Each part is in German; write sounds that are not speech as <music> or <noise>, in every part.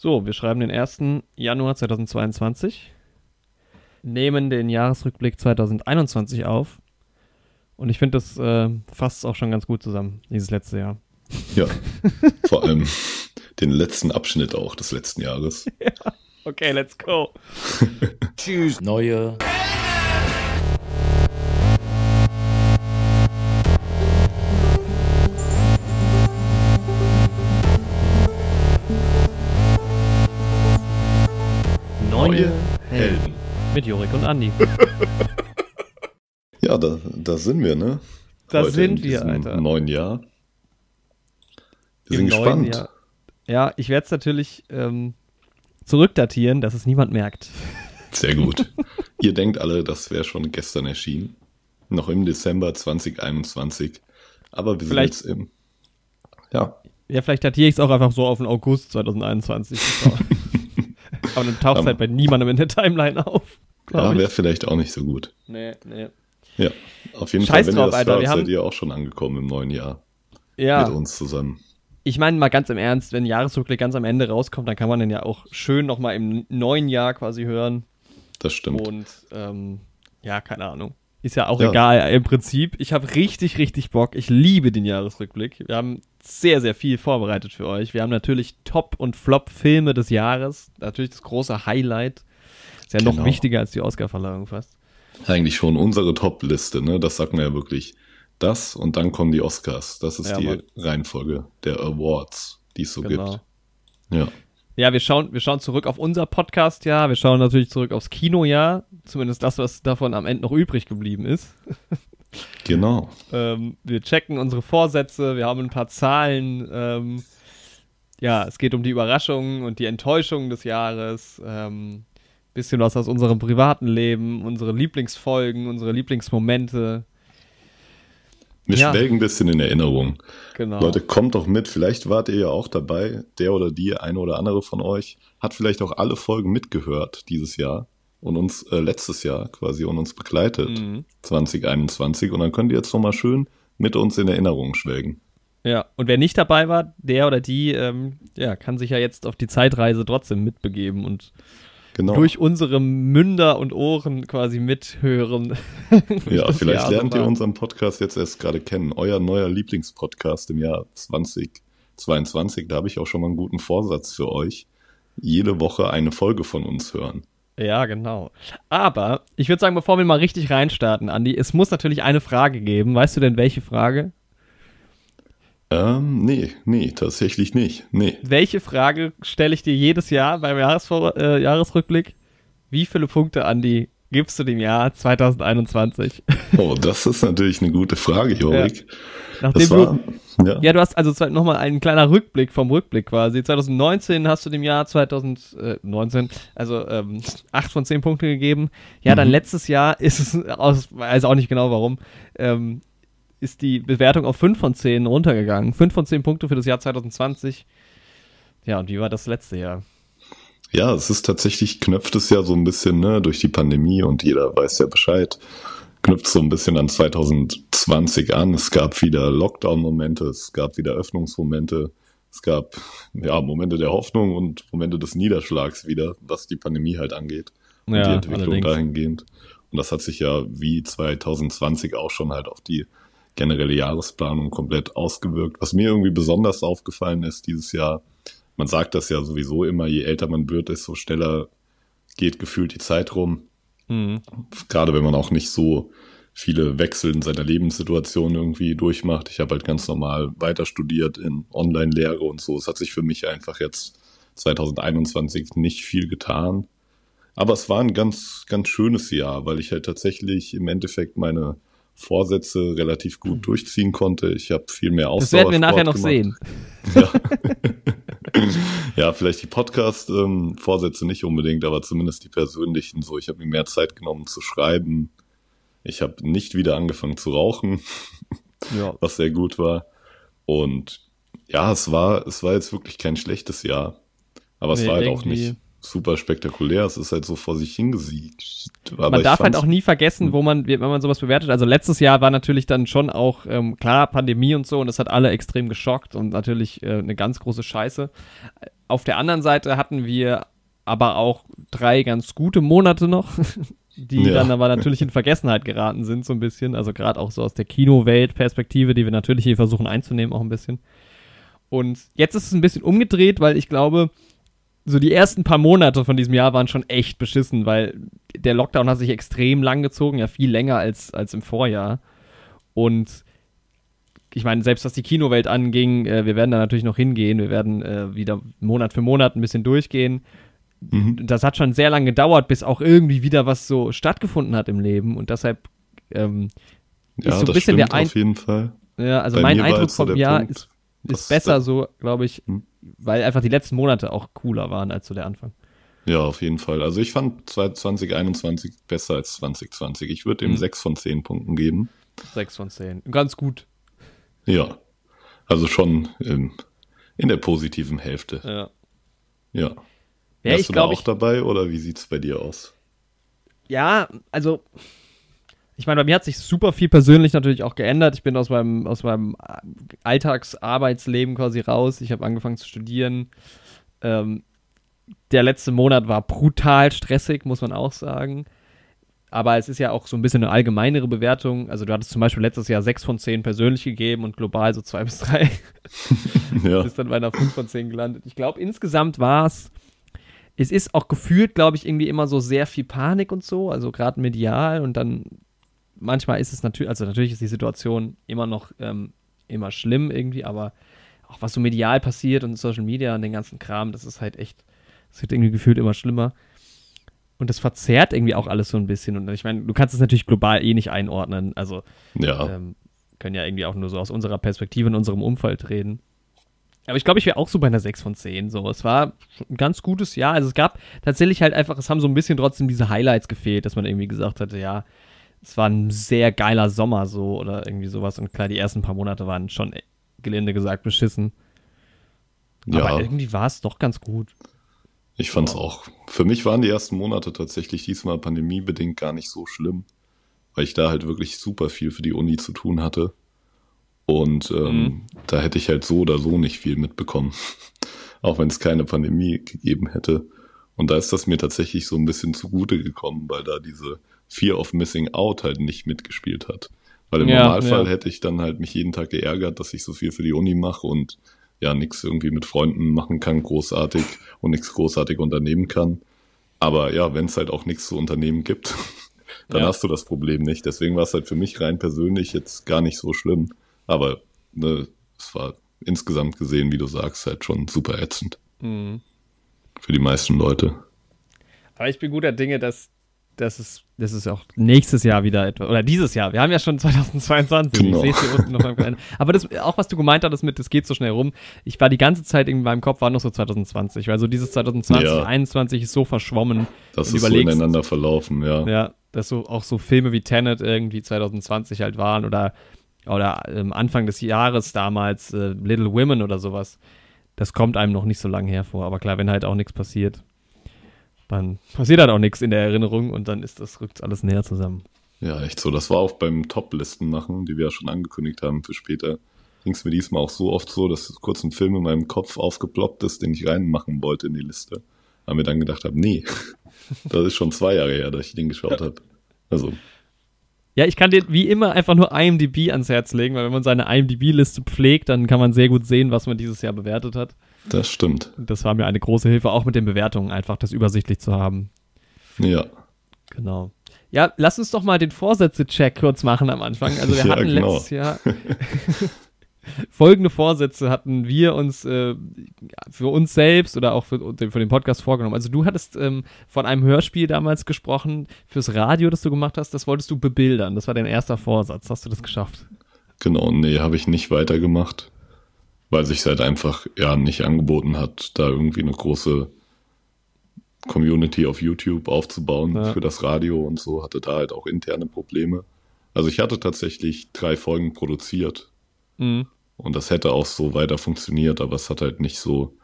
So, wir schreiben den 1. Januar 2022, nehmen den Jahresrückblick 2021 auf und ich finde, das äh, fasst auch schon ganz gut zusammen, dieses letzte Jahr. Ja, <laughs> vor allem den letzten Abschnitt auch des letzten Jahres. <laughs> ja. Okay, let's go. Tschüss. Neue. Neue Helden. Mit Jorik und Andi. <laughs> ja, da, da sind wir, ne? Da Heute sind wir, Alter. Im neuen Jahr. Wir Im sind gespannt. Jahr. Ja, ich werde es natürlich ähm, zurückdatieren, dass es niemand merkt. <laughs> Sehr gut. Ihr denkt alle, das wäre schon gestern erschienen. Noch im Dezember 2021. Aber wir vielleicht, sind jetzt im. Ja. Ja, vielleicht datiere ich es auch einfach so auf den August 2021. <laughs> Aber dann taucht es halt bei niemandem in der Timeline auf. Ja, wäre vielleicht auch nicht so gut. Nee, nee. Ja, auf jeden Scheiß Fall, wenn drauf, ihr das Alter, hört, wir haben... seid ihr auch schon angekommen im neuen Jahr. Ja. Mit uns zusammen. Ich meine mal ganz im Ernst, wenn Jahresrückblick ganz am Ende rauskommt, dann kann man den ja auch schön nochmal im neuen Jahr quasi hören. Das stimmt. Und ähm, ja, keine Ahnung. Ist ja auch ja. egal im Prinzip. Ich habe richtig, richtig Bock. Ich liebe den Jahresrückblick. Wir haben sehr, sehr viel vorbereitet für euch. Wir haben natürlich Top- und Flop-Filme des Jahres. Natürlich das große Highlight. Ist ja genau. noch wichtiger als die Oscar-Verleihung fast. Eigentlich schon unsere Top-Liste, ne? Das sagt man ja wirklich. Das und dann kommen die Oscars. Das ist ja, die Mann. Reihenfolge der Awards, die es so genau. gibt. Ja. Ja, wir schauen, wir schauen zurück auf unser Podcast-Jahr. Wir schauen natürlich zurück aufs Kinojahr. Zumindest das, was davon am Ende noch übrig geblieben ist. <laughs> Genau. ähm, wir checken unsere Vorsätze. Wir haben ein paar Zahlen. Ähm, ja, es geht um die Überraschungen und die Enttäuschungen des Jahres. Ähm, bisschen was aus unserem privaten Leben, unsere Lieblingsfolgen, unsere Lieblingsmomente. Wir ja. schwelgen ein bisschen in Erinnerung. Genau. Leute, kommt doch mit. Vielleicht wart ihr ja auch dabei. Der oder die, eine oder andere von euch, hat vielleicht auch alle Folgen mitgehört dieses Jahr und uns äh, letztes Jahr quasi und uns begleitet, mhm. 2021. Und dann könnt ihr jetzt nochmal schön mit uns in Erinnerung schwelgen. Ja, und wer nicht dabei war, der oder die, ähm, ja, kann sich ja jetzt auf die Zeitreise trotzdem mitbegeben und genau. durch unsere Münder und Ohren quasi mithören. <laughs> ja, vielleicht Jahr lernt ihr unseren Podcast jetzt erst gerade kennen. Euer neuer Lieblingspodcast im Jahr 2022. Da habe ich auch schon mal einen guten Vorsatz für euch. Jede Woche eine Folge von uns hören. Ja, genau. Aber ich würde sagen, bevor wir mal richtig reinstarten, Andi, es muss natürlich eine Frage geben. Weißt du denn, welche Frage? Ähm, nee, nee, tatsächlich nicht. Nee. Welche Frage stelle ich dir jedes Jahr beim Jahresvor äh, Jahresrückblick? Wie viele Punkte, Andi, gibst du dem Jahr 2021? Oh, das ist natürlich eine gute Frage, Jorik. Ja. Nachdem war, du, ja. ja. du hast also nochmal einen kleiner Rückblick vom Rückblick quasi. 2019 hast du dem Jahr 2019, also ähm, 8 von 10 Punkte gegeben. Ja, mhm. dann letztes Jahr ist es, aus, weiß auch nicht genau warum, ähm, ist die Bewertung auf 5 von 10 runtergegangen. 5 von 10 Punkte für das Jahr 2020. Ja, und wie war das letzte Jahr? Ja, es ist tatsächlich, knöpft es ja so ein bisschen, ne, durch die Pandemie und jeder weiß ja Bescheid, knüpft so ein bisschen an 2020 an. Es gab wieder Lockdown-Momente, es gab wieder Öffnungsmomente, es gab, ja, Momente der Hoffnung und Momente des Niederschlags wieder, was die Pandemie halt angeht und ja, die Entwicklung allerdings. dahingehend. Und das hat sich ja wie 2020 auch schon halt auf die generelle Jahresplanung komplett ausgewirkt. Was mir irgendwie besonders aufgefallen ist dieses Jahr, man sagt das ja sowieso immer, je älter man wird, desto schneller geht gefühlt die Zeit rum. Mhm. Gerade wenn man auch nicht so viele Wechsel in seiner Lebenssituation irgendwie durchmacht. Ich habe halt ganz normal weiter studiert in Online-Lehre und so. Es hat sich für mich einfach jetzt 2021 nicht viel getan. Aber es war ein ganz, ganz schönes Jahr, weil ich halt tatsächlich im Endeffekt meine Vorsätze relativ gut durchziehen konnte. Ich habe viel mehr Ausdauer. Das werden wir nachher noch gemacht. sehen. Ja. <laughs> ja, vielleicht die Podcast-Vorsätze nicht unbedingt, aber zumindest die persönlichen. So, ich habe mir mehr Zeit genommen zu schreiben. Ich habe nicht wieder angefangen zu rauchen, <laughs> ja. was sehr gut war. Und ja, es war, es war jetzt wirklich kein schlechtes Jahr. Aber es nee, war halt auch nicht super spektakulär. Es ist halt so vor sich hingesiegt. Aber man darf halt auch nie vergessen, wo man, wenn man sowas bewertet. Also letztes Jahr war natürlich dann schon auch, ähm, klar, Pandemie und so und das hat alle extrem geschockt und natürlich äh, eine ganz große Scheiße. auf der anderen Seite hatten wir aber auch drei ganz gute Monate noch, <laughs> die ja. dann aber natürlich in Vergessenheit geraten sind, so ein bisschen. Also gerade auch so aus der Kinowelt-Perspektive, die wir natürlich hier versuchen einzunehmen, auch ein bisschen. Und jetzt ist es ein bisschen umgedreht, weil ich glaube, so die ersten paar Monate von diesem Jahr waren schon echt beschissen, weil der Lockdown hat sich extrem lang gezogen, ja viel länger als, als im Vorjahr. Und ich meine, selbst was die Kinowelt anging, äh, wir werden da natürlich noch hingehen, wir werden äh, wieder Monat für Monat ein bisschen durchgehen. Mhm. Das hat schon sehr lange gedauert, bis auch irgendwie wieder was so stattgefunden hat im Leben und deshalb ähm, ja, ist so ein bisschen der Eindruck. Auf jeden Fall. Ja, also Bei mein Eindruck vom Jahr Punkt, ist, ist besser so, glaube ich, hm? Weil einfach die letzten Monate auch cooler waren als so der Anfang. Ja, auf jeden Fall. Also ich fand 2021 besser als 2020. Ich würde ihm hm. 6 von 10 Punkten geben. 6 von 10. Ganz gut. Ja. Also schon in, in der positiven Hälfte. Ja. Ja. Ja, Wärst ich glaube auch ich, dabei oder wie sieht es bei dir aus? Ja, also ich meine, bei mir hat sich super viel persönlich natürlich auch geändert. Ich bin aus meinem, aus meinem Alltagsarbeitsleben quasi raus. Ich habe angefangen zu studieren. Ähm, der letzte Monat war brutal stressig, muss man auch sagen. Aber es ist ja auch so ein bisschen eine allgemeinere Bewertung. Also du hattest zum Beispiel letztes Jahr 6 von 10 persönlich gegeben und global so 2 <laughs> bis 3. <laughs> ja. Bist dann bei einer 5 von 10 gelandet. Ich glaube, insgesamt war es es ist auch gefühlt, glaube ich, irgendwie immer so sehr viel Panik und so, also gerade medial und dann manchmal ist es natürlich, also natürlich ist die Situation immer noch ähm, immer schlimm irgendwie, aber auch was so medial passiert und Social Media und den ganzen Kram, das ist halt echt, es wird irgendwie gefühlt immer schlimmer. Und das verzerrt irgendwie auch alles so ein bisschen. Und ich meine, du kannst es natürlich global eh nicht einordnen. Also ja. Ähm, können ja irgendwie auch nur so aus unserer Perspektive in unserem Umfeld reden. Aber ich glaube, ich wäre auch so bei einer 6 von 10. So, es war ein ganz gutes Jahr. Also es gab tatsächlich halt einfach, es haben so ein bisschen trotzdem diese Highlights gefehlt, dass man irgendwie gesagt hatte, ja, es war ein sehr geiler Sommer so oder irgendwie sowas. Und klar, die ersten paar Monate waren schon gelinde gesagt beschissen. Ja. Aber irgendwie war es doch ganz gut. Ich fand es auch. Für mich waren die ersten Monate tatsächlich diesmal pandemiebedingt gar nicht so schlimm, weil ich da halt wirklich super viel für die Uni zu tun hatte. Und ähm, mhm. da hätte ich halt so oder so nicht viel mitbekommen, <laughs> auch wenn es keine Pandemie gegeben hätte. Und da ist das mir tatsächlich so ein bisschen zugute gekommen, weil da diese Fear of Missing Out halt nicht mitgespielt hat. Weil im ja, Normalfall ja. hätte ich dann halt mich jeden Tag geärgert, dass ich so viel für die Uni mache und ja nichts irgendwie mit Freunden machen kann, großartig und nichts großartig unternehmen kann. Aber ja, wenn es halt auch nichts zu unternehmen gibt, <laughs> dann ja. hast du das Problem nicht. Deswegen war es halt für mich rein persönlich jetzt gar nicht so schlimm. Aber ne, es war insgesamt gesehen, wie du sagst, halt schon super ätzend. Mhm. Für die meisten Leute. Aber ich bin guter Dinge, dass, dass, es, dass es auch nächstes Jahr wieder etwas, oder dieses Jahr, wir haben ja schon 2022, genau. ich sehe es hier unten noch beim Kalender. Aber das, auch was du gemeint hattest mit, das geht so schnell rum, ich war die ganze Zeit in meinem Kopf, war noch so 2020, weil so dieses 2020, ja. 2021 ist so verschwommen. Das ist so ineinander verlaufen, ja. Ja, dass so auch so Filme wie Tenet irgendwie 2020 halt waren oder oder ähm, Anfang des Jahres damals äh, Little Women oder sowas. Das kommt einem noch nicht so lange hervor. Aber klar, wenn halt auch nichts passiert, dann passiert halt auch nichts in der Erinnerung und dann ist das, rückt alles näher zusammen. Ja, echt so. Das war auch beim Top-Listen machen, die wir ja schon angekündigt haben für später. Ging es mir diesmal auch so oft so, dass kurz ein Film in meinem Kopf aufgeploppt ist, den ich reinmachen wollte in die Liste. Aber mir dann gedacht habe, nee, <laughs> das ist schon zwei Jahre her, dass ich den geschaut habe. Also ja, ich kann dir wie immer einfach nur IMDb ans Herz legen, weil wenn man seine IMDb-Liste pflegt, dann kann man sehr gut sehen, was man dieses Jahr bewertet hat. Das stimmt. Das war mir eine große Hilfe, auch mit den Bewertungen, einfach das übersichtlich zu haben. Ja. Genau. Ja, lass uns doch mal den Vorsätze-Check kurz machen am Anfang. Also wir <laughs> ja, hatten genau. letztes Jahr <laughs> folgende Vorsätze hatten wir uns äh, für uns selbst oder auch für, für, den Podcast vorgenommen. Also du hattest ähm, von einem Hörspiel damals gesprochen fürs Radio, das du gemacht hast. Das wolltest du bebildern. Das war dein erster Vorsatz. Hast du das geschafft? Genau, nee, habe ich nicht weitergemacht, weil sich halt einfach ja nicht angeboten hat, da irgendwie eine große Community auf YouTube aufzubauen ja. für das Radio und so, hatte da halt auch interne Probleme. Also ich hatte tatsächlich drei Folgen produziert. Mhm. Und das hätte auch so weiter funktioniert, aber es hat halt nicht so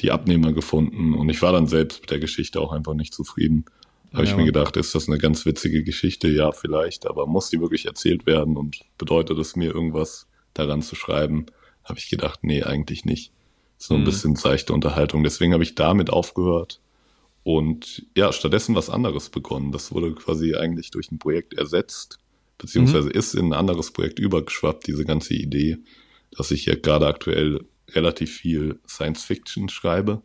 die Abnehmer gefunden. Und ich war dann selbst mit der Geschichte auch einfach nicht zufrieden. Da habe ja, ich mir gedacht, ist das eine ganz witzige Geschichte? Ja, vielleicht, aber muss die wirklich erzählt werden und bedeutet es mir irgendwas daran zu schreiben? Habe ich gedacht, nee, eigentlich nicht. So ein mhm. bisschen seichte Unterhaltung. Deswegen habe ich damit aufgehört und ja, stattdessen was anderes begonnen. Das wurde quasi eigentlich durch ein Projekt ersetzt, beziehungsweise mhm. ist in ein anderes Projekt übergeschwappt, diese ganze Idee, dass ich ja gerade aktuell relativ viel Science Fiction schreibe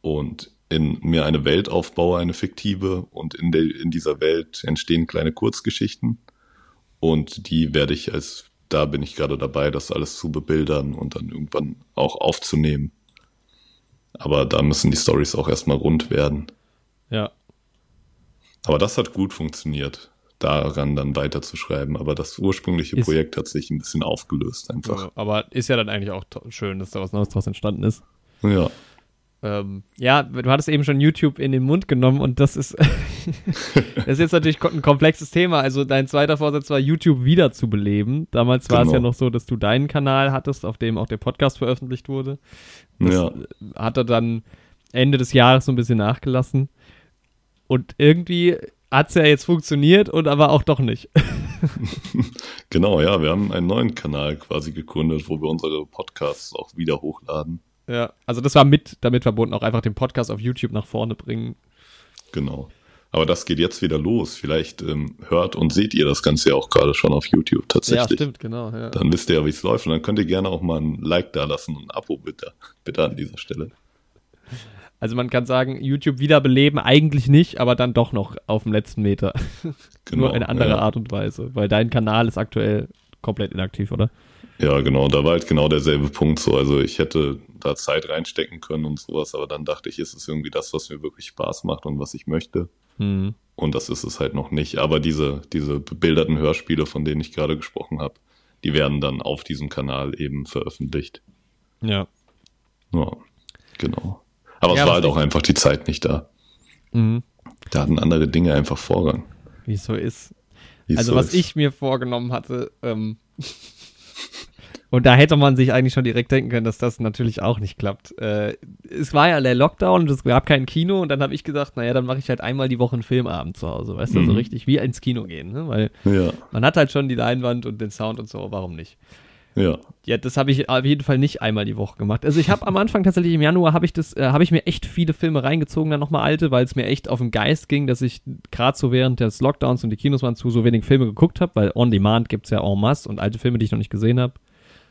und in mir eine Welt aufbaue, eine fiktive, und in, der, in dieser Welt entstehen kleine Kurzgeschichten. Und die werde ich als, da bin ich gerade dabei, das alles zu bebildern und dann irgendwann auch aufzunehmen. Aber da müssen die Stories auch erstmal rund werden. Ja. Aber das hat gut funktioniert, daran dann weiterzuschreiben. Aber das ursprüngliche ist, Projekt hat sich ein bisschen aufgelöst einfach. Ja, aber ist ja dann eigentlich auch schön, dass da was Neues draus entstanden ist. Ja. Ähm, ja, du hattest eben schon YouTube in den Mund genommen und das ist, <laughs> das ist jetzt natürlich ein komplexes Thema. Also dein zweiter Vorsatz war, YouTube wiederzubeleben. Damals war genau. es ja noch so, dass du deinen Kanal hattest, auf dem auch der Podcast veröffentlicht wurde. Das ja. hat er dann Ende des Jahres so ein bisschen nachgelassen. Und irgendwie hat es ja jetzt funktioniert und aber auch doch nicht. <laughs> genau, ja, wir haben einen neuen Kanal quasi gegründet, wo wir unsere Podcasts auch wieder hochladen. Ja, also das war mit damit verbunden, auch einfach den Podcast auf YouTube nach vorne bringen. Genau. Aber das geht jetzt wieder los. Vielleicht ähm, hört und seht ihr das Ganze ja auch gerade schon auf YouTube tatsächlich. Ja, stimmt, genau. Ja. Dann wisst ihr ja, wie es läuft. Und dann könnt ihr gerne auch mal ein Like da lassen und ein Abo bitte, bitte an dieser Stelle. Also man kann sagen, YouTube wiederbeleben eigentlich nicht, aber dann doch noch auf dem letzten Meter. <laughs> Genau, Nur eine andere ja. Art und Weise, weil dein Kanal ist aktuell komplett inaktiv, oder? Ja, genau. Da war halt genau derselbe Punkt so. Also ich hätte da Zeit reinstecken können und sowas, aber dann dachte ich, ist es irgendwie das, was mir wirklich Spaß macht und was ich möchte. Mhm. Und das ist es halt noch nicht. Aber diese, diese bebilderten Hörspiele, von denen ich gerade gesprochen habe, die werden dann auf diesem Kanal eben veröffentlicht. Ja. Ja, genau. Aber ja, es war halt auch einfach die Zeit nicht da. Mhm. Da hatten andere Dinge einfach Vorrang. Wie so ist. Wie's also so was ist. ich mir vorgenommen hatte, ähm, <laughs> und da hätte man sich eigentlich schon direkt denken können, dass das natürlich auch nicht klappt. Äh, es war ja der Lockdown und es gab kein Kino und dann habe ich gesagt, naja, dann mache ich halt einmal die Woche einen Filmabend zu Hause, weißt du, mhm. so richtig wie ins Kino gehen, ne? weil ja. man hat halt schon die Leinwand und den Sound und so, warum nicht? Ja. Ja, das habe ich auf jeden Fall nicht einmal die Woche gemacht. Also ich habe am Anfang tatsächlich im Januar habe ich das, äh, habe ich mir echt viele Filme reingezogen, dann nochmal alte, weil es mir echt auf den Geist ging, dass ich gerade so während des Lockdowns und die Kinos waren zu, so wenig Filme geguckt habe, weil On Demand gibt es ja en masse und alte Filme, die ich noch nicht gesehen habe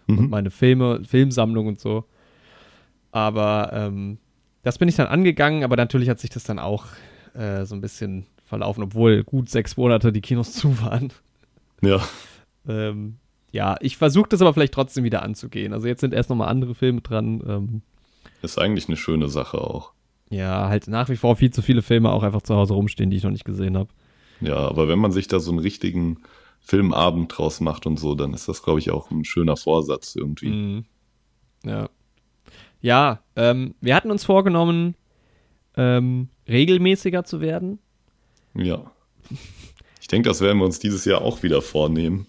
mhm. und meine Filme, Filmsammlung und so. Aber ähm, das bin ich dann angegangen, aber natürlich hat sich das dann auch äh, so ein bisschen verlaufen, obwohl gut sechs Monate die Kinos <laughs> zu waren. Ja. ähm, ja, ich versuche das aber vielleicht trotzdem wieder anzugehen. Also jetzt sind erst nochmal andere Filme dran. Ähm, ist eigentlich eine schöne Sache auch. Ja, halt nach wie vor viel zu viele Filme auch einfach zu Hause rumstehen, die ich noch nicht gesehen habe. Ja, aber wenn man sich da so einen richtigen Filmabend draus macht und so, dann ist das, glaube ich, auch ein schöner Vorsatz irgendwie. Mhm. Ja. Ja, ähm, wir hatten uns vorgenommen, ähm, regelmäßiger zu werden. Ja. Ich denke, das werden wir uns dieses Jahr auch wieder vornehmen.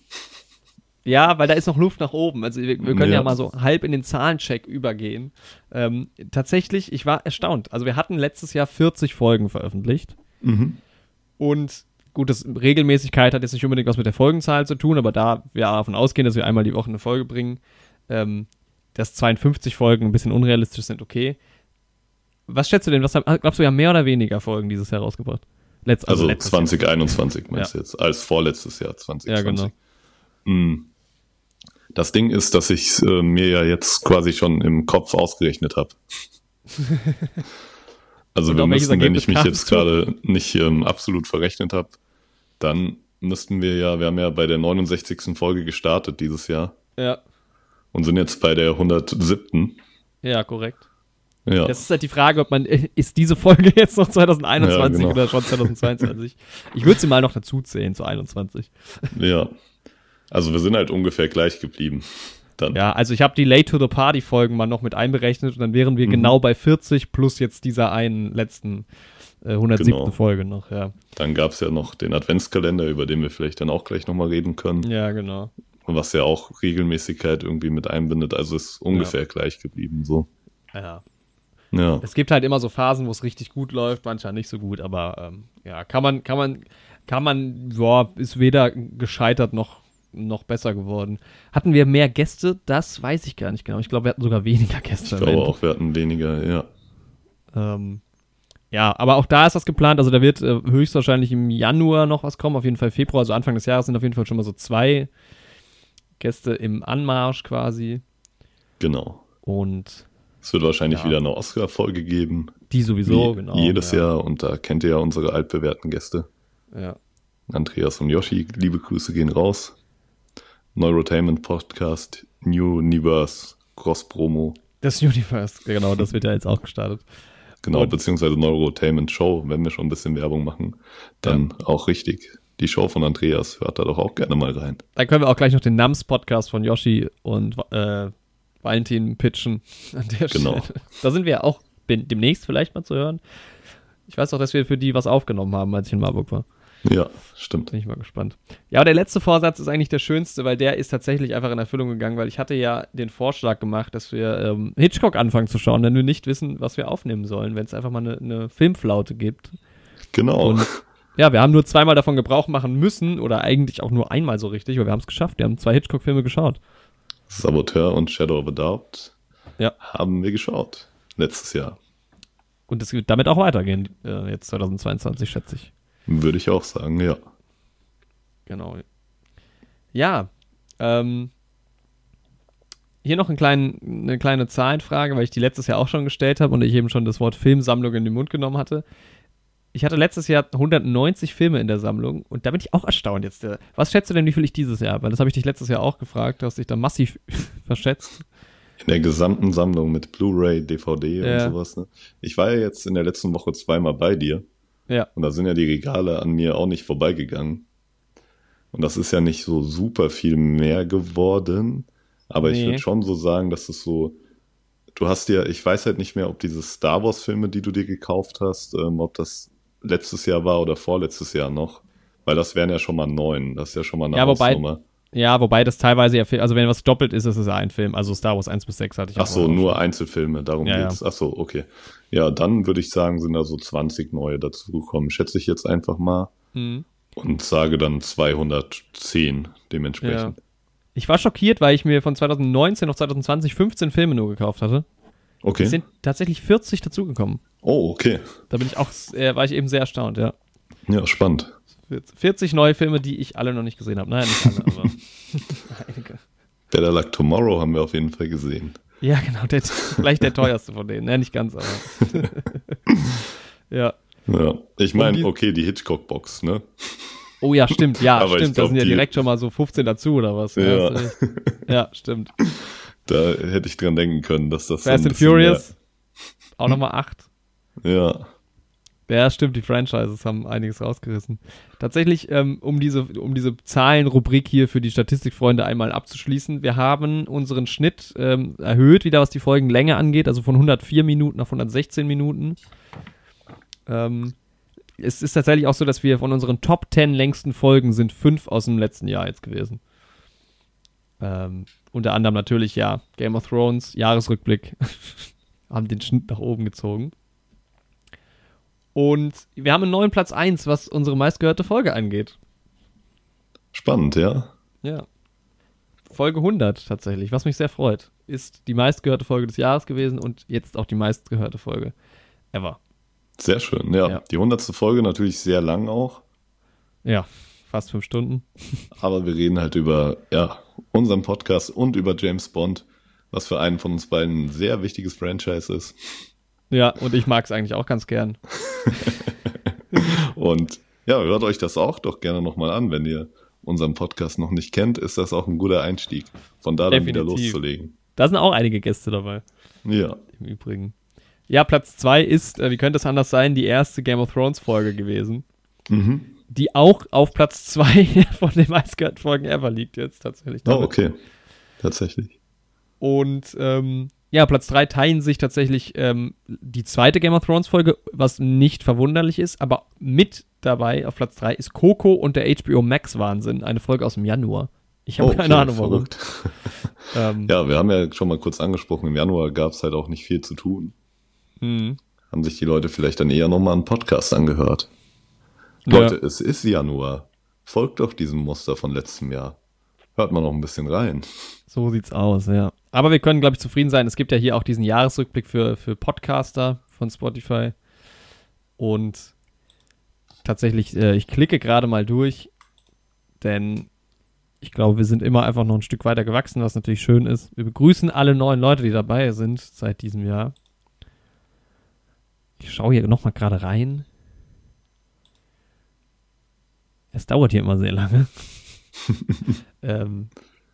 Ja, weil da ist noch Luft nach oben. Also wir, wir können ja. ja. mal so halb in den Zahlencheck übergehen. Ähm, tatsächlich, ich war erstaunt. Also wir hatten letztes Jahr 40 Folgen veröffentlicht. Mhm. Und gut, das Regelmäßigkeit hat jetzt nicht unbedingt was mit der Folgenzahl zu tun, aber da wir davon ausgehen, dass wir einmal die Woche eine Folge bringen, ähm, dass 52 Folgen ein bisschen unrealistisch sind, okay. Was schätzt du denn? Was glaubst du, ja mehr oder weniger Folgen dieses Jahr rausgebracht? Letz, also, also 2021 Jahr. meinst du ja. jetzt, als vorletztes Jahr 2020. Ja, genau. Hm. Das Ding ist, dass ich äh, mir ja jetzt quasi schon im Kopf ausgerechnet habe. <laughs> also wir müssen, wenn ich mich jetzt gerade nicht ähm, absolut verrechnet habe, dann müssten wir ja, wir haben ja bei der 69. Folge gestartet dieses Jahr. Ja. Und sind jetzt bei der 107. Ja, korrekt. Ja. Das ist halt die Frage, ob man, äh, ist diese Folge <laughs> jetzt noch 2021 ja, genau. oder schon 2022? ich würde sie mal noch dazu zählen zu 21. Ja. Also wir sind halt ungefähr gleich geblieben. Dann. Ja, also ich habe die Late to the Party Folgen mal noch mit einberechnet und dann wären wir mhm. genau bei 40 plus jetzt dieser einen letzten äh, 107. Genau. Folge noch, ja. Dann gab es ja noch den Adventskalender, über den wir vielleicht dann auch gleich nochmal reden können. Ja, genau. Was ja auch Regelmäßigkeit irgendwie mit einbindet. Also ist ungefähr ja. gleich geblieben, so. Ja. Ja. Es gibt halt immer so Phasen, wo es richtig gut läuft, manchmal nicht so gut, aber ähm, ja, kann man, kann man, kann man, ja, ist weder gescheitert noch noch besser geworden. Hatten wir mehr Gäste? Das weiß ich gar nicht genau. Ich glaube, wir hatten sogar weniger Gäste. Ich glaube auch, wir hatten weniger, ja. Ähm, ja, aber auch da ist das geplant. Also da wird äh, höchstwahrscheinlich im Januar noch was kommen. Auf jeden Fall Februar, also Anfang des Jahres sind auf jeden Fall schon mal so zwei Gäste im Anmarsch quasi. Genau. Und es wird wahrscheinlich ja. wieder eine Oscar-Folge geben. Die sowieso, Wie genau. Jedes ja. Jahr und da kennt ihr ja unsere altbewährten Gäste. Ja. Andreas und Yoshi, liebe Grüße gehen raus. Neurotainment Podcast, New Universe, Cross Promo. Das Universe, genau, das wird ja jetzt auch gestartet. Genau, und beziehungsweise Neurotainment Show, wenn wir schon ein bisschen Werbung machen, dann ja. auch richtig. Die Show von Andreas, hört da doch auch gerne mal rein. Dann können wir auch gleich noch den Nams-Podcast von Yoshi und äh, Valentin pitchen an der genau. Stelle. <laughs> Da sind wir ja auch demnächst vielleicht mal zu hören. Ich weiß auch, dass wir für die was aufgenommen haben, als ich in Marburg war. Ja, stimmt. Bin ich mal gespannt. Ja, aber der letzte Vorsatz ist eigentlich der schönste, weil der ist tatsächlich einfach in Erfüllung gegangen, weil ich hatte ja den Vorschlag gemacht, dass wir ähm, Hitchcock anfangen zu schauen, wenn wir nicht wissen, was wir aufnehmen sollen, wenn es einfach mal eine, eine Filmflaute gibt. Genau. Und ja, wir haben nur zweimal davon Gebrauch machen müssen oder eigentlich auch nur einmal so richtig, aber wir haben es geschafft. Wir haben zwei Hitchcock-Filme geschaut. Saboteur und Shadow of a Doubt ja. haben wir geschaut letztes Jahr. Und es wird damit auch weitergehen, äh, jetzt 2022, schätze ich. Würde ich auch sagen, ja. Genau. Ja, ähm, hier noch ein klein, eine kleine Zahlenfrage, weil ich die letztes Jahr auch schon gestellt habe und ich eben schon das Wort Filmsammlung in den Mund genommen hatte. Ich hatte letztes Jahr 190 Filme in der Sammlung und da bin ich auch erstaunt jetzt. Was schätzt du denn, wie viel ich dieses Jahr? Weil das habe ich dich letztes Jahr auch gefragt, du hast dich da massiv <laughs> verschätzt. In der gesamten Sammlung mit Blu-ray, DVD ja. und sowas. Ne? Ich war ja jetzt in der letzten Woche zweimal bei dir. Ja. Und da sind ja die Regale an mir auch nicht vorbeigegangen. Und das ist ja nicht so super viel mehr geworden. Aber nee. ich würde schon so sagen, dass es so, du hast ja, ich weiß halt nicht mehr, ob diese Star Wars Filme, die du dir gekauft hast, ähm, ob das letztes Jahr war oder vorletztes Jahr noch. Weil das wären ja schon mal neun. Das ist ja schon mal eine ja, wobei, Hausnummer. Ja, wobei das teilweise ja, also wenn was doppelt ist, ist es ja ein Film. Also Star Wars 1 bis 6 hatte ich Ach so, nur Einzelfilme, darum ja, geht's. Ja. Ach so, okay. Ja, dann würde ich sagen, sind da so 20 neue dazugekommen. Schätze ich jetzt einfach mal. Mhm. Und sage dann 210 dementsprechend. Ja. Ich war schockiert, weil ich mir von 2019 auf 2020 15 Filme nur gekauft hatte. Okay. Es sind tatsächlich 40 dazugekommen. Oh, okay. Da bin ich auch, äh, war ich eben sehr erstaunt, ja. Ja, spannend. 40 neue Filme, die ich alle noch nicht gesehen habe. Naja, nicht alle, aber <laughs> <laughs> einige. Better Luck Tomorrow haben wir auf jeden Fall gesehen. Ja, genau, der, vielleicht der teuerste von denen. Ja, nicht ganz, aber. ja. Ja, ich meine, okay, die Hitchcock-Box, ne? Oh ja, stimmt, ja, <laughs> stimmt. Glaub, da sind ja direkt schon mal so 15 dazu oder was. Ja, ja stimmt. Da hätte ich dran denken können, dass das. Fast so and Furious. Mehr... Auch nochmal 8. Ja. Ja, stimmt, die Franchises haben einiges rausgerissen. Tatsächlich, ähm, um diese, um diese Zahlenrubrik hier für die Statistikfreunde einmal abzuschließen, wir haben unseren Schnitt ähm, erhöht, wieder was die Folgenlänge angeht, also von 104 Minuten auf 116 Minuten. Ähm, es ist tatsächlich auch so, dass wir von unseren Top 10 längsten Folgen sind fünf aus dem letzten Jahr jetzt gewesen. Ähm, unter anderem natürlich, ja, Game of Thrones, Jahresrückblick, <laughs> haben den Schnitt nach oben gezogen. Und wir haben einen neuen Platz 1, was unsere meistgehörte Folge angeht. Spannend, ja. Ja. Folge 100 tatsächlich, was mich sehr freut. Ist die meistgehörte Folge des Jahres gewesen und jetzt auch die meistgehörte Folge ever. Sehr schön, ja. ja. Die 100. Folge natürlich sehr lang auch. Ja, fast fünf Stunden. <laughs> Aber wir reden halt über ja, unseren Podcast und über James Bond, was für einen von uns beiden ein sehr wichtiges Franchise ist. Ja, und ich mag es eigentlich auch ganz gern. <laughs> und ja, hört euch das auch doch gerne nochmal an, wenn ihr unseren Podcast noch nicht kennt, ist das auch ein guter Einstieg, von da dann Definitiv. wieder loszulegen. Da sind auch einige Gäste dabei. Ja. Im Übrigen. Ja, Platz 2 ist, äh, wie könnte es anders sein, die erste Game of Thrones Folge gewesen. Mhm. Die auch auf Platz 2 <laughs> von den meistgehörten Folgen ever liegt jetzt tatsächlich. Damit. Oh, okay. Tatsächlich. Und ähm, ja, Platz 3 teilen sich tatsächlich ähm, die zweite Game of Thrones Folge, was nicht verwunderlich ist, aber mit dabei auf Platz 3 ist Coco und der HBO Max Wahnsinn, eine Folge aus dem Januar. Ich habe oh, keine Ahnung warum. <laughs> ähm, ja, wir haben ja schon mal kurz angesprochen, im Januar gab es halt auch nicht viel zu tun. Mhm. Haben sich die Leute vielleicht dann eher nochmal einen Podcast angehört. Ja. Leute, es ist Januar. Folgt doch diesem Muster von letztem Jahr. Hört man noch ein bisschen rein. So sieht's aus, ja. Aber wir können, glaube ich, zufrieden sein. Es gibt ja hier auch diesen Jahresrückblick für, für Podcaster von Spotify. Und tatsächlich, äh, ich klicke gerade mal durch, denn ich glaube, wir sind immer einfach noch ein Stück weiter gewachsen, was natürlich schön ist. Wir begrüßen alle neuen Leute, die dabei sind seit diesem Jahr. Ich schaue hier nochmal gerade rein. Es dauert hier immer sehr lange. <laughs> ähm,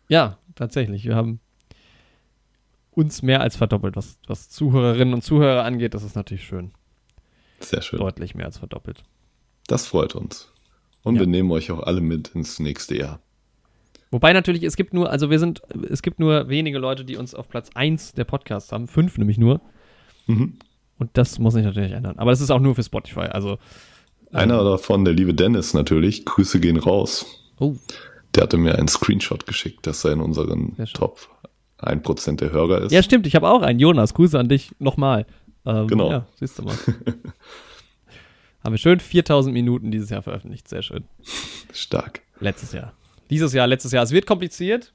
ja, tatsächlich. Wir haben uns mehr als verdoppelt, was, was Zuhörerinnen und Zuhörer angeht. Das ist natürlich schön. Sehr schön. Deutlich mehr als verdoppelt. Das freut uns. Und ja. wir nehmen euch auch alle mit ins nächste Jahr. Wobei natürlich, es gibt nur, also wir sind, es gibt nur wenige Leute, die uns auf Platz 1 der Podcasts haben. Fünf nämlich nur. Mhm. Und das muss sich natürlich ändern. Aber das ist auch nur für Spotify. Also. Einer ähm, davon, der liebe Dennis natürlich. Grüße gehen raus. Oh. Der hatte mir einen Screenshot geschickt, dass er in unseren Top 1% der Hörer ist. Ja, stimmt. Ich habe auch einen. Jonas, Grüße an dich nochmal. Ähm, genau. Ja, siehst du mal. <laughs> Haben wir schön 4000 Minuten dieses Jahr veröffentlicht. Sehr schön. Stark. Letztes Jahr. Dieses Jahr, letztes Jahr. Es wird kompliziert.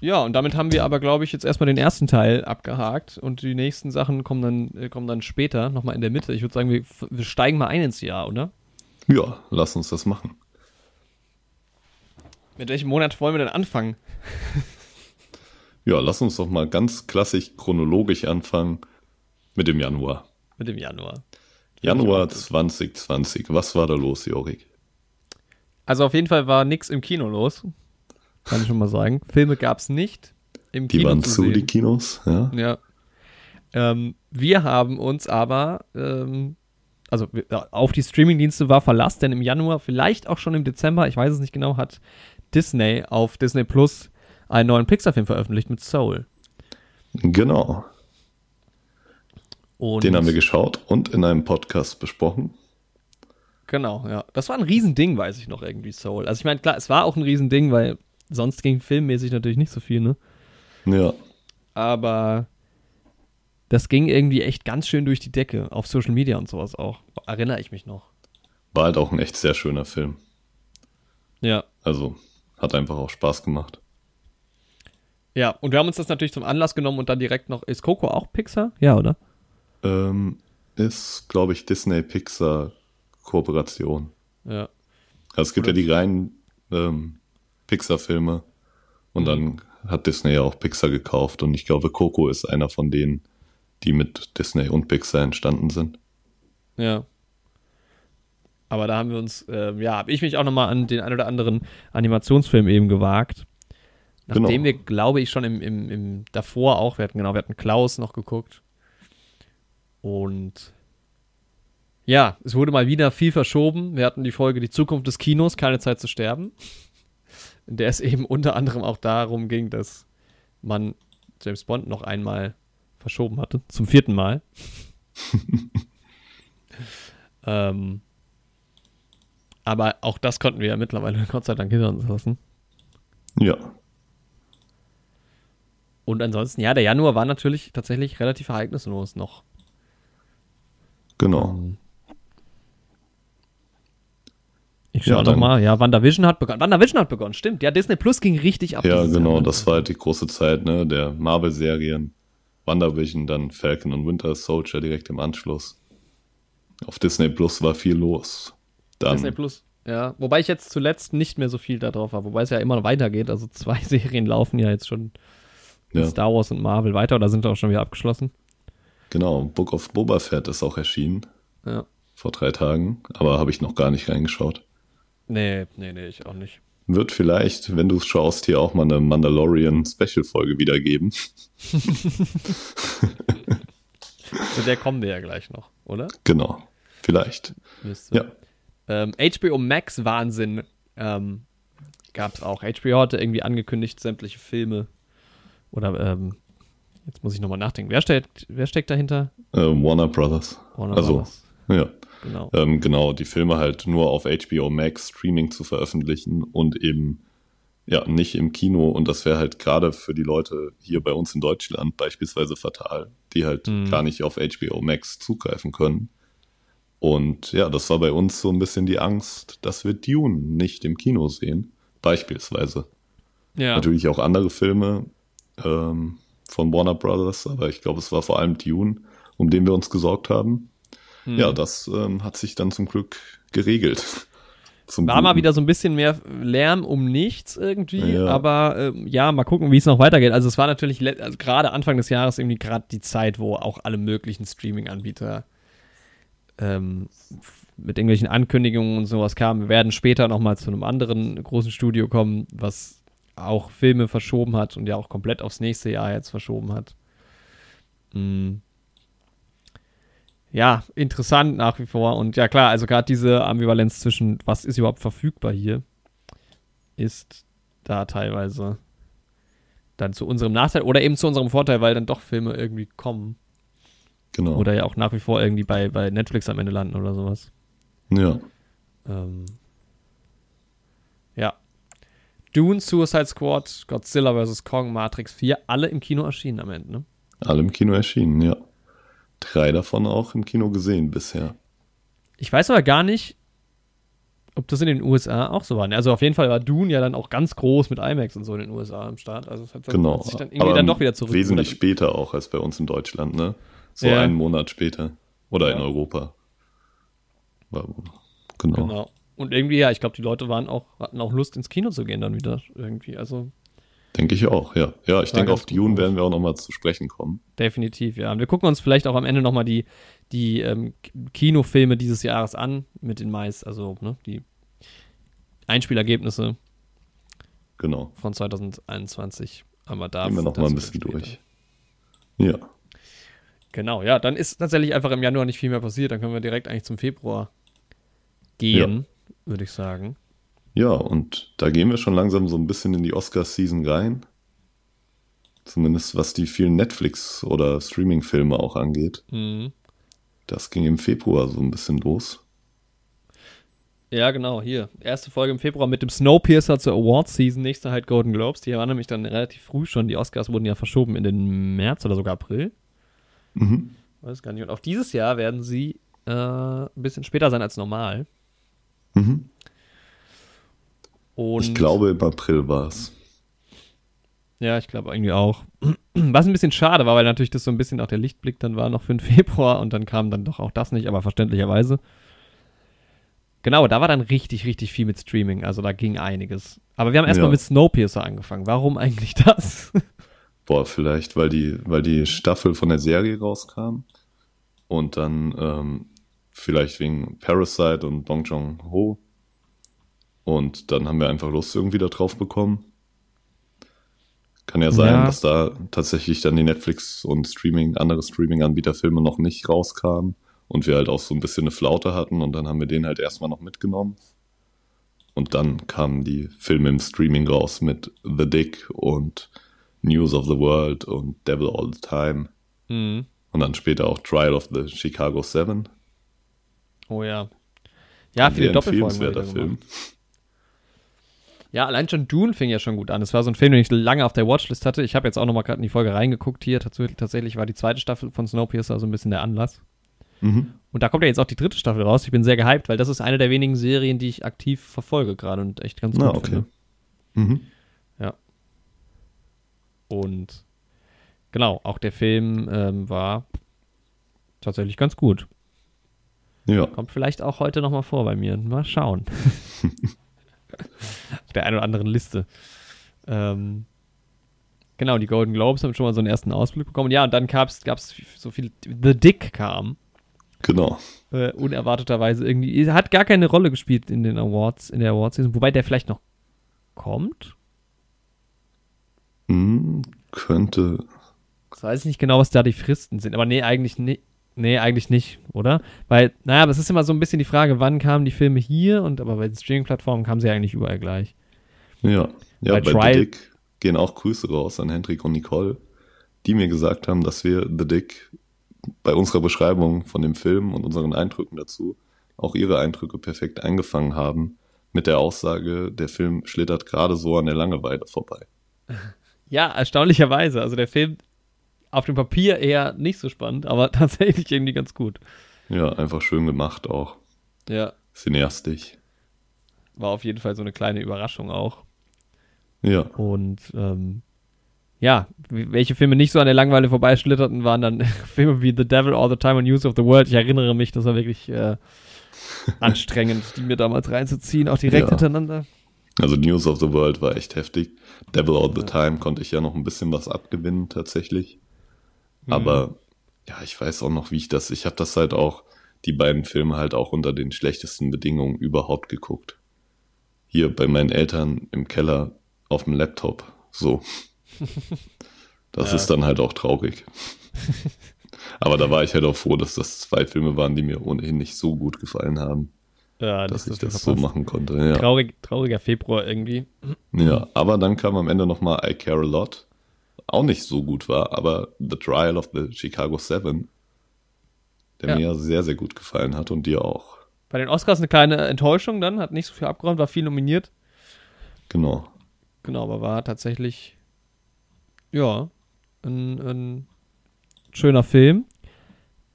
Ja, und damit haben wir aber, glaube ich, jetzt erstmal den ersten Teil abgehakt und die nächsten Sachen kommen dann, äh, kommen dann später, nochmal in der Mitte. Ich würde sagen, wir, wir steigen mal ein ins Jahr, oder? Ja, lass uns das machen. Mit welchem Monat wollen wir denn anfangen? <laughs> ja, lass uns doch mal ganz klassisch chronologisch anfangen mit dem Januar. Mit dem Januar. Januar 2020. Was war da los, Jorik? Also auf jeden Fall war nichts im Kino los. Kann ich schon mal sagen. Filme gab es nicht im die Kino. Die waren zu, die Kinos, ja. Ja. Ähm, wir haben uns aber, ähm, also auf die Streamingdienste war Verlass, denn im Januar, vielleicht auch schon im Dezember, ich weiß es nicht genau, hat Disney auf Disney Plus einen neuen Pixar-Film veröffentlicht mit Soul. Genau. Und Den haben wir geschaut und in einem Podcast besprochen. Genau, ja. Das war ein Riesending, weiß ich noch irgendwie, Soul. Also ich meine, klar, es war auch ein Riesending, weil sonst ging filmmäßig natürlich nicht so viel, ne? Ja. Aber das ging irgendwie echt ganz schön durch die Decke, auf Social Media und sowas auch. Erinnere ich mich noch. War halt auch ein echt sehr schöner Film. Ja. Also, hat einfach auch Spaß gemacht. Ja, und wir haben uns das natürlich zum Anlass genommen und dann direkt noch. Ist Coco auch Pixar? Ja, oder? Ähm, ist, glaube ich, Disney-Pixar-Kooperation. Ja. Also es gibt oder ja die reinen ähm, Pixar-Filme und dann hat Disney ja auch Pixar gekauft und ich glaube, Coco ist einer von denen, die mit Disney und Pixar entstanden sind. Ja. Aber da haben wir uns, äh, ja, habe ich mich auch nochmal an den ein oder anderen Animationsfilm eben gewagt. Nachdem genau. wir, glaube ich, schon im, im, im davor auch, wir hatten genau, wir hatten Klaus noch geguckt. Und ja, es wurde mal wieder viel verschoben. Wir hatten die Folge Die Zukunft des Kinos, keine Zeit zu sterben. <laughs> In der es eben unter anderem auch darum ging, dass man James Bond noch einmal verschoben hatte. Zum vierten Mal. <laughs> ähm, aber auch das konnten wir ja mittlerweile <laughs> Gott sei Dank hinter uns lassen. Ja. Und ansonsten, ja, der Januar war natürlich tatsächlich relativ ereignislos noch. Genau. Ähm, ich schau ja, doch mal. Ja, WandaVision hat begonnen. WandaVision hat begonnen, stimmt. Ja, Disney Plus ging richtig ab. Ja, genau. Jahr. Das war halt die große Zeit ne, der Marvel-Serien. WandaVision, dann Falcon und Winter Soldier direkt im Anschluss. Auf Disney Plus war viel los. Dann, Disney Plus, ja. Wobei ich jetzt zuletzt nicht mehr so viel da drauf habe. Wobei es ja immer noch weitergeht. Also zwei <laughs> Serien laufen ja jetzt schon ja. Star Wars und Marvel weiter oder sind auch schon wieder abgeschlossen. Genau, Book of Boba Fett ist auch erschienen. Ja. Vor drei Tagen, aber habe ich noch gar nicht reingeschaut. Nee, nee, nee, ich auch nicht. Wird vielleicht, wenn du es schaust, hier auch mal eine Mandalorian-Special-Folge wiedergeben. <laughs> Zu der kommen wir ja gleich noch, oder? Genau, vielleicht. Müsste. Ja. Ähm, HBO Max Wahnsinn ähm, gab es auch. HBO hatte irgendwie angekündigt, sämtliche Filme oder ähm, Jetzt muss ich nochmal nachdenken. Wer steckt, wer steckt dahinter? Äh, Warner Brothers. Warner also, Brothers. Ja. Genau. Ähm, genau, die Filme halt nur auf HBO Max Streaming zu veröffentlichen und eben ja nicht im Kino. Und das wäre halt gerade für die Leute hier bei uns in Deutschland beispielsweise fatal, die halt mhm. gar nicht auf HBO Max zugreifen können. Und ja, das war bei uns so ein bisschen die Angst, dass wir Dune nicht im Kino sehen, beispielsweise. Ja. Natürlich auch andere Filme ähm, von Warner Brothers, aber ich glaube, es war vor allem Dune, um den wir uns gesorgt haben. Hm. Ja, das ähm, hat sich dann zum Glück geregelt. <laughs> Zum War Guten. mal wieder so ein bisschen mehr Lärm um nichts irgendwie, ja. aber äh, ja, mal gucken, wie es noch weitergeht. Also es war natürlich also gerade Anfang des Jahres irgendwie gerade die Zeit, wo auch alle möglichen Streaming-Anbieter ähm, mit irgendwelchen Ankündigungen und sowas kamen. Wir werden später nochmal zu einem anderen großen Studio kommen, was auch Filme verschoben hat und ja auch komplett aufs nächste Jahr jetzt verschoben hat. Mhm ja, interessant nach wie vor. Und ja, klar, also gerade diese Ambivalenz zwischen, was ist überhaupt verfügbar hier, ist da teilweise dann zu unserem Nachteil oder eben zu unserem Vorteil, weil dann doch Filme irgendwie kommen. Genau. Oder ja auch nach wie vor irgendwie bei, bei Netflix am Ende landen oder sowas. Ja. Ähm, ja. Dune, Suicide Squad, Godzilla vs. Kong, Matrix 4, alle im Kino erschienen am Ende, ne? Alle im Kino erschienen, ja drei davon auch im Kino gesehen bisher. Ich weiß aber gar nicht, ob das in den USA auch so war. Also auf jeden Fall war Dune ja dann auch ganz groß mit IMAX und so in den USA am Start. Also es hat genau. hat sich dann irgendwie aber dann doch wieder zurück. Wesentlich später auch als bei uns in Deutschland, ne? So ja. einen Monat später. Oder ja. in Europa. Genau. genau. Und irgendwie, ja, ich glaube, die Leute waren auch, hatten auch Lust, ins Kino zu gehen dann wieder irgendwie. Also Denke ich auch, ja. Ja, ich denke, auf Dune werden wir auch nochmal zu sprechen kommen. Definitiv, ja. Und wir gucken uns vielleicht auch am Ende nochmal die, die ähm, Kinofilme dieses Jahres an, mit den meist, also ne, die Einspielergebnisse genau. von 2021. Aber da gehen wir nochmal ein bisschen durch. Ja. Genau, ja, dann ist tatsächlich einfach im Januar nicht viel mehr passiert. Dann können wir direkt eigentlich zum Februar gehen, ja. Würde ich sagen. Ja, und da gehen wir schon langsam so ein bisschen in die Oscar-Season rein. Zumindest was die vielen Netflix- oder Streaming-Filme auch angeht. Mhm. Das ging im Februar so ein bisschen los. Ja, genau, hier. Erste Folge im Februar mit dem Snowpiercer zur Awards Season, nächste halt Golden Globes. Die waren nämlich dann relativ früh schon. Die Oscars wurden ja verschoben in den März oder sogar April. Mhm. Weiß gar nicht. Und auch dieses Jahr werden sie äh, ein bisschen später sein als normal. Mhm. Ich glaube, im April war es. Ja, ich glaube irgendwie auch. <clears throat> Was ein bisschen schade war, weil natürlich das so ein bisschen auch der Lichtblick dann war noch für den <laughs> Februar und dann kam dann doch auch das nicht, aber verständlicherweise. Genau, da war dann richtig, richtig viel mit Streaming. Also da ging einiges. Aber wir haben erstmal ja. mit Snowpiercer angefangen. Warum eigentlich das? <laughs> Boah, vielleicht, weil die, weil die Staffel von der Serie rauskam. Und dann ähm, vielleicht wegen Parasite und Bong Joon-ho und dann haben wir einfach Lust irgendwie da drauf bekommen. Kann ja sein, ja. dass da tatsächlich dann die Netflix und Streaming, andere Streaming-Anbieter-Filme noch nicht rauskamen und wir halt auch so ein bisschen eine Flaute hatten und dann haben wir den halt erstmal noch mitgenommen. Und dann kamen die Filme im Streaming raus mit The Dick und News of the World und Devil All the Time. Mhm. Und dann später auch Trial of the Chicago Seven. Oh ja. Ja, viele Doppelfolgen. Film. Ja, allein schon Dune fing ja schon gut an. Es war so ein Film, den ich lange auf der Watchlist hatte. Ich habe jetzt auch noch mal gerade in die Folge reingeguckt hier. Tatsächlich war die zweite Staffel von Snowpiercer so ein bisschen der Anlass. Mhm. Und da kommt ja jetzt auch die dritte Staffel raus. Ich bin sehr gehypt, weil das ist eine der wenigen Serien, die ich aktiv verfolge gerade und echt ganz gut ah, okay. finde. Mhm. Ja. Und genau, auch der Film ähm, war tatsächlich ganz gut. Ja. Kommt vielleicht auch heute noch mal vor bei mir. Mal schauen. <laughs> auf der einen oder anderen Liste. Ähm, genau, die Golden Globes haben schon mal so einen ersten Ausblick bekommen. Ja, und dann gab es so viel. The Dick kam. Genau. Äh, unerwarteterweise irgendwie. Er hat gar keine Rolle gespielt in den Awards, in der Awards-Season, wobei der vielleicht noch kommt. Hm, könnte. Ich weiß nicht genau, was da die Fristen sind, aber nee, eigentlich nicht. Nee, eigentlich nicht, oder? Weil, naja, aber es ist immer so ein bisschen die Frage, wann kamen die Filme hier und aber bei den Streaming-Plattformen kamen sie eigentlich überall gleich. Ja, ja bei, bei Trial The Dick gehen auch Grüße raus an Hendrik und Nicole, die mir gesagt haben, dass wir The Dick bei unserer Beschreibung von dem Film und unseren Eindrücken dazu auch ihre Eindrücke perfekt eingefangen haben mit der Aussage, der Film schlittert gerade so an der Langeweile vorbei. <laughs> Ja, erstaunlicherweise. Also der Film auf dem Papier eher nicht so spannend, aber <laughs> tatsächlich irgendwie ganz gut. Ja, einfach schön gemacht auch. Ja. Cineastisch. War auf jeden Fall so eine kleine Überraschung auch. Ja. Und ähm, ja, welche Filme nicht so an der Langweile vorbeischlitterten, waren dann <laughs> Filme wie The Devil All the Time und News of the World. Ich erinnere mich, das war wirklich äh, <laughs> anstrengend, die mir damals reinzuziehen, auch direkt ja. hintereinander. Also News of the World war echt heftig. Devil All the ja. Time konnte ich ja noch ein bisschen was abgewinnen tatsächlich. Mhm. Aber ja, ich weiß auch noch, wie ich das, ich habe das halt auch, die beiden Filme halt auch unter den schlechtesten Bedingungen überhaupt geguckt. Hier bei meinen Eltern im Keller auf dem Laptop. So. <laughs> Das ja. ist dann halt auch traurig. <laughs> Aber da war ich halt auch froh, dass das zwei Filme waren, die mir ohnehin nicht so gut gefallen haben. Ja, dass das ich das so machen konnte. Ja. Traurig, trauriger Februar irgendwie. Ja, aber dann kam am Ende nochmal I Care a Lot. Auch nicht so gut war, aber The Trial of the Chicago Seven, der ja. mir sehr, sehr gut gefallen hat und dir auch. Bei den Oscars eine kleine Enttäuschung dann, hat nicht so viel abgeräumt, war viel nominiert. Genau. Genau, aber war tatsächlich, ja, ein, ein schöner Film.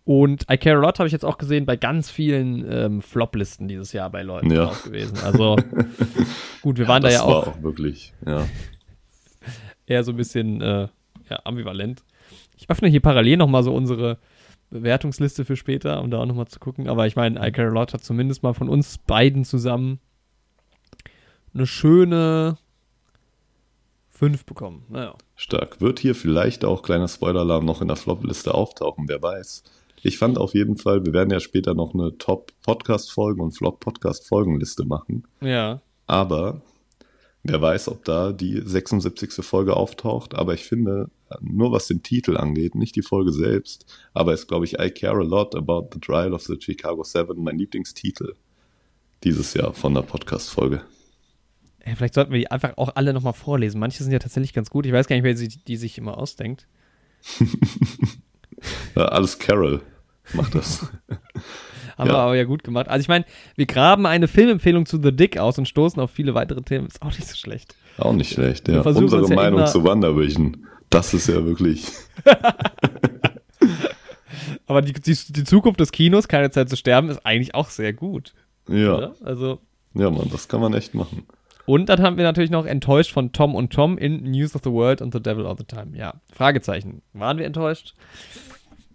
Und I Care a Lot habe ich jetzt auch gesehen bei ganz vielen ähm, Flop-Listen dieses Jahr bei Leuten ja. gewesen. Also <laughs> gut, wir ja, waren da ja auch, auch wirklich, ja. Eher so ein bisschen äh, ja, ambivalent. Ich öffne hier parallel nochmal so unsere Bewertungsliste für später, um da auch nochmal zu gucken. Aber ich meine, I Care hat zumindest mal von uns beiden zusammen eine schöne 5 bekommen. Naja. Stark. Wird hier vielleicht auch, kleiner Spoiler-Alarm, noch in der Flop-Liste auftauchen, wer weiß. Ich fand auf jeden Fall, wir werden ja später noch eine Top-Podcast-Folgen und Flop-Podcast-Folgenliste machen. Ja. Aber wer weiß, ob da die 76. Folge auftaucht. Aber ich finde, nur was den Titel angeht, nicht die Folge selbst, aber ist, glaube ich, I Care a Lot About the Trial of the Chicago Seven mein Lieblingstitel dieses Jahr von der Podcast-Folge. Ja, vielleicht sollten wir die einfach auch alle nochmal vorlesen. Manche sind ja tatsächlich ganz gut. Ich weiß gar nicht, wer sie, die sich immer ausdenkt. <laughs> ja, alles Carol macht das. <laughs> Haben ja. wir aber ja gut gemacht. Also ich meine, wir graben eine Filmempfehlung zu The Dick aus und stoßen auf viele weitere Themen. Ist auch nicht so schlecht. Auch nicht schlecht, ja. Unsere Meinung ja zu Wandervision. Das ist ja wirklich. <laughs> aber die, die, die, Zukunft des Kinos, keine Zeit zu sterben, ist eigentlich auch sehr gut. Ja. Oder? Also. Ja, Mann, das kann man echt machen. Und dann haben wir natürlich noch enttäuscht von Tom und Tom in News of the World und The Devil All the Time. Ja, Fragezeichen. Waren wir enttäuscht?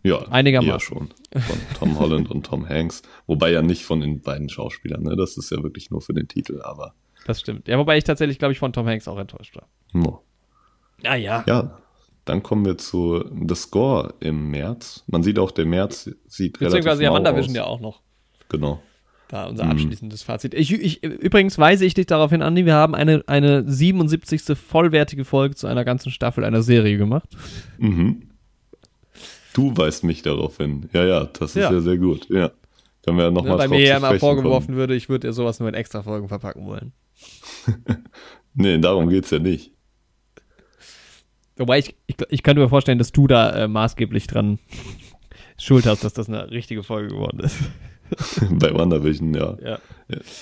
Ja, einigermaßen. schon. Von Tom Holland und Tom Hanks. Wobei ja nicht von den beiden Schauspielern, ne? Das ist ja wirklich nur für den Titel, aber. Das stimmt. Ja, wobei ich tatsächlich, glaube ich, von Tom Hanks auch enttäuscht war. No. Ja, ja. Ja, dann kommen wir zu The Score im März. Man sieht auch, der März sieht relativ Beziehungsweise ja WandaVision ja auch noch. Genau. Da unser mhm. abschließendes Fazit. Ich, ich, übrigens weise ich dich darauf hin, Andi, wir haben eine, eine 77. vollwertige Folge zu einer ganzen Staffel einer Serie gemacht. Mhm. Du weist mich darauf hin. Ja, ja, das ist ja, ja sehr gut. Ja. Können wir ja nochmal ja, Bei mir ja immer vorgeworfen kommen. würde, ich würde dir sowas nur in extra Folgen verpacken wollen. <laughs> nee, darum geht es ja nicht. Wobei ich, ich, ich könnte mir vorstellen, dass du da äh, maßgeblich dran <laughs> schuld hast, dass das eine richtige Folge geworden ist. <laughs> Bei WandaVision, ja. ja.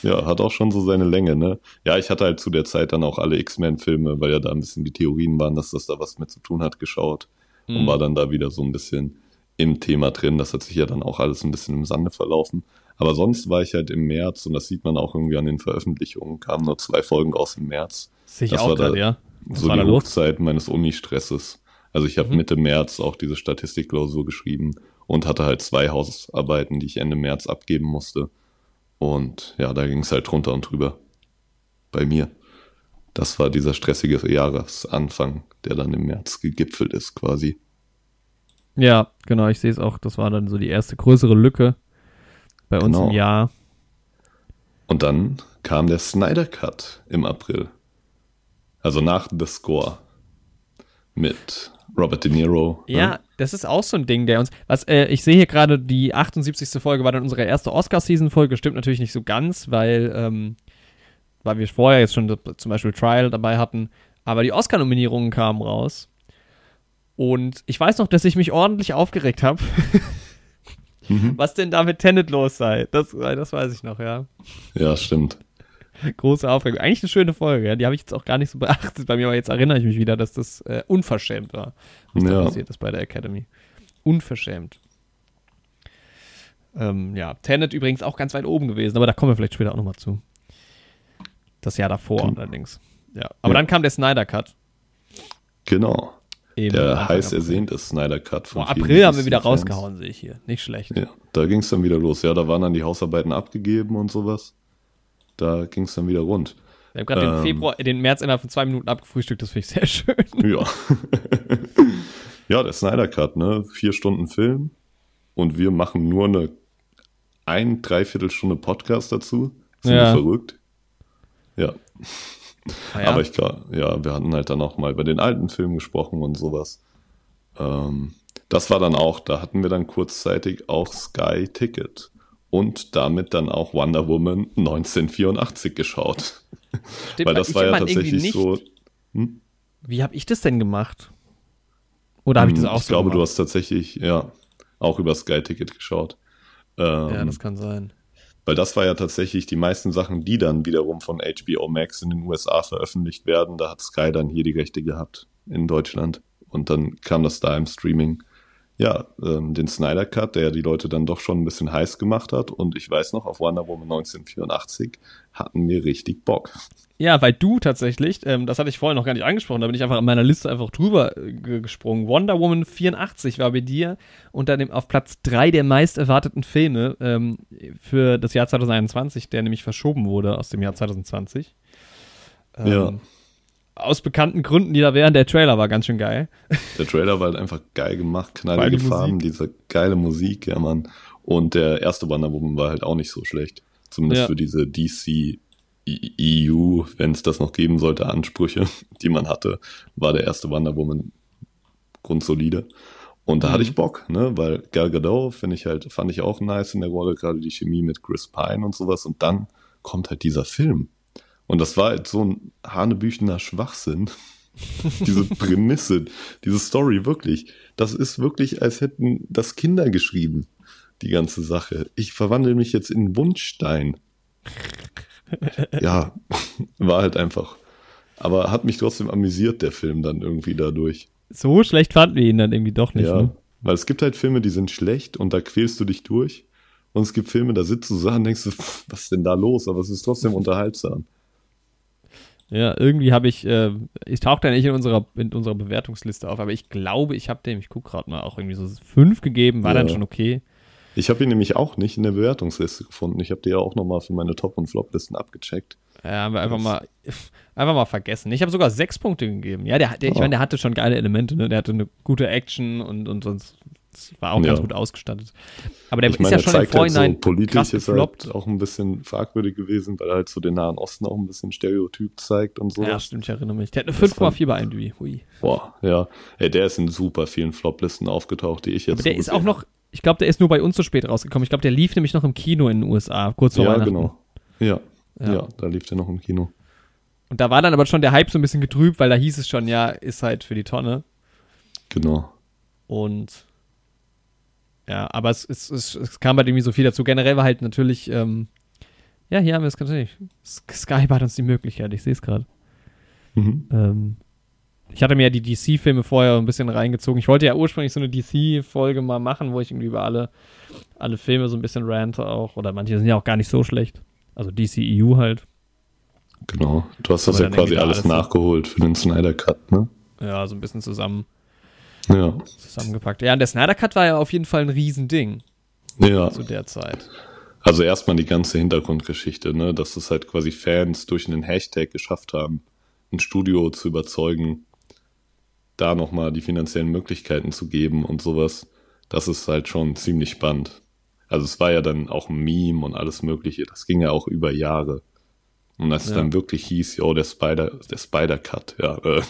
Ja, hat auch schon so seine Länge, ne? Ja, ich hatte halt zu der Zeit dann auch alle X-Men-Filme, weil ja da ein bisschen die Theorien waren, dass das da was mit zu tun hat, geschaut. Mhm. Und war dann da wieder so ein bisschen im Thema drin. Das hat sich ja dann auch alles ein bisschen im Sande verlaufen. Aber sonst war ich halt im März, und das sieht man auch irgendwie an den Veröffentlichungen, kamen nur zwei Folgen aus dem März. Sehe ich das auch gerade, ja. Was so die Hochzeit meines Uni-Stresses. Also ich habe mhm. Mitte März auch diese Statistikklausur geschrieben und hatte halt zwei Hausarbeiten, die ich Ende März abgeben musste. Und ja, da ging es halt drunter und drüber. Bei mir. Das war dieser stressige Jahresanfang, der dann im März gegipfelt ist, quasi. Ja, genau, ich sehe es auch. Das war dann so die erste größere Lücke bei uns genau. im Jahr. Und dann kam der Snyder Cut im April. Also nach The Score. Mit Robert De Niro. Ne? Ja, das ist auch so ein Ding, der uns. Was, äh, ich sehe hier gerade, die 78. Folge war dann unsere erste Oscar-Season-Folge. Stimmt natürlich nicht so ganz, weil, ähm, weil wir vorher jetzt schon zum Beispiel Trial dabei hatten. Aber die Oscar-Nominierungen kamen raus. Und ich weiß noch, dass ich mich ordentlich aufgeregt habe. <laughs> mhm. Was denn da mit Tenet los sei. Das, das weiß ich noch, ja. Ja, stimmt. Große Aufregung. Eigentlich eine schöne Folge, ja. Die habe ich jetzt auch gar nicht so <laughs> beachtet bei mir, aber jetzt erinnere ich mich wieder, dass das äh, unverschämt war, was ja. da passiert ist bei der Academy. Unverschämt. Ähm, ja, Tenet übrigens auch ganz weit oben gewesen, aber da kommen wir vielleicht später auch nochmal zu. Das Jahr davor okay. allerdings. Ja, aber Ja. dann kam der Snyder Cut. Genau. Eben Der heiß ersehnte Snyder Cut von vielen April haben wir wieder DC-Fans. rausgehauen, sehe ich hier. Nicht schlecht. Ja, da ging es dann wieder los. Ja, da waren dann die Hausarbeiten abgegeben und sowas. Da ging es dann wieder rund. Wir haben gerade den Ähm. Februar, äh, den März innerhalb von zwei Minuten abgefrühstückt, das finde ich sehr <laughs> schön. Ja. <laughs> ja, der Snyder Cut, ne? Vier Stunden Film. Und wir machen nur eine ein, dreiviertel Stunde Podcast dazu. Sind Ja. wir verrückt? Ja. Naja, Aber ich glaube, ja, wir hatten halt dann auch mal über den alten Film gesprochen und sowas. Ähm, das war dann auch, da hatten wir dann kurzzeitig auch Sky Ticket und damit dann auch Wonder Woman 1984 geschaut. stimmt, Weil das ich war ja tatsächlich nicht, so. Wie habe ich das denn gemacht? Oder habe ich das Hm, auch ich so glaube, du gemacht? hast tatsächlich, ja, auch über Sky Ticket geschaut. Ähm, Ja, das kann sein. Weil das war ja tatsächlich die meisten Sachen, die dann wiederum von HBO Max in den USA veröffentlicht werden. Da hat Sky dann hier die Rechte gehabt in Deutschland. Und dann kam das da im Streaming. Ja, ähm, den Snyder Cut, der die Leute dann doch schon ein bisschen heiß gemacht hat. Und ich weiß noch, auf Wonder Woman 1984 hatten wir richtig Bock. Ja, weil du tatsächlich, ähm, das hatte ich vorher noch gar nicht angesprochen, da bin ich einfach in meiner Liste einfach drüber äh, ge- gesprungen. Wonder Woman 84 war bei dir unter dem auf Platz 3 der meist erwarteten Filme ähm, für das Jahr 2021, der nämlich verschoben wurde aus dem Jahr 2020. Ähm, Ja. Aus bekannten Gründen, die da wären, der Trailer war ganz schön geil. <laughs> Der Trailer war halt einfach geil gemacht, Geile knallige Musik. Farben, diese geile Musik, ja Mann. Und der erste Wonder Woman war halt auch nicht so schlecht. Zumindest Ja. für diese DC EU, wenn es das noch geben sollte, Ansprüche, <laughs> die man hatte, war der erste Wonder Woman grundsolide. Und da Mhm. hatte ich Bock, ne, weil Gal Gadot finde ich halt, fand ich auch nice in der Rolle, gerade die Chemie mit Chris Pine und sowas. Und dann kommt halt dieser Film. Und das war halt so ein hanebüchener Schwachsinn. <laughs> diese Prämisse, diese Story, wirklich. Das ist wirklich, als hätten das Kinder geschrieben, die ganze Sache. Ich verwandle mich jetzt in Wunschstein. Ja, <laughs> war halt einfach. Aber hat mich trotzdem amüsiert, der Film dann irgendwie dadurch. So schlecht fanden wir ihn dann irgendwie doch nicht. ja, Ne? weil es gibt halt Filme, die sind schlecht und da quälst du dich durch. Und es gibt Filme, da sitzt du so und denkst du, <laughs> was ist denn da los? Aber es ist trotzdem unterhaltsam. Ja, irgendwie habe ich, äh, ich tauche da nicht in unserer, in unserer Bewertungsliste auf, aber ich glaube, ich habe dem, ich gucke gerade mal, auch irgendwie so fünf gegeben, war Ja. dann schon okay. Ich habe ihn nämlich auch nicht in der Bewertungsliste gefunden. Ich habe die ja auch nochmal für meine Top- und Flop-Listen abgecheckt. Ja, haben wir einfach Das- mal, einfach mal vergessen. Ich habe sogar sechs Punkte gegeben. Ja, der, der ich Oh. meine, der hatte schon geile Elemente, ne? Der hatte eine gute Action und, und sonst war auch Ja. ganz gut ausgestattet. Aber der ich ist meine, ja schon im zeigt halt Vorhinein so, politisch krass ist halt auch ein bisschen fragwürdig gewesen, weil er halt so den Nahen Osten auch ein bisschen stereotyp zeigt und so. ja, stimmt, ich erinnere mich. Der hat eine Das 5,4 bei IMDb. Hui. Boah, ja. Ey, der ist in super vielen Floplisten aufgetaucht, die ich jetzt Aber der ist auch noch, ich glaube, der ist nur bei uns so spät rausgekommen. Ich glaube, der lief nämlich noch im Kino in den USA, kurz vor Ja, Weihnachten. genau. Ja, Ja. ja. da lief der noch im Kino. Und da war dann aber schon der Hype so ein bisschen getrübt, weil da hieß es schon, ja, ist halt für die Tonne. Genau. Und ja, aber es, es, es, es kam halt irgendwie so viel dazu. Generell war halt natürlich, ähm, ja, hier haben wir es natürlich. Sky hat uns die Möglichkeit, ich sehe es gerade. Mhm. Ähm, ich hatte mir ja die DC-Filme vorher ein bisschen reingezogen. Ich wollte ja ursprünglich so eine DC-Folge mal machen, wo ich irgendwie über alle, alle Filme so ein bisschen rante auch. Oder manche sind ja auch gar nicht so schlecht. Also DCEU halt. Genau. Du hast das ja quasi alles alles nachgeholt für den Snyder Cut, ne? Ja, so ein bisschen zusammen, Ja. zusammengepackt. Ja, und der Snyder Cut war ja auf jeden Fall ein Riesending Ja. zu der Zeit. Also erstmal die ganze Hintergrundgeschichte, ne, dass es halt quasi Fans durch einen Hashtag geschafft haben, ein Studio zu überzeugen, da nochmal die finanziellen Möglichkeiten zu geben und sowas. Das ist halt schon ziemlich spannend. Also es war ja dann auch ein Meme und alles Mögliche. Das ging ja auch über Jahre. Und als es Ja. dann wirklich hieß, yo, der Spider, der Spider Cut, ja, <laughs> äh,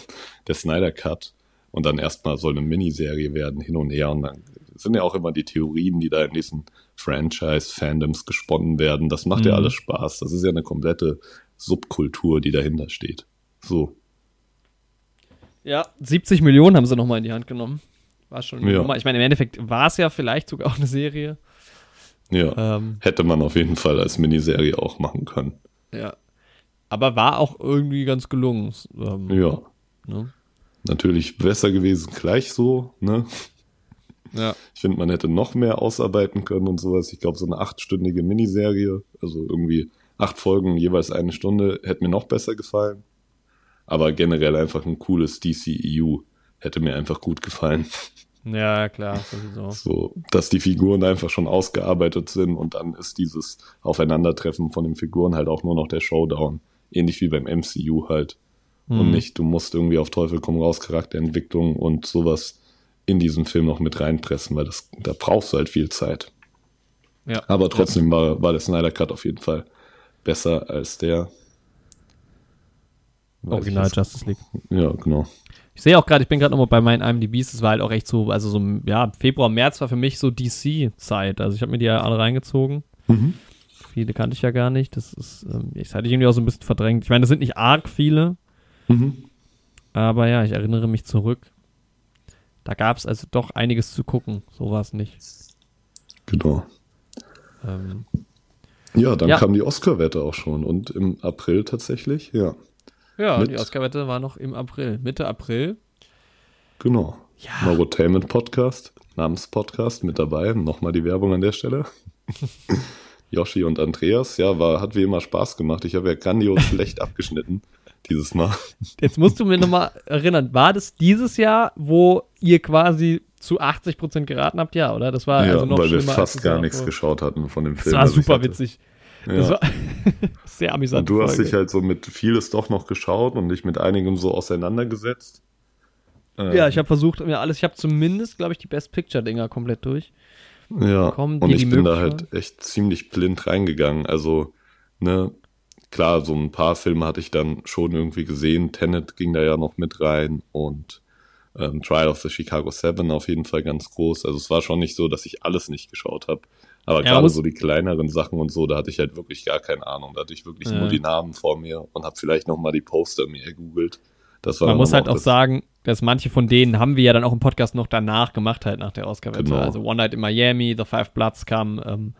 der Snyder Cut. Und dann erstmal soll eine Miniserie werden, hin und her. Und dann sind ja auch immer die Theorien, die da in diesen Franchise-Fandoms gesponnen werden. Das macht ja Mhm. alles Spaß. Das ist ja eine komplette Subkultur, die dahinter steht. So. Ja, 70 Millionen haben sie nochmal in die Hand genommen. War schon. Ja. Nummer. Ich meine, im Endeffekt war es ja vielleicht sogar auch eine Serie. Ja. Ähm, Hätte man auf jeden Fall als Miniserie auch machen können. ja. Aber war auch irgendwie ganz gelungen. Ähm, Ja. Ne? Natürlich besser gewesen, gleich so, ne? ja. Ich finde, man hätte noch mehr ausarbeiten können und sowas. Ich glaube, so eine achtstündige Miniserie, also irgendwie acht Folgen, jeweils eine Stunde, hätte mir noch besser gefallen. Aber generell einfach ein cooles DCEU hätte mir einfach gut gefallen. Ja, klar, sowieso. So, dass die Figuren einfach schon ausgearbeitet sind und dann ist dieses Aufeinandertreffen von den Figuren halt auch nur noch der Showdown. Ähnlich wie beim MCU halt. Mhm. Und nicht, du musst irgendwie auf Teufel komm raus Charakterentwicklung und sowas in diesen Film noch mit reinpressen, weil das, da brauchst du halt viel Zeit. Ja. Aber trotzdem war, war der Snyder Cut auf jeden Fall besser als der Original Justice League. Ja, genau. Ich sehe auch gerade, ich bin gerade nochmal bei meinen IMDb's, es war halt auch echt so, also so, ja, Februar, März war für mich so DC-Zeit. Also ich habe mir die ja alle reingezogen. Mhm. Viele kannte ich ja gar nicht. Das ist, ähm, das hatte ich irgendwie auch so ein bisschen verdrängt. Ich meine, das sind nicht arg viele. Mhm. Aber ja, ich erinnere mich zurück. Da gab es also doch einiges zu gucken. So war es nicht. Genau. Ähm, ja, dann ja. kam die Oscar-Wette auch schon und im April tatsächlich, ja. Ja, Mit, die Oscar-Wette war noch im April, Mitte April. Genau. Ja. Neurotainment Podcast, Namenspodcast mit dabei. Nochmal die Werbung an der Stelle. <laughs> Yoshi und Andreas, ja, war, hat wie immer Spaß gemacht. Ich habe ja grandios schlecht <laughs> abgeschnitten dieses Mal. Jetzt musst du mir nochmal erinnern, war das dieses Jahr, wo ihr quasi zu 80% geraten habt? Ja, oder? Das war ja, also noch weil wir fast gar nichts geschaut hatten von dem Film. Das war super witzig. Das war <laughs> sehr amüsant. Und du hast dich halt so mit vieles doch noch geschaut und dich mit einigem so auseinandergesetzt. Ähm, ja, ich habe versucht, mir alles, ich habe zumindest, glaube ich, die Best Picture-Dinger komplett durch. Ja, bekommen, und ich bin da halt echt ziemlich blind reingegangen. Also, ne, klar, so ein paar Filme hatte ich dann schon irgendwie gesehen. Tenet ging da ja noch mit rein und ähm, Trial of the Chicago Seven auf jeden Fall ganz groß. Also es war schon nicht so, dass ich alles nicht geschaut habe. Aber ja, gerade so die kleineren Sachen und so, da hatte ich halt wirklich gar keine Ahnung. Da hatte ich wirklich ja. nur die Namen vor mir und habe vielleicht noch mal die Poster mir gegoogelt. Das war Man muss halt auch sagen, dass manche von denen haben wir ja dann auch im Podcast noch danach gemacht, halt nach der Oscar-Wette. Genau. Also One Night in Miami, The Five Bloods kam ähm,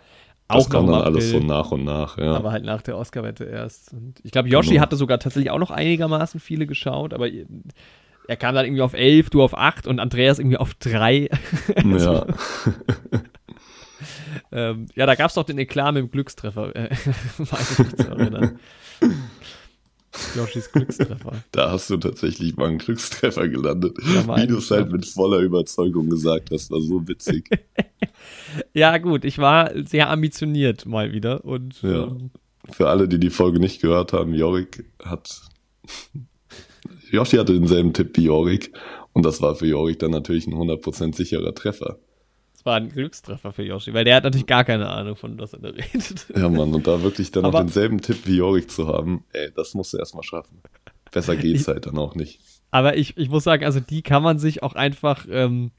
auch das kam dann alles so nach und nach, ja. Aber halt nach der Oscar-Wette erst. Und ich glaube, Yoshi genau. hatte sogar tatsächlich auch noch einigermaßen viele geschaut, aber er kam dann irgendwie auf elf, du auf acht und Andreas irgendwie auf drei. <laughs> ja. <laughs> ähm, ja, da gab es doch den Eklat mit dem Glückstreffer. Äh, <laughs> weiß ich nicht zu erinnern. Yoshis Glückstreffer. Da hast du tatsächlich mal einen Glückstreffer gelandet. Wie du es halt mit voller Überzeugung gesagt hast, war so witzig. <laughs> ja, gut, ich war sehr ambitioniert mal wieder. Und, ja. Ähm, Für alle, die die Folge nicht gehört haben, Jorik hat. Yoshi hatte denselben Tipp wie Jorik und das war für Jorik dann natürlich ein 100% sicherer Treffer. Das war ein Glückstreffer für Yoshi, weil der hat natürlich gar keine Ahnung von was er da redet. Ja, Mann, und da wirklich dann Aber, noch denselben Tipp wie Jorik zu haben, ey, das musst du erstmal schaffen. Besser geht's <laughs> halt dann auch nicht. Aber ich, ich muss sagen, also die kann man sich auch einfach ähm,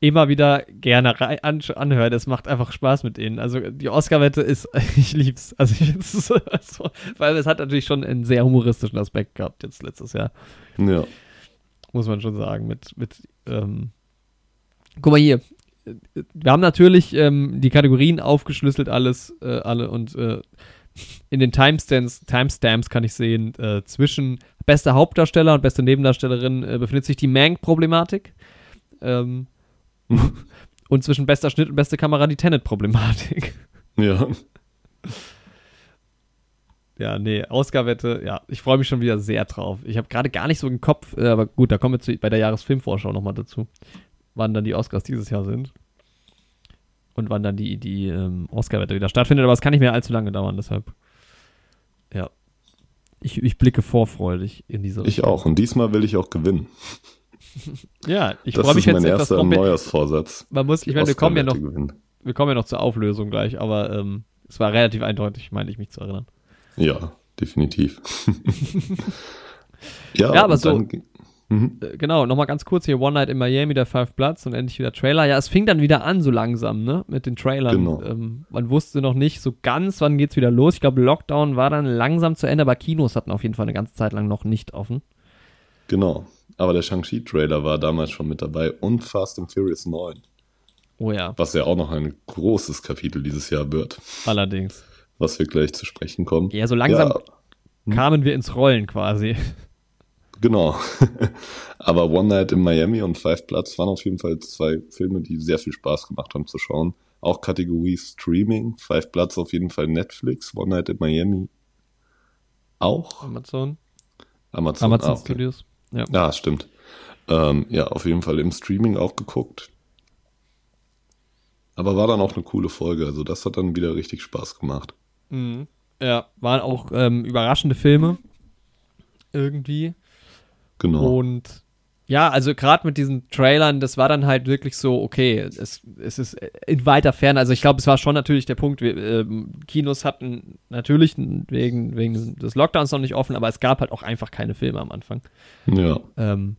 immer wieder gerne an anhören. Es macht einfach Spaß mit denen. Also die Oscar-Wette ist, <laughs> ich lieb's. Also ich es so, weil es hat natürlich schon einen sehr humoristischen Aspekt gehabt jetzt letztes Jahr. Ja. Muss man schon sagen. Mit, mit, ähm, guck mal hier, wir haben natürlich ähm, die Kategorien aufgeschlüsselt, alles, äh, alle und äh, in den Timestamps, Timestamps kann ich sehen, äh, zwischen bester Hauptdarsteller und beste Nebendarstellerin äh, befindet sich die Mank-Problematik. Ähm, und zwischen bester Schnitt und beste Kamera die Tenet-Problematik. Ja. Ja, nee, Ausgabette, ja, ich freue mich schon wieder sehr drauf. Ich habe gerade gar nicht so im Kopf, äh, aber gut, da kommen wir zu, bei der Jahresfilmvorschau nochmal dazu wann dann die Oscars dieses Jahr sind. Und wann dann die, die ähm, Oscar-Wette wieder stattfindet. Aber es kann nicht mehr allzu lange dauern, deshalb. Ja. Ich, ich blicke vorfreudig in diese Richtung. Ich auch. Und diesmal will ich auch gewinnen. <laughs> ja, ich freue mich jetzt Das ist mein erster Neujahrsvorsatz. Man muss, ich meine, wir kommen ja noch, wir kommen ja noch zur Auflösung gleich, aber ähm, es war relativ eindeutig, meine ich mich zu erinnern. Ja, definitiv. <laughs> ja, ja aber so, dann, Mhm. Äh, genau, nochmal ganz kurz hier, One Night in Miami, der Five Bloods und endlich wieder Trailer. Ja, es fing dann wieder an so langsam, ne, mit den Trailern. Genau. Ähm, man wusste noch nicht so ganz, wann geht's wieder los. Ich glaube, Lockdown war dann langsam zu Ende, aber Kinos hatten auf jeden Fall eine ganze Zeit lang noch nicht offen. Genau, aber der Shang-Chi-Trailer war damals schon mit dabei und Fast and Furious 9. Oh ja. Was ja auch noch ein großes Kapitel dieses Jahr wird. Allerdings. Was wir gleich zu sprechen kommen. Ja, so langsam ja. Kamen wir ins Rollen quasi. Genau. <laughs> Aber One Night in Miami und Five Bloods waren auf jeden Fall zwei Filme, die sehr viel Spaß gemacht haben zu schauen. Auch Kategorie Streaming. Five Bloods auf jeden Fall Netflix. One Night in Miami auch. Amazon. Amazon, Amazon ah, okay. Studios. Ja. Ja, stimmt. Ähm, ja, auf jeden Fall im Streaming auch geguckt. Aber war dann auch eine coole Folge. Also das hat dann wieder richtig Spaß gemacht. Mhm. Ja, waren auch ähm, überraschende Filme. Irgendwie. Genau. Und ja, also gerade mit diesen Trailern, das war dann halt wirklich so, okay, es, es ist in weiter Ferne. Also ich glaube, es war schon natürlich der Punkt, wir, ähm, Kinos hatten natürlich wegen, wegen des Lockdowns noch nicht offen, aber es gab halt auch einfach keine Filme am Anfang. ja. Ähm,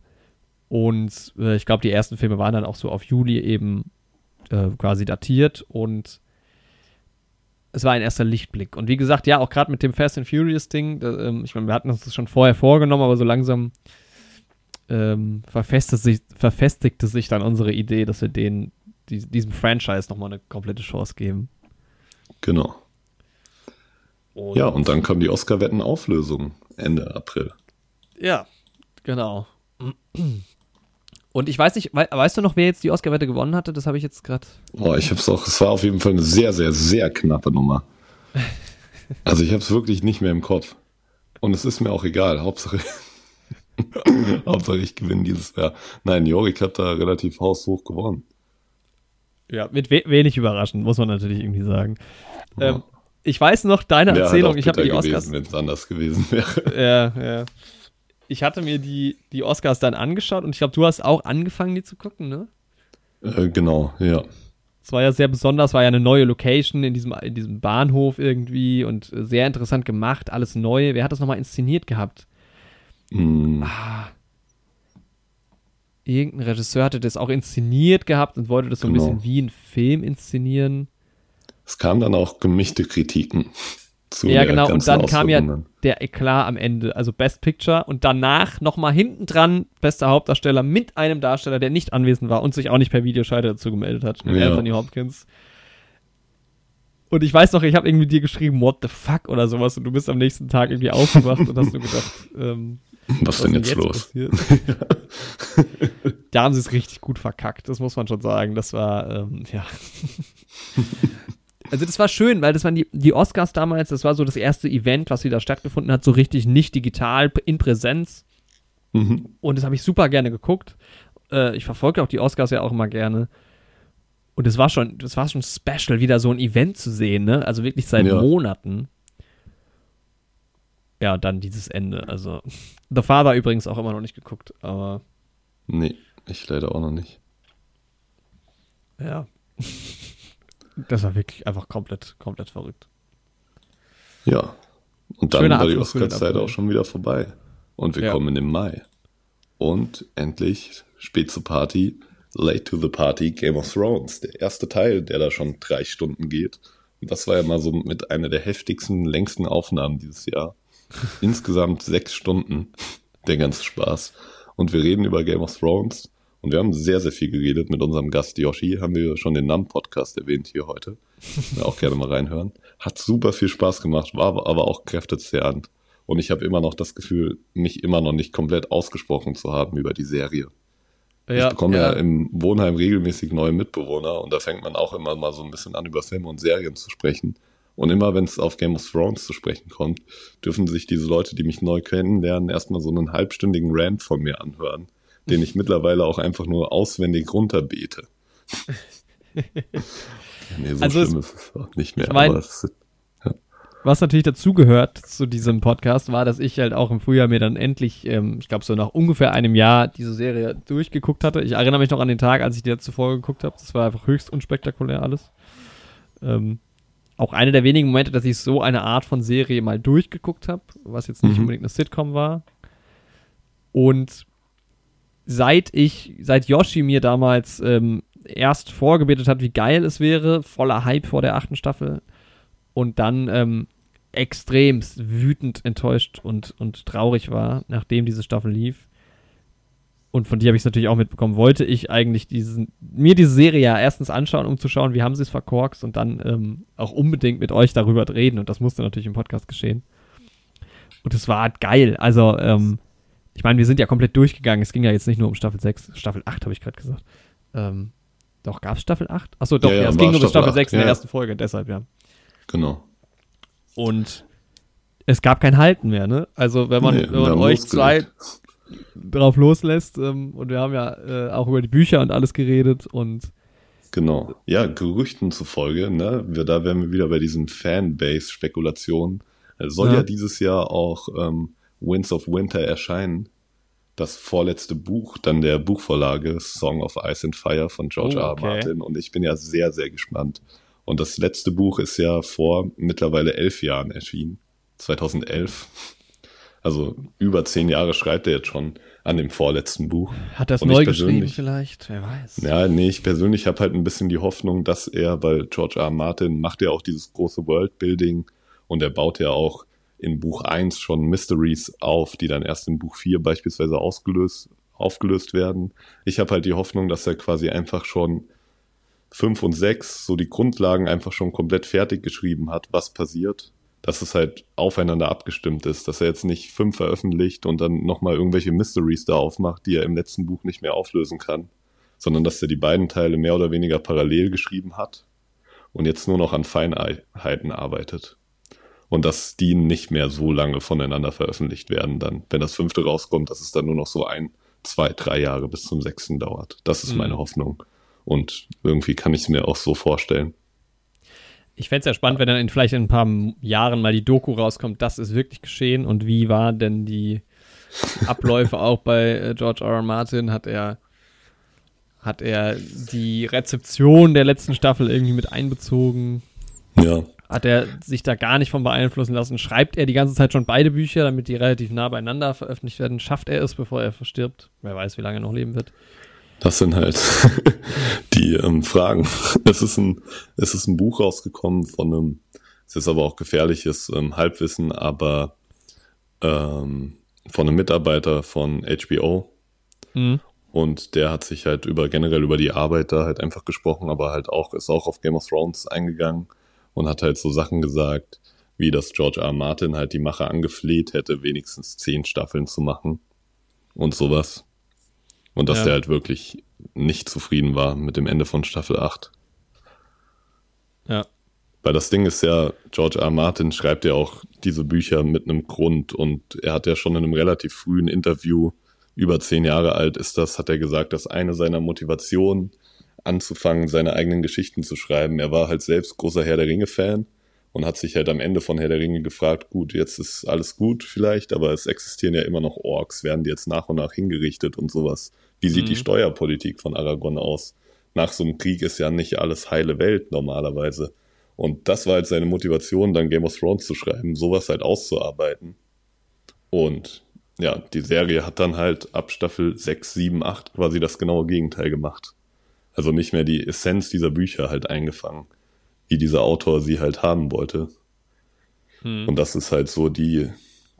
und äh, ich glaube, die ersten Filme waren dann auch so auf Juli eben äh, quasi datiert und es war ein erster Lichtblick. Und wie gesagt, ja, auch gerade mit dem Fast and Furious Ding, da, ähm, ich meine, wir hatten uns das schon vorher vorgenommen, aber so langsam ähm, verfestigte, sich, verfestigte sich dann unsere Idee, dass wir den, die, diesem Franchise nochmal eine komplette Chance geben. Genau. Und, Ja, und dann kam die Oscar-Wetten-Auflösung Ende April. Ja, genau. Und ich weiß nicht, wei- weißt du noch, wer jetzt die Oscar-Wette gewonnen hatte? Das habe ich jetzt gerade. Boah, ich hab's auch, es war auf jeden Fall eine sehr, sehr, sehr knappe Nummer. <laughs> Also ich hab's wirklich nicht mehr im Kopf. Und es ist mir auch egal. Hauptsache, <laughs> Hauptsache ich gewinne dieses Jahr. Nein, Jorik hat da relativ haushoch gewonnen. Ja, mit we wenig überraschend, muss man natürlich irgendwie sagen. Ja. Ähm, ich weiß noch deine Erzählung, halt auch ich habe die bitter Oscars. gewesen, wenn es anders gewesen wäre. <laughs> Ja, ja. Ich hatte mir die, die Oscars dann angeschaut und ich glaube, du hast auch angefangen, die zu gucken, ne? Äh, genau, ja. Es war ja sehr besonders, war ja eine neue Location in diesem, in diesem Bahnhof irgendwie und äh, sehr interessant gemacht, alles neu. Wer hat das nochmal inszeniert gehabt? Hm, Irgendein Regisseur hatte das auch inszeniert gehabt und wollte das so ein Genau. bisschen wie ein Film inszenieren. Es kamen dann auch gemischte Kritiken <laughs> zu Ja, genau. Und dann kam ja der Eklat am Ende, also Best Picture und danach nochmal hinten dran bester Hauptdarsteller mit einem Darsteller, der nicht anwesend war und sich auch nicht per Videoscheide dazu gemeldet hat, Ja. Anthony Hopkins. Und ich weiß noch, ich habe irgendwie dir geschrieben, what the fuck oder sowas und du bist am nächsten Tag irgendwie aufgewacht und hast nur gedacht, <laughs> ähm, Was, denn jetzt, los? <laughs> da haben sie es richtig gut verkackt, das muss man schon sagen. Das war, ähm, ja. <laughs> Also das war schön, weil das waren die, die Oscars damals, das war so das erste Event, was wieder stattgefunden hat, so richtig nicht digital, in Präsenz. Mhm. Und das habe ich super gerne geguckt. Äh, ich verfolge auch die Oscars ja auch immer gerne. Und es war schon, das war schon special, wieder so ein Event zu sehen, ne? Also wirklich seit Ja. Monaten. Ja, dann dieses Ende. Also, The Father übrigens auch immer noch nicht geguckt, aber Nee, ich leider auch noch nicht. ja. <laughs> Das war wirklich einfach komplett, komplett verrückt. Ja. Und dann Schöner war die Oscar-Zeit auch schon wieder vorbei. Und wir Ja. kommen den Mai. Und endlich, spät zur Party, late to the party, Game of Thrones. Der erste Teil, der da schon drei Stunden geht. Und das war ja mal so mit einer der heftigsten, längsten Aufnahmen dieses Jahr. Insgesamt sechs Stunden. Der ganze Spaß. Und wir reden über Game of Thrones. Und wir haben sehr, sehr viel geredet mit unserem Gast Yoshi. Haben wir schon den NAM-Podcast erwähnt hier heute. Auch gerne mal reinhören. Hat super viel Spaß gemacht, war aber auch kräftezehrend. Und ich habe immer noch das Gefühl, mich immer noch nicht komplett ausgesprochen zu haben über die Serie. ich bekomme ja. im Wohnheim regelmäßig neue Mitbewohner und da fängt man auch immer mal so ein bisschen an, über Filme und Serien zu sprechen. Und immer wenn es auf Game of Thrones zu sprechen kommt, dürfen sich diese Leute, die mich neu kennenlernen, erstmal so einen halbstündigen Rant von mir anhören, den ich mittlerweile auch einfach nur auswendig runterbete. nee, so Also es- schlimm ist es auch nicht mehr. ich mein- aber es, Was natürlich dazugehört zu diesem Podcast, war, dass ich halt auch im Frühjahr mir dann endlich, ähm, ich glaube so nach ungefähr einem Jahr, diese Serie durchgeguckt hatte. Ich erinnere mich noch an den Tag, als ich die letzte Folge geguckt habe. Das war einfach höchst unspektakulär alles. Ähm, auch eine der wenigen Momente, dass ich so eine Art von Serie mal durchgeguckt habe, was jetzt nicht Mhm. unbedingt eine Sitcom war. Und seit ich, seit Yoshi mir damals ähm, erst vorgebetet hat, wie geil es wäre, voller Hype vor der achten Staffel, und dann ähm, extremst wütend, enttäuscht und, und traurig war, nachdem diese Staffel lief. Und von dir habe ich es natürlich auch mitbekommen. Wollte ich eigentlich diesen, mir diese Serie ja erstens anschauen, um zu schauen, wie haben sie es verkorkst und dann ähm, auch unbedingt mit euch darüber reden. Und das musste natürlich im Podcast geschehen. Und es war geil. Also, ähm, ich meine, wir sind ja komplett durchgegangen. Es ging ja jetzt nicht nur um Staffel 6, Staffel 8 habe ich gerade gesagt. Ähm, doch, gab es Staffel 8? Achso, doch, Ja, ja, ja, es ging nur bis Staffel Staffel 6 in 8, der ja. ersten Folge, deshalb, ja. genau. Und es gab kein Halten mehr, ne? Also wenn man, nee, wenn man euch zwei drauf loslässt ähm, und wir haben ja äh, auch über die Bücher und alles geredet und Genau. Ja, Gerüchten zufolge, ne? Wir, da wären wir wieder bei diesen Fanbase-Spekulationen. Es soll ja. ja. dieses Jahr auch ähm, Winds of Winter erscheinen. Das vorletzte Buch dann der Buchvorlage Song of Ice and Fire von George oh, R. R. Martin. Und ich bin ja sehr, sehr gespannt. Und das letzte Buch ist ja vor mittlerweile elf Jahren erschienen. 2011. Also über zehn Jahre schreibt er jetzt schon an dem vorletzten Buch. Hat das neu geschrieben vielleicht? Wer weiß. Ja, nee, ich persönlich habe halt ein bisschen die Hoffnung, dass er, weil George R. R. Martin macht ja auch dieses große Worldbuilding und er baut ja auch in Buch 1 schon Mysteries auf, die dann erst in Buch 4 beispielsweise ausgelöst, aufgelöst werden. Ich habe halt die Hoffnung, dass er quasi einfach schon 5 und 6 so die Grundlagen einfach schon komplett fertig geschrieben hat, was passiert dass es halt aufeinander abgestimmt ist, dass er jetzt nicht fünf veröffentlicht und dann nochmal irgendwelche Mysteries da aufmacht, die er im letzten Buch nicht mehr auflösen kann, sondern dass er die beiden Teile mehr oder weniger parallel geschrieben hat und jetzt nur noch an Feinheiten arbeitet. Und dass die nicht mehr so lange voneinander veröffentlicht werden, dann, wenn das fünfte rauskommt, dass es dann nur noch so ein, zwei, drei Jahre bis zum sechsten dauert. Das ist mhm. meine Hoffnung. Und irgendwie kann ich es mir auch so vorstellen. Ich fände es ja spannend, wenn dann in, vielleicht in ein paar Jahren mal die Doku rauskommt, das ist wirklich geschehen und wie war denn die Abläufe auch bei äh, George R. R. Martin? Hat er, hat er die Rezeption der letzten Staffel irgendwie mit einbezogen? Ja. Hat er sich da gar nicht von beeinflussen lassen? Schreibt er die ganze Zeit schon beide Bücher, damit die relativ nah beieinander veröffentlicht werden? Schafft er es, bevor er verstirbt? Wer weiß, wie lange er noch leben wird. Das sind halt <laughs> die ähm, Fragen. <laughs> Es ist, ein, es ist ein Buch rausgekommen von einem, es ist aber auch gefährliches ähm, Halbwissen, aber ähm, von einem Mitarbeiter von HBO. Mhm. Und der hat sich halt über generell über die Arbeit da halt einfach gesprochen, aber halt auch, ist auch auf Game of Thrones eingegangen und hat halt so Sachen gesagt, wie dass George R. R. Martin halt die Macher angefleht hätte, wenigstens zehn Staffeln zu machen und sowas. Und dass ja. der halt wirklich nicht zufrieden war mit dem Ende von Staffel 8. Ja. Weil das Ding ist ja, George R. R. Martin schreibt ja auch diese Bücher mit einem Grund und er hat ja schon in einem relativ frühen Interview, über zehn Jahre alt ist das, hat er gesagt, dass eine seiner Motivationen anzufangen, seine eigenen Geschichten zu schreiben. Er war halt selbst großer Herr der Ringe-Fan und hat sich halt am Ende von Herr der Ringe gefragt, gut, jetzt ist alles gut vielleicht, aber es existieren ja immer noch Orks, werden die jetzt nach und nach hingerichtet und sowas. Wie sieht mhm. die Steuerpolitik von Aragon aus? Nach so einem Krieg ist ja nicht alles heile Welt normalerweise. Und das war halt seine Motivation, dann Game of Thrones zu schreiben, sowas halt auszuarbeiten. Und ja, die Serie hat dann halt ab Staffel 6, 7, 8 quasi das genaue Gegenteil gemacht. Also nicht mehr die Essenz dieser Bücher halt eingefangen, wie dieser Autor sie halt haben wollte. Hm. Und das ist halt so die,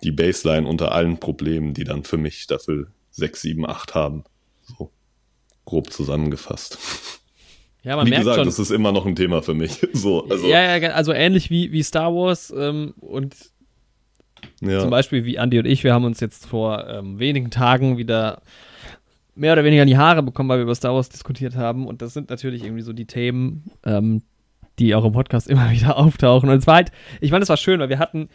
die Baseline unter allen Problemen, die dann für mich Staffel 6, 7, 8 haben. So grob zusammengefasst. Ja, man wie merkt gesagt, schon, das ist immer noch ein Thema für mich. <laughs> So, also. Ja, ja, also ähnlich wie, wie Star Wars ähm, und ja. zum Beispiel wie Andy und ich, wir haben uns jetzt vor ähm, wenigen Tagen wieder mehr oder weniger in die Haare bekommen, weil wir über Star Wars diskutiert haben. Und das sind natürlich irgendwie so die Themen, ähm, die auch im Podcast immer <laughs> wieder auftauchen. Und es war halt, ich meine, es war schön, weil wir hatten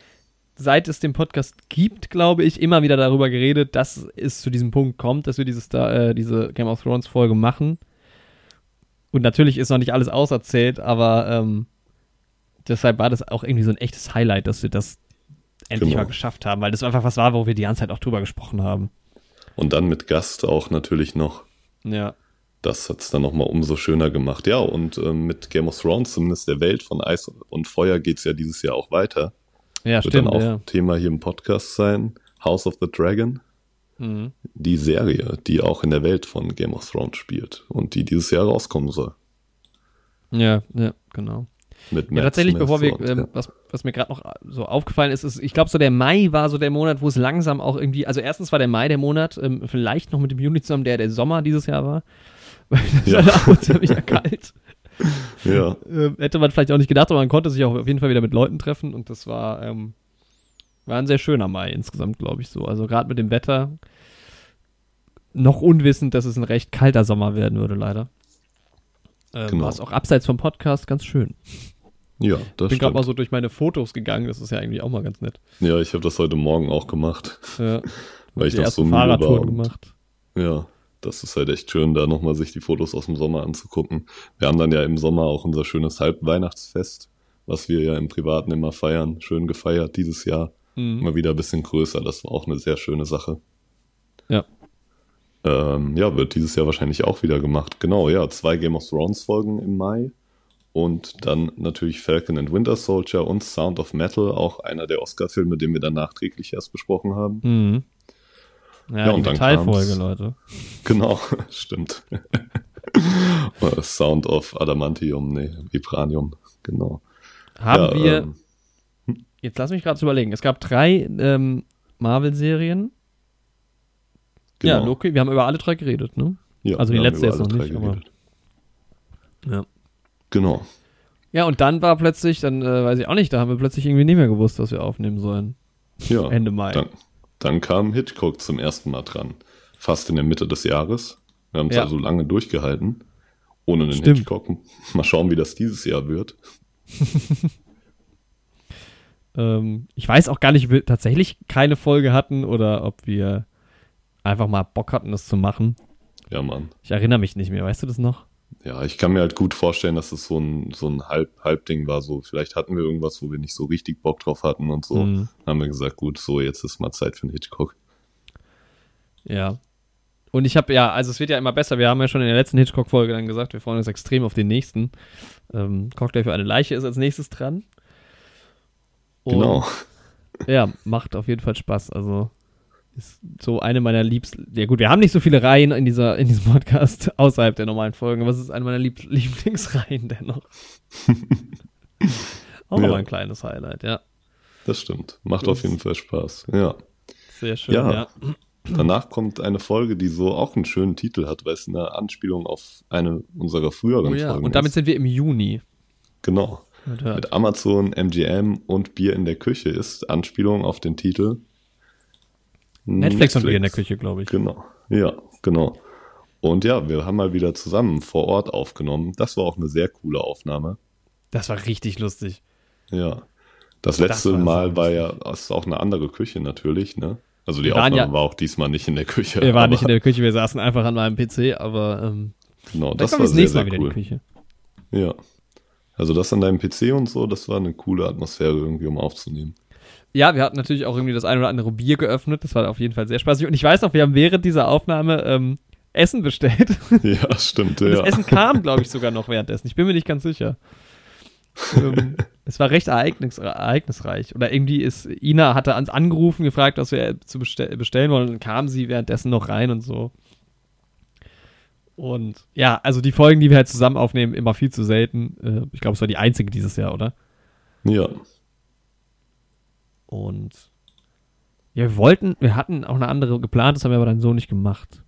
seit es den Podcast gibt, glaube ich, immer wieder darüber geredet, dass es zu diesem Punkt kommt, dass wir dieses, äh, diese Game of Thrones Folge machen. Und natürlich ist noch nicht alles auserzählt, aber ähm, deshalb war das auch irgendwie so ein echtes Highlight, dass wir das endlich genau. mal geschafft haben, weil das einfach was war, wo wir die ganze Zeit auch drüber gesprochen haben. Und dann mit Gast auch natürlich noch. Ja. Das hat es dann nochmal umso schöner gemacht. Ja, und ähm, mit Game of Thrones, zumindest der Welt von Eis und Feuer, geht es ja dieses Jahr auch weiter. Ja, Wird stimmt, dann auch ja. Thema hier im Podcast sein. House of the Dragon. Mhm. Die Serie, die auch in der Welt von Game of Thrones spielt und die dieses Jahr rauskommen soll. Ja, ja, genau. Mit ja, tatsächlich, bevor wir, ähm, ja. was, was mir gerade noch so aufgefallen ist, ist, ich glaube, so der Mai war so der Monat, wo es langsam auch irgendwie, also erstens war der Mai der Monat, ähm, vielleicht noch mit dem Juni zusammen, der der Sommer dieses Jahr war. Weil das <laughs> ja. war auch ziemlich kalt. <laughs> Ja. Ähm, hätte man vielleicht auch nicht gedacht, aber man konnte sich auch auf jeden Fall wieder mit Leuten treffen und das war, ähm, war ein sehr schöner Mai insgesamt, glaube ich so. Also gerade mit dem Wetter noch unwissend, dass es ein recht kalter Sommer werden würde, leider. Ähm, genau. War es auch abseits vom Podcast ganz schön. Ja, das Bin gerade mal so durch meine Fotos gegangen, das ist ja eigentlich auch mal ganz nett. Ja, ich habe das heute Morgen auch gemacht. Ja. weil ich noch so müde war. gemacht. Ja, das ist halt echt schön, da nochmal sich die Fotos aus dem Sommer anzugucken. Wir haben dann ja im Sommer auch unser schönes Halbweihnachtsfest, was wir ja im Privaten immer feiern. Schön gefeiert dieses Jahr. Mhm. Mal wieder ein bisschen größer. Das war auch eine sehr schöne Sache. Ja. Ähm, ja, wird dieses Jahr wahrscheinlich auch wieder gemacht. Genau, ja, zwei Game of Thrones Folgen im Mai. Und dann natürlich Falcon and Winter Soldier und Sound of Metal, auch einer der Oscar-Filme, den wir dann nachträglich erst besprochen haben. Mhm. Ja, ja und dann Teilfolge, Leute. <laughs> Genau, <laughs> stimmt. <laughs> Sound of Adamantium, nee, Vibranium, genau. Haben ja, wir, ähm, hm? jetzt lass mich gerade überlegen, es gab drei ähm, Marvel-Serien. Genau. Ja, Loki, wir haben über alle drei geredet, ne? Ja, also die letzte jetzt noch nicht, aber. Ja. Genau. Ja, und dann war plötzlich, dann äh, weiß ich auch nicht, da haben wir plötzlich irgendwie nicht mehr gewusst, was wir aufnehmen sollen. Ja. Ende Mai. Dann, dann kam Hitchcock zum ersten Mal dran. Fast in der Mitte des Jahres. Wir haben es ja. also lange durchgehalten. Ohne einen Stimmt. Hitchcock. Mal schauen, wie das dieses Jahr wird. <laughs> ähm, ich weiß auch gar nicht, ob wir tatsächlich keine Folge hatten oder ob wir einfach mal Bock hatten, das zu machen. Ja, Mann. Ich erinnere mich nicht mehr. Weißt du das noch? Ja, ich kann mir halt gut vorstellen, dass es so ein, so ein Halb, Halbding war. So, vielleicht hatten wir irgendwas, wo wir nicht so richtig Bock drauf hatten und so. Mhm. Haben wir gesagt, gut, so, jetzt ist mal Zeit für einen Hitchcock. Ja. Und ich habe ja, also es wird ja immer besser. Wir haben ja schon in der letzten Hitchcock-Folge dann gesagt, wir freuen uns extrem auf den nächsten. Ähm, Cocktail für eine Leiche ist als nächstes dran. Und, genau. Ja, macht auf jeden Fall Spaß. Also ist so eine meiner liebsten. Ja, gut, wir haben nicht so viele Reihen in, dieser, in diesem Podcast <laughs> außerhalb der normalen Folgen, aber es ist eine meiner Lieb <laughs> Lieblingsreihen dennoch. <laughs> Auch ja. ein kleines Highlight, ja. Das stimmt. Macht das auf jeden Fall Spaß. Ja. Sehr schön, ja. ja. <clears throat> Danach kommt eine Folge, die so auch einen schönen Titel hat, weil es eine Anspielung auf eine unserer früheren oh, ja. Folgen Und damit ist. sind wir im Juni. Genau. Mit Amazon, MGM und Bier in der Küche ist Anspielung auf den Titel Netflix, Netflix und wir in der Küche, glaube ich. Genau, ja, genau. Und ja, wir haben mal wieder zusammen vor Ort aufgenommen. Das war auch eine sehr coole Aufnahme. Das war richtig lustig. Ja. Das letzte das war Mal war ja ist auch eine andere Küche natürlich, ne? Also die Aufnahme ja, war auch diesmal nicht in der Küche. Wir waren nicht in der Küche, wir saßen einfach an meinem PC, aber ähm, genau, das war sehr, sehr cool. Ja. Also das an deinem PC und so, das war eine coole Atmosphäre irgendwie, um aufzunehmen. Ja, wir hatten natürlich auch irgendwie das ein oder andere Bier geöffnet. Das war auf jeden Fall sehr spaßig. Und ich weiß noch, wir haben während dieser Aufnahme ähm, Essen bestellt. <laughs> Ja, stimmt. Und das ja. Essen kam, glaube ich, sogar noch währenddessen. Ich bin mir nicht ganz sicher. ähm, <laughs> es war recht ereignis ereignisreich. Oder irgendwie ist Ina hatte ans angerufen, gefragt, was wir zu bestell bestellen wollen. Und dann kam sie währenddessen noch rein und so. Und ja, also die Folgen, die wir halt zusammen aufnehmen, immer viel zu selten. Äh, ich glaube, es war die einzige dieses Jahr, oder? Ja. Und ja, wir wollten, wir hatten auch eine andere geplant, das haben wir aber dann so nicht gemacht.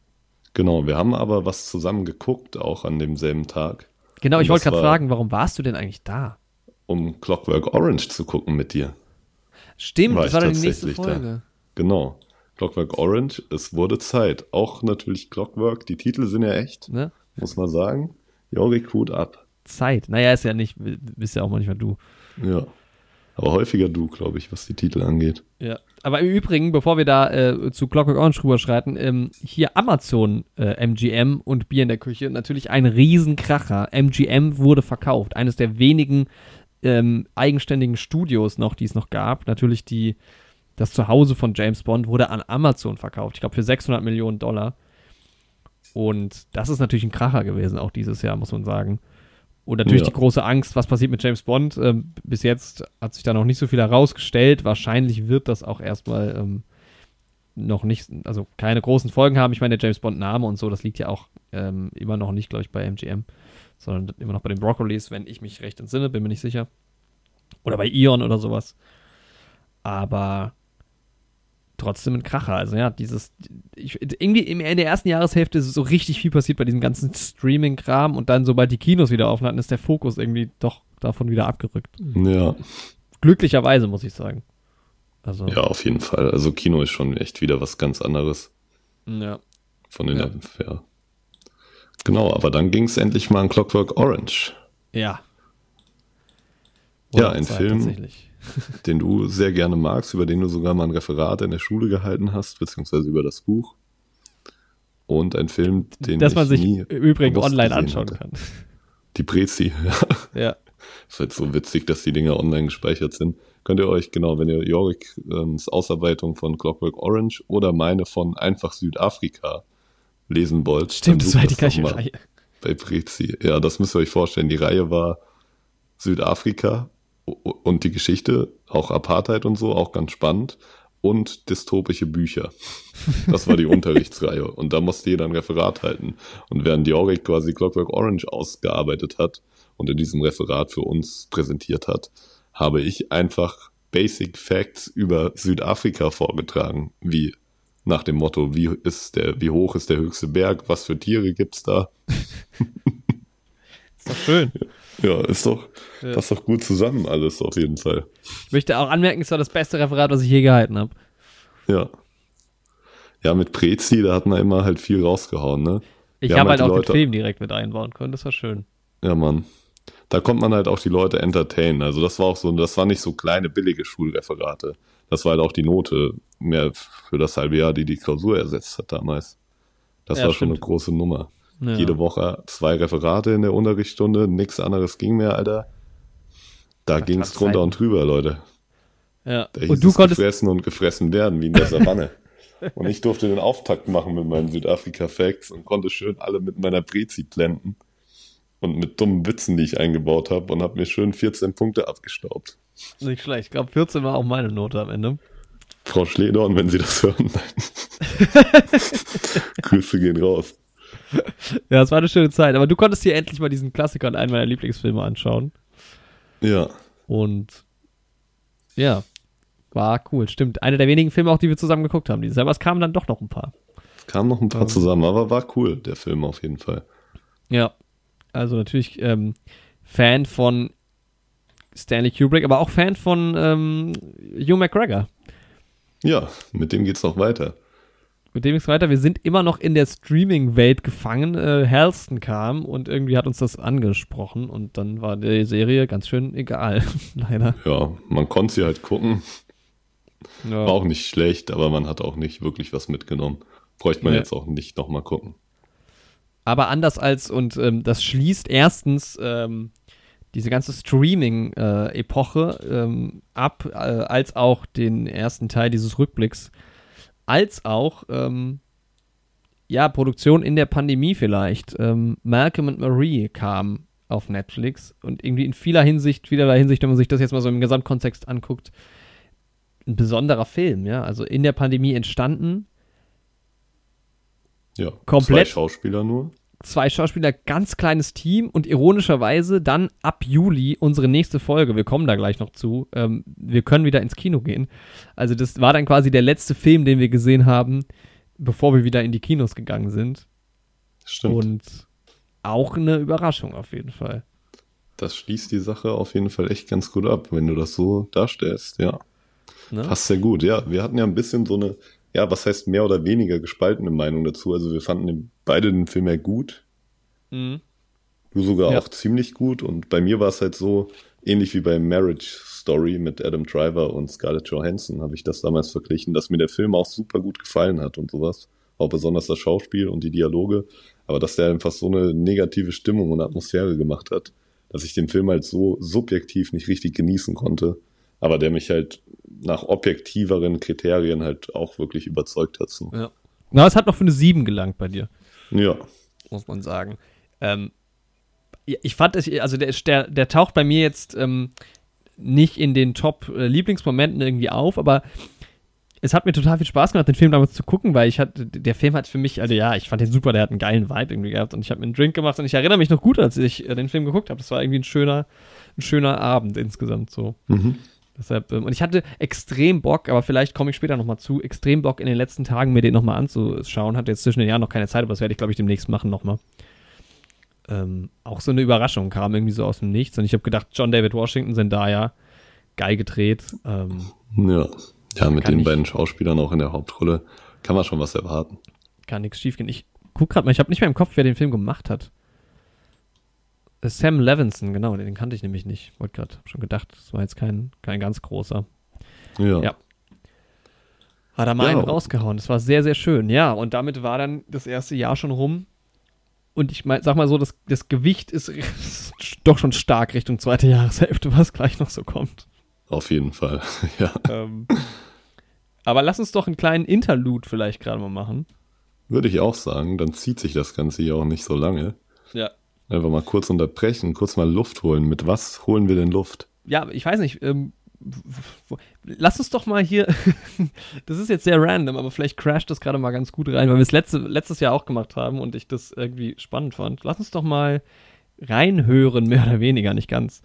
Genau, wir haben aber was zusammen geguckt, auch an demselben Tag. Genau, ich wollte gerade fragen, warum warst du denn eigentlich da? Um Clockwork Orange zu gucken mit dir. Stimmt, war das war dann die nächste Folge. Da. Genau. Clockwork Orange, es wurde Zeit. Auch natürlich Clockwork, die Titel sind ja echt, ne? muss man sagen. Jori, Hut ab. Zeit. Naja, ist ja nicht, bist ja auch manchmal du. Ja. Aber häufiger du, glaube ich, was die Titel angeht. Ja. Aber im Übrigen, bevor wir da äh, zu Clockwork Orange rüberschreiten, ähm, hier Amazon äh, MGM und Bier in der Küche, natürlich ein Riesenkracher. MGM wurde verkauft. Eines der wenigen ähm, eigenständigen Studios noch, die es noch gab. Natürlich die, das Zuhause von James Bond wurde an Amazon verkauft. Ich glaube für 600 Millionen Dollar. Und das ist natürlich ein Kracher gewesen, auch dieses Jahr, muss man sagen. Und natürlich ja. die große Angst, was passiert mit James Bond. Ähm, bis jetzt hat sich da noch nicht so viel herausgestellt. Wahrscheinlich wird das auch erstmal ähm, noch nicht, also keine großen Folgen haben. Ich meine, der James Bond-Name und so, das liegt ja auch ähm, immer noch nicht, glaube ich, bei MGM, sondern immer noch bei den Broccolis, wenn ich mich recht entsinne, bin mir nicht sicher. Oder bei Ion oder sowas. Aber trotzdem ein Kracher. Also ja, dieses, ich, irgendwie in der ersten Jahreshälfte ist so richtig viel passiert bei diesem ganzen Streaming-Kram und dann, sobald die Kinos wieder hatten, ist der Fokus irgendwie doch davon wieder abgerückt. Ja. Glücklicherweise, muss ich sagen. Also, ja, auf jeden Fall. Also Kino ist schon echt wieder was ganz anderes. Ja. Von den, ja. ja. Genau, aber dann ging es endlich mal an Clockwork Orange. Ja. Oder ja, ein zwei, Film, <laughs> den du sehr gerne magst, über den du sogar mal ein Referat in der Schule gehalten hast, beziehungsweise über das Buch. Und ein Film, den Dass man sich übrigens online anschauen hatte. kann. <laughs> Die Prezi, ja. ja. Ist halt so witzig, dass die Dinger online gespeichert sind. Könnt ihr euch, genau, wenn ihr Jorik ähm, Ausarbeitung von Clockwork Orange oder meine von Einfach Südafrika lesen wollt. Stimmt, das war die gleiche Reihe. Bei Prezi. Ja, das müsst ihr euch vorstellen. Die Reihe war Südafrika und die Geschichte, auch Apartheid und so, auch ganz spannend. Und dystopische Bücher. Das war die <laughs> Unterrichtsreihe. Und da musste jeder ein Referat halten. Und während Jorik quasi Clockwork Orange ausgearbeitet hat und in diesem Referat für uns präsentiert hat, habe ich einfach Basic Facts über Südafrika vorgetragen, wie nach dem Motto, wie ist der, wie hoch ist der höchste Berg, was für Tiere gibt's da? <laughs> ist doch schön. <laughs> Ja, ist doch, ja. passt doch gut zusammen alles auf jeden Fall. Ich möchte auch anmerken, es war das beste Referat, was ich je gehalten habe. Ja. Ja, mit Prezi, da hat man immer halt viel rausgehauen, ne? Ich habe halt, halt auch Leute... den Film direkt mit einbauen können, das war schön. Ja, Mann da kommt man halt auch die Leute entertainen. Also das war auch so, das war nicht so kleine, billige Schulreferate. Das war halt auch die Note mehr für das halbe Jahr, die die Klausur ersetzt hat damals. Das ja, war stimmt. schon eine große Nummer. Ja. Jede Woche zwei Referate in der Unterrichtsstunde, nichts anderes ging mehr, Alter. Da ging es drunter und drüber, Leute. Ja. Da und du konntest gefressen und gefressen werden, wie in der Savanne. <laughs> und ich durfte den Auftakt machen mit meinen Südafrika-Facts und konnte schön alle mit meiner Prezi blenden und mit dummen Witzen, die ich eingebaut habe und habe mir schön 14 Punkte abgestaubt. Nicht schlecht. Ich glaube, 14 war auch meine Note am Ende. Frau Schledorn, wenn Sie das hören. <laughs> <laughs> Grüße gehen raus. Ja, es war eine schöne Zeit. Aber du konntest hier endlich mal diesen Klassiker und einen meiner Lieblingsfilme anschauen. Ja. Und ja, war cool. Stimmt. Einer der wenigen Filme auch, die wir zusammen geguckt haben. Dieses Jahr. Aber es kamen dann doch noch ein paar. Es kamen noch ein paar zusammen, aber war cool, der Film auf jeden Fall. Ja, also natürlich ähm, Fan von Stanley Kubrick, aber auch Fan von ähm, Hugh McGregor. Ja, mit dem geht's noch weiter. Mit dem geht's weiter. Wir sind immer noch in der Streaming-Welt gefangen. Äh, Halston kam und irgendwie hat uns das angesprochen und dann war die Serie ganz schön egal, <laughs> leider. Ja, man konnte sie halt gucken. Ja. War auch nicht schlecht, aber man hat auch nicht wirklich was mitgenommen. Bräuchte man ja. jetzt auch nicht nochmal gucken aber anders als, und ähm, das schließt erstens ähm, diese ganze Streaming-Epoche ähm, ab, äh, als auch den ersten Teil dieses Rückblicks, als auch, ähm, ja, Produktion in der Pandemie vielleicht. Ähm, Malcolm and Marie kam auf Netflix und irgendwie in vieler Hinsicht, vielerlei Hinsicht, wenn man sich das jetzt mal so im Gesamtkontext anguckt, ein besonderer Film, ja, also in der Pandemie entstanden, ja, komplett. Zwei Schauspieler nur. Zwei Schauspieler, ganz kleines Team und ironischerweise dann ab Juli unsere nächste Folge. Wir kommen da gleich noch zu. Ähm, wir können wieder ins Kino gehen. Also, das war dann quasi der letzte Film, den wir gesehen haben, bevor wir wieder in die Kinos gegangen sind. Stimmt. Und auch eine Überraschung auf jeden Fall. Das schließt die Sache auf jeden Fall echt ganz gut ab, wenn du das so darstellst, ja. Ne? Passt sehr gut, ja. Wir hatten ja ein bisschen so eine ja, was heißt mehr oder weniger gespaltene Meinung dazu. Also wir fanden beide den Film ja gut. Mhm. Du sogar ja. auch ziemlich gut. Und bei mir war es halt so, ähnlich wie bei Marriage Story mit Adam Driver und Scarlett Johansson, habe ich das damals verglichen, dass mir der Film auch super gut gefallen hat und sowas. Auch besonders das Schauspiel und die Dialoge. Aber dass der einfach so eine negative Stimmung und Atmosphäre gemacht hat, dass ich den Film halt so subjektiv nicht richtig genießen konnte. Aber der mich halt nach objektiveren Kriterien halt auch wirklich überzeugt hat. So. Ja. Na, es hat noch für eine 7 gelangt bei dir. Ja. Muss man sagen. Ähm, ich fand es, also der, der, der taucht bei mir jetzt ähm, nicht in den Top-Lieblingsmomenten irgendwie auf, aber es hat mir total viel Spaß gemacht, den Film damals zu gucken, weil ich hatte, der Film hat für mich, also ja, ich fand den super, der hat einen geilen Vibe irgendwie gehabt und ich habe mir einen Drink gemacht und ich erinnere mich noch gut, als ich äh, den Film geguckt habe. Das war irgendwie ein schöner, ein schöner Abend insgesamt so. Mhm. Deshalb, ähm, und ich hatte extrem Bock, aber vielleicht komme ich später nochmal zu, extrem Bock in den letzten Tagen mir den nochmal anzuschauen. Hatte jetzt zwischen den Jahren noch keine Zeit, aber das werde ich, glaube ich, demnächst machen nochmal. Ähm, auch so eine Überraschung kam irgendwie so aus dem Nichts. Und ich habe gedacht, John David Washington sind da ja geil gedreht. Ähm, ja. ja, mit den beiden Schauspielern auch in der Hauptrolle kann man schon was erwarten. Kann nichts schiefgehen. Ich guck gerade mal, ich habe nicht mehr im Kopf, wer den Film gemacht hat. Sam Levinson, genau, den kannte ich nämlich nicht. Wollte gerade schon gedacht, das war jetzt kein, kein ganz großer. Ja. Ja. Hat er mal Ja. einen rausgehauen. Das war sehr, sehr schön. Ja, und damit war dann das erste Jahr schon rum. Und ich mein, sag mal so, das, das Gewicht ist <laughs> doch schon stark Richtung zweite Jahreshälfte, was gleich noch so kommt. Auf jeden Fall. <laughs> ja. Ähm, aber lass uns doch einen kleinen Interlude vielleicht gerade mal machen. Würde ich auch sagen. Dann zieht sich das Ganze hier auch nicht so lange. Ja. Einfach mal kurz unterbrechen, kurz mal Luft holen. Mit was holen wir denn Luft? Ja, ich weiß nicht. Ähm, lass uns doch mal hier. <laughs> das ist jetzt sehr random, aber vielleicht crasht das gerade mal ganz gut rein, weil wir es letzte, letztes Jahr auch gemacht haben und ich das irgendwie spannend fand. Lass uns doch mal reinhören, <laughs> mehr oder weniger, nicht ganz,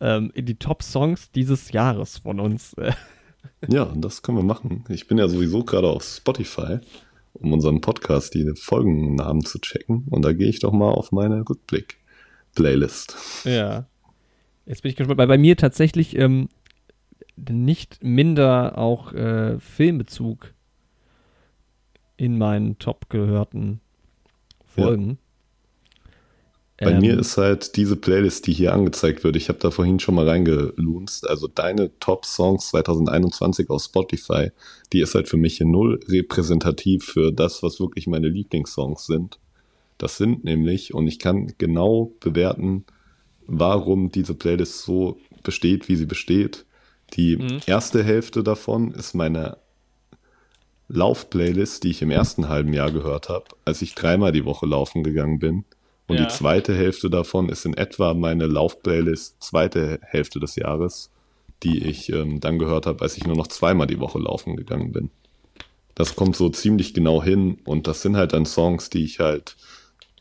ähm, in die Top-Songs dieses Jahres von uns. <laughs> Ja, das können wir machen. Ich bin ja sowieso gerade auf Spotify, um unseren Podcast die Folgennamen zu checken. Und da gehe ich doch mal auf meine Rückblick-Playlist. ja. Jetzt bin ich gespannt, weil bei mir tatsächlich ähm, nicht minder auch äh, Filmbezug in meinen top gehörten Folgen. Bei Ähm, mir ist halt diese Playlist, die hier angezeigt wird, ich habe da vorhin schon mal reingelunzt, also deine Top-Songs 2021 auf Spotify, die ist halt für mich hier null repräsentativ für das, was wirklich meine Lieblingssongs sind. Das sind nämlich, und ich kann genau bewerten, warum diese Playlist so besteht, wie sie besteht. Die Mhm. erste Hälfte davon ist meine Lauf-Playlist, die ich im ersten halben Jahr gehört habe, als ich dreimal die Woche laufen gegangen bin. Und Ja. die zweite Hälfte davon ist in etwa meine Lauf-Playlist, zweite Hälfte des Jahres, die ich ähm, dann gehört habe, als ich nur noch zweimal die Woche laufen gegangen bin. Das kommt so ziemlich genau hin und das sind halt dann Songs, die ich halt,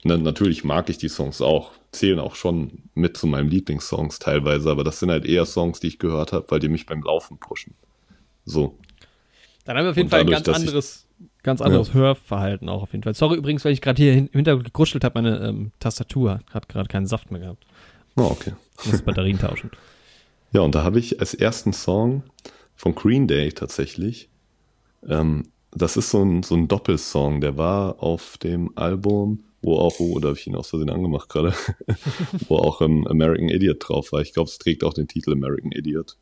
na, natürlich mag ich die Songs auch, zählen auch schon mit zu meinen Lieblingssongs teilweise, aber das sind halt eher Songs, die ich gehört habe, weil die mich beim Laufen pushen. So. Dann haben wir auf jeden Und Fall ein dadurch, ganz dass ich- anderes, ganz anderes Hörverhalten auch auf jeden Fall. Sorry übrigens, weil ich gerade hier im Hintergrund gekruschelt habe, meine ähm, Tastatur hat gerade keinen Saft mehr gehabt. Oh, okay. Muss Batterien tauschen. Ja, und da habe ich als ersten Song von Green Day tatsächlich. Ähm, das ist so ein, so ein Doppelsong, der war auf dem Album, wo auch, oh, da habe ich ihn aus Versehen angemacht gerade, <laughs> wo auch ähm, American Idiot drauf war. Ich glaube, es trägt auch den Titel American Idiot,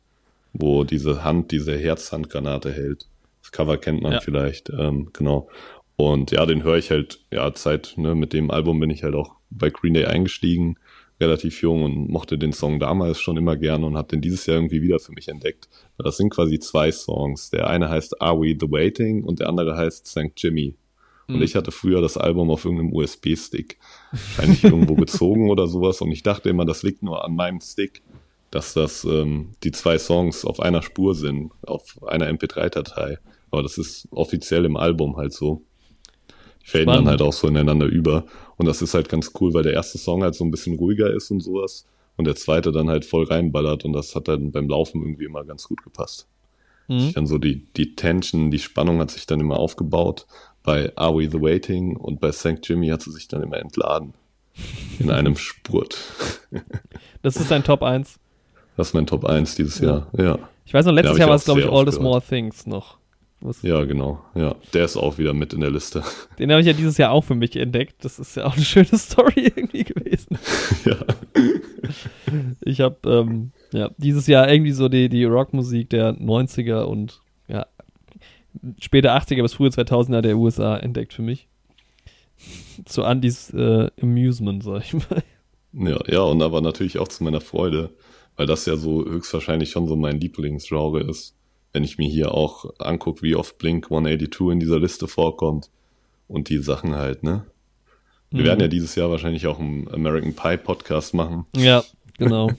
wo diese Hand, diese Herzhandgranate hält. Das Cover kennt man Ja. vielleicht, ähm, genau. Und ja, den höre ich halt, ja, Zeit, ne, mit dem Album bin ich halt auch bei Green Day eingestiegen, relativ jung und mochte den Song damals schon immer gerne und habe den dieses Jahr irgendwie wieder für mich entdeckt. Das sind quasi zwei Songs. Der eine heißt Are We the Waiting und der andere heißt St. Jimmy. Und Mhm. ich hatte früher das Album auf irgendeinem USB-Stick. Wahrscheinlich irgendwo gezogen oder sowas. Und ich dachte immer, das liegt nur an meinem Stick, dass das ähm, die zwei Songs auf einer Spur sind, auf einer MP3-Datei. Aber das ist offiziell im Album halt so. Die faden dann halt auch so ineinander über. Und das ist halt ganz cool, weil der erste Song halt so ein bisschen ruhiger ist und sowas. Und der zweite dann halt voll reinballert. Und das hat dann beim Laufen irgendwie immer ganz gut gepasst. Mhm. Dann so die, die Tension, die Spannung hat sich dann immer aufgebaut. Bei Are We the Waiting und bei St. Jimmy hat sie sich dann immer entladen. In einem Spurt. <laughs> Das ist dein Top 1. Das ist mein Top 1 dieses Jahr. Ja. Ich weiß noch, letztes Jahr war es, glaube ich, All the Small Things noch. Was, Ja, genau. Ja. Der ist auch wieder mit in der Liste. <laughs> Den habe ich ja dieses Jahr auch für mich entdeckt. Das ist ja auch eine schöne <laughs> Story irgendwie gewesen. <laughs> ja. Ich habe ähm, ja, dieses Jahr irgendwie so die, die Rockmusik der 90er und ja, später 80er bis frühe 2000er der USA entdeckt für mich. Zu Andys äh, Amusement, sag ich mal. Ja, ja, und aber natürlich auch zu meiner Freude, weil das ja so höchstwahrscheinlich schon so mein Lieblingsgenre ist. Wenn ich mir hier auch angucke, wie oft Blink 182 in dieser Liste vorkommt und die Sachen halt, ne? Wir Mhm. werden ja dieses Jahr wahrscheinlich auch einen American Pie Podcast machen Ja, <laughs> genau.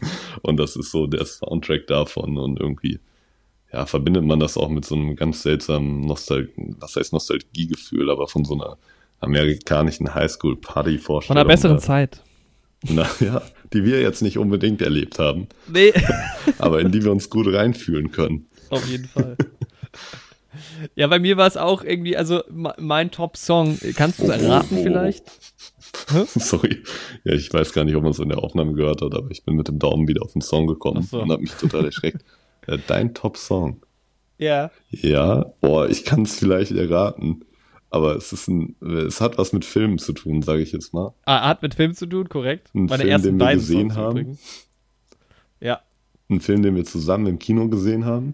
und das ist so der Soundtrack davon und irgendwie, ja, verbindet man das auch mit so einem ganz seltsamen Nostal was heißt Nostalgiegefühl, aber von so einer amerikanischen Highschool-Party-Vorstellung. Von einer besseren da. Zeit. Na <laughs> ja, die wir jetzt nicht unbedingt erlebt haben, Nee, <laughs> aber in die wir uns gut reinfühlen können. Auf jeden Fall. Ja, bei mir war es auch irgendwie, also me- mein Top-Song, kannst du es erraten vielleicht? <laughs> Sorry. Ja, ich weiß gar nicht, ob man es in der Aufnahme gehört hat, aber ich bin mit dem Daumen wieder auf den Song gekommen so. und habe mich total erschreckt. <laughs> Äh, Dein Top-Song. Ja. Ja, boah, ich kann es vielleicht erraten, aber es ist ein, es hat was mit Filmen zu tun, sage ich jetzt mal. Ah, hat mit Filmen zu tun, korrekt. Ein Meine Film, ersten den wir beiden gesehen Songs haben. übrigens. Ja, Ein Film, den wir zusammen im Kino gesehen haben.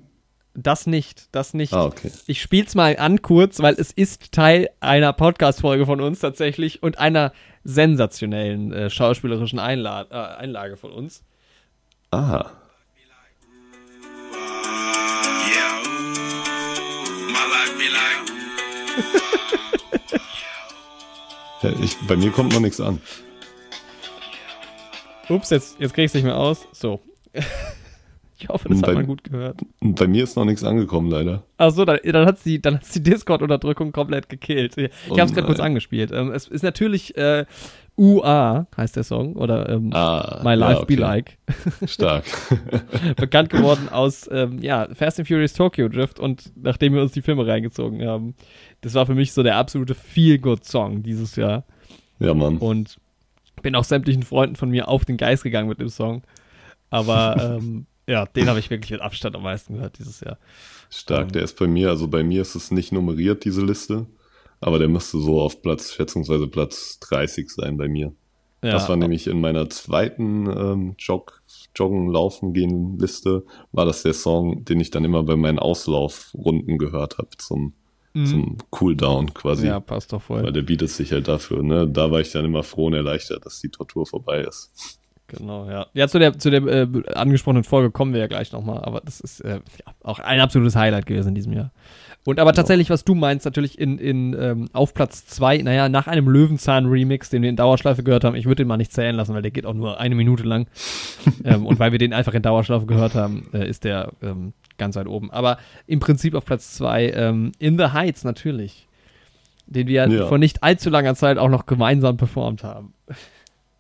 Das nicht, das nicht. Ah, okay. Ich spiel's mal an kurz, weil es ist Teil einer Podcast-Folge von uns tatsächlich und einer sensationellen äh, schauspielerischen Einla äh, Einlage von uns. Ah, <laughs> ich, bei mir kommt noch nichts an. Ups, jetzt, jetzt krieg ich's nicht mehr aus. So. <laughs> ich hoffe, das Bei- hat man gut gehört. Bei mir ist noch nichts angekommen, leider. Achso, dann, dann hat sie dann hat's die Discord-Unterdrückung komplett gekillt. Ich Oh hab's gerade kurz nein. angespielt. Ähm, es ist natürlich äh, UA, heißt der Song, oder ähm, Ah, My ja, Life Be okay. Like. Stark. <laughs> bekannt geworden aus ähm, ja, Fast and Furious Tokyo Drift und nachdem wir uns die Filme reingezogen haben, das war für mich so der absolute Feel-Good-Song dieses Jahr. ja, Mann. Und bin auch sämtlichen Freunden von mir auf den Geist gegangen mit dem Song. Aber <laughs> ähm, ja, den habe ich wirklich mit Abstand am meisten gehört dieses Jahr. Stark. ähm, Der ist bei mir, also bei mir ist es nicht nummeriert, diese Liste. Aber der müsste so auf Platz, schätzungsweise Platz 30 sein bei mir. Ja, das war nämlich in meiner zweiten ähm, Jog, Joggen, Laufen gehen Liste, war das der Song, den ich dann immer bei meinen Auslaufrunden gehört habe, zum, zum Cooldown quasi. Mhm. ja, passt doch voll. Weil der bietet sich halt dafür, ne? Da war ich dann immer froh und erleichtert, dass die Tortur vorbei ist. Genau, ja. Ja, zu der, zu der äh, angesprochenen Folge kommen wir ja gleich nochmal, aber das ist äh, ja, auch ein absolutes Highlight gewesen in diesem Jahr. Und aber tatsächlich, was du meinst, natürlich in, in ähm, auf Platz zwei, naja, nach einem Löwenzahn-Remix, den wir in Dauerschleife gehört haben, ich würde den mal nicht zählen lassen, weil der geht auch nur eine Minute lang. <laughs> ähm, und weil wir den einfach in Dauerschleife gehört haben, äh, ist der ähm, ganz weit oben. Aber im Prinzip auf Platz zwei, ähm, In the Heights natürlich. Den wir Ja. vor nicht allzu langer Zeit auch noch gemeinsam performt haben.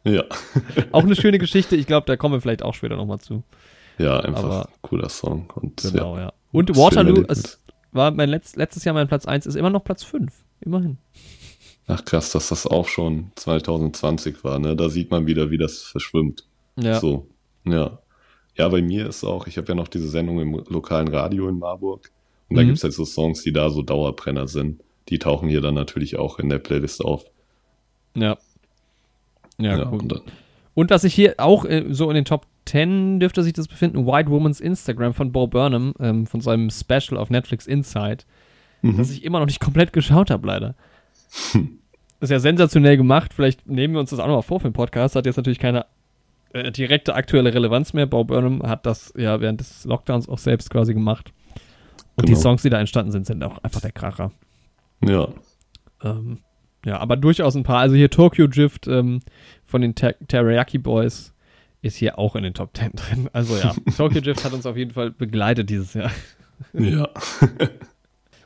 Ja. <laughs> Auch eine schöne Geschichte, ich glaube, da kommen wir vielleicht auch später nochmal zu. Ja, einfach Aber- ein cooler Song. Und Genau, ja. ja. Und Waterloo es war mein letzt, letztes Jahr mein Platz 1, ist immer noch Platz 5. Immerhin. Ach krass, dass das auch schon 2020 war, ne? Da sieht man wieder, wie das verschwimmt. Ja. So, ja. Ja, bei mir ist auch, ich habe ja noch diese Sendung im lokalen Radio in Marburg. Und da Mhm. gibt's halt so Songs, die da so Dauerbrenner sind. Die tauchen hier dann natürlich auch in der Playlist auf. Ja. Ja, Ja, cool. und Und was ich hier auch äh, so in den Top 10 dürfte sich das befinden, White Woman's Instagram von Bo Burnham, ähm, von seinem Special auf Netflix Inside, Mhm. das ich immer noch nicht komplett geschaut habe, leider. Ist ja sensationell gemacht. Vielleicht nehmen wir uns das auch nochmal vor für den Podcast. Hat jetzt natürlich keine äh, direkte aktuelle Relevanz mehr. Bo Burnham hat das ja während des Lockdowns auch selbst quasi gemacht. Und die Genau. Songs, die da entstanden sind, sind auch einfach der Kracher. ja, Ähm, ja, aber durchaus ein paar. Also hier Tokyo Drift ähm, von den Ter Teriyaki Boys ist hier auch in den Top 10 drin. Also ja, <laughs> Tokyo Drift hat uns auf jeden Fall begleitet dieses Jahr. ja. <laughs>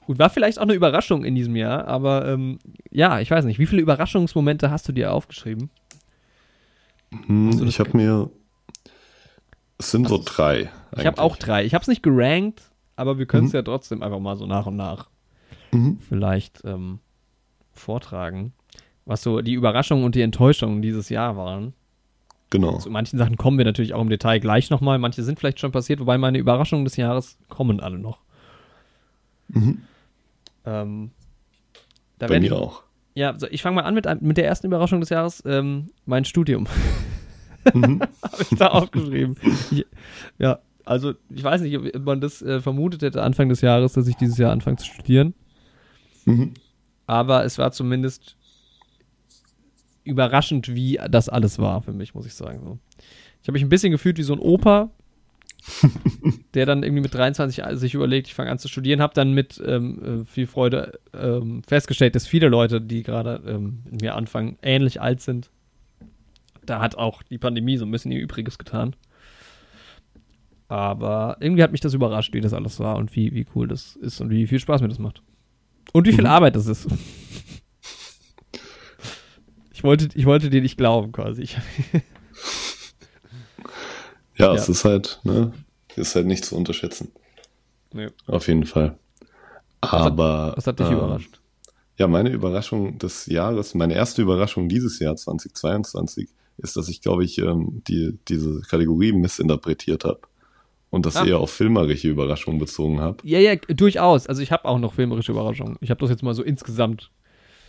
Und war vielleicht auch eine Überraschung in diesem Jahr, aber ähm, ja, ich weiß nicht. Wie viele Überraschungsmomente hast du dir aufgeschrieben? Hm, du ich habe mir, es sind so drei. Ich habe eigentlich. auch drei. Ich habe es nicht gerankt, aber wir können es Mhm. ja trotzdem einfach mal so nach und nach Mhm. vielleicht ähm, vortragen, was so die Überraschungen und die Enttäuschungen dieses Jahr waren. Genau. Zu manchen Sachen kommen wir natürlich auch im Detail gleich nochmal. Manche sind vielleicht schon passiert, wobei meine Überraschungen des Jahres kommen alle noch. Mhm. Ähm, da Bei mir ich, auch. Ja, so, ich fange mal an mit, mit der ersten Überraschung des Jahres. Ähm, mein Studium. Mhm. <laughs> Habe ich da aufgeschrieben. Ich, ja, also ich weiß nicht, ob man das äh, vermutet hätte Anfang des Jahres, dass ich dieses Jahr anfange zu studieren. Mhm. Aber es war zumindest überraschend, wie das alles war für mich, muss ich sagen. So. Ich habe mich ein bisschen gefühlt wie so ein Opa, <laughs> der dann irgendwie mit 23 sich überlegt, ich fange an zu studieren, habe dann mit ähm, äh, viel Freude ähm, festgestellt, dass viele Leute, die gerade ähm, mit mir anfangen, ähnlich alt sind. Da hat auch die Pandemie so ein bisschen ihr Übriges getan. Aber irgendwie hat mich das überrascht, wie das alles war und wie, wie cool das ist und wie viel Spaß mir das macht. Und wie viel Mhm. Arbeit das ist. Ich wollte, ich wollte dir nicht glauben, quasi. Ja, <laughs> Ja. es ist halt, ne, ist halt nicht zu unterschätzen. nee. Auf jeden Fall. Aber. Was hat dich ähm, überrascht? Ja, meine Überraschung des Jahres, meine erste Überraschung dieses Jahr 2022 ist, dass ich, glaube ich, ähm, die, diese Kategorie missinterpretiert habe und das Ah. eher auf filmerische Überraschungen bezogen habe. Ja, ja, durchaus. Also ich habe auch noch filmerische Überraschungen. Ich habe das jetzt mal so insgesamt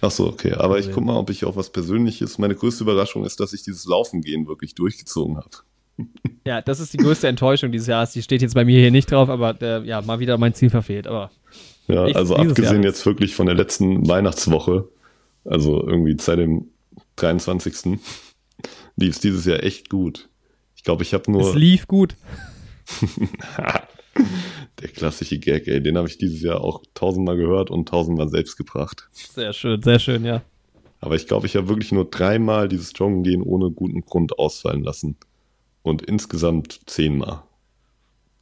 Ach so, okay. Aber ich guck mal, ob ich auch was Persönliches. Meine größte Überraschung ist, dass ich dieses Laufen gehen wirklich durchgezogen habe. <laughs> Ja, das ist die größte Enttäuschung dieses Jahres. Die steht jetzt bei mir hier nicht drauf, aber äh, ja, mal wieder mein Ziel verfehlt. Aber Ja, Ich- also abgesehen Jahr. jetzt wirklich von der letzten Weihnachtswoche, also irgendwie seit dem 23. lief es dieses Jahr echt gut. Ich glaube, ich habe es nur lief gut. <laughs> der klassische Gag, ey, den habe ich dieses Jahr auch tausendmal gehört und tausendmal selbst gebracht. Sehr schön, sehr schön, ja. Aber ich glaube, ich habe wirklich nur dreimal dieses Joggen gehen ohne guten Grund ausfallen lassen. Und insgesamt zehnmal.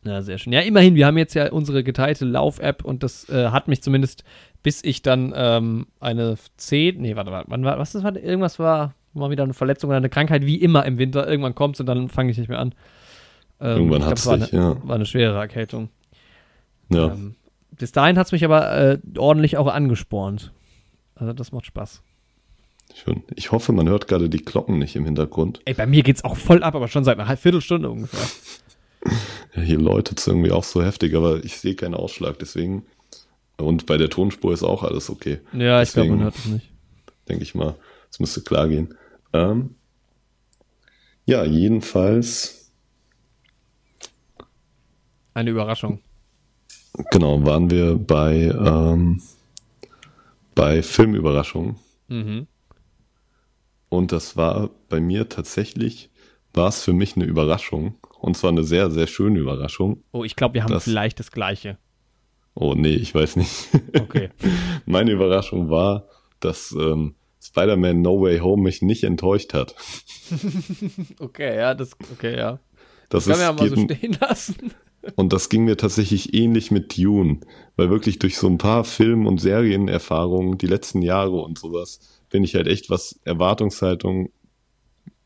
Ja, sehr schön. Ja, immerhin, wir haben jetzt ja unsere geteilte Lauf-App und das äh, hat mich zumindest, bis ich dann ähm, eine 10, nee, warte, warte, wann war, was ist, warte, irgendwas war, mal wieder eine Verletzung oder eine Krankheit, wie immer im Winter, irgendwann kommt's und dann fange ich nicht mehr an. Ähm, Irgendwann hat's es war eine, ja. War eine schwere Erkältung. Ja, Ähm, bis dahin hat's mich aber äh, ordentlich auch angespornt. Also das macht Spaß. schön. Ich hoffe, man hört gerade die Glocken nicht im Hintergrund. Ey, bei mir geht's auch voll ab, aber schon seit einer halben Viertelstunde ungefähr. <laughs> Ja, hier läutet es irgendwie auch so heftig, aber ich sehe keinen Ausschlag, deswegen. Und bei der Tonspur ist auch alles okay. Ja, ich glaube, man hört es nicht. denke ich mal. Es müsste klar gehen. Ähm, ja, jedenfalls, Eine Überraschung. genau, waren wir bei, ähm, bei Filmüberraschungen. Mhm. Und das war bei mir tatsächlich, war es für mich eine Überraschung. Und zwar eine sehr, sehr schöne Überraschung. Oh, ich glaube, wir haben Das- vielleicht das Gleiche. Oh nee, ich weiß nicht. Okay. <laughs> Meine Überraschung war, dass ähm, Spider-Man No Way Home mich nicht enttäuscht hat. <laughs> Okay, ja, das, okay, ja. Das Können wir ja mal so stehen lassen. Und das ging mir tatsächlich ähnlich mit Dune, weil wirklich durch so ein paar Film- und Serienerfahrungen die letzten Jahre und sowas bin ich halt echt, was Erwartungshaltung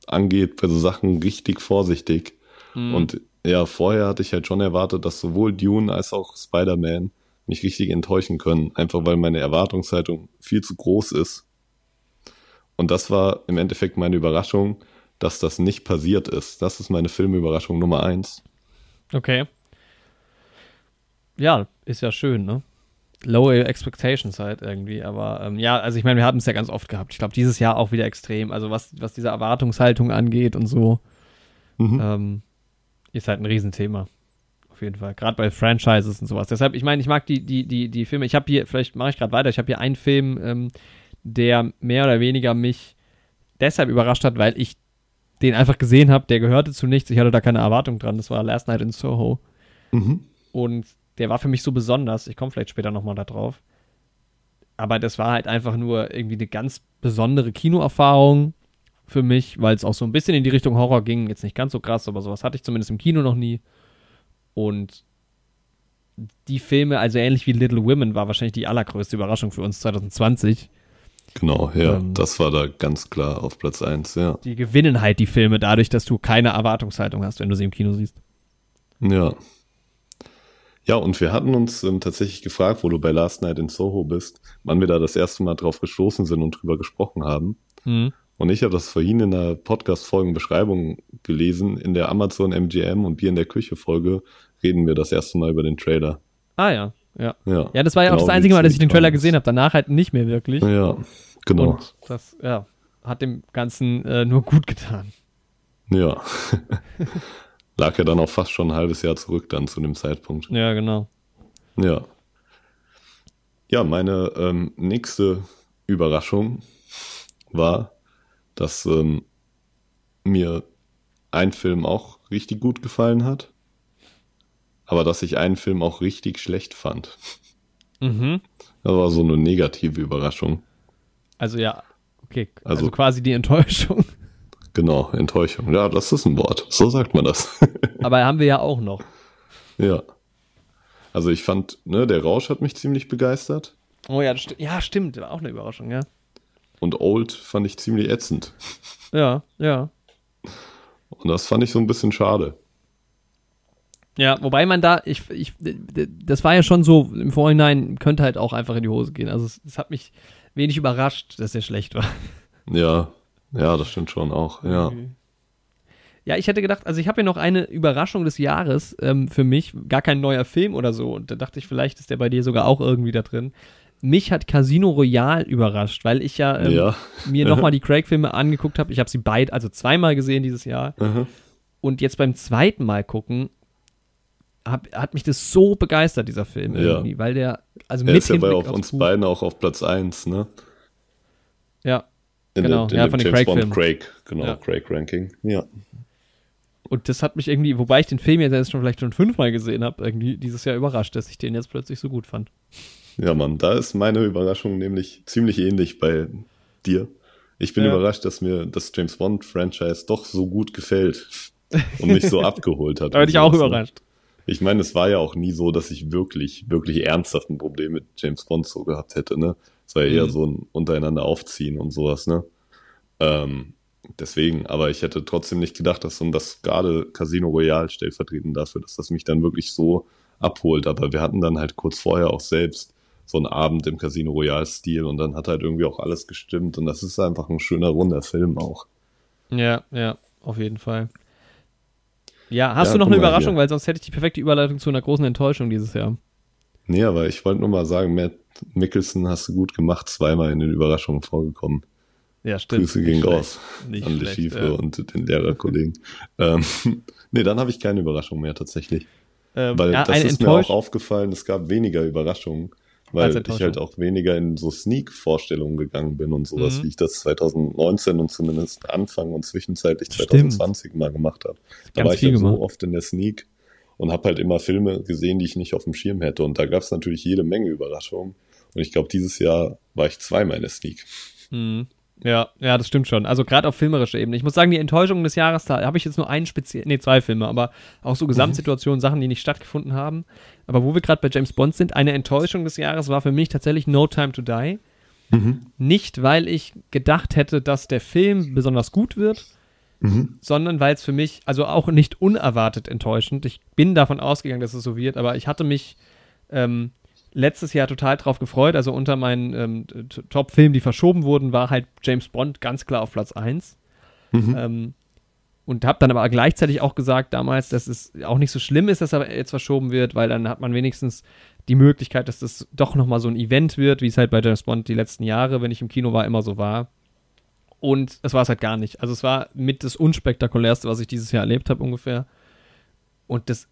angeht, bei so Sachen richtig vorsichtig. Und ja, vorher hatte ich halt schon erwartet, dass sowohl Dune als auch Spider-Man mich richtig enttäuschen können, einfach weil meine Erwartungshaltung viel zu groß ist. Und das war im Endeffekt meine Überraschung, dass das nicht passiert ist. Das ist meine Filmüberraschung Nummer eins. Okay. Ja, ist ja schön, ne? Low Expectations halt irgendwie, aber ähm, ja, also ich meine, wir hatten es ja ganz oft gehabt. Ich glaube, dieses Jahr auch wieder extrem. Also was, was diese Erwartungshaltung angeht und so, Mhm. ähm, ist halt ein Riesenthema. Auf jeden Fall. Gerade bei Franchises und sowas. Deshalb, ich meine, ich mag die, die, die, die Filme. Ich habe hier, vielleicht mache ich gerade weiter, ich habe hier einen Film, ähm, der mehr oder weniger mich deshalb überrascht hat, weil ich den einfach gesehen habe, der gehörte zu nichts. Ich hatte da keine Erwartung dran. Das war Last Night in Soho. Mhm. Und der war für mich so besonders. Ich komme vielleicht später nochmal da drauf. Aber das war halt einfach nur irgendwie eine ganz besondere Kinoerfahrung für mich, weil es auch so ein bisschen in die Richtung Horror ging. Jetzt nicht ganz so krass, aber sowas hatte ich zumindest im Kino noch nie. Und die Filme, also ähnlich wie Little Women, war wahrscheinlich die allergrößte Überraschung für uns 2020. Genau, ja, Ähm, das war da ganz klar auf Platz eins. ja. Die gewinnen halt die Filme dadurch, dass du keine Erwartungshaltung hast, wenn du sie im Kino siehst. Ja. Ja, und wir hatten uns ähm, tatsächlich gefragt, wo du bei Last Night in Soho bist, wann wir da das erste Mal drauf gestoßen sind und drüber gesprochen haben. Mhm. Und ich habe das vorhin in der Podcast-Folgenbeschreibung gelesen. In der Amazon MGM und Bier in der Küche-Folge reden wir das erste Mal über den Trailer. Ah ja, ja. Ja, Ja, das war ja auch Genau das wie einzige Mal, dass ich den Trailer gesehen habe. Danach halt nicht mehr wirklich. Ja, genau. Und das, ja, hat dem Ganzen äh, nur gut getan. Ja. <laughs> Lag ja dann auch fast schon ein halbes Jahr zurück dann zu dem Zeitpunkt. Ja, genau. Ja. Ja, meine ähm, nächste Überraschung war, dass ähm, mir ein Film auch richtig gut gefallen hat, aber dass ich einen Film auch richtig schlecht fand. Mhm. Das war so eine negative Überraschung. Also ja, okay. Also, Also- quasi die Enttäuschung. Genau, Enttäuschung. Ja, das ist ein Wort. So sagt man das. <laughs> Aber haben wir ja auch noch. ja. Also ich fand, ne, der Rausch hat mich ziemlich begeistert Oh ja, sti ja, stimmt. War auch eine Überraschung, ja. und Old fand ich ziemlich ätzend. Ja, ja. Und das fand ich so ein bisschen schade. Ja, wobei man da, ich, ich, das war ja schon so, im Vorhinein könnte halt auch einfach in die Hose gehen. Also es, es hat mich wenig überrascht, dass er schlecht war. Ja, ja, das stimmt schon auch. Ja. Ja, ich hätte gedacht, also ich habe ja noch eine Überraschung des Jahres ähm, für mich, gar kein neuer Film oder so. Und da dachte ich, vielleicht ist der bei dir sogar auch irgendwie da drin. mich hat Casino Royale überrascht, weil ich ja, ähm, Ja. mir <laughs> nochmal die Craig-Filme angeguckt habe. Ich habe sie beide, also zweimal gesehen dieses Jahr. Aha. Und jetzt beim zweiten Mal gucken, hab, hat mich das so begeistert, dieser Film Ja. irgendwie, weil der, also Er mit ist ja bei auf uns beiden auch auf Platz 1, ne? Ja. In Genau, der, in ja, dem von den James Bond Craig-Filmen. Craig, genau, Ja. Craig-Ranking. Ja. Und das hat mich irgendwie, wobei ich den Film jetzt erst schon vielleicht schon fünfmal gesehen habe, irgendwie dieses Jahr überrascht, dass ich den jetzt plötzlich so gut fand. Ja, Mann, da ist meine Überraschung nämlich ziemlich ähnlich bei dir. Ich bin Ja. überrascht, dass mir das James Bond-Franchise doch so gut gefällt und mich so <laughs> abgeholt hat. Da bin ich auch ne? überrascht. Ich meine, es war ja auch nie so, dass ich wirklich, wirklich ernsthaft ein Problem mit James Bond so gehabt hätte, ne? War ja eher Mhm. so ein untereinander aufziehen und sowas, ne? Ähm, deswegen, aber ich hätte trotzdem nicht gedacht, dass so das gerade Casino Royale stellvertretend dafür, dass das mich dann wirklich so abholt. Aber wir hatten dann halt kurz vorher auch selbst so einen Abend im Casino Royale-Stil und dann hat halt irgendwie auch alles gestimmt und das ist einfach ein schöner, runder Film auch. Ja, ja, auf jeden Fall. Ja, hast Ja, du noch eine Überraschung, weil sonst hätte ich die perfekte Überleitung zu einer großen Enttäuschung dieses Jahr. Nee, aber ich wollte nur mal sagen, Matt Mickelson hast du gut gemacht, zweimal in den Überraschungen vorgekommen. Ja, stimmt. Grüße gehen raus. Nicht an die schlecht, Schiefe ja. und den Lehrerkollegen. <laughs> ähm, nee, dann habe ich keine Überraschung mehr tatsächlich. Ähm, Weil ja, das ist mir auch aufgefallen, es gab weniger Überraschungen, weil ich halt auch weniger in so Sneak-Vorstellungen gegangen bin und sowas, Mhm. wie ich das 2019 und zumindest Anfang und zwischenzeitlich Stimmt. 2020 mal gemacht habe. Da Ganz war ich gemacht. so oft in der Sneak und habe halt immer Filme gesehen, die ich nicht auf dem Schirm hätte. Und da gab es natürlich jede Menge Überraschungen. Und ich glaube, dieses Jahr war ich zweimal in der Sneak. Mhm. Ja, ja, das stimmt schon. Also gerade auf filmerischer Ebene. Ich muss sagen, die Enttäuschung des Jahres, da habe ich jetzt nur einen speziell, nee, zwei Filme, aber auch so Gesamtsituationen, Sachen, die nicht stattgefunden haben. Aber wo wir gerade bei James Bond sind, eine Enttäuschung des Jahres war für mich tatsächlich No Time to Die. Nicht, weil ich gedacht hätte, dass der Film besonders gut wird, sondern weil es für mich, also auch nicht unerwartet enttäuschend. Ich bin davon ausgegangen, dass es so wird, aber ich hatte mich ähm, letztes Jahr total drauf gefreut. Also unter meinen ähm, Top-Filmen, die verschoben wurden, war halt James Bond ganz klar auf Platz 1. Ähm, und habe dann aber gleichzeitig auch gesagt damals, dass es auch nicht so schlimm ist, dass er jetzt verschoben wird, weil dann hat man wenigstens die Möglichkeit, dass das doch nochmal so ein Event wird, wie es halt bei James Bond die letzten Jahre, wenn ich im Kino war, immer so war. Und es war es halt gar nicht. Also es war mit das unspektakulärste, was ich dieses Jahr erlebt habe ungefähr. Und das,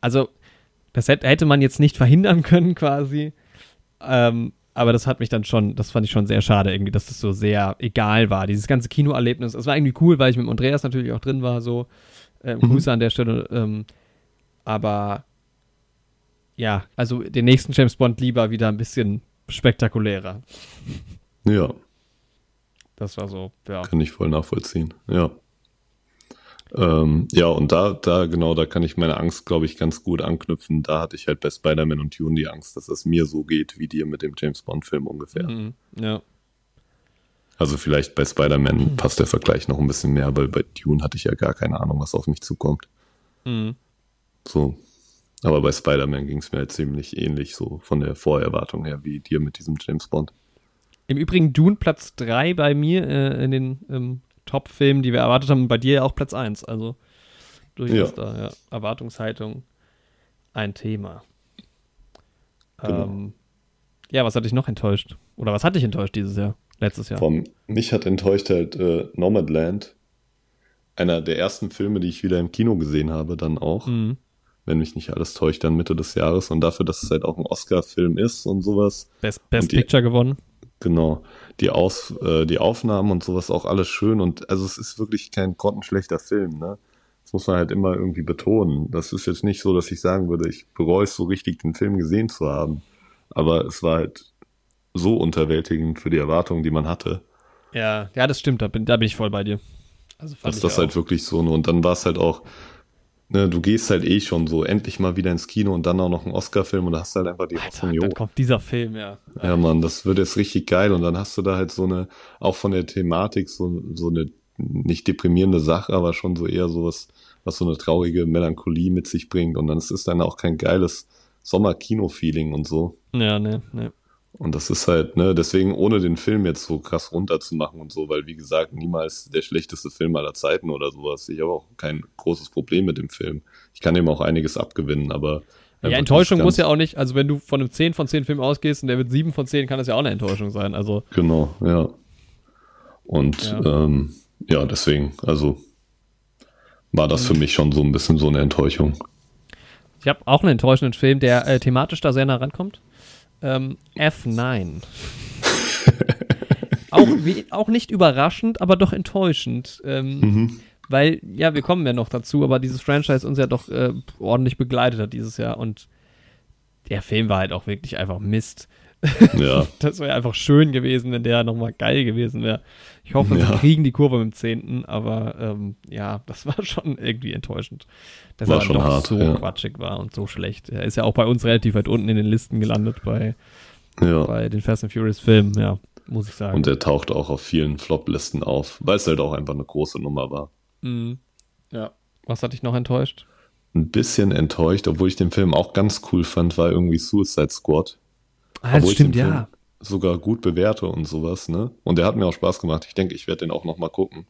also das hätte, man jetzt nicht verhindern können <laughs> quasi. Ähm, aber das hat mich dann schon, das fand ich schon sehr schade irgendwie, dass das so sehr egal war. Dieses ganze Kinoerlebnis. Es war irgendwie cool, weil ich mit Andreas natürlich auch drin war, so. Ähm, Grüße an der Stelle. Ähm, aber ja, also den nächsten James Bond lieber wieder ein bisschen spektakulärer. Ja, Das war so, ja. kann ich voll nachvollziehen. Ja. Ähm, ja, und da, da, genau, da kann ich meine Angst, glaube ich, ganz gut anknüpfen. Da hatte ich halt bei Spider-Man und Dune die Angst, dass es mir so geht wie dir mit dem James Bond-Film ungefähr. Mhm, ja. Also vielleicht bei Spider-Man passt der Vergleich noch ein bisschen mehr, weil bei Dune hatte ich ja gar keine Ahnung, was auf mich zukommt. Mhm. So. Aber bei Spider-Man ging es mir halt ziemlich ähnlich, so von der Vorerwartung her, wie dir mit diesem James Bond. Im Übrigen Dune Platz 3 bei mir äh, in den ähm, Top-Filmen, die wir erwartet haben, bei dir auch Platz 1. Also durchaus Ja. da, ja. Erwartungshaltung ein Thema. Genau. Ähm, ja, was hat dich noch enttäuscht? Oder was hat dich enttäuscht dieses Jahr? Letztes Jahr? Vom, mich hat enttäuscht halt äh, Nomadland. Einer der ersten Filme, die ich wieder im Kino gesehen habe, dann auch. Mhm. Wenn mich nicht alles täuscht, dann Mitte des Jahres. Und dafür, dass es halt auch ein Oscar-Film ist und sowas. Best, Best Und Picture gewonnen. Genau. Die, Aus, äh, die Aufnahmen und sowas auch alles schön. Und also es ist wirklich kein grottenschlechter Film, ne? Das muss man halt immer irgendwie betonen. Das ist jetzt nicht so, dass ich sagen würde, ich bereue es so richtig, den Film gesehen zu haben. Aber es war halt so unterwältigend für die Erwartungen, die man hatte, Ja, ja, das stimmt, da bin, da bin ich voll bei dir. Also fand dass ich das auch. halt wirklich so, und dann war es halt auch, ne, du gehst halt eh schon so endlich mal wieder ins Kino und dann auch noch einen Oscar-Film und da hast du halt einfach die Hoffnung, Alter, jo, dann kommt dieser Film, ja. Ja, Mann, das wird jetzt richtig geil. Und dann hast du da halt so eine, auch von der Thematik, so, so eine nicht deprimierende Sache, aber schon so eher sowas, was so eine traurige Melancholie mit sich bringt. Und dann ist es dann auch kein geiles Sommer-Kino-Feeling und so. Ja, ne, ne. Und das ist halt, ne, deswegen ohne den Film jetzt so krass runterzumachen und so, weil wie gesagt, niemals der schlechteste Film aller Zeiten oder sowas. Ich habe auch kein großes Problem mit dem Film. Ich kann ihm auch einiges abgewinnen, aber Ja, Enttäuschung muss ja auch nicht, also wenn du von einem 10 von 10 Film ausgehst und der wird 7 von 10, kann das ja auch eine Enttäuschung sein. Also. Genau, ja. Und ja, ähm, ja deswegen, also war das für mich schon so ein bisschen so eine Enttäuschung. Ich habe auch einen enttäuschenden Film, der äh, thematisch da sehr nah rankommt. Ähm, F9. <laughs> auch, wie, auch nicht überraschend, aber doch enttäuschend. Ähm, mhm. Weil, ja, wir kommen ja noch dazu, aber dieses Franchise uns ja doch äh, ordentlich begleitet hat dieses Jahr und der Film war halt auch wirklich einfach Mist. Ja. <laughs> das wäre einfach schön gewesen, wenn der nochmal geil gewesen wäre. Ich hoffe, ja. wir kriegen die Kurve mit dem 10., aber ähm, ja, das war schon irgendwie enttäuschend. Dass war er schon doch hart, so ja. quatschig war und so schlecht. Er ist ja auch bei uns relativ weit unten in den Listen gelandet bei, ja. bei den Fast and Furious Filmen, ja, muss ich sagen. Und er taucht auch auf vielen Flop-Listen auf, weil es halt auch einfach eine große Nummer war. Mhm. Ja. Was hat dich noch enttäuscht? Ein bisschen enttäuscht, obwohl ich den Film auch ganz cool fand, war irgendwie Suicide Squad. Ah, das stimmt, ja. Sogar gut bewerte und sowas, ne? Und der hat mir auch Spaß gemacht. Ich denke, ich werde den auch nochmal gucken.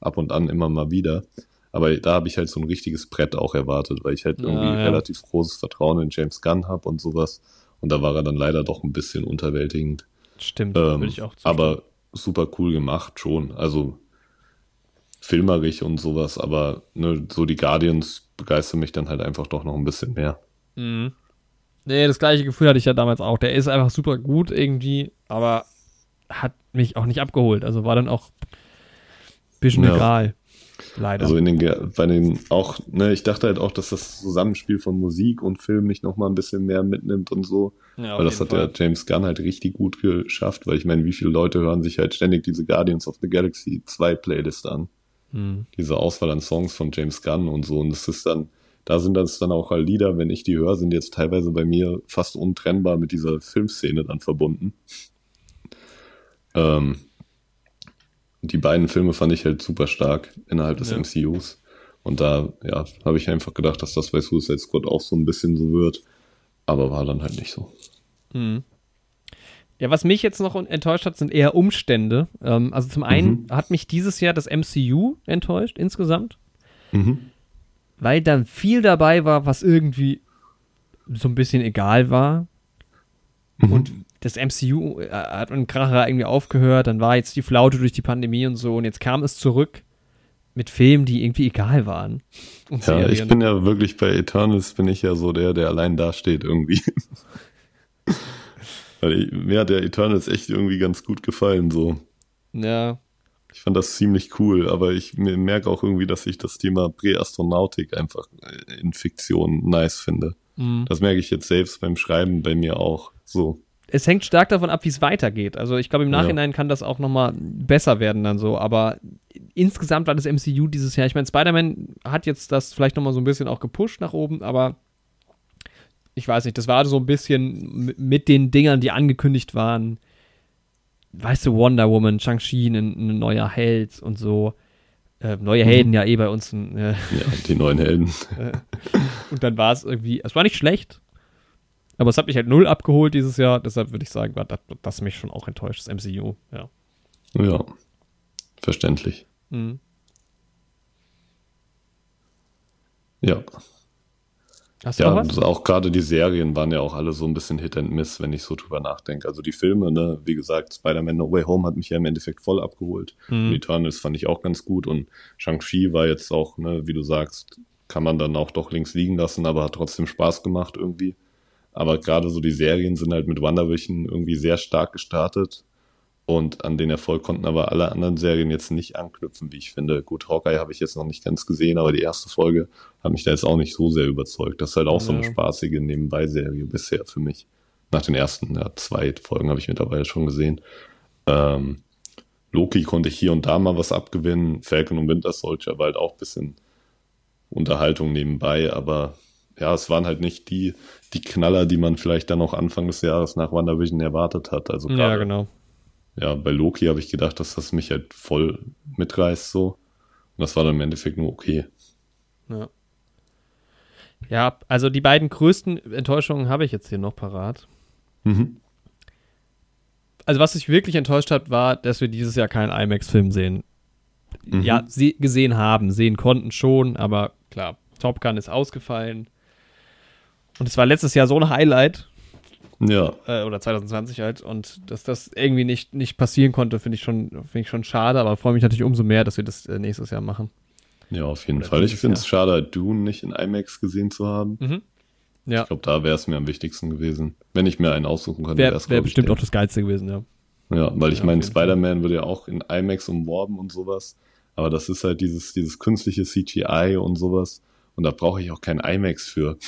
Ab und an immer mal wieder. Aber da habe ich halt so ein richtiges Brett auch erwartet, weil ich halt irgendwie ja, ja. relativ großes Vertrauen in James Gunn habe und sowas. Und da war er dann leider doch ein bisschen unterwältigend. Stimmt, ähm, will ich auch zustimmen. Aber super cool gemacht schon. Also filmerisch und sowas, aber ne, so die Guardians begeistern mich dann halt einfach doch noch ein bisschen mehr. Mhm. Nee, das gleiche Gefühl hatte ich ja damals auch. Der ist einfach super gut irgendwie, aber hat mich auch nicht abgeholt. Also war dann auch ein bisschen ja. egal. Leider. Also in den, bei den auch, ne, ich dachte halt auch, dass das Zusammenspiel von Musik und Film mich noch mal ein bisschen mehr mitnimmt und so. Ja, weil das hat Fall. ja James Gunn halt richtig gut geschafft, weil ich meine, wie viele Leute hören sich halt ständig diese Guardians of the Galaxy 2 Playlist an. Hm. Diese Auswahl an Songs von James Gunn und so. Und das ist dann, da sind das dann auch halt Lieder, wenn ich die höre, sind jetzt teilweise bei mir fast untrennbar mit dieser Filmszene dann verbunden. Ähm, die beiden Filme fand ich halt super stark innerhalb des ja. MCUs. Und da, ja, habe ich einfach gedacht, dass das bei Suicide Squad auch so ein bisschen so wird. Aber war dann halt nicht so. Mhm. Ja, was mich jetzt noch enttäuscht hat, sind eher Umstände. Ähm, also zum einen mhm. hat mich dieses Jahr das MCU enttäuscht insgesamt, mhm. Weil dann viel dabei war, was irgendwie so ein bisschen egal war. Mhm. Und das MCU äh, hat einen Kracher irgendwie aufgehört, dann war jetzt die Flaute durch die Pandemie und so und jetzt kam es zurück mit Filmen, die irgendwie egal waren. ja, ich bin ja wirklich bei Eternals bin ich ja so der, der allein dasteht irgendwie. <laughs> Weil ich, mir hat der Eternals echt irgendwie ganz gut gefallen, so. Ja. Ich fand das ziemlich cool, aber ich merke auch irgendwie, dass ich das Thema Präastronautik einfach in Fiktion nice finde. Mhm. Das merke ich jetzt selbst beim Schreiben bei mir auch so. Es hängt stark davon ab, wie es weitergeht. Also ich glaube, im Nachhinein ja. kann das auch nochmal besser werden dann so. Aber insgesamt war das MCU dieses Jahr, ich meine, Spider-Man hat jetzt das vielleicht nochmal so ein bisschen auch gepusht nach oben, aber ich weiß nicht, das war so ein bisschen mit den Dingern, die angekündigt waren. Weißt du, Wonder Woman, Shang-Chi, ein, ein, neuer Held und so. Äh, neue Helden mhm. ja eh bei uns. Ein, äh, ja, die neuen Helden. <laughs> Und dann war es irgendwie, es war nicht schlecht, aber es hat mich halt null abgeholt dieses Jahr. Deshalb würde ich sagen, war das, das mich schon auch enttäuscht, das MCU. Ja, ja verständlich. Mhm. Ja. Hast ja, auch gerade die Serien waren ja auch alle so ein bisschen Hit and Miss, wenn ich so drüber nachdenke. Also die Filme, ne, wie gesagt, Spider-Man No Way Home hat mich ja im Endeffekt voll abgeholt. Mhm. Eternals fand ich auch ganz gut und Shang-Chi war jetzt auch, ne, wie du sagst, kann man dann auch doch links liegen lassen, aber hat trotzdem Spaß gemacht irgendwie. Aber gerade so die Serien sind halt mit WandaVision irgendwie sehr stark gestartet und an den Erfolg konnten aber alle anderen Serien jetzt nicht anknüpfen, wie ich finde. Gut, Hawkeye habe ich jetzt noch nicht ganz gesehen, aber die erste Folge hat mich da jetzt auch nicht so sehr überzeugt. Das ist halt auch ja. so eine spaßige Nebenbei-Serie bisher für mich. Nach den ersten ja, zwei Folgen habe ich mittlerweile schon gesehen. Ähm, Loki konnte ich hier und da mal was abgewinnen. Falcon und Winter Soldier war halt auch ein bisschen Unterhaltung nebenbei, aber ja, es waren halt nicht die, die Knaller, die man vielleicht dann auch Anfang des Jahres nach WandaVision erwartet hat. Also ja, genau ja, bei Loki habe ich gedacht, dass das mich halt voll mitreißt so. Und das war dann im Endeffekt nur okay. Ja. Ja, also die beiden größten Enttäuschungen habe ich jetzt hier noch parat. Mhm. Also was sich wirklich enttäuscht hat, war, dass wir dieses Jahr keinen IMAX-Film sehen. Mhm. Ja, sie gesehen haben, sehen konnten schon, aber klar, Top Gun ist ausgefallen. Und es war letztes Jahr so ein Highlight. Ja. Äh, oder 2020 halt. Und dass das irgendwie nicht, nicht passieren konnte, finde ich, schon, find ich schon schade. Aber freue mich natürlich umso mehr, dass wir das äh, nächstes Jahr machen. Ja, auf jeden Oder Fall. Ich finde es schade, Dune nicht in IMAX gesehen zu haben. Mhm. Ja, Ich glaube, da wäre es mir am wichtigsten gewesen. Wenn ich mir einen aussuchen könnte, wäre wär's, wär glaub ich, bestimmt der. auch das Geilste gewesen, ja. Ja, weil ich Ja, meine. Spider-Man wird ja auch in IMAX umworben und sowas. Aber das ist halt dieses, dieses künstliche CGI und sowas. Und da brauche ich auch kein IMAX für. <laughs>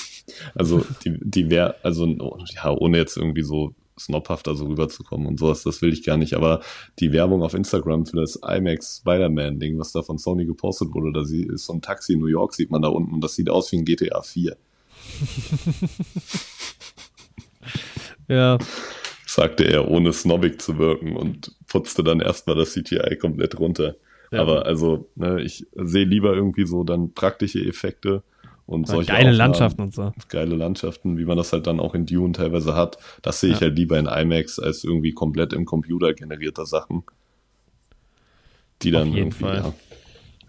Also, die, die wäre, also, ja, ohne jetzt irgendwie so snobhafter so rüberzukommen und sowas, das will ich gar nicht. Aber die Werbung auf Instagram für das IMAX Spider-Man-Ding, was da von Sony gepostet wurde, da sie- ist so ein Taxi in New York, sieht man da unten. Und das sieht aus wie ein GTA 4. <laughs> Ja, sagte er, ohne snobbig zu wirken und putzte dann erstmal das CGI komplett runter. Ja. Aber also, ne, ich sehe lieber irgendwie so dann praktische Effekte und solche geile Aufnahmen, Landschaften und so. geile Landschaften, wie man das halt dann auch in Dune teilweise hat. Das sehe ich Ja. halt lieber in IMAX als irgendwie komplett im Computer generierter Sachen. Die dann jeden irgendwie, Fall.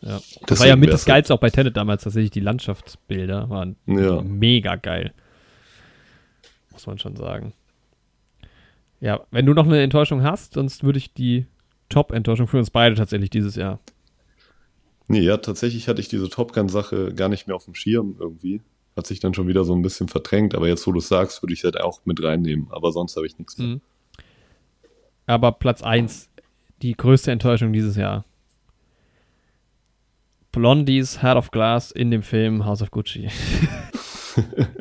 ja. Das war ja mit das Geilste auch bei Tenet damals, tatsächlich die Landschaftsbilder waren Ja. mega geil. Muss man schon sagen. Ja, wenn du noch eine Enttäuschung hast, sonst würde ich die Top-Enttäuschung für uns beide tatsächlich dieses Jahr. Nee, ja, tatsächlich hatte ich diese Top Gun-Sache gar nicht mehr auf dem Schirm irgendwie. Hat sich dann schon wieder so ein bisschen verdrängt, aber jetzt, wo du es sagst, würde ich es halt auch mit reinnehmen. Aber sonst habe ich nichts mehr. Mhm. Aber Platz 1, die größte Enttäuschung dieses Jahr. Blondies Heart of Glass in dem Film House of Gucci. <laughs> <laughs>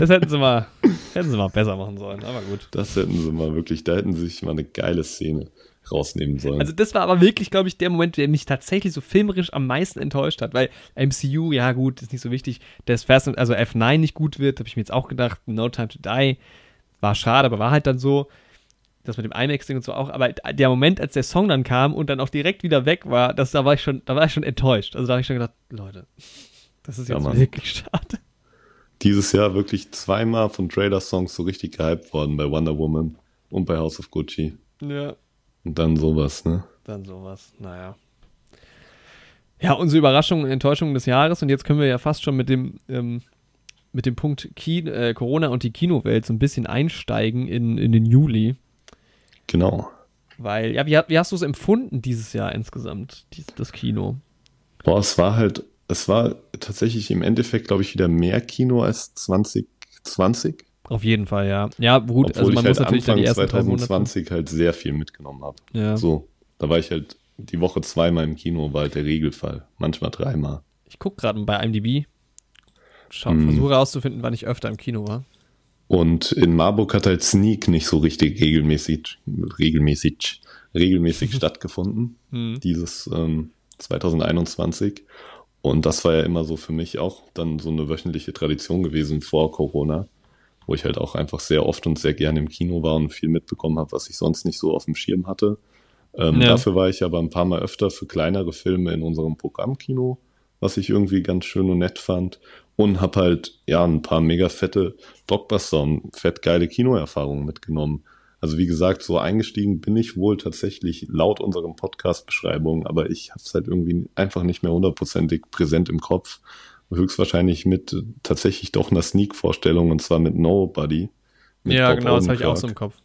das hätten sie mal, hätten sie mal besser machen sollen, aber gut. Das hätten sie mal wirklich, da hätten sie sich mal eine geile Szene rausnehmen sollen. Also das war aber wirklich, glaube ich, der Moment, der mich tatsächlich so filmerisch am meisten enttäuscht hat, weil MCU, ja gut, ist nicht so wichtig, dass Fast also F9 nicht gut wird, habe ich mir jetzt auch gedacht, No Time to Die, war schade, aber war halt dann so, das mit dem IMAX-Ding und so auch, aber der Moment, als der Song dann kam und dann auch direkt wieder weg war, das, da war ich schon, da war ich schon enttäuscht. Also da habe ich schon gedacht, Leute, das ist Ja, jetzt Mann. wirklich schade. Dieses Jahr wirklich zweimal von Trailer-Songs so richtig gehypt worden bei Wonder Woman und bei House of Gucci. Ja. Und dann sowas, ne? Dann sowas, naja. Ja, unsere Überraschung und Enttäuschung des Jahres und jetzt können wir ja fast schon mit dem, ähm, mit dem Punkt Ki äh, Corona und die Kinowelt so ein bisschen einsteigen in, in den Juli. Genau. Weil, ja, wie, wie hast du es empfunden dieses Jahr insgesamt, dies, das Kino? Boah, es war halt, es war tatsächlich im Endeffekt, glaube ich, wieder mehr Kino als 2020. Auf jeden Fall, ja. Ja, gut, Obwohl also ich man halt muss natürlich dann Anfang die ersten drei Monate. 2020 halt sehr viel mitgenommen habe. Ja. So, da war ich halt die Woche zweimal im Kino, war halt der Regelfall. Manchmal dreimal. Ich gucke gerade bei IMDb. Schau, Hm. versuche herauszufinden, wann ich öfter im Kino war. Und in Marburg hat halt Sneak nicht so richtig regelmäßig, regelmäßig, regelmäßig <laughs> stattgefunden, Hm. dieses ähm, 2021. Und das war ja immer so für mich auch dann so eine wöchentliche Tradition gewesen vor Corona, wo ich halt auch einfach sehr oft und sehr gerne im Kino war und viel mitbekommen habe, was ich sonst nicht so auf dem Schirm hatte. Ähm, Ja. Dafür war ich aber ein paar Mal öfter für kleinere Filme in unserem Programmkino, was ich irgendwie ganz schön und nett fand. Und habe halt, ja, ein paar mega fette Blockbuster und fett geile Kinoerfahrungen mitgenommen. Also wie gesagt, so eingestiegen bin ich wohl tatsächlich laut unseren Podcast-Beschreibungen, aber ich habe es halt irgendwie einfach nicht mehr hundertprozentig präsent im Kopf. Höchstwahrscheinlich mit tatsächlich doch einer Sneak-Vorstellung und zwar mit Nobody. Mit Ja, Bob genau, das habe ich auch Odenkirk so im Kopf.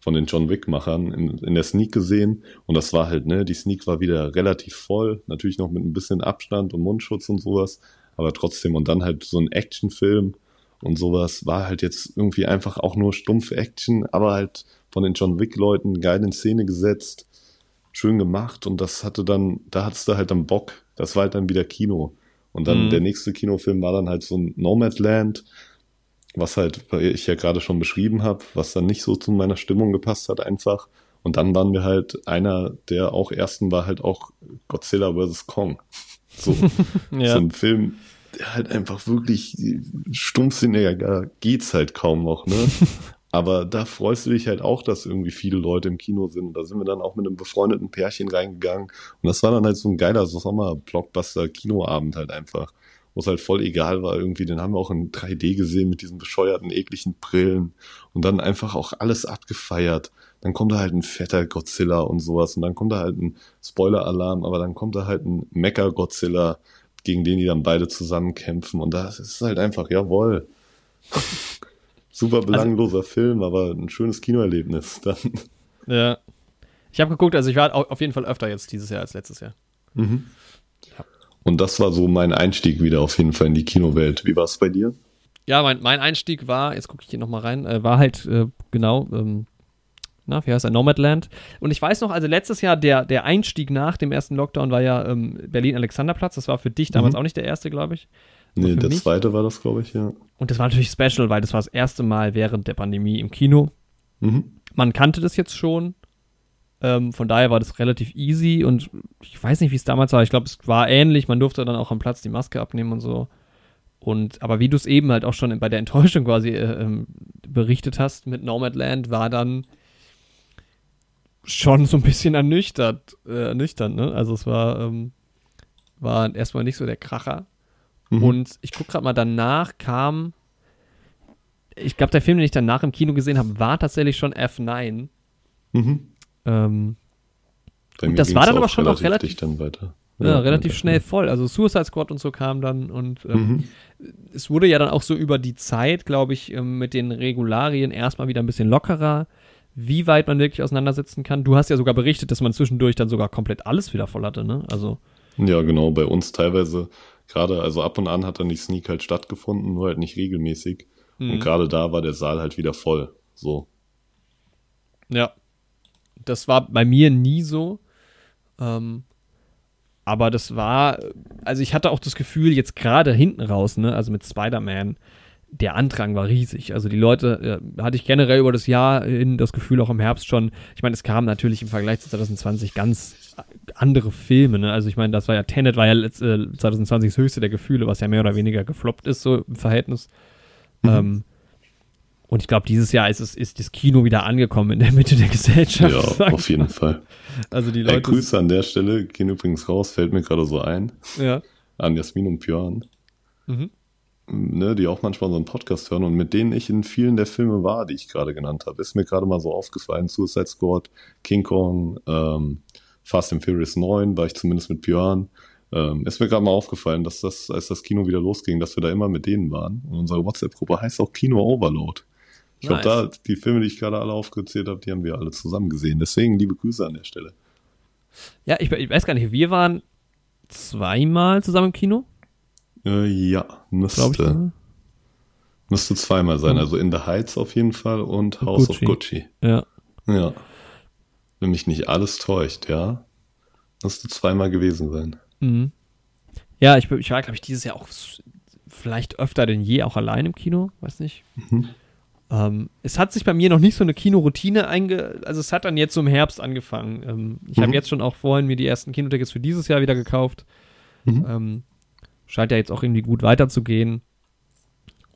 von den John Wick-Machern in, in der Sneak gesehen. Und das war halt, ne, die Sneak war wieder relativ voll, natürlich noch mit ein bisschen Abstand und Mundschutz und sowas, aber trotzdem, und dann halt so ein Actionfilm und sowas, war halt jetzt irgendwie einfach auch nur stumpfe Action, aber halt von den John Wick-Leuten geil in Szene gesetzt, schön gemacht und das hatte dann, da hattest du halt dann Bock, das war halt dann wieder Kino. Und dann Mhm. der nächste Kinofilm war dann halt so ein Nomadland, was halt weil ich ja gerade schon beschrieben habe, was dann nicht so zu meiner Stimmung gepasst hat einfach. Und dann waren wir halt, einer der auch ersten war halt auch Godzilla vs. Kong. So, <laughs> Ja. so ein Film, halt einfach wirklich stumpfsinniger geht's halt kaum noch, ne? <laughs> Aber da freust du dich halt auch, dass irgendwie viele Leute im Kino sind. Und da sind wir dann auch mit einem befreundeten Pärchen reingegangen. Und das war dann halt so ein geiler Sommer-Blockbuster-Kinoabend halt einfach. Wo es halt voll egal war irgendwie. Den haben wir auch in 3D gesehen mit diesen bescheuerten, ekligen Brillen. Und dann einfach auch alles abgefeiert. Dann kommt da halt ein fetter Godzilla und sowas. Und dann kommt da halt ein Spoiler-Alarm. Aber dann kommt da halt ein Mecha-Godzilla gegen den die dann beide zusammen kämpfen. Und das ist halt einfach, jawohl. Super belangloser Film, aber ein schönes Kinoerlebnis dann. Ja. Ich habe geguckt, also ich war au- auf jeden Fall öfter jetzt dieses Jahr als letztes Jahr. Und das war so mein Einstieg wieder auf jeden Fall in die Kinowelt. Wie war es bei dir? Ja, mein, mein Einstieg war, jetzt gucke ich hier nochmal rein, äh, war halt äh, genau, ähm, na, wie heißt er, Nomadland. Und ich weiß noch, also letztes Jahr, der, der Einstieg nach dem ersten Lockdown war ja ähm, Berlin-Alexanderplatz. Das war für dich damals Mhm. auch nicht der erste, glaube ich. Nee, der mich? zweite war das, glaube ich, ja. Und das war natürlich special, weil das war das erste Mal während der Pandemie im Kino. Mhm. Man kannte das jetzt schon. Ähm, von daher war das relativ easy und ich weiß nicht, wie es damals war. Ich glaube, es war ähnlich. Man durfte dann auch am Platz die Maske abnehmen und so. Und aber wie du es eben halt auch schon bei der Enttäuschung quasi äh, ähm, berichtet hast mit Nomadland, war dann schon so ein bisschen ernüchtert, äh, ernüchternd, ne? Also es war, ähm, war erstmal nicht so der Kracher. Mhm. Und ich gucke gerade mal, danach kam, ich glaube, der Film, den ich danach im Kino gesehen habe, war tatsächlich schon F9. Mhm. Ähm, Und das war dann aber schon auch relativ- dann weiter. ja, relativ weiter. schnell voll. Also Suicide Squad und so kam dann und ähm, Mhm. es wurde ja dann auch so über die Zeit, glaube ich, ähm, mit den Regularien erstmal wieder ein bisschen lockerer, wie weit man wirklich auseinandersetzen kann. Du hast ja sogar berichtet, dass man zwischendurch dann sogar komplett alles wieder voll hatte, ne? Also, Ja, genau, bei uns teilweise, gerade, also ab und an hat dann die Sneak halt stattgefunden, nur halt nicht regelmäßig. Mhm. Und gerade da war der Saal halt wieder voll. So. ja. Das war bei mir nie so. Ähm, aber das war, also ich hatte auch das Gefühl, jetzt gerade hinten raus, ne, also mit Spider-Man, der Andrang war riesig. Also die Leute, äh, hatte ich generell über das Jahr hin das Gefühl, auch im Herbst schon. Ich meine, es kamen natürlich im Vergleich zu 2020 ganz andere Filme. Ne? Also ich meine, das war ja, Tenet war ja letzt, äh, 2020 das höchste der Gefühle, was ja mehr oder weniger gefloppt ist, so im Verhältnis. Ähm, und ich glaube, dieses Jahr ist, es, ist das Kino wieder angekommen in der Mitte der Gesellschaft. Ja, auf jeden. Fall. Also die Hey, Leute. Grüße an der Stelle, gehen übrigens raus, fällt mir gerade so ein, ja. an Jasmin und Björn, Mhm. Ne, die auch manchmal so einen Podcast hören und mit denen ich in vielen der Filme war, die ich gerade genannt habe. Ist mir gerade mal so aufgefallen, Suicide Squad, King Kong, ähm, Fast and Furious 9 war ich zumindest mit Björn. Ähm, ist mir gerade mal aufgefallen, dass das, als das Kino wieder losging, dass wir da immer mit denen waren. Und unsere WhatsApp-Gruppe heißt auch Kino Overload. Ich Nice. glaube, da, die Filme, die ich gerade alle aufgezählt habe, die haben wir alle zusammen gesehen. Deswegen liebe Grüße an der Stelle. Ja, ich, ich weiß gar nicht, wir waren zweimal zusammen im Kino, Äh, ja, müsste, müsste zweimal sein. Hm. Also In the Heights auf jeden Fall und House Gucci. of Gucci. Ja. Ja. Wenn mich nicht alles täuscht, ja. Müsste zweimal gewesen sein. Mhm. Ja, ich, ich war, glaube ich, dieses Jahr auch vielleicht öfter denn je auch allein im Kino, weiß nicht. Mhm. Ähm, es hat sich bei mir noch nicht so eine Kinoroutine einge... Also es hat dann jetzt so im Herbst angefangen. Ähm, ich habe Mhm. jetzt schon auch vorhin mir die ersten Kinotickets für dieses Jahr wieder gekauft. Mhm. Ähm, scheint ja jetzt auch irgendwie gut weiterzugehen.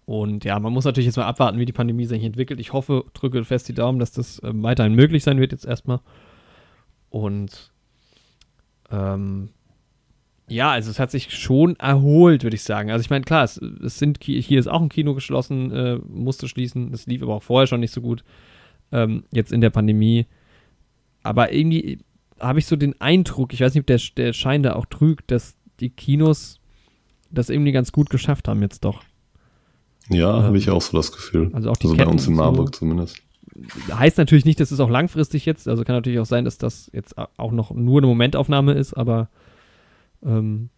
Und ja, man muss natürlich jetzt mal abwarten, wie die Pandemie sich entwickelt. Ich hoffe, drücke fest die Daumen, dass das ähm, weiterhin möglich sein wird jetzt erstmal. Und ähm, ja, also es hat sich schon erholt, würde ich sagen. Also ich meine, klar, es, es sind hier ist auch ein Kino geschlossen, äh, musste schließen. Das lief aber auch vorher schon nicht so gut. Ähm, jetzt in der Pandemie. Aber irgendwie habe ich so den Eindruck, ich weiß nicht, ob der, der Schein da auch trügt, dass die Kinos das irgendwie ganz gut geschafft haben jetzt doch. Ja, Ähm, habe ich auch so das Gefühl. also auch die also bei Ketten uns in und so. Marburg zumindest. Heißt natürlich nicht, dass es auch langfristig jetzt, also kann natürlich auch sein, dass das jetzt auch noch nur eine Momentaufnahme ist, aber ähm,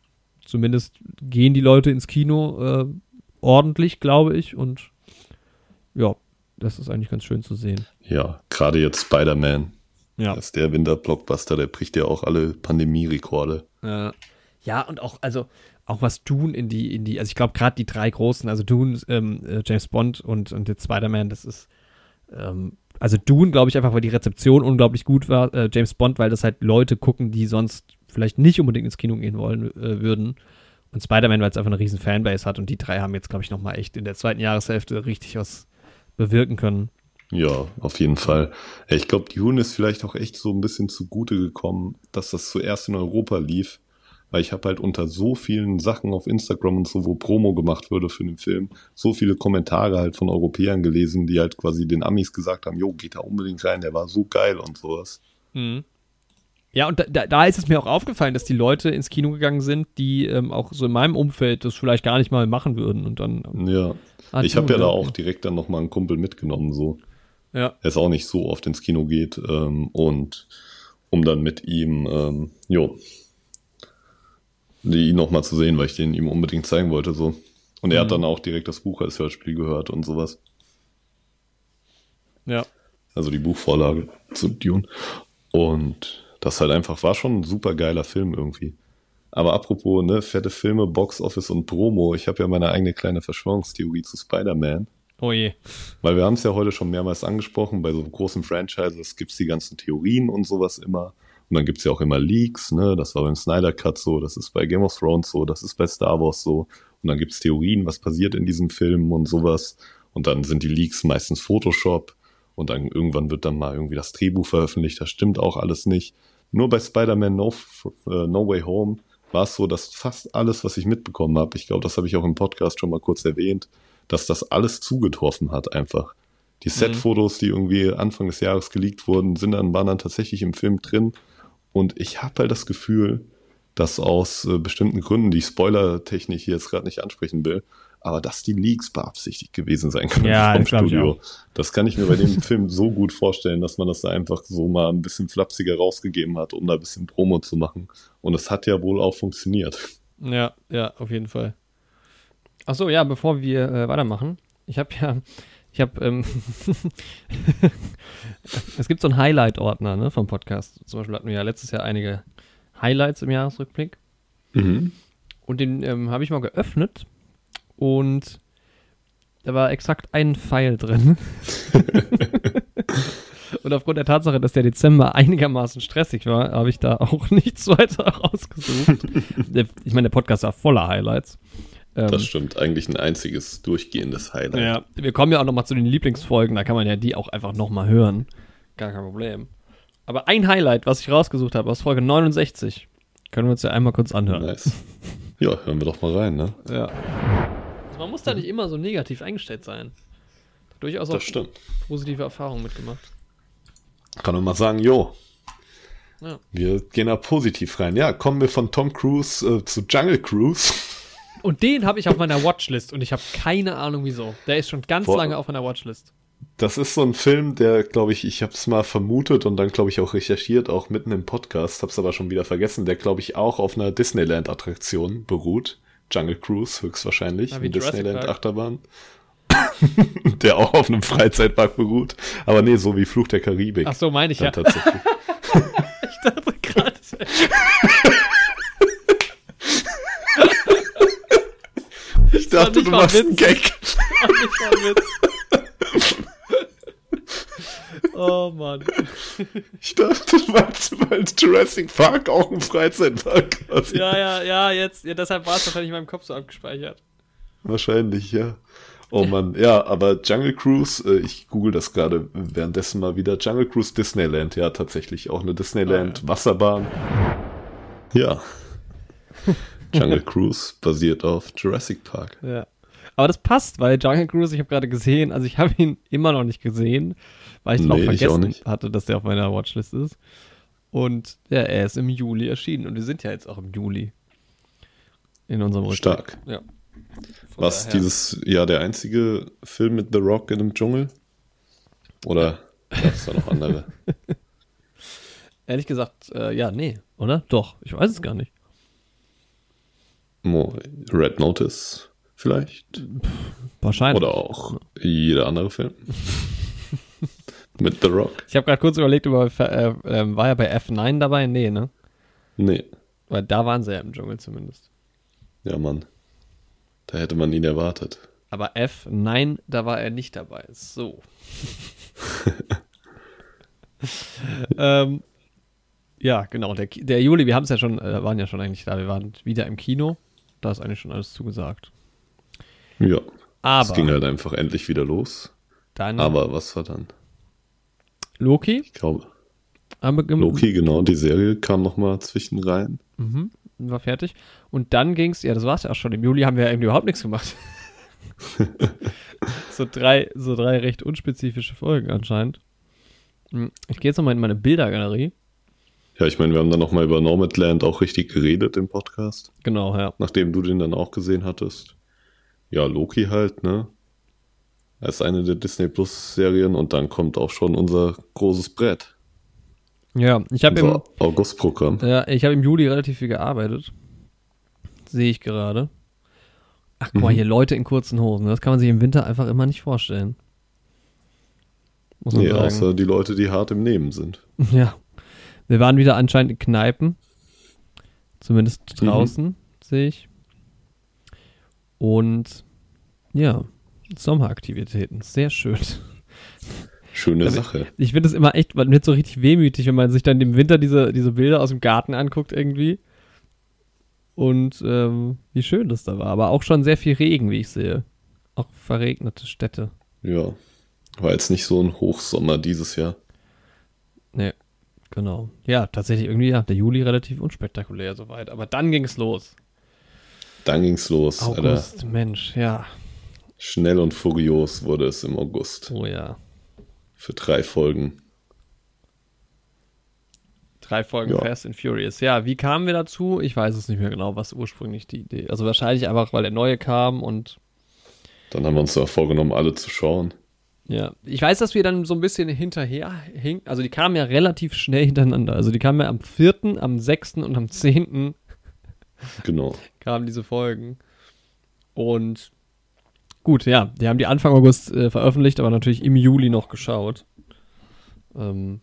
zumindest gehen die Leute ins Kino äh, ordentlich, glaube ich, und ja, das ist eigentlich ganz schön zu sehen. Ja, gerade jetzt Spider-Man. Ja. Das ist der Winterblockbuster, der bricht ja auch alle Pandemie-Rekorde. Äh, ja, und auch, also, auch was Dune in die, in die, also ich glaube gerade die drei großen, also Dune, ähm, äh, James Bond und, und jetzt Spider-Man, das ist, ähm, also Dune, glaube ich, einfach, weil die Rezeption unglaublich gut war, äh, James Bond, weil das halt Leute gucken, die sonst vielleicht nicht unbedingt ins Kino gehen wollen äh, würden. Und Spider-Man, weil es einfach eine riesen Fanbase hat und die drei haben jetzt, glaube ich, nochmal echt in der zweiten Jahreshälfte richtig was bewirken können. Ja, auf jeden Fall. Ja, Ich glaube, Dune ist vielleicht auch echt so ein bisschen zugute gekommen, dass das zuerst in Europa lief. Weil ich habe halt unter so vielen Sachen auf Instagram und so, wo Promo gemacht wurde für den Film, so viele Kommentare halt von Europäern gelesen, die halt quasi den Amis gesagt haben, jo, geht da unbedingt rein, der war so geil und sowas. Mhm. Ja, und da, da, da ist es mir auch aufgefallen, dass die Leute ins Kino gegangen sind, die ähm, auch so in meinem Umfeld das vielleicht gar nicht mal machen würden. Und dann. Ja. Ah, ich habe ja da ja. auch direkt dann nochmal einen Kumpel mitgenommen, so. Ja. Er ist auch nicht so oft ins Kino geht ähm, und um dann mit ihm, ähm, jo, die ihn nochmal zu sehen, weil ich den ihm unbedingt zeigen wollte, so. Und er hat Mhm. dann auch direkt das Buch als Hörspiel gehört und sowas. Ja. Also die Buchvorlage zu Dune. Und das halt einfach war schon ein super geiler Film irgendwie. Aber apropos, ne, fette Filme, Box Office und Promo, ich habe ja meine eigene kleine Verschwörungstheorie zu Spider-Man. Oh je. Weil wir haben es ja heute schon mehrmals angesprochen, bei so großen Franchises gibt's die ganzen Theorien und sowas immer. Und dann gibt's ja auch immer Leaks, ne? Das war beim Snyder Cut so, das ist bei Game of Thrones so, das ist bei Star Wars so. Und dann gibt's Theorien, was passiert in diesem Film und sowas. Und dann sind die Leaks meistens Photoshop. Und dann irgendwann wird dann mal irgendwie das Drehbuch veröffentlicht. Das stimmt auch alles nicht. Nur bei Spider-Man no, äh, no Way Home war es so, dass fast alles, was ich mitbekommen habe, ich glaube, das habe ich auch im Podcast schon mal kurz erwähnt, dass das alles zugetroffen hat einfach. Die Set-Fotos, die irgendwie Anfang des Jahres geleakt wurden, sind dann, waren dann tatsächlich im Film drin. Und ich habe halt das Gefühl, dass aus äh, bestimmten Gründen, die ich spoilertechnisch hier jetzt gerade nicht ansprechen will, aber dass die Leaks beabsichtigt gewesen sein können Ja, vom Studio. Das kann ich mir bei dem <laughs> Film so gut vorstellen, dass man das da einfach so mal ein bisschen flapsiger rausgegeben hat, um da ein bisschen Promo zu machen. Und es hat ja wohl auch funktioniert. Ja, ja, auf jeden Fall. Achso, ja, bevor wir äh, weitermachen, ich habe ja, ich habe, ähm, <laughs> es gibt so einen Highlight-Ordner ne, vom Podcast. Zum Beispiel hatten wir ja letztes Jahr einige Highlights im Jahresrückblick. Mhm. Und den ähm, habe ich mal geöffnet und da war exakt ein Pfeil drin. <laughs> und aufgrund der Tatsache, dass der Dezember einigermaßen stressig war, habe ich da auch <laughs> nichts weiter rausgesucht. Ich meine, der Podcast war voller Highlights. Ähm, Das stimmt. Eigentlich ein einziges durchgehendes Highlight. ja, wir kommen ja auch nochmal zu den Lieblingsfolgen, da kann man ja die auch einfach nochmal hören. Gar kein Problem. Aber ein Highlight, was ich rausgesucht habe aus Folge 69, können wir uns ja einmal kurz anhören. Nice. Ja, hören wir doch mal rein, ne? Ja. Also man muss da nicht immer so negativ eingestellt sein. Durchaus auch Das stimmt. positive Erfahrungen mitgemacht. Kann man mal sagen, jo, Ja. wir gehen da positiv rein. Ja, kommen wir von Tom Cruise äh, zu Jungle Cruise. Und den habe ich auf meiner Watchlist und ich habe keine Ahnung wieso. Der ist schon ganz Boah. lange auf meiner Watchlist. Das ist so ein Film, der, glaube ich, ich habe es mal vermutet und dann, glaube ich, auch recherchiert, auch mitten im Podcast, habe es aber schon wieder vergessen, der, glaube ich, auch auf einer Disneyland-Attraktion beruht. Jungle Cruise höchstwahrscheinlich, Ah, wie eine Disneyland-Achterbahn. <laughs> der auch auf einem Freizeitpark beruht. Aber nee, so wie Fluch der Karibik. Ach so, meine ich ja. tatsächlich. <laughs> Ich dachte gerade. Ich dachte, du machst einen. Gag. <laughs> <laughs> Oh Mann. Ich dachte, du meinst, weil Jurassic Park auch ein Freizeitpark quasi. Ja, ja, ja, jetzt, ja, deshalb war es wahrscheinlich in meinem Kopf so abgespeichert. Wahrscheinlich, ja. Oh Mann, ja, aber Jungle Cruise, äh, ich google das gerade währenddessen mal wieder. Jungle Cruise Disneyland, ja, tatsächlich auch eine Disneyland Ah, Wasserbahn. Ja. Jungle Cruise basiert auf Jurassic Park. Ja. Aber das passt, weil Jungle Cruise, ich habe gerade gesehen, also ich habe ihn immer noch nicht gesehen, weil ich Nee, auch ich vergessen nicht. hatte, dass der auf meiner Watchlist ist. Und ja, er ist im Juli erschienen und wir sind ja jetzt auch im Juli. In unserem Rückblick. Stark. Ja. Was daher- dieses Jahr der einzige Film mit The Rock in dem Dschungel? Oder gab es da noch andere? <laughs> Ehrlich gesagt, äh, ja, nee, oder? Doch, ich weiß es gar nicht. Red Notice vielleicht? Wahrscheinlich. Oder auch jeder andere Film? <laughs> mit The Rock? Ich habe gerade kurz überlegt, über, äh, ähm, war er bei F9 dabei? Nee, ne? Nee. Weil da waren sie ja im Dschungel zumindest. Ja, Mann. Da hätte man ihn erwartet. Aber F9, da war er nicht dabei. So. <laughs> <laughs> ähm, ja, genau. Der, der Juli, wir haben es ja schon, äh, waren ja schon eigentlich da. Wir waren wieder im Kino. Da ist eigentlich schon alles zugesagt. Ja. Aber Es ging halt einfach endlich wieder los. dann Aber was war dann? Loki. Ich glaube, Loki, genau, die Serie kam nochmal zwischen rein. Mhm, war fertig. Und dann ging es, ja, das war es ja auch schon. Im Juli haben wir ja irgendwie überhaupt nichts gemacht. <laughs> so, drei, so drei recht unspezifische Folgen anscheinend. Hm, Ich gehe jetzt nochmal in meine Bildergalerie. Ja, ich meine, wir haben dann nochmal über Nomadland auch richtig geredet im Podcast, Genau, ja. nachdem du den dann auch gesehen hattest. Ja, Loki halt, ne? Als eine der Disney Plus Serien und dann kommt auch schon unser großes Brett. Ja, ich habe im, August-Programm. ja, ich hab im Juli relativ viel gearbeitet. Sehe ich gerade. Ach, guck mal, Mhm. hier Leute in kurzen Hosen. Das kann man sich im Winter einfach immer nicht vorstellen. Muss man Nee, sagen. außer die Leute, die hart im Nehmen sind. <laughs> Ja. Wir waren wieder anscheinend in Kneipen. Zumindest draußen, sehe ich. Und ja, Sommeraktivitäten. Sehr schön. Schöne Aber- Sache. Ich finde es immer echt, man wird so richtig wehmütig, wenn man sich dann im Winter diese, diese Bilder aus dem Garten anguckt irgendwie. Und ähm, wie schön das da war. Aber auch schon sehr viel Regen, wie ich sehe. Auch verregnete Städte. Ja. War jetzt nicht so ein Hochsommer dieses Jahr. Nee, genau. Ja, tatsächlich irgendwie, ja, der Juli relativ unspektakulär soweit. Aber dann ging es los. Dann ging's los, Alter. August, Mensch, ja. Schnell und furios wurde es im August. Oh ja. Für drei Folgen. Drei Folgen Ja. Fast and Furious. Ja, wie kamen wir dazu? Ich weiß es nicht mehr genau, was ursprünglich die Idee. Also wahrscheinlich einfach, weil der neue kam und Dann haben wir uns da vorgenommen, alle zu schauen. Ja. Ich weiß, dass wir dann so ein bisschen hinterher hingen. Also die kamen ja relativ schnell hintereinander. Also die kamen ja am 4., am 6. und am 10. <laughs> Genau. kamen diese Folgen. Und gut, ja, die haben die Anfang August äh, veröffentlicht, aber natürlich im Juli noch geschaut. Ähm,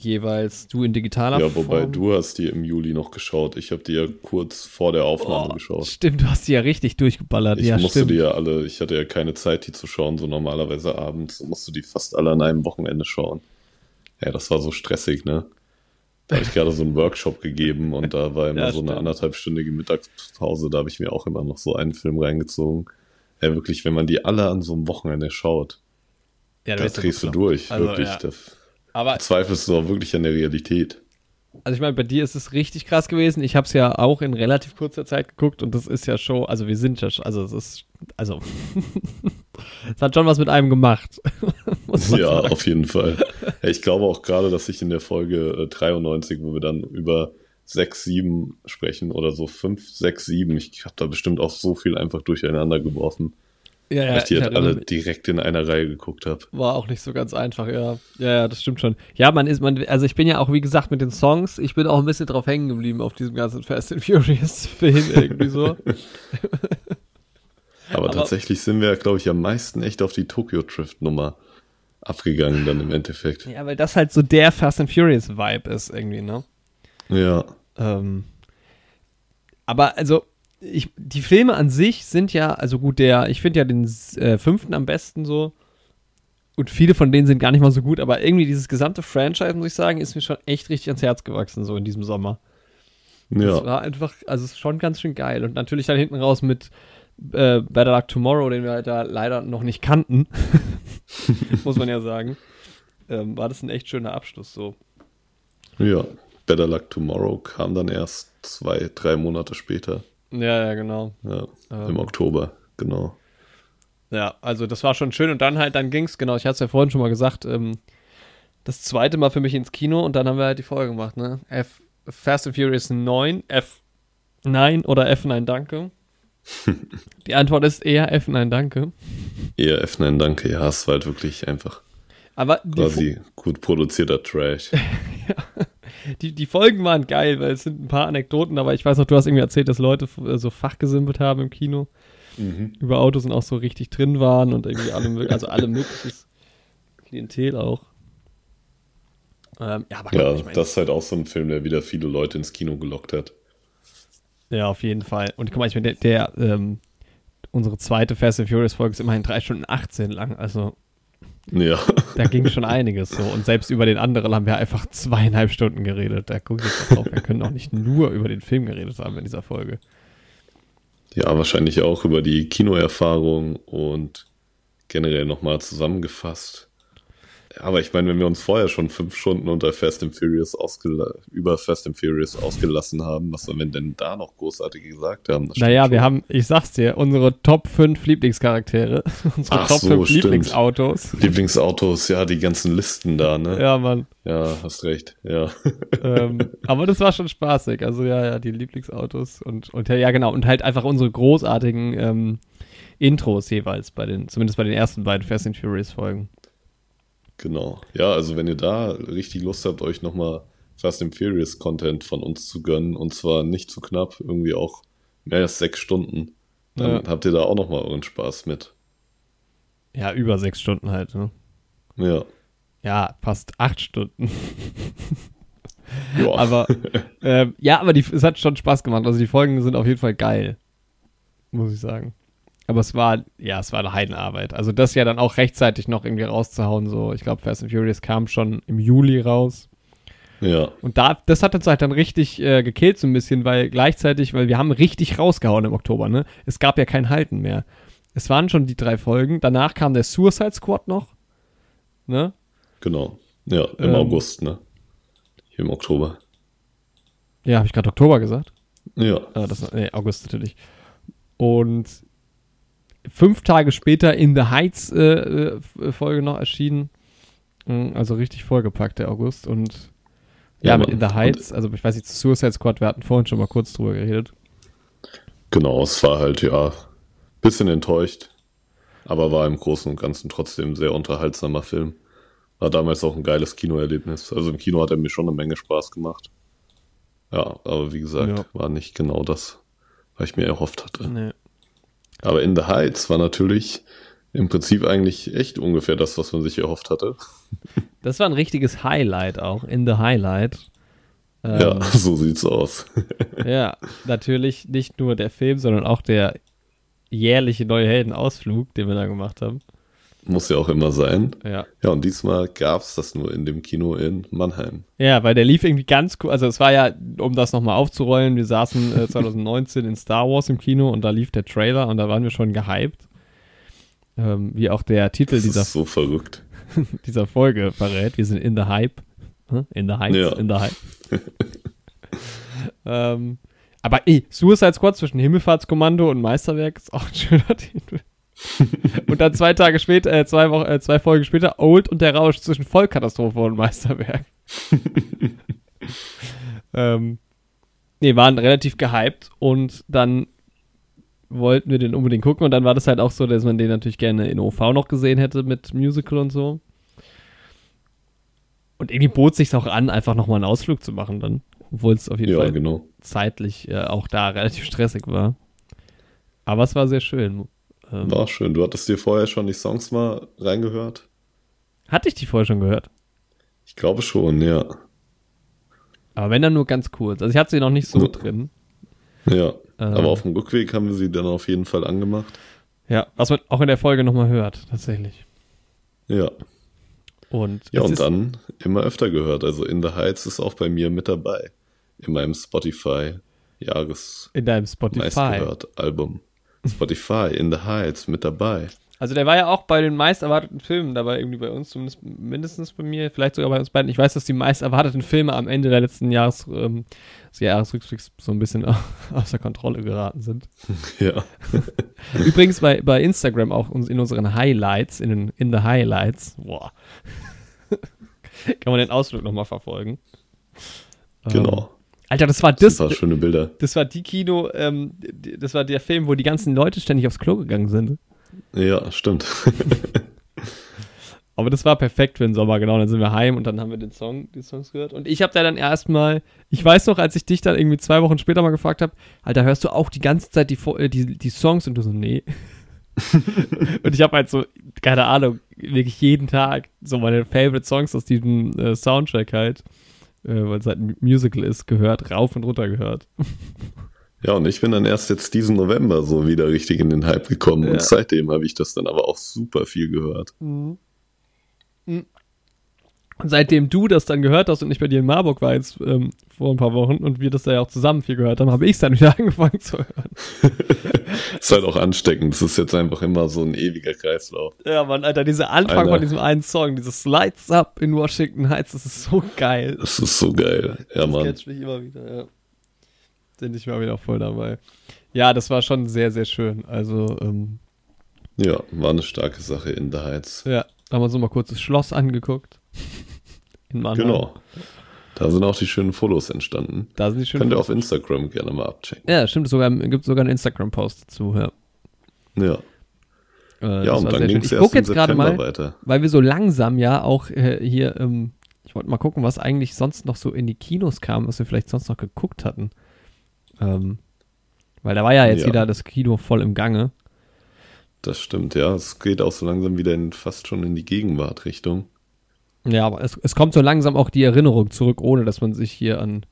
jeweils du in digitaler Ja, wobei Form. du hast die im Juli noch geschaut. Ich habe die ja kurz vor der Aufnahme Oh, geschaut. Stimmt, du hast die ja richtig durchgeballert. Ich ja, musste stimmt. die ja alle, ich hatte ja keine Zeit, die zu schauen, so normalerweise abends. Musst du die fast alle an einem Wochenende schauen. Ja, das war so stressig, ne? Da habe ich gerade so einen Workshop gegeben und da war <laughs> immer Ja, so eine stimmt. anderthalbstündige Mittagspause. Da habe ich mir auch immer noch so einen Film reingezogen. Ja, wirklich, wenn man die alle an so einem Wochenende schaut, ja, da drehst du durch, Also, wirklich. ja. Da Aber zweifelst du auch wirklich an der Realität. Also ich meine, bei dir ist es richtig krass gewesen. Ich habe es ja auch in relativ kurzer Zeit geguckt und das ist ja schon, also wir sind ja schon, also es ist, also <laughs> es hat schon was mit einem gemacht. <laughs> Ja, sagen. auf jeden Fall. Ich glaube auch gerade, dass ich in der Folge äh, 93, wo wir dann über 6, 7 sprechen oder so 5, 6, 7, ich habe da bestimmt auch so viel einfach durcheinander geworfen, ja, weil ich die halt alle mich. direkt in einer Reihe geguckt habe. war auch nicht so ganz einfach, ja. Ja, ja, das stimmt schon. Ja, man ist, man, also ich bin ja auch, wie gesagt, mit den Songs, ich bin auch ein bisschen drauf hängen geblieben auf diesem ganzen Fast and Furious Film irgendwie so. <laughs> Aber, Aber- tatsächlich sind wir, glaube ich, am meisten echt auf die Tokyo Drift Nummer abgegangen dann im Endeffekt. ja, weil das halt so der Fast and Furious Vibe ist irgendwie, ne? Ja, Ähm, aber also, ich, die Filme an sich sind ja, also gut, der, ich finde ja den äh, fünften am besten so. Und viele von denen sind gar nicht mal so gut, aber irgendwie dieses gesamte Franchise, muss ich sagen, ist mir schon echt richtig ans Herz gewachsen, so in diesem Sommer. Das ja, war einfach, also es ist schon ganz schön geil. Und natürlich dann hinten raus mit äh, Better Luck Tomorrow, den wir halt da leider noch nicht kannten, <laughs> muss man ja sagen, ähm, war das ein echt schöner Abschluss so. ja. Better Luck Tomorrow kam dann erst zwei, drei Monate später. Ja, ja, genau. Ja, Ähm. im Oktober, genau. Ja, also das war schon schön und dann halt, dann ging's, genau, ich hatte es ja vorhin schon mal gesagt, ähm, das zweite Mal für mich ins Kino und dann haben wir halt die Folge gemacht, ne? F Fast and Furious 9, F9 oder F9 Danke. <laughs> die Antwort ist eher F9 Danke. Eher F9, danke. Ja, es war halt wirklich einfach Aber quasi gut produzierter Trash. <laughs> <laughs> die, die Folgen waren geil, weil es sind ein paar Anekdoten, aber ich weiß noch, du hast irgendwie erzählt, dass Leute äh, so fachgesimpelt haben im Kino über Autos und auch so richtig drin waren und irgendwie alle, also alle mögliches Klientel auch. Ähm, ja, aber Ja, ich mein, das ist halt auch so ein Film, der wieder viele Leute ins Kino gelockt hat. ja, auf jeden Fall. Und guck mal, ich meine, der, der ähm, unsere zweite Fast and Furious Folge ist immerhin 3 Stunden 18 lang, also Ja, da ging schon einiges so. Und selbst über den anderen haben wir einfach zweieinhalb Stunden geredet. Da gucke ich jetzt drauf. Wir können auch nicht nur über den Film geredet haben in dieser Folge. ja, wahrscheinlich auch über die Kinoerfahrung und generell nochmal zusammengefasst. Aber ich meine, wenn wir uns vorher schon fünf Stunden unter Fast and Furious über Fast and Furious ausgelassen haben, was sollen wir denn da noch großartige gesagt haben? Naja, wir haben, ich sag's dir, unsere Top 5 Lieblingscharaktere, <laughs> unsere Ach Top so, 5 stimmt. Lieblingsautos. Lieblingsautos, ja, die ganzen Listen da, ne? Ja, Mann. Ja, hast recht, ja. <laughs> ähm, aber das war schon spaßig. Also ja, ja, die Lieblingsautos und, und ja, ja, genau. Und halt einfach unsere großartigen ähm, Intros jeweils bei den, zumindest bei den ersten beiden Fast and Furious Folgen. Genau. Ja, also wenn ihr da richtig Lust habt, euch nochmal Fast and Furious Content von uns zu gönnen, und zwar nicht zu knapp, irgendwie auch mehr als sechs Stunden, dann Ja. habt ihr da auch nochmal euren Spaß mit. Ja, über sechs Stunden halt, ne? Ja. Ja, fast acht Stunden. ja. Aber <laughs> ähm, ja, aber die, es hat schon Spaß gemacht. Also die Folgen sind auf jeden Fall geil. Muss ich sagen. Aber es war, ja, es war eine Heidenarbeit. Also das ja dann auch rechtzeitig noch irgendwie rauszuhauen. So, ich glaube, Fast and Furious kam schon im Juli raus. ja. Und da, das hat uns halt dann richtig äh, gekillt so ein bisschen, weil gleichzeitig, weil wir haben richtig rausgehauen im Oktober, ne? Es gab ja kein Halten mehr. Es waren schon die drei Folgen. Danach kam der Suicide Squad noch. Ne? Genau. Ja, im Ähm. August, ne? Hier im Oktober. Ja, habe ich gerade Oktober gesagt? Ja. Ah, das, nee, August natürlich. Und fünf Tage später in The Heights äh, äh, Folge noch erschienen. Mm, Also richtig vollgepackt, der August. Und ja, Ja, mit. In The Heights, also ich weiß nicht, Suicide Squad, wir hatten vorhin schon mal kurz drüber geredet. Genau, es war halt, ja, bisschen enttäuscht, aber war im Großen und Ganzen trotzdem ein sehr unterhaltsamer Film. War damals auch ein geiles Kinoerlebnis. Also im Kino hat er mir schon eine Menge Spaß gemacht. Ja, aber wie gesagt, Ja. war nicht genau das, was ich mir erhofft hatte. Nee. Aber In the Heights war natürlich im Prinzip eigentlich echt ungefähr das, was man sich erhofft hatte. <laughs> Das war ein richtiges Highlight auch, in The Highlight. Ähm, Ja, <laughs> so sieht's aus. <laughs> ja, natürlich nicht nur der Film, sondern auch der jährliche neue Heldenausflug, den wir da gemacht haben. Muss ja auch immer sein. Ja. Ja, und diesmal gab's das nur in dem Kino in Mannheim. Ja, weil der lief irgendwie ganz cool. Also es war ja, um das nochmal aufzurollen, wir saßen äh, <laughs> 2019 in Star Wars im Kino und da lief der Trailer und da waren wir schon gehypt. Ähm, wie auch der Titel Das dieser, ist so verrückt. <laughs> dieser Folge verrät. Wir sind in the Hype. In the Hype. Ja. In the Hype. <laughs> ähm, aber ey, Suicide Squad zwischen Himmelfahrtskommando und Meisterwerk ist auch ein schöner Titel. <laughs> und dann zwei Tage später, äh, zwei, Wochen, äh, zwei Folgen später, Old und der Rausch zwischen Vollkatastrophe und Meisterwerk. <laughs> ähm, nee, waren relativ gehypt und dann wollten wir den unbedingt gucken und dann war das halt auch so, dass man den natürlich gerne in OV noch gesehen hätte mit Musical und so. Und irgendwie bot sich auch an, einfach nochmal einen Ausflug zu machen dann, obwohl es auf jeden Ja, Fall genau. zeitlich äh, auch da relativ stressig war. Aber es war sehr schön. Ähm, War schön. Du hattest dir vorher schon die Songs mal reingehört? hatte ich die vorher schon gehört? Ich glaube schon, ja. Aber wenn dann nur ganz kurz. Also ich hatte sie noch nicht so Ja. drin. Ja. Ähm. Aber auf dem Rückweg haben wir sie dann auf jeden Fall angemacht. Ja, was man auch in der Folge nochmal hört, tatsächlich. Ja. Und, Ja, und dann immer öfter gehört. Also In the Heights ist auch bei mir mit dabei. In meinem Spotify Jahres in deinem Spotify. meistgehört Album. Spotify In the Heights mit dabei. Also der war ja auch bei den meist erwarteten Filmen dabei, irgendwie bei uns, zumindest mindestens bei mir, vielleicht sogar bei uns beiden. Ich weiß, dass die meist erwarteten Filme am Ende der letzten Jahres, ähm, des Jahresrückblicks so ein bisschen <laughs> außer Kontrolle geraten sind. <laughs> Ja. <laughs> Übrigens bei, bei Instagram auch in unseren Highlights, in, den, in the Highlights, boah, kann man den Ausflug nochmal verfolgen. Ähm, Genau. Alter, das war Das das, sind schöne Bilder. das war die Kino, ähm, das war der Film, wo die ganzen Leute ständig aufs Klo gegangen sind. Ja, stimmt. <laughs> Aber das war perfekt für den Sommer, genau. Dann sind wir heim und dann haben wir den Song, die Songs gehört. Und ich habe da dann erstmal, ich weiß noch, als ich dich dann irgendwie zwei Wochen später mal gefragt habe, Alter, hörst du auch die ganze Zeit die, äh, die, die Songs? Und du so, nee. <laughs> und ich habe halt so, keine Ahnung, wirklich jeden Tag so meine Favorite Songs aus diesem äh, Soundtrack halt, weil es halt ein Musical ist, gehört, rauf und runter gehört. <laughs> Ja, und ich bin dann erst jetzt diesen November so wieder richtig in den Hype gekommen. Ja. Und seitdem habe ich das dann aber auch super viel gehört. Und seitdem du das dann gehört hast und ich bei dir in Marburg war jetzt ähm, vor ein paar Wochen und wir das da ja auch zusammen viel gehört haben, habe ich es dann wieder <laughs> angefangen zu hören. <laughs> ist halt auch ansteckend. Es ist jetzt einfach immer so ein ewiger Kreislauf. Ja, Mann, Alter, dieser Anfang Alter. von diesem einen Song, dieses Lights Up in Washington Heights, das ist so geil. Das ist so geil. Ja, Das Mann. catcht mich immer wieder, ja. Bin ich mal wieder voll dabei. Ja, das war schon sehr, sehr schön. Also, ähm, Ja, war eine starke Sache in der Heiz. ja, haben wir so mal kurz das Schloss angeguckt. In Mannheim. Genau. Da sind auch die schönen Fotos entstanden. Da sind die schön. Könnt ihr auf Instagram gerne mal abchecken. Ja, stimmt, sogar, gibt sogar einen Instagram-Post dazu, ja. Ja, Äh, ja und dann ging es Ich erst jetzt gerade mal, weiter. weil wir so langsam ja auch äh, hier, ähm, ich wollte mal gucken, was eigentlich sonst noch so in die Kinos kam, was wir vielleicht sonst noch geguckt hatten. Ähm, weil da war ja jetzt Ja. wieder das Kino voll im Gange. Das stimmt, ja. Es geht auch so langsam wieder in, fast schon in die Gegenwartrichtung. Ja, aber es, es kommt so langsam auch die Erinnerung zurück, ohne dass man sich hier an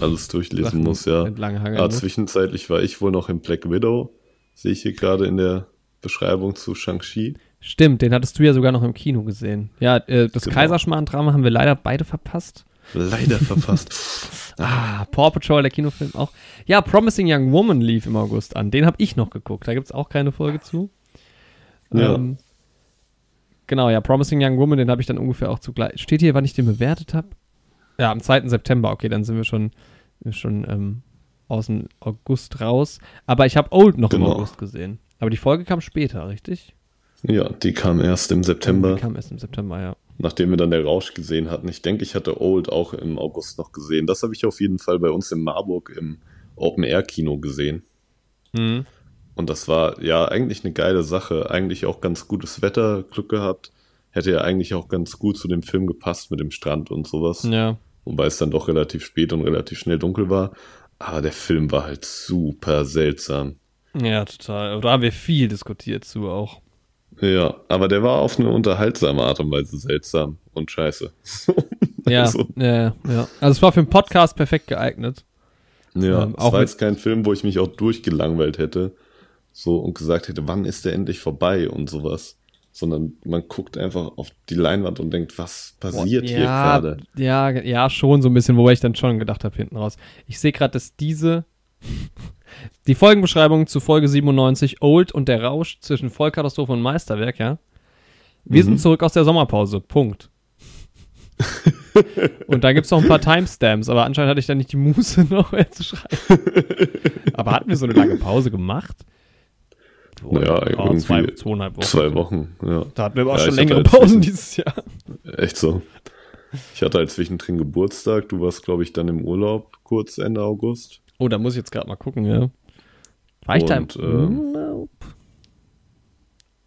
Alles durchlesen Sachen muss, ja. Ah, muss. zwischenzeitlich war ich wohl noch in Black Widow. Sehe ich hier gerade in der Beschreibung zu Shang-Chi. Stimmt, den hattest du ja sogar noch im Kino gesehen. Ja, äh, das Genau. Kaiserschmarrn-Drama haben wir leider beide verpasst. Leider <laughs> verpasst. Ah, Paw Patrol, der Kinofilm auch. Ja, Promising Young Woman lief im August an. Den habe ich noch geguckt. Da gibt es auch keine Folge zu. Ja. Ähm, genau, ja, Promising Young Woman, den habe ich dann ungefähr auch zugleich. Steht hier, wann ich den bewertet habe? Ja, am 2. September. Okay, dann sind wir schon, schon ähm, aus dem August raus. Aber ich habe Old noch im Genau. August gesehen. Aber die Folge kam später, richtig? ja, die kam erst im September, Die kam erst im September, ja. nachdem wir dann der Rausch gesehen hatten. Ich denke, ich hatte Old auch im August noch gesehen. Das habe ich auf jeden Fall bei uns in Marburg im Open-Air-Kino gesehen. Mhm. Und das war ja eigentlich eine geile Sache. Eigentlich auch ganz gutes Wetter, Glück gehabt. Hätte ja eigentlich auch ganz gut zu dem Film gepasst mit dem Strand und sowas. Ja. Wobei es dann doch relativ spät und relativ schnell dunkel war. Aber der Film war halt super seltsam. Ja, total. Da haben wir viel diskutiert zu auch. Ja, aber der war auf eine unterhaltsame Art und Weise seltsam und scheiße. <laughs> Ja, Also, ja, ja. Also es war für einen Podcast perfekt geeignet. ja, ähm, es auch war jetzt kein Film, wo ich mich auch durchgelangweilt hätte. So und gesagt hätte, wann ist der endlich vorbei und sowas. Sondern man guckt einfach auf die Leinwand und denkt, was passiert hier ja, gerade? Ja, ja, schon so ein bisschen, wobei ich dann schon gedacht habe hinten raus. Ich sehe gerade, dass diese <laughs> die Folgenbeschreibung zu Folge 97 Old und der Rausch zwischen Vollkatastrophe und Meisterwerk, ja. Wir Mhm. sind zurück aus der Sommerpause. Punkt. <laughs> und da gibt es noch ein paar Timestamps, aber anscheinend hatte ich da nicht die Muße <laughs> noch mehr zu schreiben. aber hatten wir so eine lange Pause gemacht? Naja, ja, irgendwie zwei, zweieinhalb Wochen. Zwei Wochen, ja. Da hatten wir aber auch Ja, schon längere halt Pausen dieses Jahr. <laughs> Echt so. Ich hatte halt zwischendrin Geburtstag. Du warst, glaube ich, dann im Urlaub kurz Ende August. Oh, da muss ich jetzt gerade mal gucken, ja. War ich da im Und, ähm, Urlaub?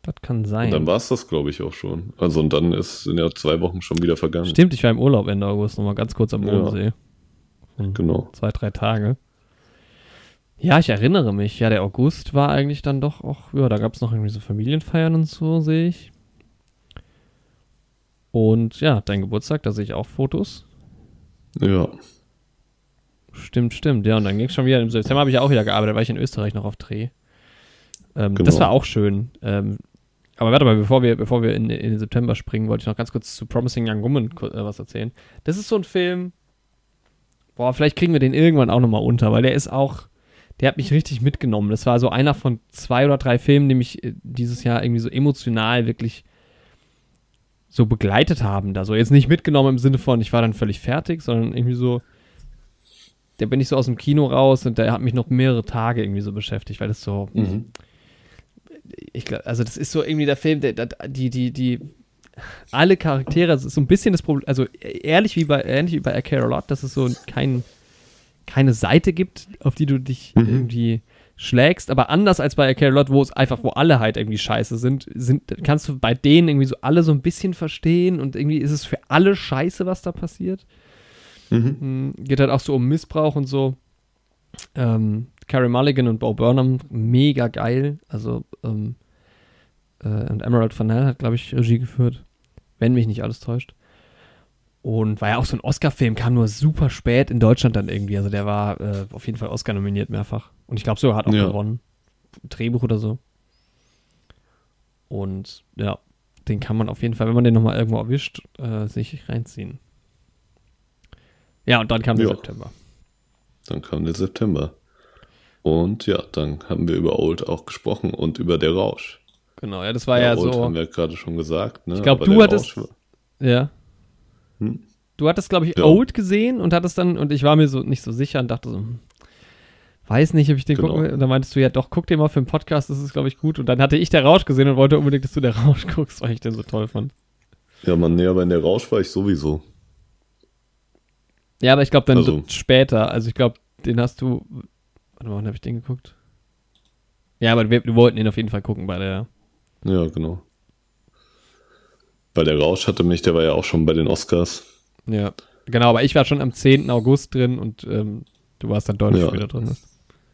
Das kann sein. Und dann war es das, glaube ich, auch schon. Also und dann ist, sind ja zwei Wochen schon wieder vergangen. Stimmt, ich war im Urlaub Ende August, nochmal ganz kurz am Ja. Bodensee. Genau. Zwei, drei Tage. Ja, ich erinnere mich. Ja, der August war eigentlich dann doch auch, ja, da gab es noch irgendwie so Familienfeiern und so, sehe ich. Und ja, dein Geburtstag, da sehe ich auch Fotos. Ja. Stimmt, stimmt. Ja, und dann ging es schon wieder. Im September habe ich auch wieder gearbeitet, war ich in Österreich noch auf Dreh. Ähm, Das Genau. war auch schön. Ähm, aber warte mal, bevor wir, bevor wir in, in den September springen, wollte ich noch ganz kurz zu Promising Young Woman äh, was erzählen. Das ist so ein Film, boah, vielleicht kriegen wir den irgendwann auch nochmal unter, weil der ist auch, der hat mich richtig mitgenommen. Das war so einer von zwei oder drei Filmen, die mich äh, dieses Jahr irgendwie so emotional wirklich so begleitet haben. Da so jetzt nicht mitgenommen im Sinne von, ich war dann völlig fertig, sondern irgendwie so, der bin ich so aus dem Kino raus und der hat mich noch mehrere Tage irgendwie so beschäftigt, weil das so, Mhm. ich glaube, also das ist so irgendwie der Film, der, der, die, die, die, alle Charaktere, das ist so ein bisschen das Problem, also ehrlich wie bei, ähnlich wie bei A Care a Lot, dass es so kein, keine Seite gibt, auf die du dich Mhm. irgendwie schlägst, aber anders als bei A Care a Lot, wo es einfach, wo alle halt irgendwie scheiße sind, sind, kannst du bei denen irgendwie so alle so ein bisschen verstehen und irgendwie ist es für alle scheiße, was da passiert. Mhm. Mm, Geht halt auch so um Missbrauch und so. Ähm, Carey Mulligan und Bo Burnham, mega geil. Also, ähm, äh, und Emerald Fennell hat, glaube ich, Regie geführt. Wenn mich nicht alles täuscht. Und war ja auch so ein Oscar-Film, kam nur super spät in Deutschland dann irgendwie. Also der war äh, auf jeden Fall Oscar nominiert mehrfach. Und ich glaube sogar hat auch Ja. gewonnen. Drehbuch oder so. Und ja, den kann man auf jeden Fall, wenn man den nochmal irgendwo erwischt, äh, sich reinziehen. Ja, und dann kam der Ja. September. Dann kam der September. Und ja, dann haben wir über Old auch gesprochen und über der Rausch. Genau, ja, das war ja, Old so. haben wir gerade schon gesagt. Ne? Ich glaub, Aber du hattest- Rausch Ja. Hm? Du hattest, glaube ich, Ja. Old gesehen und hattest dann, und ich war mir so nicht so sicher und dachte so, hm, weiß nicht, ob ich den Genau. gucken will. Und dann meintest du, ja doch, guck den mal für den Podcast, das ist, glaube ich, gut. Und dann hatte ich der Rausch gesehen und wollte unbedingt, dass du der Rausch <laughs> guckst, weil ich den so toll fand. Ja, man, nee, aber in der Rausch war ich sowieso. Ja, aber ich glaube dann Also- später, also ich glaube, den hast du, warte mal, wann habe ich den geguckt? Ja, aber wir, wir wollten ihn auf jeden Fall gucken bei der, Ja, genau. Weil der Rausch hatte mich, der war ja auch schon bei den Oscars. ja, genau, aber ich war schon am 10. August drin und ähm, du warst dann deutlich Ja. später drin.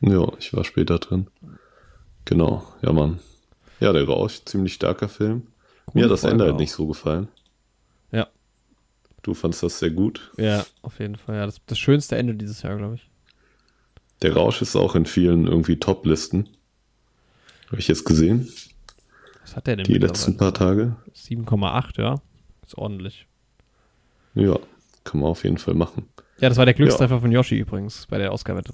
Ja, ich war später drin. Genau, ja, Mann. Ja, der Rausch, ziemlich starker Film. Mir Coole hat das Folge Ende halt nicht so gefallen. Ja. Du fandst das sehr gut. Ja, auf jeden Fall. Ja, das, das schönste Ende dieses Jahr, glaube ich. Der Rausch ist auch in vielen irgendwie Top-Listen. Habe ich jetzt gesehen, Was hat der denn die letzten paar Tage. 7,8, ja. Ist ordentlich. Ja, kann man auf jeden Fall machen. Ja, das war der Glückstreffer von Yoshi übrigens bei der Oscar-Wette.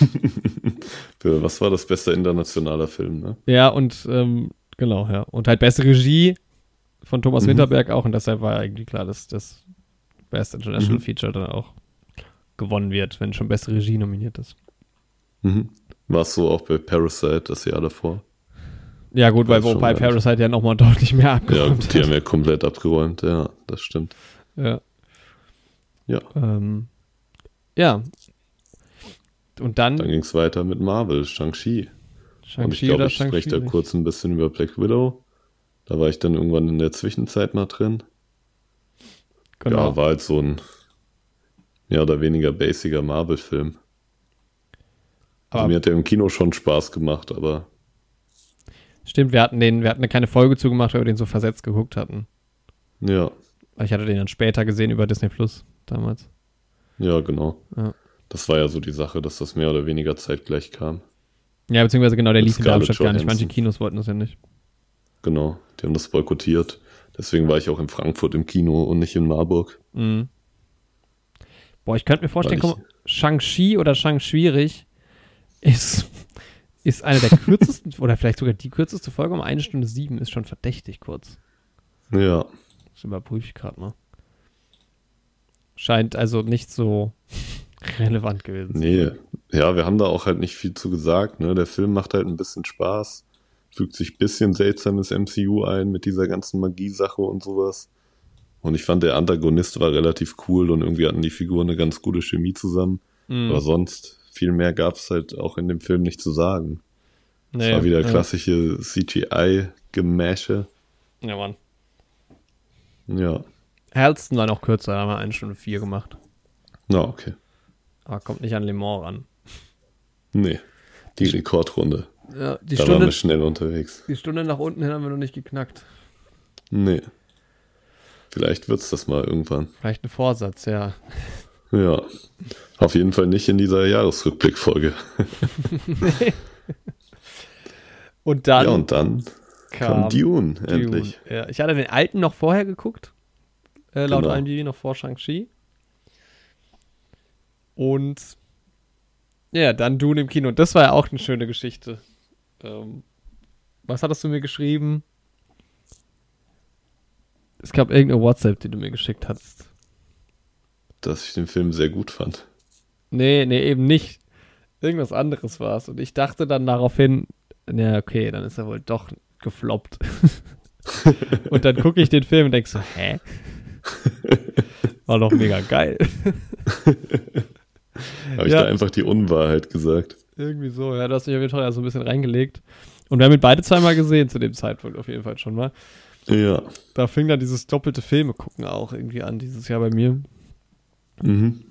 <laughs> Was war das beste internationaler Film, ne? Ja, und ähm, genau, ja. Und halt beste Regie von Thomas Mhm. Winterberg auch. Und deshalb war irgendwie klar, dass das Best International Mhm. Feature dann auch gewonnen wird, wenn schon beste Regie nominiert ist. Mhm. War es so auch bei Parasite das Jahr davor? Ja, gut, weil wobei. Parasite ja nochmal <laughs> deutlich mehr Ja, abgeräumt die hat. haben ja komplett abgeräumt, ja, das stimmt. Ja. Ja. Ähm, ja. Und dann, Dann ging es weiter mit Marvel, Shang-Chi. Und ich glaube, ich spreche da kurz ein bisschen über Black Widow. Da war ich dann irgendwann in der Zwischenzeit mal drin. Genau. Ja, war halt so ein mehr oder weniger basiger Marvel-Film. Also mir hat der im Kino schon Spaß gemacht, aber Stimmt, wir hatten den, wir hatten keine Folge zugemacht, weil wir den so versetzt geguckt hatten. ja, ich hatte den dann später gesehen über Disney Plus damals. ja, genau. Ja. Das war ja so die Sache, dass das mehr oder weniger zeitgleich kam. Ja, beziehungsweise genau, der Mit lief in Scarlett Darmstadt gar nicht. Manche. Kinos wollten das ja nicht. Genau, die haben das boykottiert. Deswegen war ich auch in Frankfurt im Kino und nicht in Marburg. Mhm. Boah, ich könnte mir vorstellen, Shang-Chi oder Shang-Schwierig ist, ist eine der kürzesten, <laughs> oder vielleicht sogar die kürzeste Folge um eine Stunde sieben, ist schon verdächtig kurz. Ja, Das überprüfe ich gerade mal. Scheint also nicht so <laughs> relevant gewesen zu nee. sein. Ja, wir haben da auch halt nicht viel zu gesagt. Ne? Der Film macht halt ein bisschen Spaß, fügt sich ein bisschen seltsam ins MCU ein mit dieser ganzen Magie-Sache und sowas. Und ich fand, der Antagonist war relativ cool und irgendwie hatten die Figuren eine ganz gute Chemie zusammen. Mhm. Aber sonst, viel mehr gab es halt auch in dem Film nicht zu sagen. Es Nee, war wieder ja. klassische CGI-Gemäsche. Ja, Mann. Ja, Halston war noch kürzer, da haben wir eine Stunde vier gemacht. na okay. Aber kommt nicht an Le Mans ran. Nee, die Rekordrunde. Ja, die da waren Stunde, wir schnell unterwegs. die Stunde nach unten hin haben wir noch nicht geknackt. Nee. Vielleicht wird's das mal irgendwann. Vielleicht ein Vorsatz, ja. Ja. Auf jeden Fall nicht in dieser Jahresrückblickfolge. <laughs> Und dann ja, und dann kam, Dune, endlich. Dune. Ja, ich hatte den alten noch vorher geguckt. Äh, laut Genau. IMDb noch vor Shang-Chi. Und ja, dann Dune im Kino. Und das war ja auch eine schöne Geschichte. Ähm, was hattest du mir geschrieben? Es gab irgendeine WhatsApp, die du mir geschickt hast. Dass ich den Film sehr gut fand. Nee, nee, eben nicht. Irgendwas anderes war es. Und ich dachte dann daraufhin, ja, okay, dann ist er wohl doch gefloppt. <laughs> und dann gucke ich den Film und denke so, hä? <laughs> War doch mega geil. <laughs> Habe ich Ja. da einfach die Unwahrheit gesagt. Irgendwie so, ja, du hast mich auf jeden Fall so ein bisschen reingelegt. Und wir haben ihn beide zweimal gesehen zu dem Zeitpunkt auf jeden Fall schon mal. Ja. Da fing dann dieses doppelte Filme gucken auch irgendwie an dieses Jahr bei mir. Mhm.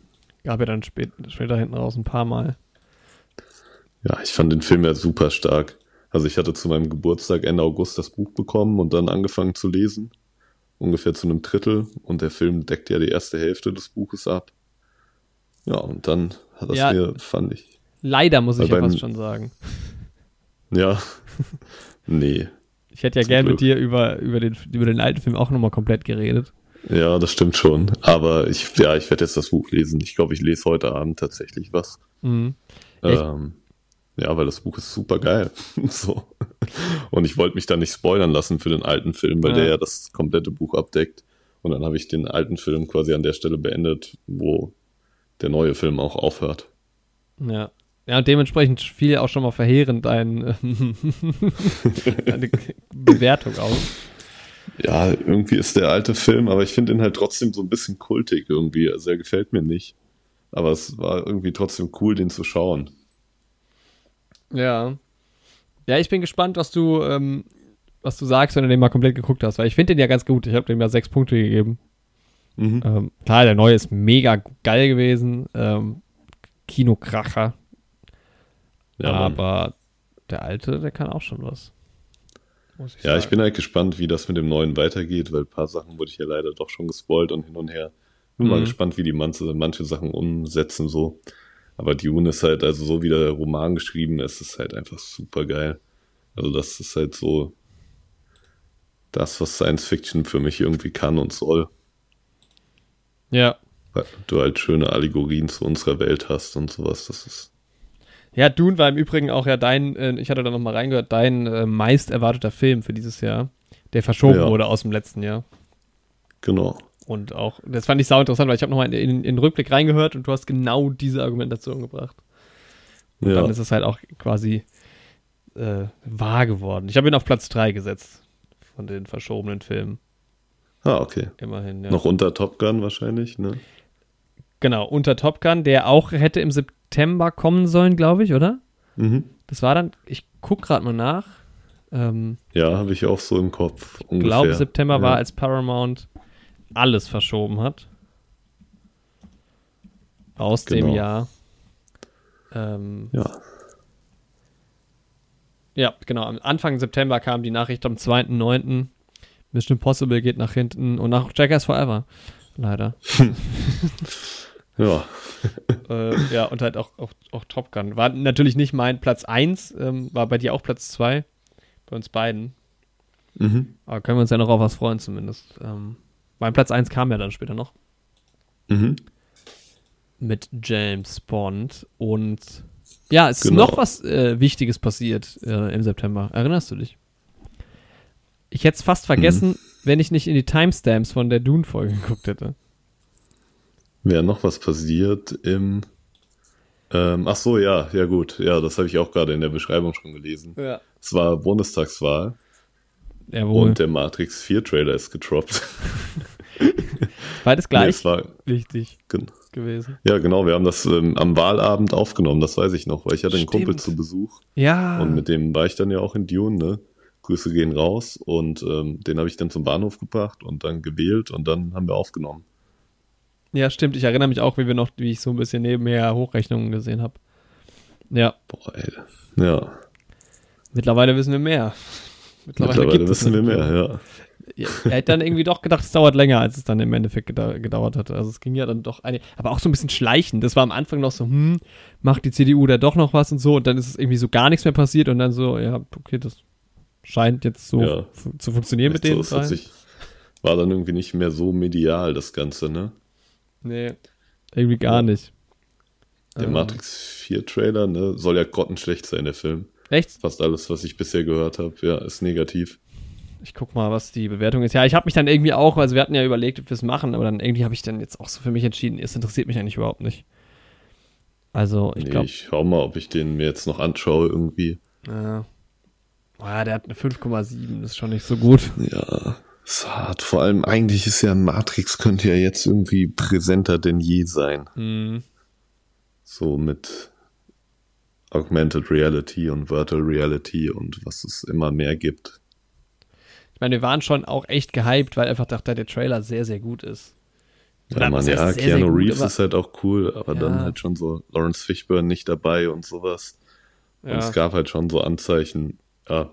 Gab ja dann spät, später hinten raus ein paar Mal. Ja, ich fand den Film ja super stark. Also ich hatte zu meinem Geburtstag Ende August das Buch bekommen und dann angefangen zu lesen. Ungefähr zu einem Drittel. Und der Film deckt ja die erste Hälfte des Buches ab. Ja, und dann hat das Ja. mir, fand ich. Leider muss ich ja beim- fast schon sagen. Ja. <laughs> nee. Ich hätte ja gern mit Glück. dir über, über, den, über den alten Film auch nochmal komplett geredet. Ja, das stimmt schon. Aber ich, ja, ich werde jetzt das Buch lesen. Ich glaube, ich lese heute Abend tatsächlich was. Mhm. Ähm, ja, weil das Buch ist super geil. <laughs> so. Und ich wollte mich da nicht spoilern lassen für den alten Film, weil Ja. der ja das komplette Buch abdeckt. Und dann habe ich den alten Film quasi an der Stelle beendet, wo der neue Film auch aufhört. Ja. Ja, und dementsprechend fiel auch schon mal verheerend dein, deine <laughs> Bewertung aus. Ja, irgendwie ist der alte Film, aber ich finde ihn halt trotzdem so ein bisschen kultig irgendwie. Also er gefällt mir nicht. Aber es war irgendwie trotzdem cool, den zu schauen. Ja. Ja, ich bin gespannt, was du, ähm, was du sagst, wenn du den mal komplett geguckt hast, weil ich finde den ja ganz gut. Ich habe dem ja sechs Punkte gegeben. Mhm. Ähm, klar, der neue ist mega geil gewesen. Ähm, Kinokracher. Ja, aber der alte, der kann auch schon was. Muss Ja, ich sagen. bin halt gespannt, wie das mit dem neuen weitergeht, weil ein paar Sachen wurde ich ja leider doch schon gespoilt und hin und her. Bin mal Mhm. gespannt, wie die manche, manche Sachen umsetzen so. Aber Dune ist halt, also so wie der Roman geschrieben ist, ist halt einfach super geil. Also das ist halt so das, was Science Fiction für mich irgendwie kann und soll. Ja. Weil du halt schöne Allegorien zu unserer Welt hast und sowas. Das ist, Ja, Dune war im Übrigen auch ja dein, äh, ich hatte da nochmal reingehört, dein äh, meist erwarteter Film für dieses Jahr, der verschoben Ja. wurde aus dem letzten Jahr. genau. Und auch, das fand ich sau interessant, weil ich habe nochmal in, in, in den Rückblick reingehört und du hast genau diese Argumentation gebracht. Und Ja, dann ist es halt auch quasi äh, wahr geworden. Ich habe ihn auf Platz 3 gesetzt von den verschobenen Filmen. ah, okay. Immerhin, ja. Noch unter Top Gun wahrscheinlich, ne? Genau, unter Top Gun, der auch hätte im September kommen sollen, glaube ich, oder? Mhm. Das war dann, ich guck gerade mal nach. Ähm, Ja, habe ich auch so im Kopf. ich glaube, September ja. war, als Paramount alles verschoben hat. Aus dem Genau. Jahr. Ähm, Ja, ja, genau. Am Anfang September kam die Nachricht am 2.9. Mission Impossible geht nach hinten und nach Jackass Forever. Leider. <laughs> <laughs> ja. <laughs> äh, ja, und halt auch, auch, auch Top Gun. War natürlich nicht mein Platz 1, ähm, war bei dir auch Platz 2. Bei uns beiden. Mhm. Aber können wir uns ja noch auf was freuen zumindest. Ähm, mein Platz 1 kam ja dann später noch. Mhm. mit James Bond und ja, es Genau. ist noch was äh, Wichtiges passiert äh, im September. Erinnerst du dich? Ich hätte es fast vergessen, Mhm. wenn ich nicht in die Timestamps von der Dune-Folge geguckt hätte. Wäre noch was passiert im. Ähm, ach so, ja, ja gut. Ja, das habe ich auch gerade in der Beschreibung schon gelesen. Ja. Es war Bundestagswahl Jawohl. und der Matrix 4 Trailer ist getroppt. Beides <laughs> Nee, gleich war, wichtig gen- gewesen. ja, genau, wir haben das ähm, am Wahlabend aufgenommen, das weiß ich noch, weil ich hatte einen Kumpel Stimmt. zu Besuch Ja. und mit dem war ich dann ja auch in Dune, ne? Grüße gehen raus und ähm, den habe ich dann zum Bahnhof gebracht und dann gewählt und dann haben wir aufgenommen. Ja, stimmt. Ich erinnere mich auch, wie wir noch, wie ich so ein bisschen nebenher Hochrechnungen gesehen habe. Ja, Boah, ey. Ja, mittlerweile wissen wir mehr. <laughs> mittlerweile, gibt es wissen wir mehr, ja. Er hätte dann irgendwie doch gedacht, es dauert länger, als es dann im Endeffekt gedau gedauert hat. Also es ging ja dann doch eine, aber auch so ein bisschen schleichend. Das war am Anfang noch so, hm, macht die CDU da doch noch was und so und dann ist es irgendwie so gar nichts mehr passiert und dann so, ja, okay, das scheint jetzt so Ja. zu funktionieren mit Echt so, denen. sich, war dann irgendwie nicht mehr so medial, das Ganze, ne? Nee, irgendwie gar Ja. nicht. Der Ähm. Matrix 4 Trailer, ne, soll ja grottenschlecht sein, der Film. Echt? Fast alles, was ich bisher gehört habe, ja, ist negativ. Ich guck mal, was die Bewertung ist. Ja, ich habe mich dann irgendwie auch, also wir hatten ja überlegt, ob wir es machen, aber dann irgendwie habe ich dann jetzt auch so für mich entschieden, es interessiert mich eigentlich überhaupt nicht. Also, ich nee, glaube, ich schau mal, ob ich den mir jetzt noch anschaue irgendwie. Ja. Ah, der hat eine 5,7, das ist schon nicht so gut. Ja, ist hart. Vor allem eigentlich ist ja Matrix könnte ja jetzt irgendwie präsenter denn je sein. Hm. So mit Augmented Reality und Virtual Reality und was es immer mehr gibt. Ich meine, wir waren schon auch echt gehypt, weil einfach dachte, der Trailer sehr, sehr gut ist. Ja, Oder man, heißt ja, sehr, Keanu sehr Reeves aber- ist halt auch cool, aber Ja. dann halt schon so Lawrence Fishburne nicht dabei und sowas. Und Ja. es gab halt schon so Anzeichen, ja,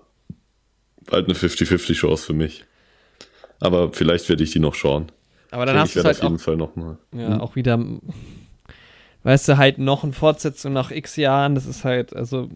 halt eine 50-50 Chance für mich. Aber vielleicht werde ich die noch schauen. Aber dann ich hast du halt auf jeden auch, Fall noch mal. ja, auch wieder. weißt du, halt noch eine Fortsetzung nach x Jahren, das ist halt, also.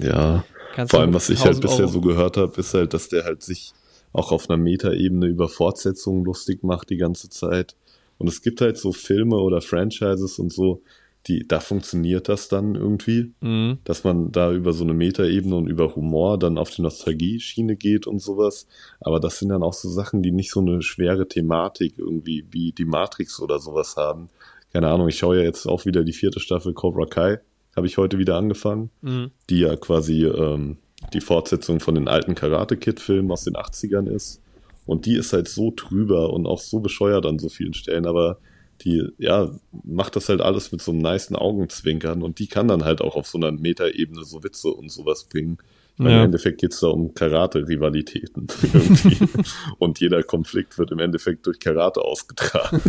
Ja. Vor allem, was ich halt bisher Euro so gehört habe, ist halt, dass der halt sich auch auf einer Metaebene über Fortsetzungen lustig macht die ganze Zeit. Und es gibt halt so Filme oder Franchises und so, die, da funktioniert das dann irgendwie, mhm. dass man da über so eine Metaebene und über Humor dann auf die Nostalgie-Schiene geht und sowas. Aber das sind dann auch so Sachen, die nicht so eine schwere Thematik irgendwie wie die Matrix oder sowas haben. Keine Ahnung, ich schaue ja jetzt auch wieder die vierte Staffel Cobra Kai, habe ich heute wieder angefangen, mhm. die ja quasi ähm, die Fortsetzung von den alten Karate Kid-Filmen aus den 80ern ist. Und die ist halt so trüber und auch so bescheuert an so vielen Stellen, aber die, ja, macht das halt alles mit so einem niceen Augenzwinkern und die kann dann halt auch auf so einer Metaebene so Witze und sowas bringen. Ja. Im Endeffekt geht es da um Karate-Rivalitäten <laughs> irgendwie. und jeder Konflikt wird im Endeffekt durch Karate ausgetragen.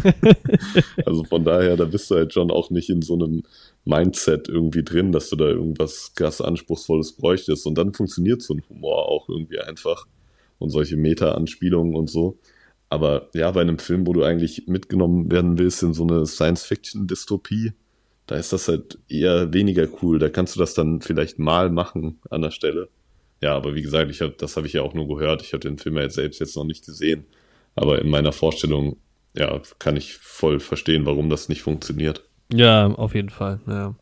<laughs> also von daher, da bist du halt schon auch nicht in so einem Mindset irgendwie drin, dass du da irgendwas krass Anspruchsvolles bräuchtest. Und dann funktioniert so ein Humor auch irgendwie einfach. Und solche Meta-Anspielungen und so. Aber ja, bei einem Film, wo du eigentlich mitgenommen werden willst in so eine Science-Fiction-Dystopie, da ist das halt eher weniger cool. Da kannst du das dann vielleicht mal machen an der Stelle. Ja, aber wie gesagt, ich hab, das habe ich ja auch nur gehört. Ich habe den Film ja jetzt selbst jetzt noch nicht gesehen. Aber in meiner Vorstellung, ja, kann ich voll verstehen, warum das nicht funktioniert. Ja, auf jeden Fall, ja.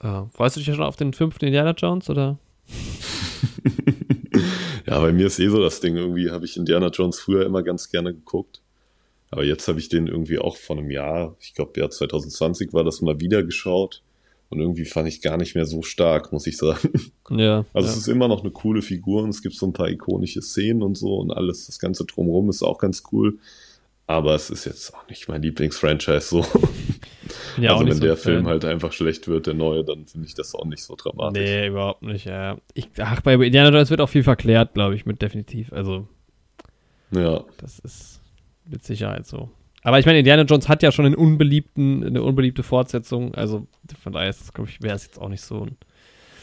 Äh, freust du dich ja schon auf den fünften Indiana Jones, oder? <laughs> Ja, bei mir ist eh so das Ding. Irgendwie habe ich Indiana Jones früher immer ganz gerne geguckt. Aber jetzt habe ich den irgendwie auch vor einem Jahr, ich glaube, Jahr 2020 war das mal wieder geschaut. Und irgendwie fand ich gar nicht mehr so stark, muss ich sagen. <laughs> Ja. Also ja. es ist immer noch eine coole Figur und es gibt so ein paar ikonische Szenen und so und alles, das Ganze drumherum ist auch ganz cool. Aber es ist jetzt auch nicht mein Lieblingsfranchise so. Ja, also wenn so der Film halt einfach schlecht wird, der neue, dann finde ich das auch nicht so dramatisch. Nee, überhaupt nicht, ja. Ich, ach, bei Indiana Jones wird auch viel verklärt, glaube ich, mit definitiv. Also. Ja. Das ist mit Sicherheit so. Aber ich meine, Indiana Jones hat ja schon einen unbeliebten, eine unbeliebte Fortsetzung. Also von daher ist glaube ich, wäre es jetzt auch nicht so ein.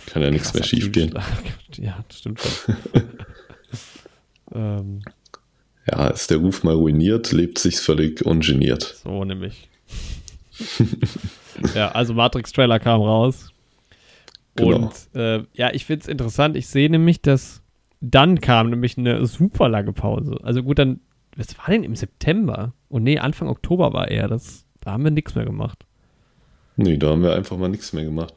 Kann ja nichts mehr schief gehen. <laughs> Ja, das stimmt schon. <laughs> ähm. Ja, ist der Ruf mal ruiniert, lebt sich völlig ungeniert. So nämlich. ja, also Matrix-Trailer kam raus. Genau. Und äh, ja, ich finde es interessant. Ich sehe nämlich, dass dann kam nämlich eine super lange Pause. Also gut, dann, was war denn im September? Und nee, Anfang Oktober war er. Das, da haben wir nichts mehr gemacht. Nee, da haben wir einfach mal nichts mehr gemacht.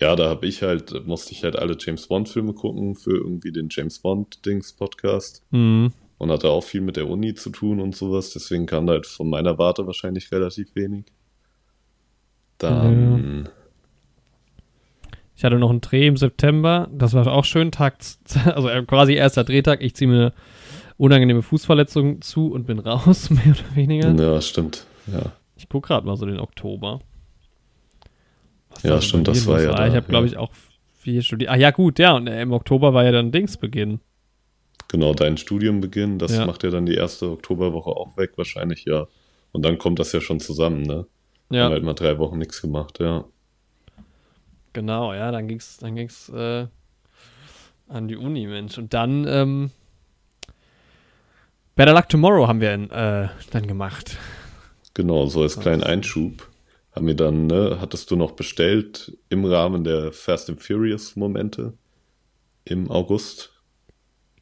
Ja, da habe ich halt, musste ich halt alle James Bond-Filme gucken für irgendwie den James Bond-Dings-Podcast. Mhm. Und hatte auch viel mit der Uni zu tun und sowas. Deswegen kam da halt von meiner Warte wahrscheinlich relativ wenig. Dann. Ich hatte noch einen Dreh im September. Das war auch schön. Tag, <laughs> also quasi erster Drehtag. Ich ziehe mir unangenehme Fußverletzungen zu und bin raus, <laughs> mehr oder weniger. Ja, stimmt. Ja. Ich gucke gerade mal so den Oktober. Was ja, stimmt, das war ja. Da, ich habe, glaube ich, auch viel studiert. Ah, ja, gut, ja. Und im Oktober war ja dann Dingsbeginn. Genau, dein Studiumbeginn. Das ja. macht ja dann die erste Oktoberwoche auch weg, wahrscheinlich, ja. Und dann kommt das ja schon zusammen, ne? Ja. Haben halt mal drei Wochen nichts gemacht, ja. Genau, ja, dann ging's, dann ging's äh, an die Uni, Mensch. Und dann ähm, Better Luck Tomorrow haben wir äh, dann gemacht. Genau, so als kleinen Einschub haben wir dann, ne, hattest du noch bestellt im Rahmen der Fast and Furious Momente im August,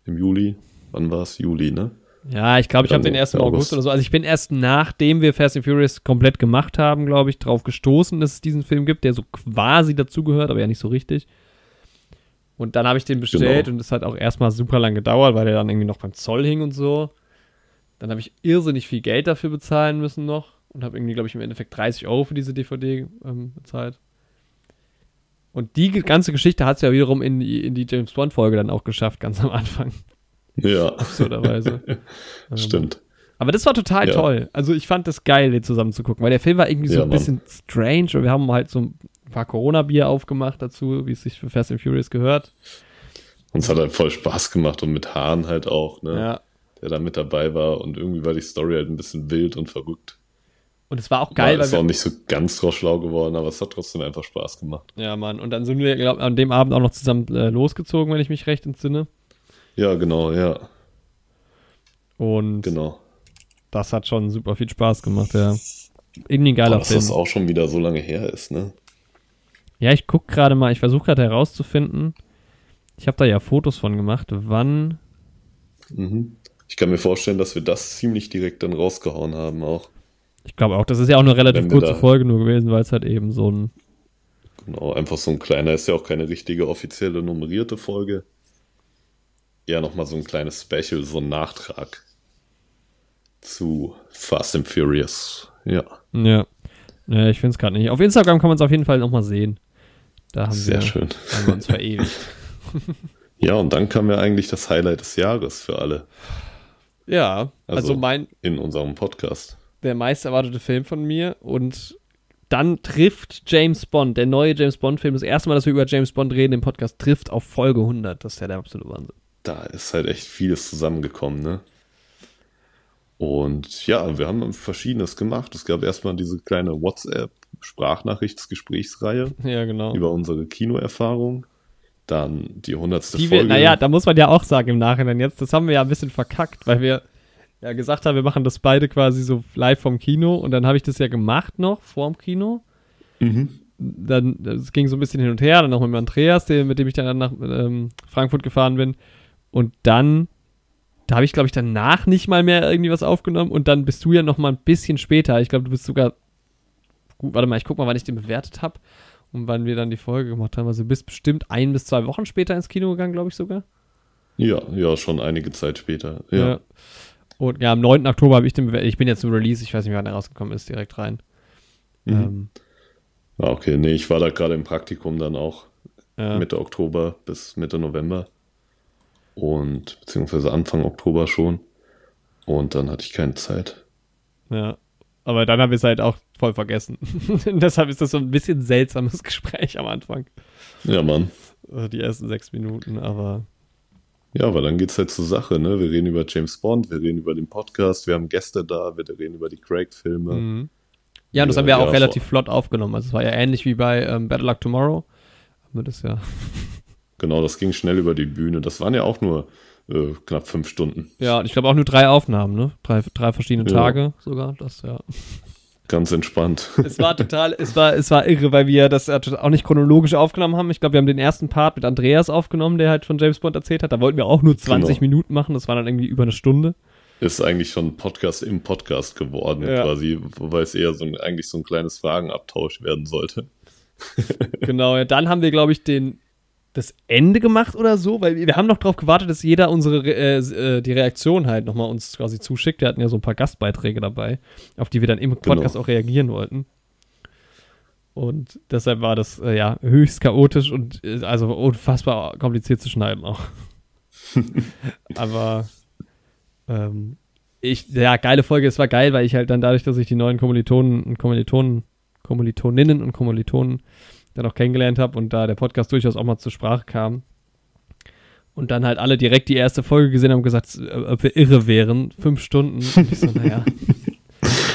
im Juli, wann war es? Juli, ne? Ja, ich glaube, ich habe den ersten August. August oder so. Also ich bin erst nachdem wir Fast and Furious komplett gemacht haben, glaube ich, drauf gestoßen, dass es diesen Film gibt, der so quasi dazugehört, aber ja nicht so richtig. Und dann habe ich den bestellt genau. und es hat auch erstmal super lang gedauert, weil der dann irgendwie noch beim Zoll hing und so. Dann habe ich irrsinnig viel Geld dafür bezahlen müssen noch und habe irgendwie, glaube ich, im Endeffekt 30 Euro für diese DVD ähm, bezahlt. Und die ganze Geschichte hat es ja wiederum in die, in die James Bond-Folge dann auch geschafft, ganz am Anfang. Ja. Absurderweise. <laughs> Stimmt. Aber das war total ja. toll. Also ich fand das geil, den zusammen zu gucken, weil der Film war irgendwie so ja, ein bisschen strange und wir haben halt so ein paar Corona-Bier aufgemacht dazu, wie es sich für Fast and Furious gehört. Uns hat halt voll Spaß gemacht und mit Hahn halt auch, ne? Ja. Der da mit dabei war und irgendwie war die Story halt ein bisschen wild und verrückt. Und es war auch geil. War, ist auch nicht so ganz drauf schlau geworden, aber es hat trotzdem einfach Spaß gemacht. Ja, Mann. Und dann sind wir, glaub, an dem Abend auch noch zusammen äh, losgezogen, wenn ich mich recht entsinne. Ja, genau, ja. Und genau. das hat schon super viel Spaß gemacht, ja. irgendwie ein geiler Boah, dass Film. das auch schon wieder so lange her ist, ne? Ja, ich gucke gerade mal, ich versuche gerade herauszufinden. Ich habe da ja Fotos von gemacht, wann. Mhm. Ich kann mir vorstellen, dass wir das ziemlich direkt dann rausgehauen haben auch. Ich glaube auch, das ist ja auch eine relativ kurze Folge nur gewesen, weil es halt eben so ein. Genau, einfach so ein kleiner, ist ja auch keine richtige offizielle nummerierte Folge. Ja, nochmal so ein kleines Special, so ein Nachtrag zu Fast and Furious. Ja, Ja. ja ich finde es gerade nicht. Auf Instagram kann man es auf jeden Fall nochmal sehen. Da haben sehr wir, schön. haben wir uns verewigt. <laughs> <laughs> Ja, und dann kam ja eigentlich das Highlight des Jahres für alle Ja, also, Also- mein, in unserem Podcast. Der meist erwartete Film von mir und dann trifft James Bond, der neue James Bond-Film, das erste Mal, dass wir über James Bond reden im Podcast, trifft auf Folge 100. Das ist ja der absolute Wahnsinn. Da ist halt echt vieles zusammengekommen, ne? Und ja, wir haben Verschiedenes gemacht. Es gab erstmal diese kleine WhatsApp-Sprachnachrichtsgesprächsreihe <laughs> Ja, genau. über unsere Kinoerfahrung. Dann die hundertste Die wir, Folge. naja, da muss man ja auch sagen im Nachhinein jetzt, das haben wir ja ein bisschen verkackt, weil wir ja gesagt haben, wir machen das beide quasi so live vom Kino und dann habe ich das ja gemacht noch vorm Kino. Mhm. Dann, es ging so ein bisschen hin und her, dann noch mit Andreas, der, mit dem ich dann nach ähm, Frankfurt gefahren bin. Und dann, da habe ich, glaube ich, danach nicht mal mehr irgendwie was aufgenommen und dann bist du ja noch mal ein bisschen später. Ich glaube, du bist sogar, gut, warte mal, ich guck mal, wann ich den bewertet habe und wann wir dann die Folge gemacht haben. Also du bist bestimmt ein bis zwei Wochen später ins Kino gegangen, glaube ich sogar. Ja, ja, schon einige Zeit später. Ja. Und ja, am 9. Oktober habe ich den. Ich bin jetzt im Release, ich weiß nicht, wann er rausgekommen ist, direkt rein. Mhm. Ähm, Ah, okay, nee, ich war da gerade im Praktikum dann auch ja. Mitte Oktober bis Mitte November. Und beziehungsweise Anfang Oktober schon. Und dann hatte ich keine Zeit. Ja. Aber dann haben wir es halt auch voll vergessen. <laughs> Deshalb ist das so ein bisschen seltsames <laughs> Gespräch am Anfang. Ja, Mann. Äh, Die ersten sechs Minuten, aber Ja, aber dann geht's halt zur Sache, ne? Wir reden über James Bond, wir reden über den Podcast, wir haben Gäste da, wir reden über die Craig-Filme. Mhm. Ja, und das Ja, haben wir ja, auch relativ flott aufgenommen. Also es war ja ähnlich wie bei ähm, Battle Luck Tomorrow. Haben wir das ja. <laughs> Genau, das ging schnell über die Bühne. Das waren ja auch nur äh, knapp fünf Stunden. Ja, und ich glaube auch nur drei Aufnahmen, ne? Drei, drei verschiedene Ja. Tage sogar. Das, ja. Ganz entspannt. Es war total, es war, es war irre, weil wir das auch nicht chronologisch aufgenommen haben. Ich glaube, wir haben den ersten Part mit Andreas aufgenommen, der halt von James Bond erzählt hat. Da wollten wir auch nur 20 Genau. Minuten machen. Das war dann irgendwie über eine Stunde. Ist eigentlich schon ein Podcast im Podcast geworden, Ja. quasi, wobei es eher so ein, eigentlich so ein kleines Fragenabtausch werden sollte. Genau, ja, dann haben wir, glaube ich, den das Ende gemacht oder so, weil wir haben noch darauf gewartet, dass jeder unsere Re- äh, äh, die Reaktion halt nochmal uns quasi zuschickt. Wir hatten ja so ein paar Gastbeiträge dabei, auf die wir dann im Podcast auch reagieren wollten. Und deshalb war das äh, ja höchst chaotisch und äh, also unfassbar kompliziert zu schneiden auch. <laughs> Aber ähm, ich, ja, geile Folge, es war geil, weil ich halt dann dadurch, dass ich die neuen Kommilitonen und Kommilitonen, Kommilitoninnen und Kommilitonen dann auch kennengelernt habe und da der Podcast durchaus auch mal zur Sprache kam. Und dann halt alle direkt die erste Folge gesehen haben und gesagt, äh, ob wir irre wären. Fünf Stunden. <laughs> Und ich so, naja,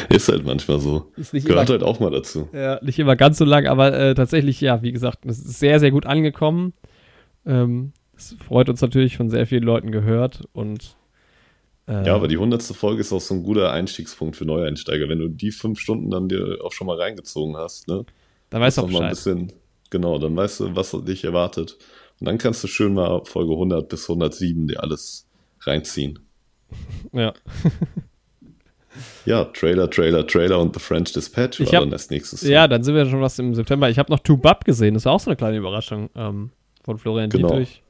Ist halt manchmal so. ist nicht Gehört immer, halt auch mal dazu. ja, nicht immer ganz so lang, aber äh, tatsächlich, ja, wie gesagt, es ist sehr, sehr gut angekommen. Ähm, es freut uns natürlich von sehr vielen Leuten gehört und äh, Ja, aber die hundertste Folge ist auch so ein guter Einstiegspunkt für Neueinsteiger. Wenn du die fünf Stunden dann dir auch schon mal reingezogen hast, ne? Dann weißt du auch Bescheid. bisschen, genau, dann weißt du, was dich erwartet. Und dann kannst du schön mal Folge 100 bis 107 dir alles reinziehen. Ja. Ja, Trailer, Trailer, Trailer und The French Dispatch Ich war hab- dann als nächstes. Ja, dann sind wir schon was im September. Ich habe noch Two Bub gesehen. Das war auch so eine kleine Überraschung ähm, von Florian Genau. Dietrich.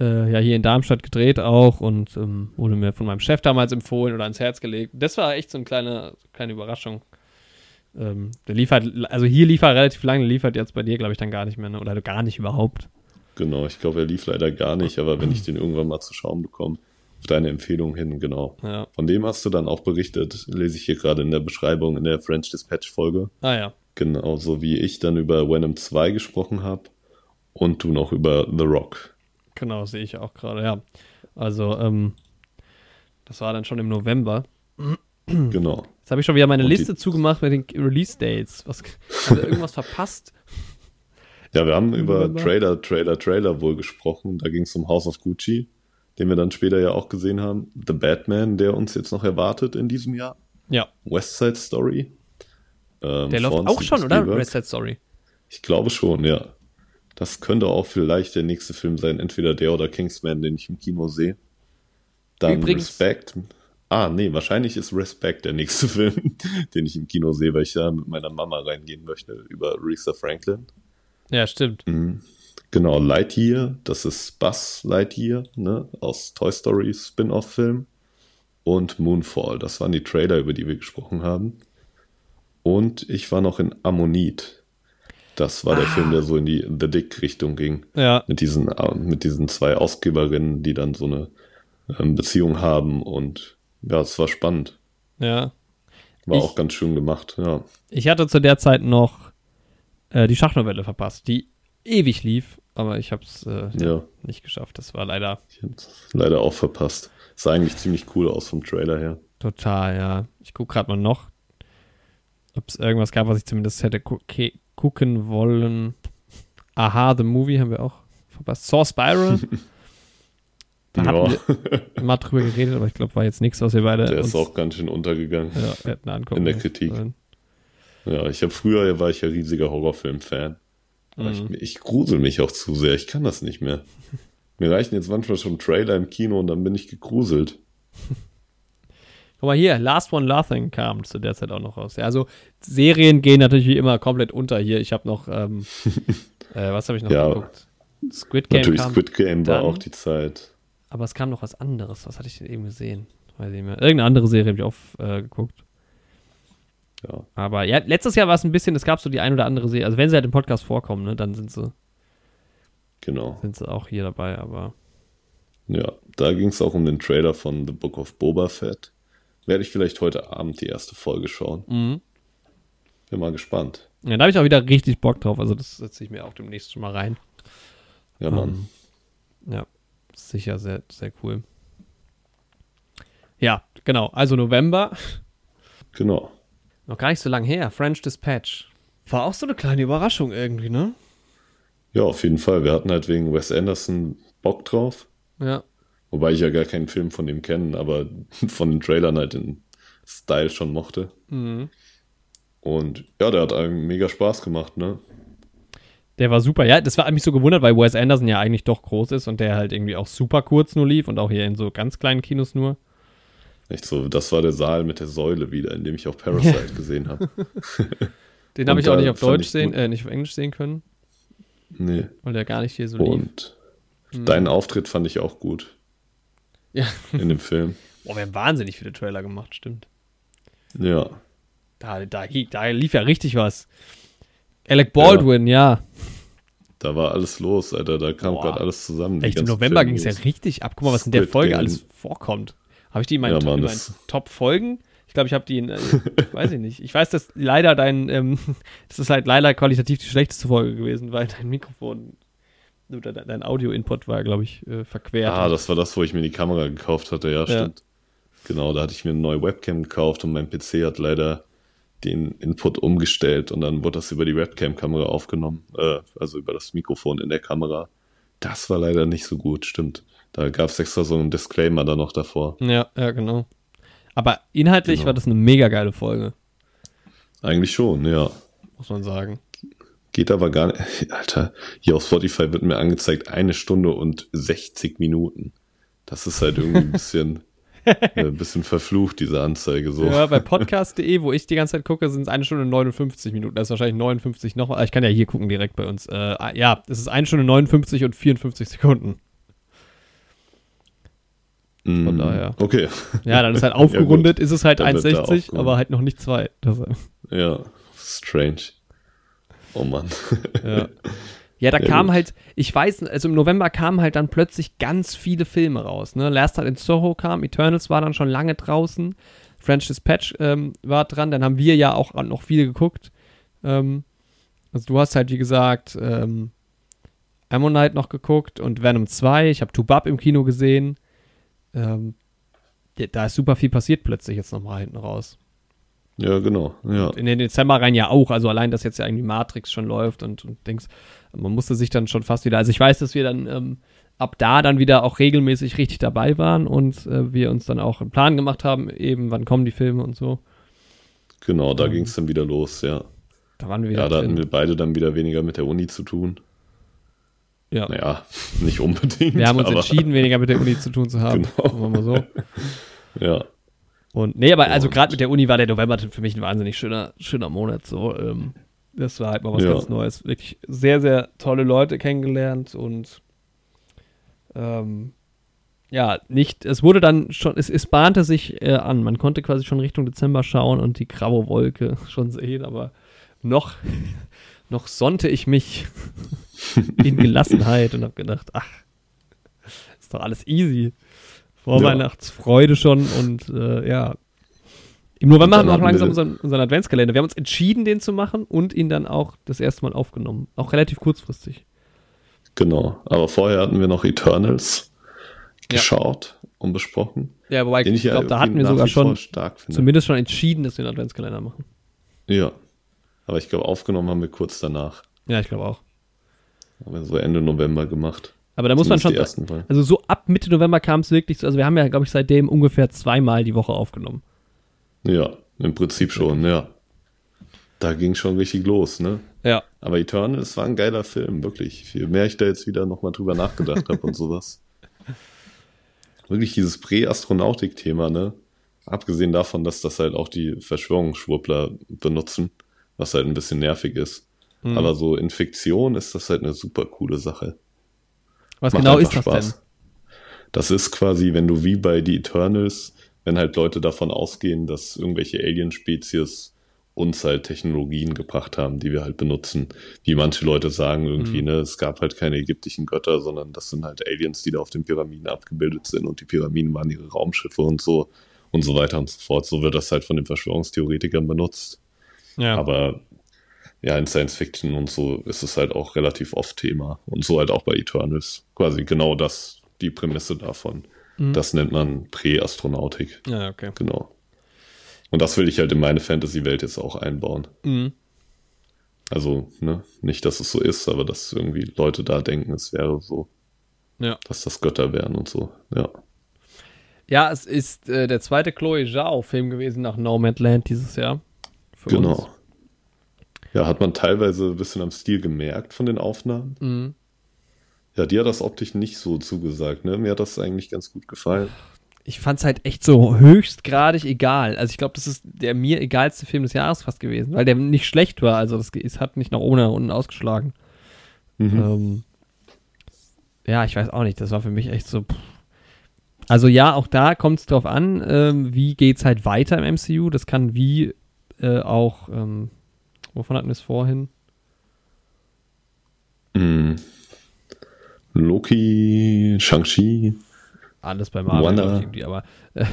Äh, ja, hier in Darmstadt gedreht auch und ähm, wurde mir von meinem Chef damals empfohlen oder ans Herz gelegt. Das war echt so eine kleine, kleine Überraschung. Ähm, der liefert, also hier lief er relativ lange, liefert jetzt bei dir, glaube ich, dann gar nicht mehr, ne? oder gar nicht überhaupt. Genau, ich glaube, er lief leider gar nicht, aber wenn ich den irgendwann mal zu schauen bekomme, auf deine Empfehlung hin, genau. Ja. Von dem hast du dann auch berichtet, lese ich hier gerade in der Beschreibung in der French Dispatch Folge. Ah ja. Genauso wie ich dann über Venom 2 gesprochen habe und du noch über The Rock. Genau, sehe ich auch gerade, ja. Also, ähm, das war dann schon im November. Genau. Jetzt habe ich schon wieder meine Und Liste zugemacht mit den Release-Dates. Was, wir <laughs> irgendwas verpasst? Ja, wir haben über. Trailer, Trailer, Trailer wohl gesprochen. Da ging es um House of Gucci, den wir dann später ja auch gesehen haben. The Batman, der uns jetzt noch erwartet in diesem Jahr. Ja. West Side Story. Ähm, Der läuft auch schon, Steven oder? Spielberg. West Side Story. Ich glaube schon, ja. Das könnte auch vielleicht der nächste Film sein, entweder der oder Kingsman, den ich im Kino sehe. Dann Übrigens- Respect. Ah, nee, wahrscheinlich ist Respect der nächste <laughs> Film, den ich im Kino sehe, weil ich da mit meiner Mama reingehen möchte über Aretha Franklin. Ja, stimmt. Mhm. Genau, Lightyear, das ist Buzz Lightyear, ne, aus Toy Story Spin-off-Film. Und Moonfall, das waren die Trailer, über die wir gesprochen haben. Und ich war noch in Ammonit. Das war der Film, der so in die The Dick-Richtung ging. Ja. Mit diesen, äh, mit diesen zwei Ausgeberinnen, die dann so eine ähm, Beziehung haben. Und ja, es war spannend. Ja. War Ich- auch ganz schön gemacht, ja. Ich hatte zu der Zeit noch äh, die Schachnovelle verpasst, die ewig lief, aber ich habe es äh, Ja, nicht geschafft. Das war leider ich hab's leider auch verpasst. Sah eigentlich ziemlich cool aus vom Trailer her. total, ja. Ich gucke gerade mal noch, ob es irgendwas gab, was ich zumindest hätte gu ke- gucken wollen. Aha, The Movie haben wir auch verpasst. Saw Spiral. <laughs> da Ja. hatten wir mal drüber geredet, aber ich glaube, war jetzt nichts, was wir beide Der ist auch ganz schön untergegangen. ja, hätten angucken in der Kritik. sollen. Ja, ich habe früher war ich ja riesiger Horrorfilm-Fan. Mhm. ich, ich grusel mich auch zu sehr. Ich kann das nicht mehr. Mir reichen jetzt manchmal schon Trailer im Kino und dann bin ich gegruselt. Guck mal hier, Last One Laughing kam zu der Zeit auch noch raus. Ja, also Serien gehen natürlich wie immer komplett unter hier. Ich habe noch, ähm, <laughs> äh, was habe ich noch Ja. geguckt? Squid Game Natürlich kam, Squid Game war auch die Zeit. Aber es kam noch was anderes. Was hatte ich denn eben gesehen? Weiß ich nicht mehr. Irgendeine andere Serie habe ich auch äh, geguckt. Ja. Aber ja, letztes Jahr war es ein bisschen, es gab so die ein oder andere Serie. Also wenn sie halt im Podcast vorkommen, ne, dann sind sie, Genau. sind sie auch hier dabei. Aber Ja, da ging es auch um den Trailer von The Book of Boba Fett. Werde ich vielleicht heute Abend die erste Folge schauen. mhm. Bin mal gespannt. ja, da habe ich auch wieder richtig Bock drauf. Also das setze ich mir auch demnächst schon mal rein. Ja, Mann. Ähm, ja, sicher sehr, sehr cool. Ja, genau. Also November, Genau. noch gar nicht so lang her. French Dispatch. War auch so eine kleine Überraschung irgendwie, ne? Ja, auf jeden Fall. Wir hatten halt wegen Wes Anderson Bock drauf. Ja. Wobei ich ja gar keinen Film von dem kenne, aber <laughs> von den Trailern halt den Style schon mochte. Mhm. Und ja, der hat einem mega Spaß gemacht, ne? Der war super. Ja, das war mich so gewundert, weil Wes Anderson ja eigentlich doch groß ist und der halt irgendwie auch super kurz nur lief und auch hier in so ganz kleinen Kinos nur. Echt so, das war der Saal mit der Säule wieder, in dem ich auch Parasite <laughs> gesehen habe. <laughs> Den habe ich auch nicht auf Deutsch sehen, äh, nicht auf Englisch sehen können, Nee. weil der gar nicht hier so lief. Und deinen Auftritt fand ich auch gut Ja. in dem Film. <laughs> Boah, wir haben wahnsinnig viele Trailer gemacht, stimmt. Ja. Da, da, da lief ja richtig was. Alec Baldwin, ja. Da war alles los, Alter. Da kam gerade alles zusammen. Echt, im November ging es ja richtig ab. Guck mal, was in der Squid Folge Game. alles vorkommt. Habe ich die in meinen, Ja, Mann, in meinen Top-Folgen? Ich glaube, ich habe die in, äh, <laughs> weiß ich nicht. Ich weiß, dass leider dein, ähm, <laughs> das ist halt leider qualitativ die schlechteste Folge gewesen, weil dein Mikrofon oder dein, Audio-Input war, glaube ich, äh, verquert. Ah, das war das, wo ich mir die Kamera gekauft hatte. Ja, stimmt. Genau, da hatte ich mir eine neue Webcam gekauft und mein PC hat leider den Input umgestellt und dann wurde das über die Webcam-Kamera aufgenommen, äh, also über das Mikrofon in der Kamera. Das war leider nicht so gut, stimmt. Da gab es extra so einen Disclaimer da noch davor. ja, ja, genau. Aber inhaltlich Genau. war das eine mega geile Folge, Eigentlich schon, ja. muss man sagen. Geht aber gar nicht. <laughs> Alter, hier auf Spotify wird mir angezeigt eine Stunde und 60 Minuten. Das ist halt irgendwie ein <laughs> bisschen, ein bisschen verflucht, diese Anzeige so. Ja, bei podcast.de, wo ich die ganze Zeit gucke, sind es eine Stunde und 59 Minuten. Das ist wahrscheinlich 59 noch. ah, Ich kann ja hier gucken direkt bei uns. Äh, ah, ja, es ist eine Stunde 59 und 54 Sekunden. Mm, daher. Okay. Ja, dann ist halt <laughs> aufgerundet, ist es halt Dann wird da 1,60, aufgerundet. aber halt noch nicht 2. Das, Ja, strange. Oh Mann. ja. <laughs> ja, da Ja, kam gut. halt, ich weiß, also im November kamen halt dann plötzlich ganz viele Filme raus. Ne? Last Night in Soho kam, Eternals war dann schon lange draußen, French Dispatch ähm, war dran, dann haben wir ja auch noch viele geguckt. Ähm, also du hast halt, wie gesagt, ähm, Ammonite noch geguckt und Venom 2. Ich habe Tubab im Kino gesehen. Ähm, da ist super viel passiert plötzlich jetzt nochmal hinten raus. Ja, genau. Ja. In den Dezember rein ja auch. Also allein, dass jetzt ja irgendwie Matrix schon läuft und, und Dings. Man musste sich dann schon fast wieder. Also ich weiß, dass wir dann ähm, ab da dann wieder auch regelmäßig richtig dabei waren und äh, wir uns dann auch einen Plan gemacht haben, eben wann kommen die Filme und so. Genau, da ging es dann wieder los, ja. Da waren wir wieder Ja, da hatten wir beide dann wieder weniger mit der Uni zu tun. Ja. Naja, <laughs> nicht unbedingt. Wir haben uns entschieden, weniger mit der Uni zu tun zu haben. <laughs> Genau. Sagen wir mal so. Ja, Und nee, aber also gerade mit der Uni war der November für mich ein wahnsinnig schöner, schöner Monat. So, ähm, das war halt mal was Ja. ganz Neues. Wirklich sehr, sehr tolle Leute kennengelernt und ähm, ja, nicht, es wurde dann schon, es, es bahnte sich äh, an. Man konnte quasi schon Richtung Dezember schauen und die graue Wolke <laughs> schon sehen, aber noch, <laughs> noch sonnte ich mich <laughs> in Gelassenheit und habe gedacht, ach, ist doch alles easy. Vorweihnachtsfreude schon und äh, ja. Im November haben wir auch langsam unseren, unseren Adventskalender. Wir haben uns entschieden, den zu machen und ihn dann auch das erste Mal aufgenommen. Auch relativ kurzfristig. genau. Aber vorher hatten wir noch Eternals Ja. geschaut und besprochen. Ja, wobei ich ja glaube, da hatten wir sogar schon zumindest schon entschieden, dass wir einen Adventskalender machen. Ja. Aber ich glaube, aufgenommen haben wir kurz danach. Ja, ich glaube auch. Haben wir so Ende November gemacht. Aber da muss man schon. Also so ab Mitte November kam es wirklich, zu- also wir haben ja, glaube ich, seitdem ungefähr zweimal die Woche aufgenommen. Ja, im Prinzip schon, ja. Da ging schon richtig los, ne? Ja. Aber Eternals war ein geiler Film, wirklich. Je mehr ich da jetzt wieder nochmal drüber nachgedacht habe und sowas. <laughs> Wirklich dieses Prä-Astronautik-Thema, ne? Abgesehen davon, dass das halt auch die Verschwörungsschwurbler benutzen, was halt ein bisschen nervig ist. Mhm. Aber so Infektion ist das halt eine super coole Sache. Was Macht genau ist das denn? Das ist quasi, wenn du wie bei die Eternals, wenn halt Leute davon ausgehen, dass irgendwelche Alien-Spezies uns halt Technologien gebracht haben, die wir halt benutzen. Wie manche Leute sagen irgendwie, Mhm. ne, es gab halt keine ägyptischen Götter, sondern das sind halt Aliens, die da auf den Pyramiden abgebildet sind und die Pyramiden waren ihre Raumschiffe und so und so weiter und so fort. So wird das halt von den Verschwörungstheoretikern benutzt. Ja. Aber ja, in Science Fiction und so ist es halt auch relativ oft Thema. Und so halt auch bei Eternals. Quasi genau das, die Prämisse davon. Mhm. Das nennt man Präastronautik. ja, okay. Genau. Und das will ich halt in meine Fantasy-Welt jetzt auch einbauen. Mhm. Also, ne, nicht, dass es so ist, aber dass irgendwie Leute da denken, es wäre so, Ja. dass das Götter wären und so. Ja. Ja, es ist äh, der zweite Chloe Zhao-Film gewesen nach Nomadland dieses Jahr. Für Genau. uns. Ja, hat man teilweise ein bisschen am Stil gemerkt von den Aufnahmen. Mhm. Ja, dir hat das optisch nicht so zugesagt, ne? Mir hat das eigentlich ganz gut gefallen. Ich fand es halt echt so höchstgradig egal. Also ich glaube, das ist der mir egalste Film des Jahres fast gewesen, weil der nicht schlecht war. Also das, es hat nicht nach oben nach unten ausgeschlagen. Mhm. Ähm, ja, ich weiß auch nicht. Das war für mich echt so. Pff. Also ja, auch da kommt es drauf an, ähm, wie geht's halt weiter im MCU. Das kann wie äh, auch, ähm, wovon hatten wir es vorhin? Mhm. Loki, Shang-Chi. Alles bei Marvel, irgendwie, aber äh,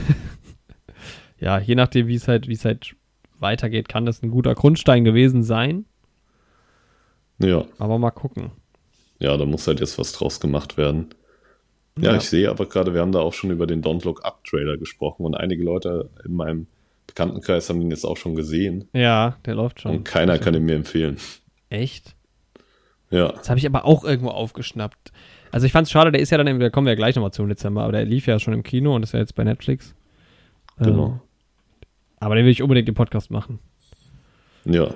<laughs> ja, je nachdem, wie es halt, es halt weitergeht, kann das ein guter Grundstein gewesen sein. Ja, Aber mal gucken. ja, da muss halt jetzt was draus gemacht werden. Ja, Ja. ich sehe aber gerade, wir haben da auch schon über den Don't Look Up Trailer gesprochen und einige Leute in meinem Bekanntenkreis haben den jetzt auch schon gesehen Ja, der läuft schon. und keiner kann ihn mir empfehlen. Echt? Ja, Das habe ich aber auch irgendwo aufgeschnappt. Also ich fand es schade, der ist ja dann, da kommen wir ja gleich nochmal zum Dezember, aber der lief ja schon im Kino und ist ja jetzt bei Netflix. genau. Ähm, aber den will ich unbedingt im Podcast machen. Ja.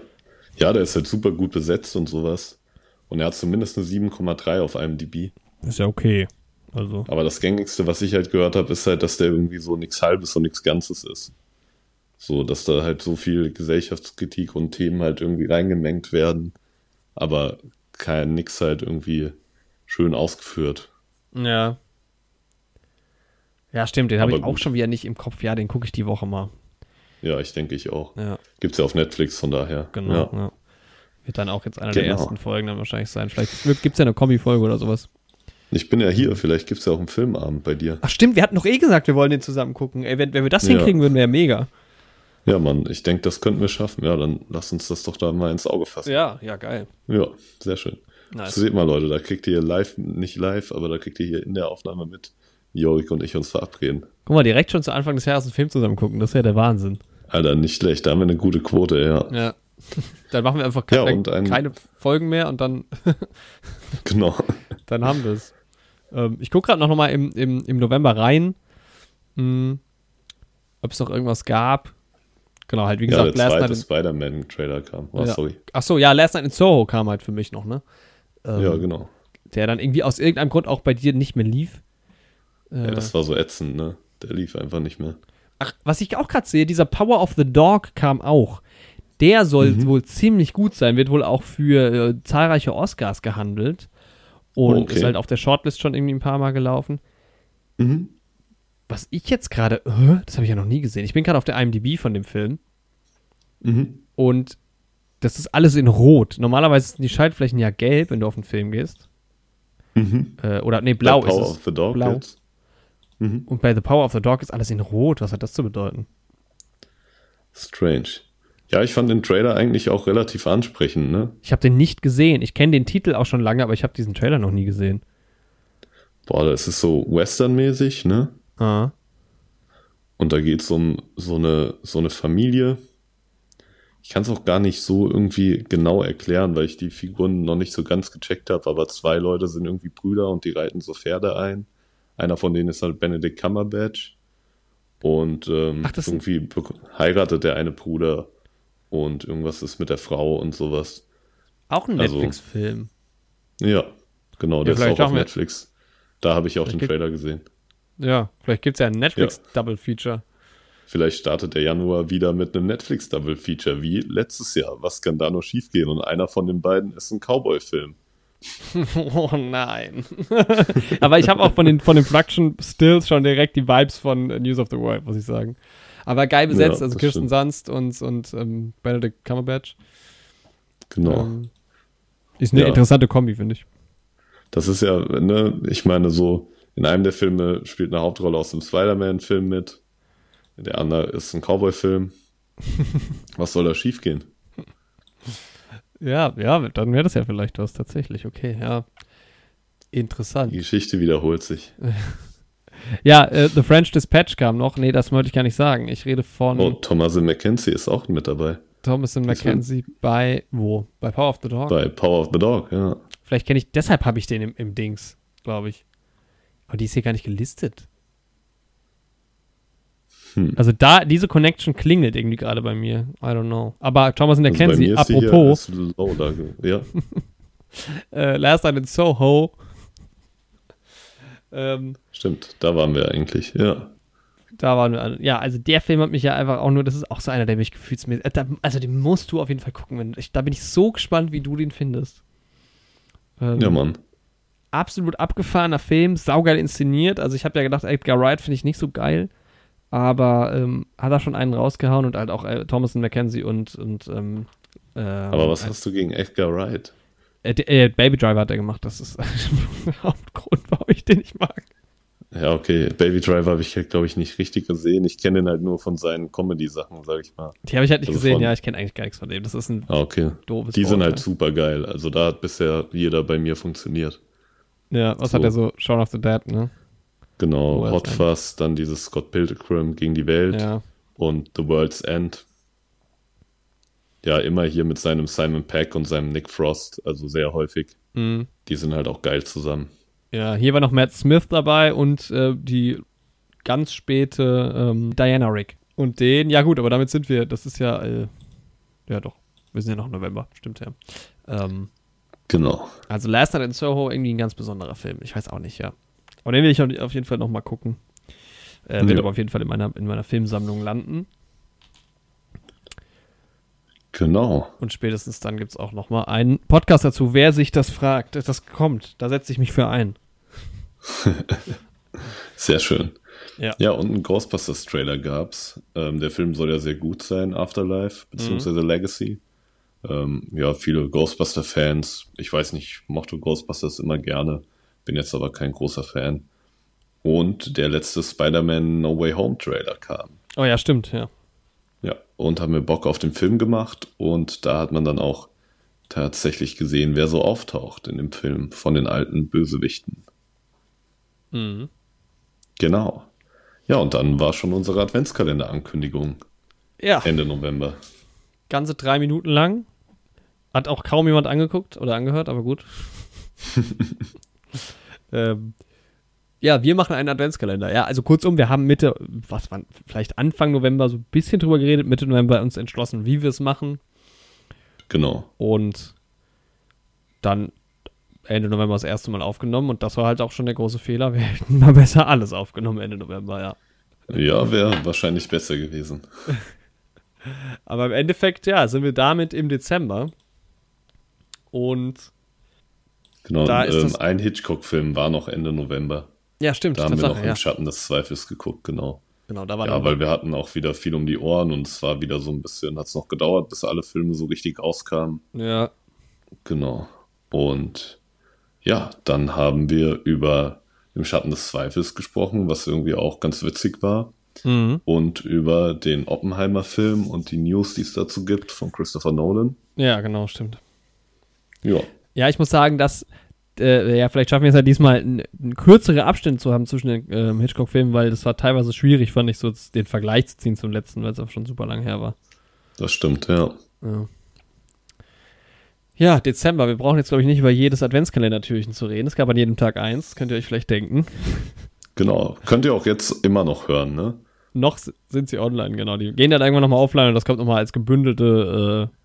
Ja, der ist halt super gut besetzt und sowas. Und er hat zumindest eine 7,3 auf IMDb. Ist ja okay. Also. Aber das gängigste, was ich halt gehört habe, ist halt, dass der irgendwie so nichts Halbes und nichts Ganzes ist. So, dass da halt so viel Gesellschaftskritik und Themen halt irgendwie reingemengt werden, aber kein nix halt irgendwie schön ausgeführt. Ja. Ja, stimmt, den habe ich auch gut. schon wieder nicht im Kopf. Ja, den gucke ich die Woche mal. Ja, ich denke ich auch. Ja, Gibt's ja auf Netflix, von daher. genau. Ja. Ja. Wird dann auch jetzt einer der Genau. ersten Folgen dann wahrscheinlich sein. Vielleicht gibt es ja eine Kombi-Folge oder sowas. Ich bin ja hier, vielleicht gibt's ja auch einen Filmabend bei dir. Ach stimmt, wir hatten doch eh gesagt, wir wollen den zusammen gucken. Ey, wenn, wenn wir das hinkriegen würden, wäre mega. Ja, Mann, ich denke, das könnten wir schaffen. Ja, dann lass uns das doch da mal ins Auge fassen. Ja, ja, geil. Ja, sehr schön. Nice. Seht mal, Leute, da kriegt ihr live, nicht live, aber da kriegt ihr hier in der Aufnahme mit, Jorik und ich uns verabreden. Guck mal, direkt schon zu Anfang des Jahres einen Film zusammen gucken, das ist ja der Wahnsinn. Alter, nicht schlecht, da haben wir eine gute Quote, ja. Ja. <laughs> Dann machen wir einfach Ja, keine, und ein- keine Folgen mehr und dann, <laughs> <laughs> Genau. dann haben wir es. Ähm, ich gucke gerade noch mal im, im, im November rein, hm, ob es noch irgendwas gab. Genau, halt wie Ja, gesagt, der Last zweite Night in, Spider-Man-Trailer kam. Oh, Ja. sorry. Ach so, ja, Last Night in Soho kam halt für mich noch, ne? Ähm, Ja, genau. Der dann irgendwie aus irgendeinem Grund auch bei dir nicht mehr lief. Äh, Ja, das war so ätzend, ne? Der lief einfach nicht mehr. Ach, was ich auch gerade sehe, dieser Power of the Dog kam auch. Der soll Mhm. wohl ziemlich gut sein, wird wohl auch für äh, zahlreiche Oscars gehandelt. Und okay. ist halt auf der Shortlist schon irgendwie ein paar Mal gelaufen. Mhm. Was ich jetzt gerade, das habe ich ja noch nie gesehen. Ich bin gerade auf der IMDb von dem Film Mhm. und das ist alles in Rot. Normalerweise sind die Schaltflächen ja gelb, wenn du auf den Film gehst. Mhm. Äh, oder nee, blau ist es. of the Dog Blau. Mhm. Und bei The Power of the Dog ist alles in Rot. Was hat das zu bedeuten? Strange. Ja, ich fand den Trailer eigentlich auch relativ ansprechend, ne? Ich habe den nicht gesehen. Ich kenne den Titel auch schon lange, aber ich habe diesen Trailer noch nie gesehen. Boah, das ist so westernmäßig, ne? Ah. Und da geht es um so eine, so eine Familie. Ich kann es auch gar nicht so irgendwie genau erklären, weil ich die Figuren noch nicht so ganz gecheckt habe, aber zwei Leute sind irgendwie Brüder und die reiten so Pferde ein. Einer von denen ist halt Benedict Cumberbatch. Und ähm, Ach, irgendwie heiratet der eine Bruder und irgendwas ist mit der Frau und sowas. Auch ein Also- Netflix-Film. Ja, genau, der ist auch auf Netflix. Da habe ich auch den Trailer gesehen. Ja, vielleicht gibt es ja ein Netflix-Double-Feature. Vielleicht startet der Januar wieder mit einem Netflix-Double-Feature wie letztes Jahr. Was kann da noch schiefgehen? Und einer von den beiden ist ein Cowboy-Film. <laughs> Oh nein. <laughs> Aber ich habe auch von den, von den Production Stills schon direkt die Vibes von News of the World, muss ich sagen. Aber geil besetzt, Ja, also Kirsten stimmt. Dunst und, und ähm, Benedict Cumberbatch. Genau. Ähm, ist eine Ja. interessante Kombi, finde ich. Das ist ja, ne, ich meine, so in einem der Filme spielt eine Hauptrolle aus dem Spider-Man-Film mit. Der andere ist ein Cowboy-Film. <laughs> Was soll da schiefgehen? Ja, ja, dann wäre das ja vielleicht was tatsächlich. Okay, ja. Die Interessant. Geschichte wiederholt sich. <laughs> Ja, äh, The French Dispatch kam noch. Nee, das wollte ich gar nicht sagen. Ich rede von Oh, Thomasin McKenzie ist auch mit dabei. Thomas Mackenzie bei wo? Bei Power of the Dog? Bei Power of the Dog, ja. Vielleicht kenne ich, deshalb habe ich den im, im Dings, glaube ich. Aber die ist hier gar nicht gelistet. Hm. Also da, diese Connection klingelt irgendwie gerade bei mir. I don't know. Aber Thomas und Also sie hier apropos, als low Ja, <laughs> äh, Last Night in Soho. ähm, stimmt. Da waren wir eigentlich, ja. da waren wir, ja, also der Film hat mich ja einfach auch nur, das ist auch so einer, der mich gefühlsmäßig, äh, also den musst du auf jeden Fall gucken. Wenn, ich, da bin ich so gespannt, wie du den findest. Ähm, Ja, Mann. Absolut abgefahrener Film, saugeil inszeniert. Also ich habe ja gedacht, Edgar Wright finde ich nicht so geil, aber ähm, hat er schon einen rausgehauen und halt auch äh, Thomas und Mackenzie und und ähm, ähm, Aber was hast du gegen Edgar Wright? äh, äh, Baby Driver hat er gemacht. Das ist <laughs> der Hauptgrund, warum ich den nicht mag. Ja, okay. Baby Driver habe ich, glaube ich, nicht richtig gesehen. Ich kenne den halt nur von seinen Comedy-Sachen, sag ich mal. Die habe ich halt nicht Also gesehen. von- Ja, ich kenne eigentlich gar nichts von dem. Das ist ein Ah, okay. doofes. Die sind halt Vorurteil. super geil. Also da hat bisher jeder bei mir funktioniert. Ja, was so. hat er so? Shaun of the Dead, ne? Genau. Hot Fuzz, dann dieses Scott Pilgrim gegen die Welt Ja. und The World's End. Ja, immer hier mit seinem Simon Peck und seinem Nick Frost, also sehr häufig. Mhm. Die sind halt auch geil zusammen. Ja, hier war noch Matt Smith dabei und äh, die ganz späte ähm, Diana Rick. Und den, ja gut, aber damit sind wir, das ist ja, äh, ja doch, wir sind ja noch im November, stimmt ja. Ähm, Genau. also Last Night in Soho, irgendwie ein ganz besonderer Film, ich weiß auch nicht, ja. Aber den will ich auf jeden Fall noch mal gucken. Äh, wird Ja. aber auf jeden Fall in meiner, in meiner Filmsammlung landen. Genau. Und spätestens dann gibt es auch noch mal einen Podcast dazu, wer sich das fragt. Das kommt, da setze ich mich für ein. <laughs> Sehr schön. Ja. Ja, und einen Ghostbusters-Trailer gab's. Ähm, der Film soll ja sehr gut sein, Afterlife, beziehungsweise Legacy. Ähm, ja, viele Ghostbuster-Fans. Ich weiß nicht, ich mochte Ghostbusters immer gerne, bin jetzt aber kein großer Fan. Und der letzte Spider-Man No Way Home Trailer kam. Oh ja, stimmt, ja. Ja, und haben mir Bock auf den Film gemacht und da hat man dann auch tatsächlich gesehen, wer so auftaucht in dem Film von den alten Bösewichten. Mhm. Genau. Ja, und dann war schon unsere Adventskalender-Ankündigung Ja. Ende November. ganze drei Minuten lang. Hat auch kaum jemand angeguckt oder angehört, aber gut. <laughs> ähm, Ja, wir machen einen Adventskalender. Ja, also kurzum, wir haben Mitte, was war, vielleicht Anfang November so ein bisschen drüber geredet, Mitte November uns entschlossen, wie wir es machen. Genau. Und dann Ende November das erste Mal aufgenommen und das war halt auch schon der große Fehler. Wir hätten mal besser alles aufgenommen Ende November, ja. Ja, wäre wahrscheinlich besser gewesen. <laughs> Aber im Endeffekt, ja, sind wir damit im Dezember. Und Genau, Da ist ähm, ein Hitchcock-Film war noch Ende November. ja, stimmt, Da haben wir noch Tatsache, ja. im Schatten des Zweifels geguckt, genau. Genau, da war Ja, weil wir hatten auch wieder viel um die Ohren und es war wieder so ein bisschen, hat es noch gedauert, bis alle Filme so richtig rauskamen. ja, Genau. Und ja, dann haben wir über im Schatten des Zweifels gesprochen, was irgendwie auch ganz witzig war. mhm. Und über den Oppenheimer-Film und die News, die es dazu gibt von Christopher Nolan. ja, genau, stimmt. Ja, Ja, ich muss sagen, dass, äh, ja, vielleicht schaffen wir es ja diesmal, n- n- kürzere Abstände zu haben zwischen den ähm, Hitchcock-Filmen, weil das war teilweise schwierig, fand ich, so den Vergleich zu ziehen zum letzten, weil es auch schon super lang her war. das stimmt, ja. Ja. Ja, Dezember. Wir brauchen jetzt, glaube ich, nicht über jedes Adventskalendertürchen zu reden. Es gab an jedem Tag eins, könnt ihr euch vielleicht denken. <laughs> Genau. Könnt ihr auch jetzt immer noch hören, ne? Noch sind sie online, genau. Die gehen dann irgendwann nochmal offline und das kommt nochmal als gebündelte äh,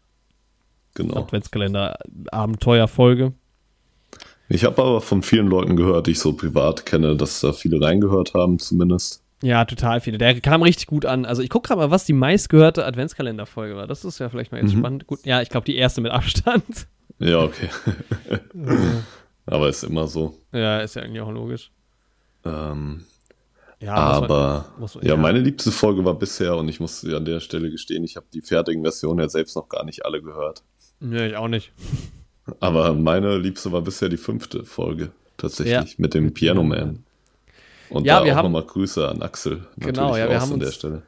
Genau. Adventskalender-Abenteuerfolge. Ich habe aber von vielen Leuten gehört, die ich so privat kenne, dass da viele reingehört haben, zumindest. Ja, total viele. Der kam richtig gut an. Also ich gucke gerade mal, was die meistgehörte Adventskalenderfolge war. Das ist ja vielleicht mal jetzt spannend. Gut, ja, ich glaube die erste mit Abstand. Ja, okay. <laughs> aber ist immer so. ja, ist ja eigentlich auch logisch. Ähm, Ja, man- aber muss man- ja, ja. meine liebste Folge war bisher und ich muss an der Stelle gestehen, ich habe die fertigen Versionen ja selbst noch gar nicht alle gehört. Nee, ich auch nicht. Aber meine liebste war bisher die fünfte Folge, tatsächlich, Ja. mit dem Piano Man. Und Ja, da wir auch nochmal Grüße an Axel. Genau, natürlich ja, wir haben an der Stelle.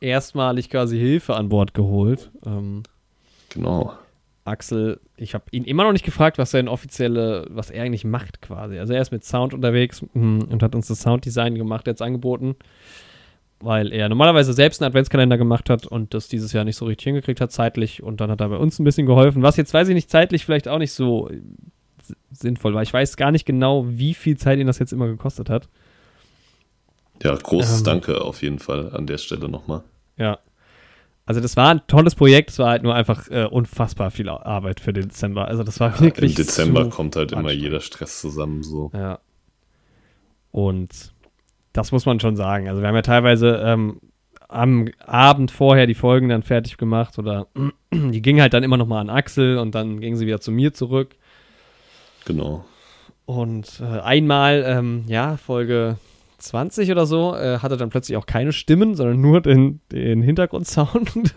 Erstmalig quasi Hilfe an Bord geholt. Ähm, Genau. Axel, ich habe ihn immer noch nicht gefragt, was sein offizielle, was er eigentlich macht quasi. Also er ist mit Sound unterwegs mm, und hat uns das Sounddesign gemacht, jetzt angeboten, weil er normalerweise selbst einen Adventskalender gemacht hat und das dieses Jahr nicht so richtig hingekriegt hat zeitlich und dann hat er bei uns ein bisschen geholfen, was jetzt weiß ich nicht zeitlich vielleicht auch nicht so äh, sinnvoll war. Ich weiß gar nicht genau, wie viel Zeit ihn das jetzt immer gekostet hat. Ja, großes Ähm. Danke auf jeden Fall an der Stelle nochmal. Ja. Also das war ein tolles Projekt, es war halt nur einfach äh, unfassbar viel Arbeit für den Dezember. Also das war Im wirklich Dezember zu kommt halt immer jeder Stress zusammen so. Ja. Und das muss man schon sagen. Also wir haben ja teilweise ähm, am Abend vorher die Folgen dann fertig gemacht oder <clears throat> die gingen halt dann immer noch mal an Axel und dann gingen sie wieder zu mir zurück. Genau. Und äh, einmal, ähm, ja, Folge 20 oder so, äh, hatte dann plötzlich auch keine Stimmen, sondern nur den, den Hintergrundsound. <laughs>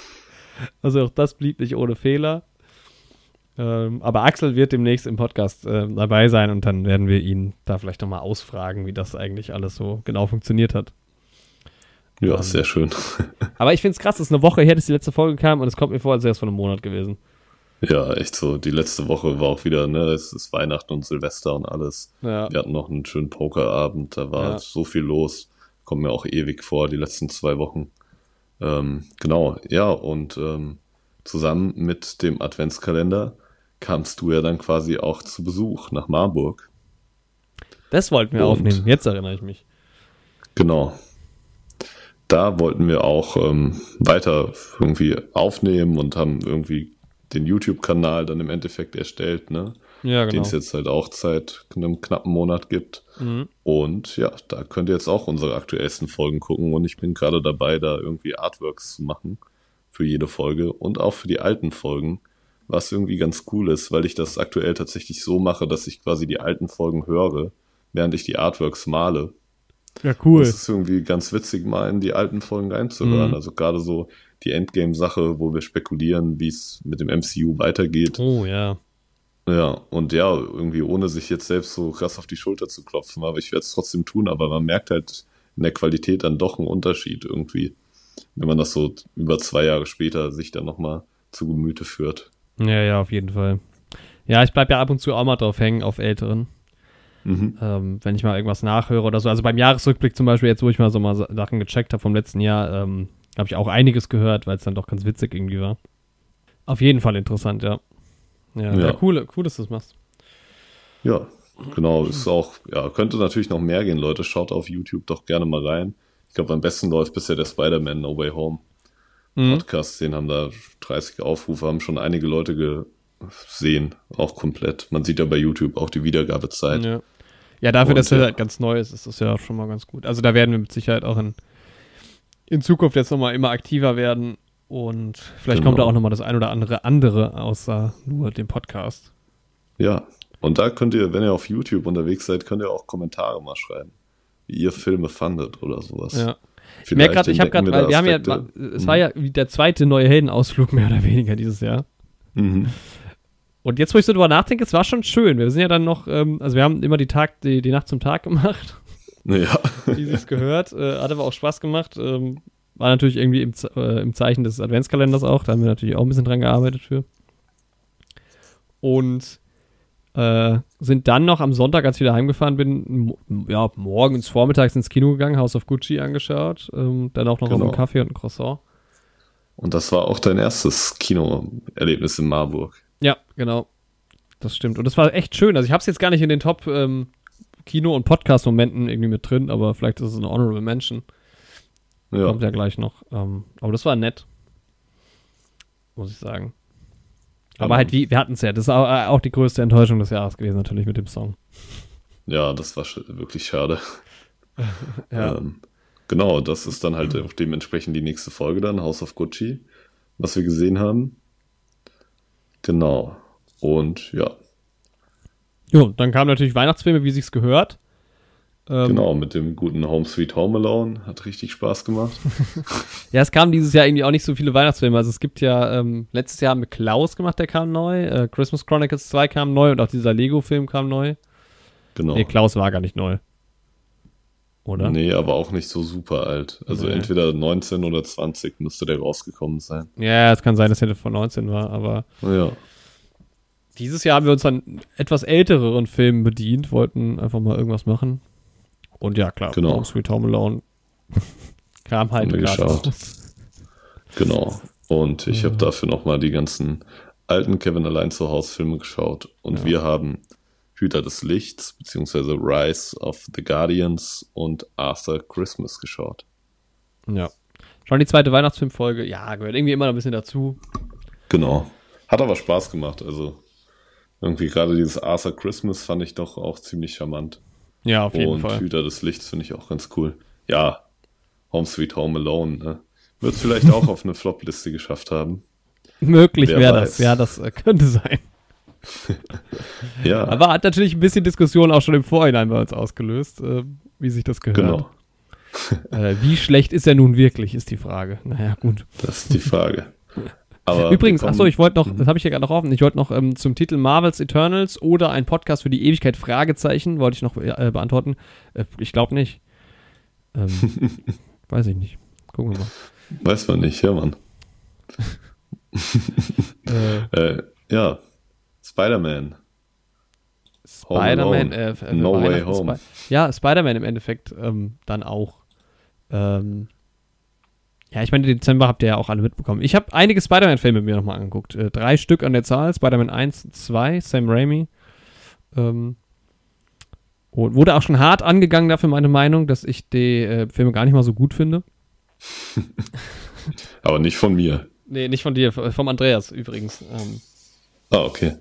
<laughs> also auch das blieb nicht ohne Fehler. Ähm, aber Axel wird demnächst im Podcast äh, dabei sein und dann werden wir ihn da vielleicht nochmal ausfragen, wie das eigentlich alles so genau funktioniert hat. Ja, Ähm. sehr schön. <laughs> Aber ich finde es krass, es ist eine Woche her, dass die letzte Folge kam und es kommt mir vor, als wäre es vor einem Monat gewesen. Ja, echt so. Die letzte Woche war auch wieder, ne, es ist Weihnachten und Silvester und alles. Ja. Wir hatten noch einen schönen Pokerabend, da war Ja. so viel los. Kommt mir auch ewig vor, die letzten zwei Wochen. Ähm, genau, ja, und ähm, zusammen mit dem Adventskalender kamst du ja dann quasi auch zu Besuch nach Marburg. Das wollten wir Und- aufnehmen, jetzt erinnere ich mich. Genau. Da wollten wir auch ähm, weiter irgendwie aufnehmen und haben irgendwie den YouTube-Kanal dann im Endeffekt erstellt, ne? Ja, Den genau. es jetzt halt auch seit einem knappen Monat gibt. Mhm. Und ja, da könnt ihr jetzt auch unsere aktuellsten Folgen gucken. Und ich bin gerade dabei, da irgendwie Artworks zu machen für jede Folge und auch für die alten Folgen. Was irgendwie ganz cool ist, weil ich das aktuell tatsächlich so mache, dass ich quasi die alten Folgen höre, während ich die Artworks male. Ja, cool. Das ist irgendwie ganz witzig, mal in die alten Folgen reinzuhören. Mhm. Also gerade so die Endgame-Sache, wo wir spekulieren, wie es mit dem MCU weitergeht. Oh, ja. Ja, und ja, irgendwie ohne sich jetzt selbst so krass auf die Schulter zu klopfen, aber ich werde es trotzdem tun, aber man merkt halt in der Qualität dann doch einen Unterschied irgendwie, wenn man das so über zwei Jahre später sich dann nochmal zu Gemüte führt. Ja, ja, auf jeden Fall. Ja, ich bleib ja ab und zu auch mal drauf hängen, auf älteren. Mhm. Ähm, wenn ich mal irgendwas nachhöre oder so. Also beim Jahresrückblick zum Beispiel, jetzt wo ich mal so mal Sa- Sachen gecheckt habe vom letzten Jahr, ähm, habe ich auch einiges gehört, weil es dann doch ganz witzig irgendwie war. Auf jeden Fall interessant, ja. Ja, ja. Ja. cool, cool, dass du das machst. Ja, genau, ist auch, ja, könnte natürlich noch mehr gehen, Leute. Schaut auf YouTube doch gerne mal rein. Ich glaube, am besten läuft bisher der Spider-Man No Way Home Mhm. Podcast. Den haben da 30 Aufrufe, haben schon einige Leute gesehen, auch komplett. Man sieht ja bei YouTube auch die Wiedergabezeit. Ja. ja, dafür, Und, dass er ja. halt ganz neu ist, ist das ja schon mal ganz gut. Also da werden wir mit Sicherheit auch in, in Zukunft jetzt nochmal immer aktiver werden und vielleicht Genau. kommt da auch nochmal das ein oder andere andere außer nur dem Podcast. Ja, und da könnt ihr, wenn ihr auf YouTube unterwegs seid, könnt ihr auch Kommentare mal schreiben, wie ihr Filme fandet oder sowas. Ja. Ich merke gerade, ich habe gerade, weil wir haben ja, es war ja der zweite neue Heldenausflug mehr oder weniger dieses Jahr. Mhm. Und jetzt, wo ich so drüber nachdenke, es war schon schön. Wir sind ja dann noch, ähm, also wir haben immer die Tag, die, die Nacht zum Tag gemacht, Ja, <laughs> wie sich's gehört. Äh, hat aber auch Spaß gemacht. Ähm, war natürlich irgendwie im, äh, im Zeichen des Adventskalenders auch. Da haben wir natürlich auch ein bisschen dran gearbeitet für. Und äh, sind dann noch am Sonntag, als ich wieder heimgefahren bin, ja, morgens, vormittags ins Kino gegangen, House of Gucci angeschaut. Ähm, dann auch noch Genau. einen Kaffee und ein Croissant. und das war auch dein erstes Kinoerlebnis in Marburg. Ja, genau. Das stimmt. Und das war echt schön. Also ich habe es jetzt gar nicht in den Top ähm, Kino- und Podcast-Momenten irgendwie mit drin, aber vielleicht ist es eine Honorable Mention. Ja, Kommt ja gleich noch. Ähm, aber das war nett. Muss ich sagen. Aber Mann. halt, wie, wir hatten es ja. Das ist auch, äh, auch die größte Enttäuschung des Jahres gewesen, natürlich mit dem Song. ja das war wirklich schade. <laughs> Ja. Ähm, genau, das ist dann halt auch dementsprechend die nächste Folge dann, House of Gucci, was wir gesehen haben. Genau. Und ja, Jo, dann kamen natürlich Weihnachtsfilme, wie sich's gehört. Ähm, genau, mit dem guten Home Sweet Home Alone hat richtig Spaß gemacht. <laughs> Ja, es kamen dieses Jahr irgendwie auch nicht so viele Weihnachtsfilme. Also es gibt ja, ähm, letztes Jahr haben wir Klaus gemacht, der kam neu. Äh, Christmas Chronicles 2 kam neu und auch dieser Lego-Film kam neu. Genau. Nee, Klaus war gar nicht neu. Oder? Nee, aber auch nicht so super alt. Also Nee. entweder 19 oder 20 müsste der rausgekommen sein. Ja, es kann sein, dass er von 19 war, aber Ja, dieses Jahr haben wir uns an etwas ältereren Filmen bedient, wollten einfach mal irgendwas machen. Und ja, klar, Genau. Home Sweet Home Alone <laughs> kam halt gerade raus. genau. Und ich habe dafür nochmal die ganzen alten Kevin allein zu Hause Filme geschaut. Und Ja. wir haben Hüter des Lichts, beziehungsweise Rise of the Guardians und Arthur Christmas geschaut. Ja. Schon die zweite Weihnachtsfilmfolge, ja, gehört irgendwie immer noch ein bisschen dazu. Genau. Hat aber Spaß gemacht. Also irgendwie gerade dieses Arthur Christmas fand ich doch auch ziemlich charmant. Ja, auf jeden und Fall. Hüter des Lichts finde ich auch ganz cool. Ja, Home Sweet Home Alone, ne? Wird es vielleicht auch auf eine Flop-Liste geschafft haben. Möglich wäre das, ja, das äh, könnte sein. <laughs> Ja, Aber hat natürlich ein bisschen Diskussion auch schon im Vorhinein bei uns ausgelöst, äh, wie sich das gehört. genau. Äh, wie schlecht ist er nun wirklich, ist die Frage. Naja, gut. Das ist die Frage. <laughs> Aber Übrigens, achso, ich wollte noch, das habe ich ja gerade noch offen, ich wollte noch ähm, zum Titel Marvels Eternals oder ein Podcast für die Ewigkeit Fragezeichen, wollte ich noch äh, beantworten. Äh, ich glaube nicht. Ähm, <laughs> weiß ich nicht. Gucken wir mal. Weiß man nicht, ja, Mann. <laughs> Äh, <laughs> Äh, ja, Spider-Man. Spider-Man, äh, für No Way Home. Spi- ja, Spider-Man im Endeffekt ähm, dann auch. Ähm, ja, ich meine, Dezember habt ihr ja auch alle mitbekommen. Ich habe einige Spider-Man-Filme mir nochmal angeguckt. Äh, drei Stück an der Zahl: Spider-Man 1, 2, Sam Raimi. Ähm, und wurde auch schon hart angegangen dafür meine Meinung, dass ich die äh, Filme gar nicht mal so gut finde. <laughs> Aber nicht von mir. Nee, nicht von dir, vom Andreas übrigens. Ähm, Ah, okay.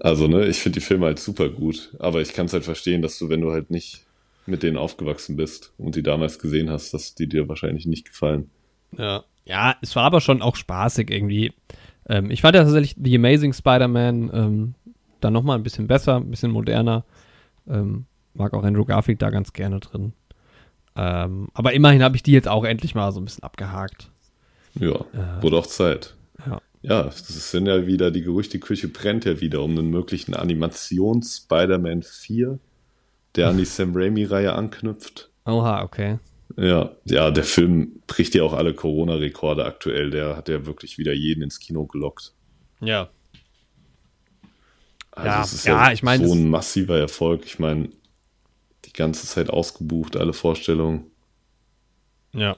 Also, ne, ich finde die Filme halt super gut, aber ich kann es halt verstehen, dass du, wenn du halt nicht mit denen aufgewachsen bist und die damals gesehen hast, dass die dir wahrscheinlich nicht gefallen. Ja. Ja, es war aber schon auch spaßig irgendwie. Ähm, ich fand ja tatsächlich The Amazing Spider-Man ähm, dann nochmal ein bisschen besser, ein bisschen moderner. Ähm, mag auch Andrew Garfield da ganz gerne drin. Ähm, aber immerhin habe ich die jetzt auch endlich mal so ein bisschen abgehakt. Ja, wurde auch Zeit. Ja. Ja, das sind ja wieder, die Gerüchteküche brennt ja wieder um einen möglichen Animations-Spider-Man 4, der an die Sam Raimi-Reihe anknüpft. Oha, okay. Ja, ja, der Film bricht ja auch alle Corona-Rekorde aktuell. Der hat ja wirklich wieder jeden ins Kino gelockt. Ja. Also Ja, es ist ja, ich meine, so ein massiver Erfolg. Ich meine, die ganze Zeit ausgebucht, alle Vorstellungen. Ja.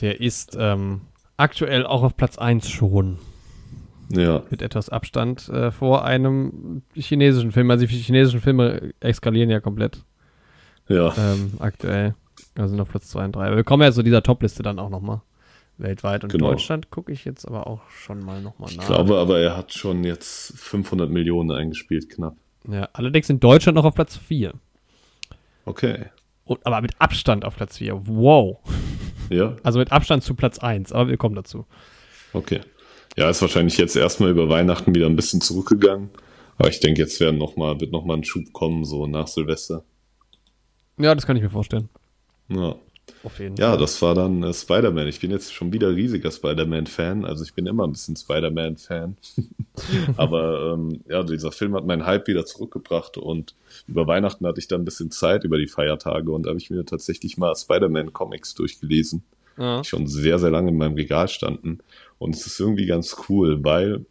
Der ist ähm, aktuell auch auf Platz 1 schon. Ja, mit etwas Abstand äh, vor einem chinesischen Film. Also die chinesischen Filme eskalieren ja komplett ja. ähm, aktuell. Also auf Platz 2 und 3. Aber wir kommen ja zu dieser Top-Liste dann auch nochmal weltweit. Und Genau. Deutschland gucke ich jetzt aber auch schon mal nochmal nach. Ich glaube aber, er hat schon jetzt 500 Millionen eingespielt, knapp. Ja, allerdings in Deutschland noch auf Platz 4. Okay. Und, aber mit Abstand auf Platz 4. Wow. Ja, Also mit Abstand zu Platz 1. Aber wir kommen dazu. okay. Ja, ist wahrscheinlich jetzt erstmal über Weihnachten wieder ein bisschen zurückgegangen. Aber ich denke, jetzt werden noch mal, wird nochmal ein Schub kommen, so nach Silvester. Ja, das kann ich mir vorstellen. Ja. Auf jeden Ja, Fall. das war dann äh, Spider-Man. Ich bin jetzt schon wieder riesiger Spider-Man-Fan. Also ich bin immer ein bisschen Spider-Man-Fan. <laughs> Aber ähm, ja, dieser Film hat meinen Hype wieder zurückgebracht und über Weihnachten hatte ich dann ein bisschen Zeit über die Feiertage und da habe ich mir tatsächlich mal Spider-Man-Comics durchgelesen, Ja. die schon sehr, sehr lange in meinem Regal standen. Und es ist irgendwie ganz cool, weil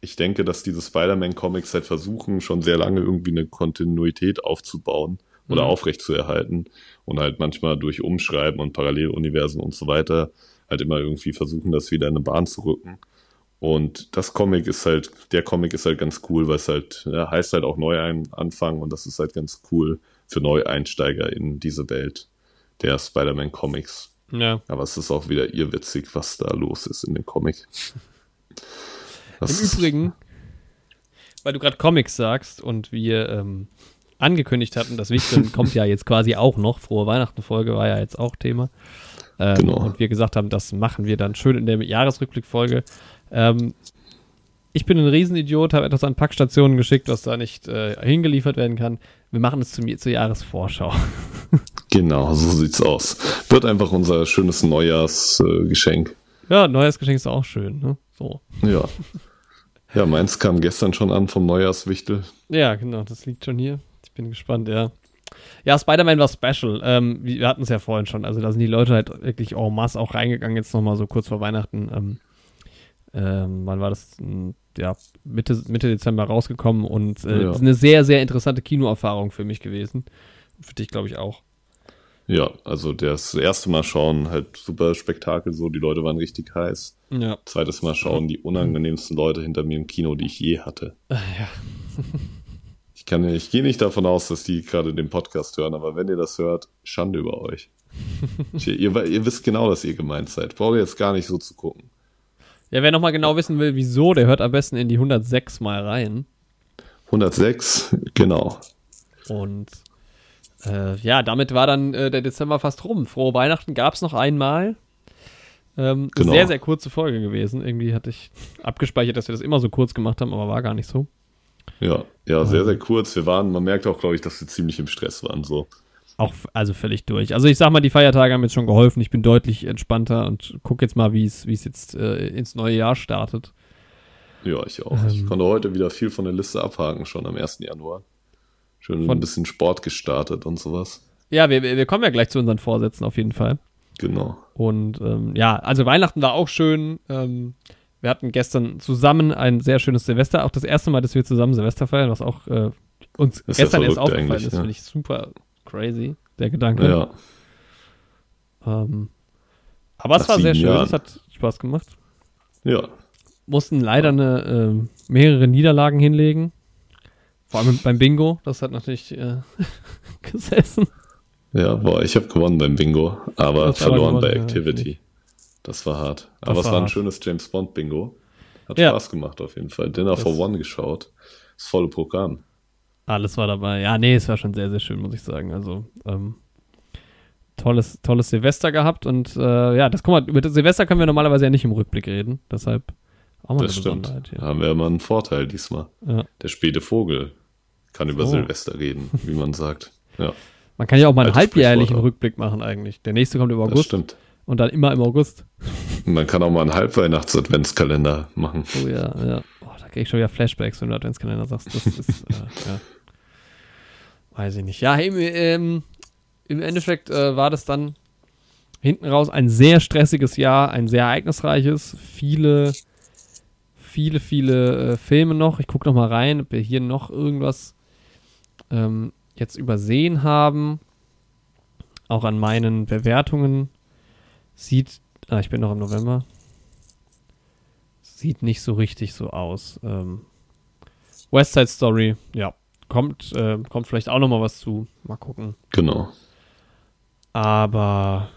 ich denke, dass diese Spider-Man-Comics halt versuchen, schon sehr lange irgendwie eine Kontinuität aufzubauen oder Mhm. aufrechtzuerhalten und halt manchmal durch Umschreiben und Paralleluniversen und so weiter halt immer irgendwie versuchen, das wieder in eine Bahn zu rücken. Und das Comic ist halt, der Comic ist halt ganz cool, weil es halt, ja, heißt halt auch neu ein anfangen und das ist halt ganz cool für Neueinsteiger in diese Welt der Spider-Man-Comics. Ja. Aber es ist auch wieder irrwitzig, was da los ist in dem Comic. Das Im Übrigen, weil du gerade Comics sagst und wir ähm, angekündigt hatten, das Wichteln <laughs> kommt ja jetzt quasi auch noch. Frohe Weihnachten-Folge war ja jetzt auch Thema. Ähm, Genau. Und wir gesagt haben, das machen wir dann schön in der Jahresrückblickfolge. Ähm, ich bin ein Riesenidiot, habe etwas an Packstationen geschickt, was da nicht äh, hingeliefert werden kann. Wir machen es zum, zur Jahresvorschau. <laughs> Genau, so sieht's aus. Wird einfach unser schönes Neujahrsgeschenk. Äh. Ja, neues Geschenk ist auch schön. Ne? So. ja. Ja, meins kam gestern schon an vom Neujahrswichtel. Ja, genau, das liegt schon hier. Ich bin gespannt, ja. Ja, Spider-Man war special. Ähm, wir hatten es ja vorhin schon. Also da sind die Leute halt wirklich en masse auch reingegangen, jetzt nochmal so kurz vor Weihnachten. Ähm, ähm, wann war das? Hm, Ja, Mitte, Mitte Dezember rausgekommen und äh, Ja. ist eine sehr, sehr interessante Kinoerfahrung für mich gewesen. Für dich, glaube ich, auch. Ja, also das erste Mal schauen, halt super Spektakel, so die Leute waren richtig heiß. Ja. Zweites Mal schauen, die unangenehmsten Leute hinter mir im Kino, die ich je hatte. Ja. <laughs> Ich kann, ich gehe nicht davon aus, dass die gerade den Podcast hören, aber wenn ihr das hört, Schande über euch. <laughs> ihr, ihr, ihr wisst genau, dass ihr gemeint seid. Braucht ihr jetzt gar nicht so zu gucken. Ja, wer nochmal genau wissen will, wieso, der hört am besten in die 106 mal rein. 106, genau. Und äh, ja, damit war dann äh, der Dezember fast rum. Frohe Weihnachten gab es noch einmal. Ähm, Genau. Sehr, sehr kurze Folge gewesen. Irgendwie hatte ich abgespeichert, dass wir das immer so kurz gemacht haben, aber war gar nicht so. Ja, ja, sehr, sehr kurz. Wir waren, man merkt auch, glaube ich, dass wir ziemlich im Stress waren. So. Auch also völlig durch. Also ich sag mal, die Feiertage haben jetzt schon geholfen. Ich bin deutlich entspannter und gucke jetzt mal, wie es jetzt äh, ins neue Jahr startet. Ja, ich auch. Ich Ähm. konnte heute wieder viel von der Liste abhaken, schon am 1. Januar. Schön Von- ein bisschen Sport gestartet und sowas. Ja, wir, wir kommen ja gleich zu unseren Vorsätzen auf jeden Fall. Genau. Und ähm, ja, also Weihnachten war auch schön. Ähm, wir hatten gestern zusammen ein sehr schönes Silvester. Auch das erste Mal, dass wir zusammen Silvester feiern, was auch äh, uns Ist ja gestern erst verrückt aufgefallen ist, ja. finde ich super crazy, der Gedanke. Ja, Ähm, aber es Nach war sehr schön, Jahren. es hat Spaß gemacht. ja. Mussten leider eine, ähm, mehrere Niederlagen hinlegen. Vor allem beim Bingo, das hat natürlich äh, <laughs> gesessen. Ja, boah, ich habe gewonnen beim Bingo, aber verloren bei gewonnen, ja, Activity. Das war hart. aber Das es war war ein hart. schönes James Bond Bingo. Hat Ja. Spaß gemacht auf jeden Fall. Dinner Das- for One geschaut. Das volle Programm. Alles war dabei. Ja, nee, es war schon sehr, sehr schön, muss ich sagen. Also, ähm, tolles, tolles Silvester gehabt und äh, ja, das guck mal, über das Silvester können wir normalerweise ja nicht im Rückblick reden. Deshalb auch mal Das eine stimmt. Besonderheit Da hier. haben wir immer einen Vorteil diesmal. Ja. Der späte Vogel kann über So. Silvester reden, wie man sagt. <laughs> Ja, Man kann ja auch mal einen Altes halbjährlichen. Rückblick machen eigentlich. Der nächste kommt im das August stimmt. und dann immer im August. Man kann auch mal einen Halbweihnachts-Adventskalender machen. Oh ja, ja. Oh, da krieg ich schon wieder Flashbacks, wenn du Adventskalender sagst. Das ist, <laughs> äh, ja. Weiß ich nicht. Ja, hey, im, ähm, im Endeffekt äh, war das dann hinten raus ein sehr stressiges Jahr, ein sehr ereignisreiches. Viele, viele, viele äh, Filme noch. Ich gucke noch mal rein, ob wir hier noch irgendwas ähm, jetzt übersehen haben. Auch an meinen Bewertungen sieht, ah, ich bin noch im November. sieht nicht so richtig so aus. Ähm, West Side Story, ja, kommt, äh, kommt vielleicht auch noch mal was zu. Mal gucken. Genau. Aber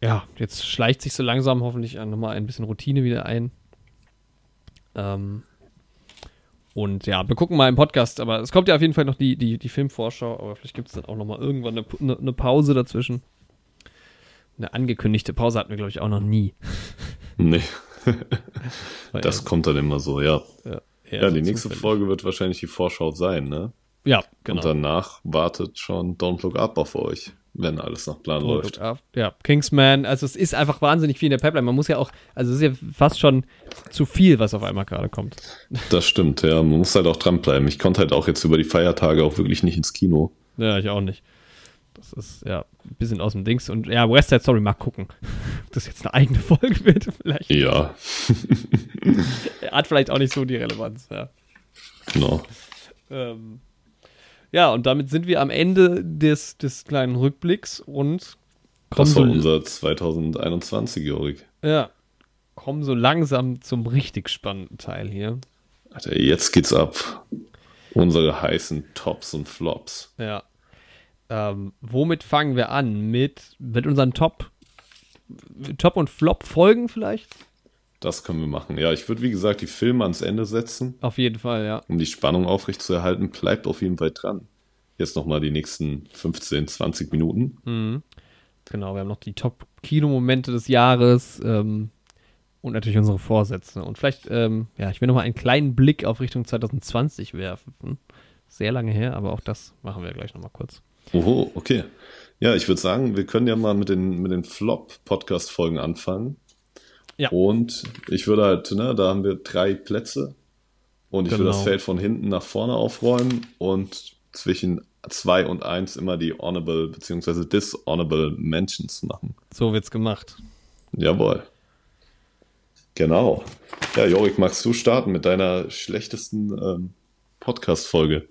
ja, jetzt schleicht sich so langsam hoffentlich nochmal ein bisschen Routine wieder ein. Ähm, und ja, wir gucken mal im Podcast, aber es kommt ja auf jeden Fall noch die, die, die Filmvorschau, aber vielleicht gibt es dann auch nochmal irgendwann eine, eine, eine, Pause dazwischen. Eine angekündigte Pause hatten wir, glaube ich, auch noch nie. <laughs> Nee. <laughs> das kommt dann immer so, ja. Ja, ja die nächste. Folge wird wahrscheinlich die Vorschau sein, ne? Ja, genau. Und danach wartet schon Don't Look Up auf euch wenn alles nach Plan Don't läuft. Ja, Kingsman, also es ist einfach wahnsinnig viel in der Pipeline. Man muss ja auch, also es ist ja fast schon zu viel, was auf einmal gerade kommt. <laughs> Das stimmt, ja. Man muss halt auch dranbleiben. Ich konnte halt auch jetzt über die Feiertage auch wirklich nicht ins Kino. Ja, ich auch nicht. Das ist ja ein bisschen aus dem Dings. Und ja, West Side Story mal gucken. <laughs> Ob das jetzt eine eigene Folge wird, <laughs> vielleicht. Ja. Hat vielleicht auch nicht so die Relevanz, ja. Genau. Ähm, ja, und damit sind wir am Ende des, des kleinen Rückblicks und kommen Das war so, unser 2021, Jorik. Ja, kommen so langsam zum richtig spannenden Teil hier. Alter, jetzt geht's ab. Unsere heißen Tops und Flops. Ja. Ähm, womit fangen wir an? Mit, mit unseren Top, Top und Flop Folgen vielleicht? Das können wir machen. Ja, ich würde, wie gesagt, die Filme ans Ende setzen. Auf jeden Fall, ja. Um die Spannung aufrechtzuerhalten, bleibt auf jeden Fall dran. Jetzt nochmal die nächsten 15, 20 Minuten. Mhm. Genau, wir haben noch die Top-Kinomomente des Jahres ähm, und natürlich unsere Vorsätze. Und vielleicht, ähm, ja, ich will nochmal einen kleinen Blick auf Richtung 2020 werfen. Sehr lange her, aber auch das machen wir gleich nochmal kurz. Oho, okay. Ja, ich würde sagen, wir können ja mal mit den, mit den Flop-Podcast-Folgen anfangen. Ja. Und ich würde halt, ne, da haben wir drei Plätze und ich genau. würde das Feld von hinten nach vorne aufräumen und zwischen zwei und eins immer die Honorable bzw. Dishonorable Mentions machen. So wird's gemacht. Jawohl. Genau. Ja, Jorik, magst du starten mit deiner schlechtesten ähm, Podcast-Folge?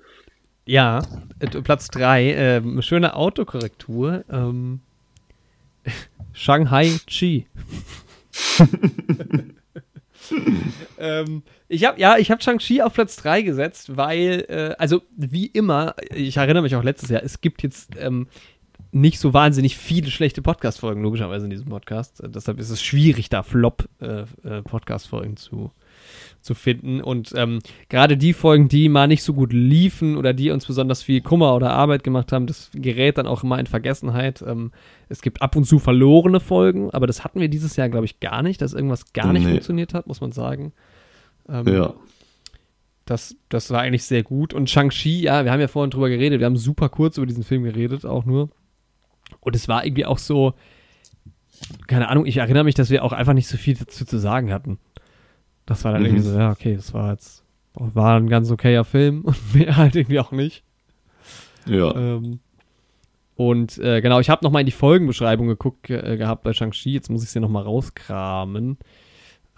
Ja, äh, Platz 3, äh, schöne Autokorrektur. Ähm, <laughs> Shanghai Chi. <laughs> ähm, ich habe ja, ich habe Shang-Chi auf Platz 3 gesetzt, weil, äh, also wie immer, ich erinnere mich auch letztes Jahr, es gibt jetzt ähm, nicht so wahnsinnig viele schlechte Podcast-Folgen, logischerweise in diesem Podcast. Äh, deshalb ist es schwierig, da Flop-Podcast-Folgen äh, äh zu, finden. Und ähm, gerade die Folgen, die mal nicht so gut liefen oder die uns besonders viel Kummer oder Arbeit gemacht haben, das gerät dann auch immer in Vergessenheit. Ähm, es gibt ab und zu verlorene Folgen, aber das hatten wir dieses Jahr, glaube ich, gar nicht, dass irgendwas gar nicht nee. funktioniert hat, muss man sagen. Ähm, ja. Das, das war eigentlich sehr gut. Und Shang-Chi, ja, wir haben ja vorhin drüber geredet, wir haben super kurz über diesen Film geredet, auch nur. Und es war irgendwie auch so, keine Ahnung, ich erinnere mich, dass wir auch einfach nicht so viel dazu zu sagen hatten. Das war dann mhm. irgendwie so, ja, okay, das war jetzt, war ein ganz okayer Film <laughs> und mehr halt irgendwie auch nicht. Ja. Ähm, und äh, genau, ich habe nochmal in die Folgenbeschreibung geguckt äh, gehabt bei Shang-Chi. Jetzt muss ich sie nochmal rauskramen.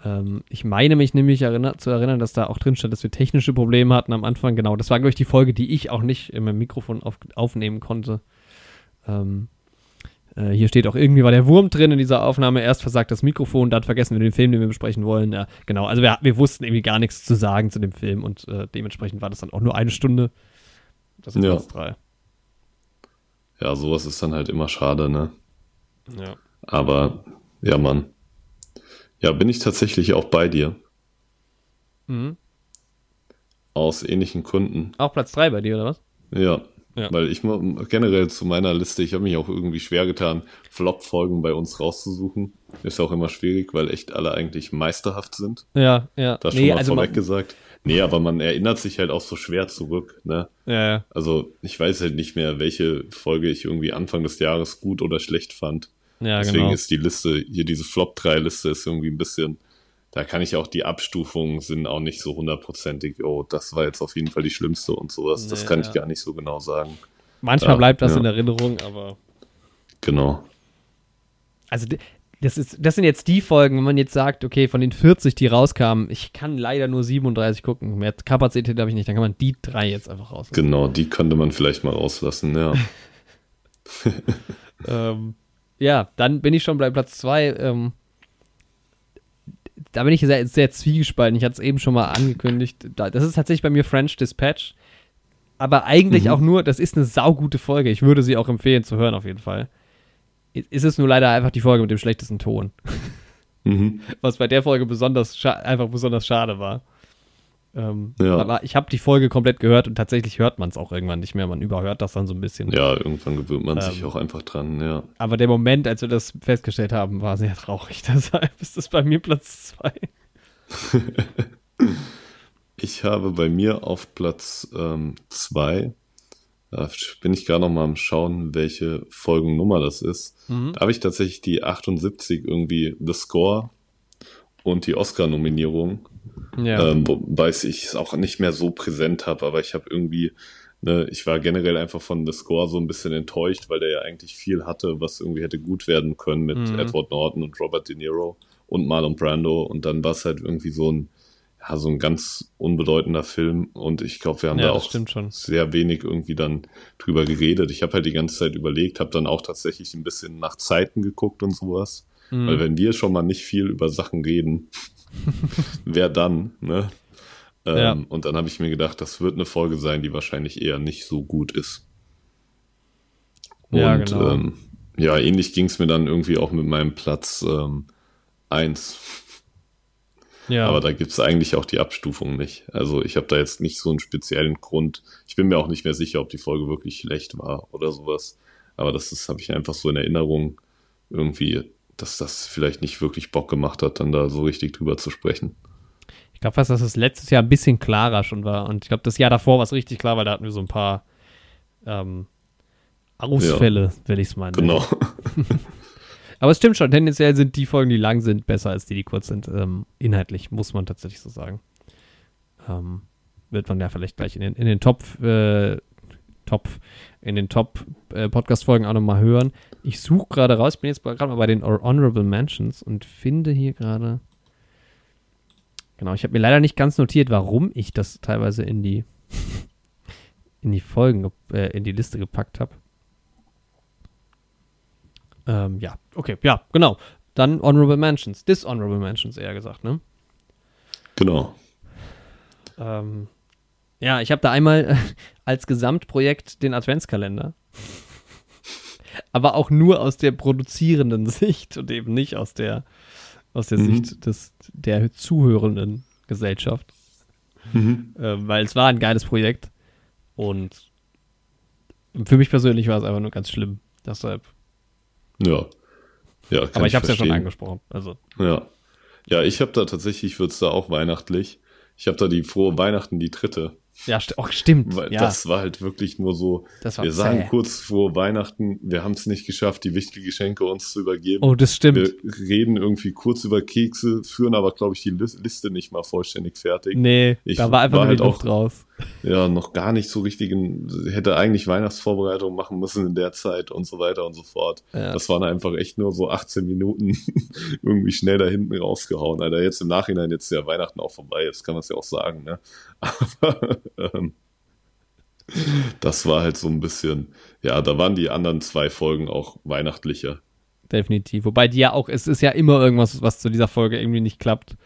Ähm, ich meine mich nämlich erinner zu erinnern, dass da auch drin stand, dass wir technische Probleme hatten am Anfang. Genau, das war, glaube ich, die Folge, die ich auch nicht in meinem Mikrofon auf, aufnehmen konnte. Ähm, äh, hier steht auch, irgendwie war der Wurm drin in dieser Aufnahme. Erst versagt das Mikrofon, dann vergessen wir den Film, den wir besprechen wollen. Ja, genau, also wir, wir wussten irgendwie gar nichts zu sagen zu dem Film und äh, dementsprechend war das dann auch nur eine Stunde. Das sind ja. Platz drei. Ja, sowas ist dann halt immer schade, ne? Ja. Aber, ja, Mann. Ja, bin ich tatsächlich auch bei dir. Mhm. Aus ähnlichen Gründen. Auch Platz 3 bei dir, oder was? Ja. Ja. Weil ich generell zu meiner Liste, ich habe mich auch irgendwie schwer getan, Flop-Folgen bei uns rauszusuchen. Ist auch immer schwierig, weil echt alle eigentlich meisterhaft sind. Ja, ja. Das schon nee, mal also vorweg gesagt. Nee, aber man erinnert sich halt auch so schwer zurück, ne? Ja, ja. Also ich weiß halt nicht mehr, welche Folge ich irgendwie Anfang des Jahres gut oder schlecht fand. Ja, Deswegen genau. ist die Liste, hier diese Flop-3-Liste ist irgendwie ein bisschen, da kann ich auch, die Abstufungen sind auch nicht so hundertprozentig, oh, das war jetzt auf jeden Fall die schlimmste und sowas. Nee, das kann ich gar nicht so genau sagen. Manchmal ja, bleibt das ja. in Erinnerung, aber. Genau. Also das, ist, das sind jetzt die Folgen, wenn man jetzt sagt, okay, von den 40, die rauskamen, ich kann leider nur 37 gucken. Mehr Kapazität habe ich nicht, dann kann man die drei jetzt einfach rauslassen. Genau, die könnte man vielleicht mal rauslassen, ja. <laughs> ähm, ja, dann bin ich schon bei Platz 2. Ähm, da bin ich sehr, sehr zwiegespalten. Ich hatte es eben schon mal angekündigt. Da, das ist tatsächlich bei mir French Dispatch. Aber eigentlich Mhm. auch nur, das ist eine saugute Folge. Ich würde sie auch empfehlen zu hören, auf jeden Fall. Ist es nur leider einfach die Folge mit dem schlechtesten Ton. Mhm. <laughs> Was bei der Folge besonders einfach besonders schade war. Ähm, Ja. Aber ich habe die Folge komplett gehört und tatsächlich hört man es auch irgendwann nicht mehr. Man überhört das dann so ein bisschen. Ja, irgendwann gewöhnt man sich Ähm. auch einfach dran, ja. Aber der Moment, als wir das festgestellt haben, war sehr traurig. <laughs> Deshalb ist das bei mir Platz zwei. <laughs> Ich habe bei mir auf Platz 2, da bin ich gerade noch mal am Schauen, welche Folgennummer das ist. Da habe ich tatsächlich die 78 irgendwie The Score und die Oscar-Nominierung. Ja. Ähm, wobei ich es auch nicht mehr so präsent habe, aber ich habe irgendwie, ne, ich war generell einfach von The Score so ein bisschen enttäuscht, weil der ja eigentlich viel hatte, was irgendwie hätte gut werden können mit Mhm. Edward Norton und Robert De Niro und Marlon Brando und dann war es halt irgendwie so ein, ja, so ein ganz unbedeutender Film und ich glaube, wir haben Ja, da auch sehr wenig irgendwie dann drüber geredet. Ich habe halt die ganze Zeit überlegt, habe dann auch tatsächlich ein bisschen nach Zeiten geguckt und sowas. Mhm. Weil wenn wir schon mal nicht viel über Sachen reden, <laughs> wer dann, ne? Ähm, Ja. Und dann habe ich mir gedacht, das wird eine Folge sein, die wahrscheinlich eher nicht so gut ist. Ja, und genau. ähm, ja, ähnlich ging es mir dann irgendwie auch mit meinem Platz ähm, 1. ja. Aber da gibt es eigentlich auch die Abstufung nicht. Also ich habe da jetzt nicht so einen speziellen Grund. Ich bin mir auch nicht mehr sicher, ob die Folge wirklich schlecht war oder sowas. Aber das habe ich einfach so in Erinnerung irgendwie, dass das vielleicht nicht wirklich Bock gemacht hat, dann da so richtig drüber zu sprechen. Ich glaube fast, dass es letztes Jahr ein bisschen klarer schon war. Und ich glaube, das Jahr davor war es richtig klar, weil da hatten wir so ein paar ähm, Ausfälle, will ich es mal nennen. Genau. <laughs> Aber es stimmt schon, tendenziell sind die Folgen, die lang sind, besser als die, die kurz sind. Ähm, inhaltlich, muss man tatsächlich so sagen. Ähm, wird man ja vielleicht gleich in den, in den Top, äh, Top, in den Top äh, auch nochmal hören. Ich suche gerade raus, ich bin jetzt gerade mal bei den Honorable Mentions und finde hier gerade. Genau, ich habe mir leider nicht ganz notiert, warum ich das teilweise in die <laughs> in die Folgen, äh, in die Liste gepackt habe. Ähm, ja, okay, ja, genau. Dann Honorable Mentions, Dishonorable Mentions eher gesagt, ne? genau. Ähm, ja, ich habe da einmal äh, <laughs> als Gesamtprojekt den Adventskalender. Aber auch nur aus der produzierenden <laughs> Sicht und eben nicht aus der, aus der Mhm. Sicht des, der zuhörenden Gesellschaft. Mhm. Ähm, weil es war ein geiles Projekt. Und für mich persönlich war es einfach nur ganz schlimm. Deshalb. Ja. Ja, Aber ich habe es ja schon angesprochen. Also, Ja. Ja, ich habe da tatsächlich, wird's da auch weihnachtlich. Ich habe da die frohe Weihnachten, die dritte. Ja, st auch stimmt. Weil ja, das war halt wirklich nur so, wir sagen zäh. kurz vor Weihnachten, wir haben es nicht geschafft, die wichtigen Geschenke uns zu übergeben. Oh, das stimmt. wir reden irgendwie kurz über Kekse, führen aber, glaube ich, die Lis- Liste nicht mal vollständig fertig. nee, Ich da war einfach war nur die halt Luft auch- raus. Ja, noch gar nicht so richtig, in, hätte eigentlich Weihnachtsvorbereitung machen müssen in der Zeit und so weiter und so fort. Ja. Das waren einfach echt nur so 18 Minuten <laughs> irgendwie schnell da hinten rausgehauen. Alter, jetzt im Nachhinein, jetzt ist ja Weihnachten auch vorbei, jetzt kann man es ja auch sagen, ne? <laughs> Aber ähm, das war halt so ein bisschen, ja, da waren die anderen zwei Folgen auch weihnachtlicher. Definitiv. Wobei die ja auch, es ist ja immer irgendwas, was zu dieser Folge irgendwie nicht klappt.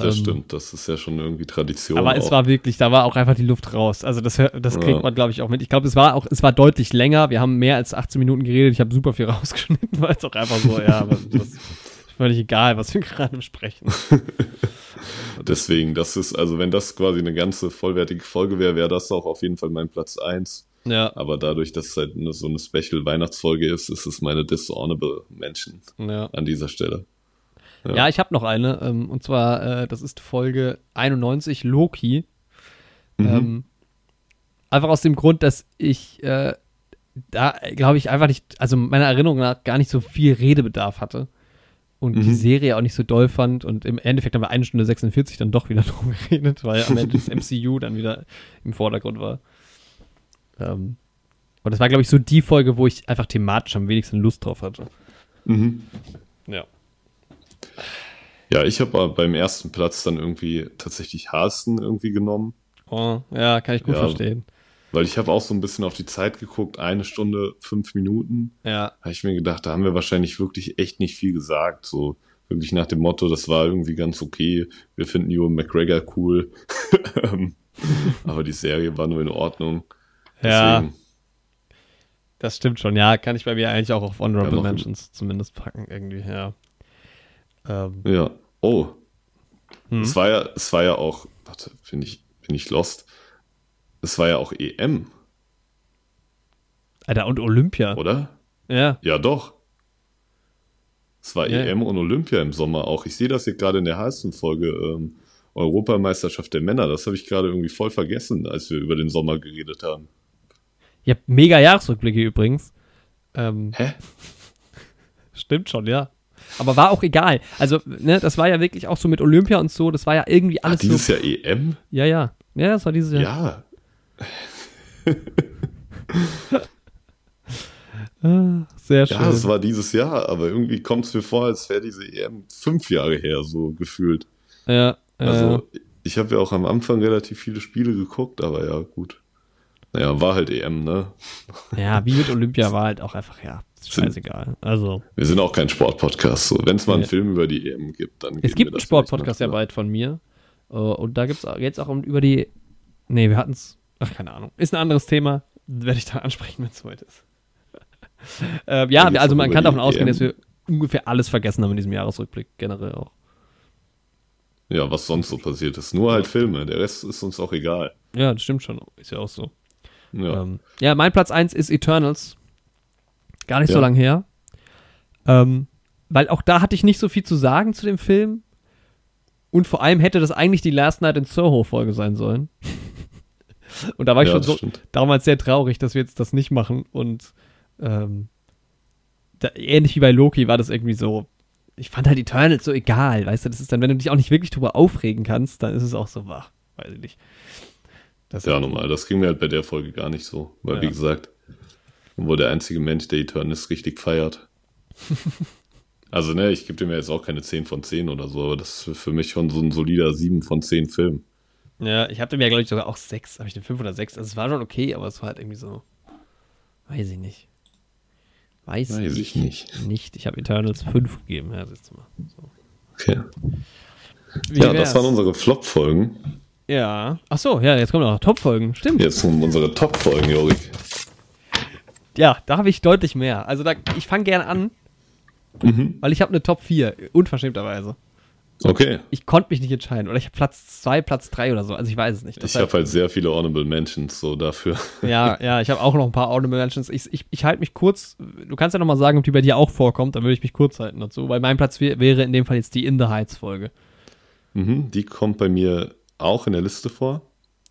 Das Ähm, stimmt, das ist ja schon irgendwie Tradition. Aber es auch. war wirklich, da war auch einfach die Luft raus. Also das, das kriegt Ja. man, glaube ich, auch mit. Ich glaube, es war auch, es war deutlich länger. Wir haben mehr als 18 Minuten geredet. Ich habe super viel <laughs> rausgeschnitten, weil es auch einfach so, ja, was, was, völlig egal, was wir <laughs> gerade besprechen. <laughs> Deswegen, das ist, also wenn das quasi eine ganze vollwertige Folge wäre, wäre das auch auf jeden Fall mein Platz eins. Ja, Aber dadurch, dass es halt eine, so eine Special-Weihnachtsfolge ist, ist es meine Dishonorable Mention ja. an dieser Stelle. Ja, ich habe noch eine. Ähm, und zwar, äh, das ist Folge 91, Loki. Mhm. Ähm, einfach aus dem Grund, dass ich äh, da, glaube ich, einfach nicht, also meiner Erinnerung nach gar nicht so viel Redebedarf hatte. Und die Mhm. Serie auch nicht so doll fand. Und im Endeffekt haben wir eine Stunde 46 dann doch wieder <laughs> drum geredet, weil am Ende das MCU dann wieder im Vordergrund war. Ähm, und das war, glaube ich, so die Folge, wo ich einfach thematisch am wenigsten Lust drauf hatte. Mhm. Ja. Ja, ich habe beim ersten Platz dann irgendwie tatsächlich Hasten irgendwie genommen, Oh, ja, kann ich gut Ja. verstehen. weil ich habe auch so ein bisschen auf die Zeit geguckt, eine Stunde, fünf Minuten. Ja. habe ich mir gedacht, da haben wir wahrscheinlich wirklich echt nicht viel gesagt. So wirklich nach dem Motto, das war irgendwie ganz okay. Wir finden Ewan McGregor cool. <laughs> Ähm, aber die Serie war nur in Ordnung. Ja. Deswegen, Das stimmt schon, ja. Kann ich bei mir eigentlich auch auf Honorable Ja, Mentions zumindest packen, irgendwie, ja. Ähm, Ja. Oh. hm. Es war ja, es war ja auch, warte, bin ich, bin ich lost? Es war ja auch EM, Alter, und Olympia. oder? Ja. Ja, doch. Es war Ja. EM und Olympia im Sommer auch. Ich sehe das hier gerade in der heißen Folge ähm, Europameisterschaft der Männer. Das habe ich gerade irgendwie voll vergessen, als wir über den Sommer geredet haben. Habt mega Jahresrückblicke übrigens. Ähm, Hä? <laughs> Stimmt schon, ja. Aber war auch egal. Also, ne, das war ja wirklich auch so mit Olympia und so, das war ja irgendwie Ach, alles dieses so. Jahr EM? Ja, ja. Ja, das war dieses Jahr. Ja. <laughs> Ah, sehr schön. Ja, es war dieses Jahr, aber irgendwie kommt es mir vor, als wäre diese EM fünf Jahre her, so gefühlt. ja, Also, ich habe ja auch am Anfang relativ viele Spiele geguckt, aber ja, gut. Naja, war halt EM, ne? ja, wie mit Olympia war halt auch einfach, ja, scheißegal. Also, Wir sind auch kein Sportpodcast. So, wenn es mal einen Ja. Film über die EM gibt, dann es gibt einen Sportpodcast ja bald von mir. Äh, Und da gibt es jetzt auch um, über die. Nee, wir hatten es. Ach, keine Ahnung. Ist ein anderes Thema. Werde ich dann ansprechen, wenn es soweit ist. <laughs> äh, ja, Da also man kann davon ausgehen, EM. dass wir ungefähr alles vergessen haben in diesem Jahresrückblick, generell auch. Ja, was sonst so passiert ist. Nur halt Filme. Der Rest ist uns auch egal. Ja, das stimmt schon. Ist ja auch so. Ja, ähm, ja mein Platz 1 ist Eternals. Gar nicht so Ja. lang her. Ähm, weil auch da hatte ich nicht so viel zu sagen zu dem Film. Und vor allem hätte das eigentlich die Last Night in Soho-Folge sein sollen. <laughs> Und da war ich Ja, schon so stimmt. damals sehr traurig, dass wir jetzt das nicht machen. Und ähm, da, ähnlich wie bei Loki war das irgendwie so. Ich fand halt Eternals so egal, weißt du, das ist dann, wenn du dich auch nicht wirklich drüber aufregen kannst, dann ist es auch so, wach, weiß ich nicht. Das ja, normal. Das ging mir halt bei der Folge gar nicht so. Weil, Ja. wie gesagt, wo der einzige Mensch, der Eternals richtig feiert. <laughs> also, ne, ich gebe dem ja jetzt auch keine 10 von 10 oder so, aber das ist für mich schon so ein solider 7 von 10 Film. Ja, ich hatte mir, glaube ich, sogar auch sechs. Habe ich den fünf oder sechs? Also, es war schon okay, aber es war halt irgendwie so. Weiß ich nicht. Weiß, Weiß ich ich nicht. nicht. Ich habe Eternals fünf gegeben. Ja, siehst du mal. So. Okay. Wie ja, wär's? das waren unsere Flop-Folgen. Ja. Ach so, ja, jetzt kommen noch Top-Folgen. Stimmt. Jetzt kommen unsere Top-Folgen, Jorik. Ja, da habe ich deutlich mehr. Also, da, ich fange gerne an, Mhm. weil ich habe eine Top 4, unverschämterweise. Okay. Ich konnte mich nicht entscheiden. Oder ich habe Platz 2, Platz 3 oder so. Also, ich weiß es nicht. Ich Deshalb- habe halt sehr viele Honorable Mentions, so dafür. <laughs> Ja, ja, ich habe auch noch ein paar Honorable Mentions. Ich, ich, ich halte mich kurz. Du kannst ja noch mal sagen, ob die bei dir auch vorkommt. Dann würde ich mich kurz halten dazu. Weil mein Platz wär, wäre in dem Fall jetzt die In the Heights Folge. Mhm, die kommt bei mir auch in der Liste vor.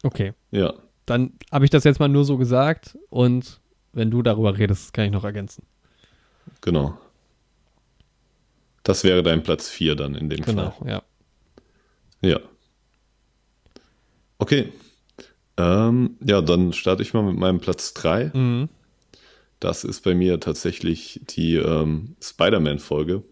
Okay, Ja. dann habe ich das jetzt mal nur so gesagt. Und wenn du darüber redest, kann ich noch ergänzen. Genau. Das wäre dein Platz 4 dann in dem Genau, Fall. ja. Ja. Okay. Ähm, ja, dann starte ich mal mit meinem Platz 3. Mhm. Das ist bei mir tatsächlich die ähm, Spider-Man-Folge,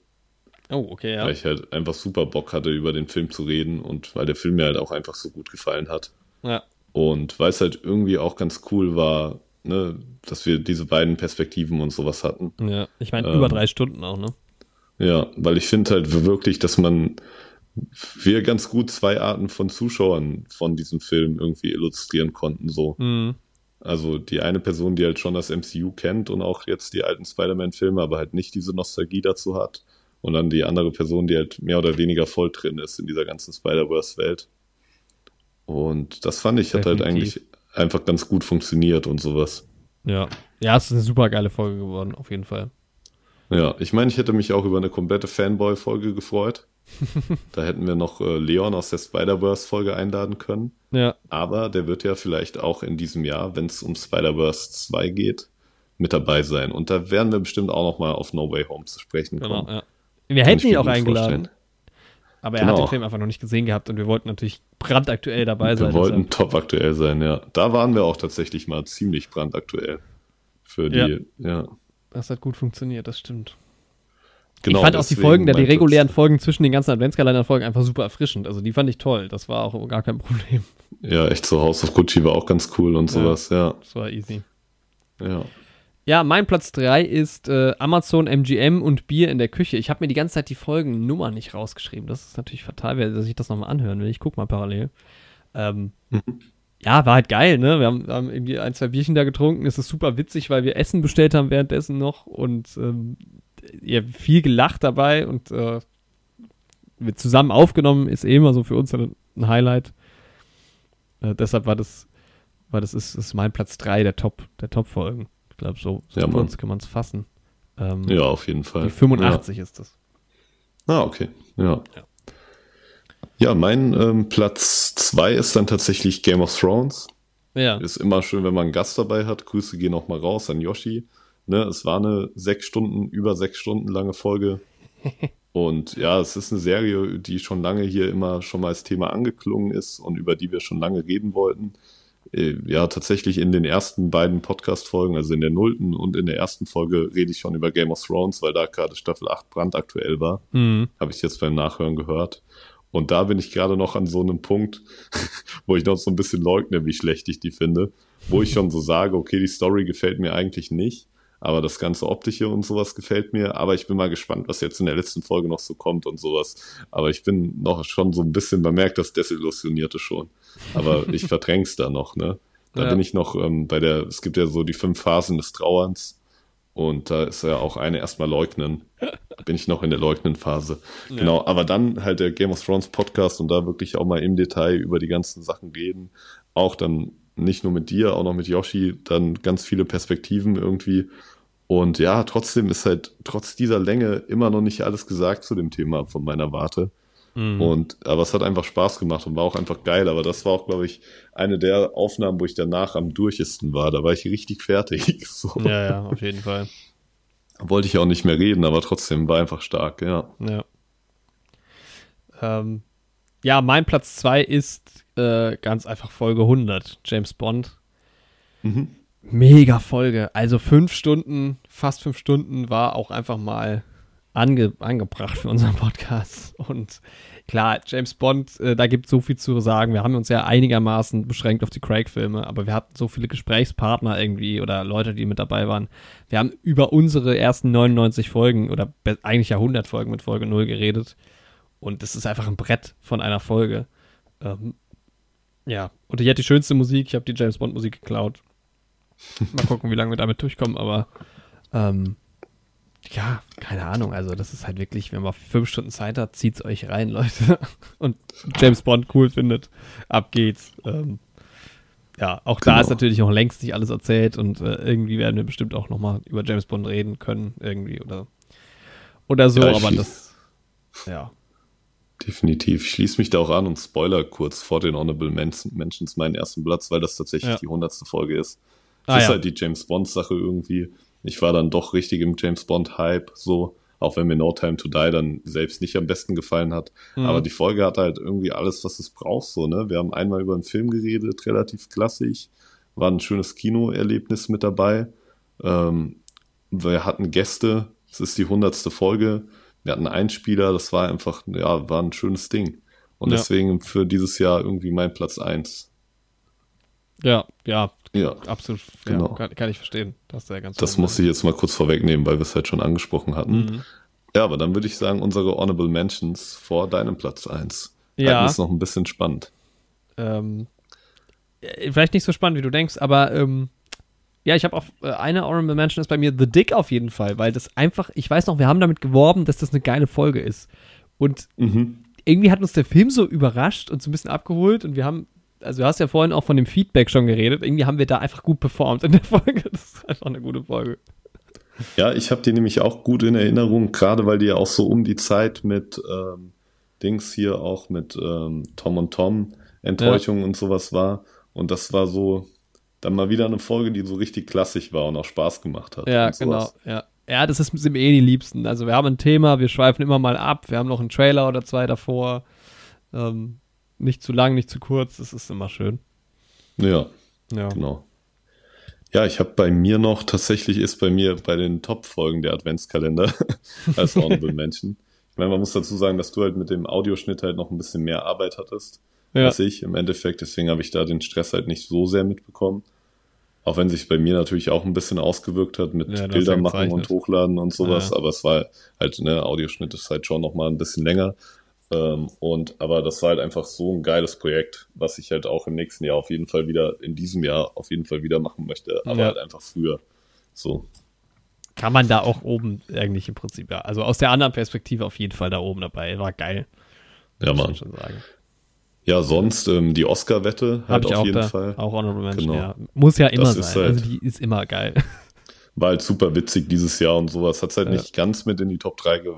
Oh, okay, ja. weil ich halt einfach super Bock hatte, über den Film zu reden und weil der Film mir halt auch einfach so gut gefallen hat. Ja, Und weil es halt irgendwie auch ganz cool war, ne, dass wir diese beiden Perspektiven und sowas hatten. ja. Ich meine, Ähm, über drei Stunden auch, ne? Ja, weil ich finde halt wirklich, dass man wir ganz gut zwei Arten von Zuschauern von diesem Film irgendwie illustrieren konnten. So. Mhm. Also die eine Person, die halt schon das MCU kennt und auch jetzt die alten Spider-Man-Filme, aber halt nicht diese Nostalgie dazu hat. Und dann die andere Person, die halt mehr oder weniger voll drin ist in dieser ganzen Spider-Verse-Welt. Und das fand ich, hat halt Definitiv. eigentlich einfach ganz gut funktioniert und sowas. Ja. Ja, es ist eine super geile Folge geworden, auf jeden Fall. Ja, ich meine, ich hätte mich auch über eine komplette Fanboy-Folge gefreut. <laughs> da hätten wir noch äh, Leon aus der Spider-Verse-Folge einladen können. Ja, Aber der wird ja vielleicht auch in diesem Jahr, wenn es um Spider-Verse 2 geht, mit dabei sein. Und da werden wir bestimmt auch noch mal auf No Way Home zu sprechen genau, kommen. ja. Wir Kann hätten ihn auch eingeladen. vorstellen. Aber er hat Genau. den Film einfach noch nicht gesehen gehabt und wir wollten natürlich brandaktuell dabei sein. Wir wollten deshalb- top aktuell sein, ja. Da waren wir auch tatsächlich mal ziemlich brandaktuell. Für die, ja. Das hat gut funktioniert, das stimmt. Genau, ich fand auch die Folgen, der, die regulären Folgen zwischen den ganzen Adventskalender-Folgen einfach super erfrischend. Also die fand ich toll. Das war auch gar kein Problem. Ja, echt so House of Gucci war auch ganz cool und sowas, ja. Das war easy. Ja. Ja, mein Platz 3 ist äh, Amazon MGM und Bier in der Küche. Ich habe mir die ganze Zeit die Folgennummer nicht rausgeschrieben. Das ist natürlich fatal, dass ich das nochmal anhören will. Ich guck mal parallel. Ähm, Mhm. Ja, war halt geil, ne? Wir haben, haben irgendwie ein, zwei Bierchen da getrunken. Es ist super witzig, weil wir Essen bestellt haben währenddessen noch und ähm, ja, viel gelacht dabei und äh, wir zusammen aufgenommen ist eh immer so für uns ein Highlight. Äh, deshalb war das, war das ist, ist mein Platz 3 der Top, der Top-Folgen. Ich glaube, so, so Ja, kann man es fassen. Ähm, Ja, auf jeden Fall. Die 85 ist das. Ah, okay. Ja. Ja. Ja, mein ähm, Platz zwei ist dann tatsächlich Game of Thrones. Ja. Ist immer schön, wenn man einen Gast dabei hat. Grüße gehen auch mal raus an Yoshi. Ne, es war eine sechs Stunden, über sechs Stunden lange Folge. <laughs> Und ja, es ist eine Serie, die schon lange hier immer schon mal als Thema angeklungen ist und über die wir schon lange reden wollten. Äh, Ja, tatsächlich in den ersten beiden Podcast-Folgen, also in der nullten und in der ersten Folge, rede ich schon über Game of Thrones, weil da gerade Staffel 8 brandaktuell war. Mhm. Habe ich jetzt beim Nachhören gehört. Und da bin ich gerade noch an so einem Punkt, <laughs> wo ich noch so ein bisschen leugne, wie schlecht ich die finde. Wo ich schon so sage, okay, die Story gefällt mir eigentlich nicht, aber das ganze Optische und sowas gefällt mir. Aber ich bin mal gespannt, was jetzt in der letzten Folge noch so kommt und sowas. Aber ich bin noch schon so ein bisschen, man merkt das Desillusionierte schon. Aber ich verdräng's da noch, ne? Da Ja. bin ich noch ähm, bei der, es gibt ja so die fünf Phasen des Trauerns. Und da ist ja auch eine erstmal leugnen. Bin ich noch in der Leugnen-Phase. Genau, aber dann halt der Game of Thrones Podcast und da wirklich auch mal im Detail über die ganzen Sachen reden. Auch dann nicht nur mit dir, auch noch mit Yoshi, dann ganz viele Perspektiven irgendwie. Und ja, trotzdem ist halt trotz dieser Länge immer noch nicht alles gesagt zu dem Thema von meiner Warte. Mhm. Und aber es hat einfach Spaß gemacht und war auch einfach geil. Aber das war auch, glaube ich, eine der Aufnahmen, wo ich danach am durchesten war. Da war ich richtig fertig. <laughs> So. Ja, ja, auf jeden Fall. Wollte ich auch nicht mehr reden, aber trotzdem war einfach stark, ja. Ja. Ähm, ja, mein Platz 2 ist äh, ganz einfach Folge 100, James Bond. Mhm. Mega Folge. Also fünf Stunden, fast fünf Stunden war auch einfach mal ange angebracht für unseren Podcast. Und klar, James Bond, äh, da gibt es so viel zu sagen. Wir haben uns ja einigermaßen beschränkt auf die Craig-Filme, aber wir hatten so viele Gesprächspartner irgendwie oder Leute, die mit dabei waren. Wir haben über unsere ersten 99 Folgen oder eigentlich ja 100 Folgen mit Folge 0 geredet. Und das ist einfach ein Brett von einer Folge. Ähm, ja, und ich hatte die schönste Musik. Ich habe die James Bond Musik geklaut. Mal gucken, wie lange wir damit durchkommen, aber ähm, ja, keine Ahnung. Also, das ist halt wirklich, wenn man fünf Stunden Zeit hat, zieht's euch rein, <laughs> Leute. Und James Bond cool findet, ab geht's. Ähm, ja, auch da Genau. ist natürlich noch längst nicht alles erzählt und äh, irgendwie werden wir bestimmt auch nochmal über James Bond reden können, irgendwie oder, oder so, Ja, aber das, ja. Definitiv. Ich schließe mich da auch an und spoiler kurz vor den Honorable Men Mentions meinen ersten Platz, weil das tatsächlich Ja. die hundertste Folge ist. Ah, das ist ja. halt die James Bond-Sache irgendwie. Ich war dann doch richtig im James Bond-Hype, so, auch wenn mir No Time to Die dann selbst nicht am besten gefallen hat. Mhm. Aber die Folge hat halt irgendwie alles, was es braucht, so, ne? Wir haben einmal über einen Film geredet, relativ klassisch. War ein schönes Kinoerlebnis mit dabei. Ähm, wir hatten Gäste, es ist die hundertste Folge. Wir hatten Einspieler, das war einfach, ja, war ein schönes Ding. Und Ja. deswegen für dieses Jahr irgendwie mein Platz eins. Ja, ja, Ja, absolut. Genau. Ja, kann, kann ich verstehen. Das, ist ja ganz das muss ich jetzt mal kurz vorwegnehmen, weil wir es halt schon angesprochen hatten. Mhm. Ja, aber dann würde ich sagen, unsere Honorable Mentions vor deinem Platz eins. Ja. Halten es noch ein bisschen spannend. Ähm, äh, vielleicht nicht so spannend, wie du denkst, aber ähm, ja, ich habe auch äh, eine Honorable Mention ist bei mir The Dick auf jeden Fall, weil das einfach, ich weiß noch, wir haben damit geworben, dass das eine geile Folge ist. Und Mhm. irgendwie hat uns der Film so überrascht und so ein bisschen abgeholt und wir haben, also du hast ja vorhin auch von dem Feedback schon geredet, irgendwie haben wir da einfach gut performt in der <laughs> Folge. Das ist einfach eine gute Folge. Ja, ich habe die nämlich auch gut in Erinnerung, gerade weil die ja auch so um die Zeit mit ähm, Dings hier auch mit ähm, Tom und Tom Enttäuschung und sowas war. Und das war so dann mal wieder eine Folge, die so richtig klassisch war und auch Spaß gemacht hat. Ja, genau. Ja. ja, das ist, mir eh die Liebsten. Also wir haben ein Thema, wir schweifen immer mal ab, wir haben noch einen Trailer oder zwei davor. Ähm, nicht zu lang, nicht zu kurz, das ist immer schön. Ja, Ja. genau. Ja, ich habe bei mir noch, tatsächlich ist bei mir bei den Top-Folgen der Adventskalender <laughs> als Honorable Mention. Ich meine, man muss dazu sagen, dass du halt mit dem Audioschnitt halt noch ein bisschen mehr Arbeit hattest Ja. als ich im Endeffekt. Deswegen habe ich da den Stress halt nicht so sehr mitbekommen. Auch wenn sich bei mir natürlich auch ein bisschen ausgewirkt hat mit Ja, du hast Bilder ja machen und hochladen und sowas, Ja. aber es war halt, ne, Audioschnitt ist halt schon nochmal ein bisschen länger. Ähm, und aber das war halt einfach so ein geiles Projekt, was ich halt auch im nächsten Jahr auf jeden Fall wieder, in diesem Jahr auf jeden Fall wieder machen möchte, aber Ja. halt einfach früher. So. Kann man da auch oben eigentlich im Prinzip, ja. Also aus der anderen Perspektive auf jeden Fall da oben dabei. War geil. Ja, Mann. man schon sagen. Ja, sonst ähm, die Oscar-Wette halt auf jeden da. Fall. Auch Honorable Mention, Genau. ja. Muss ja immer Das sein. halt- also die ist immer geil. <laughs> War halt super witzig dieses Jahr und sowas. Hat halt Ja. nicht ganz mit in die Top 3 ge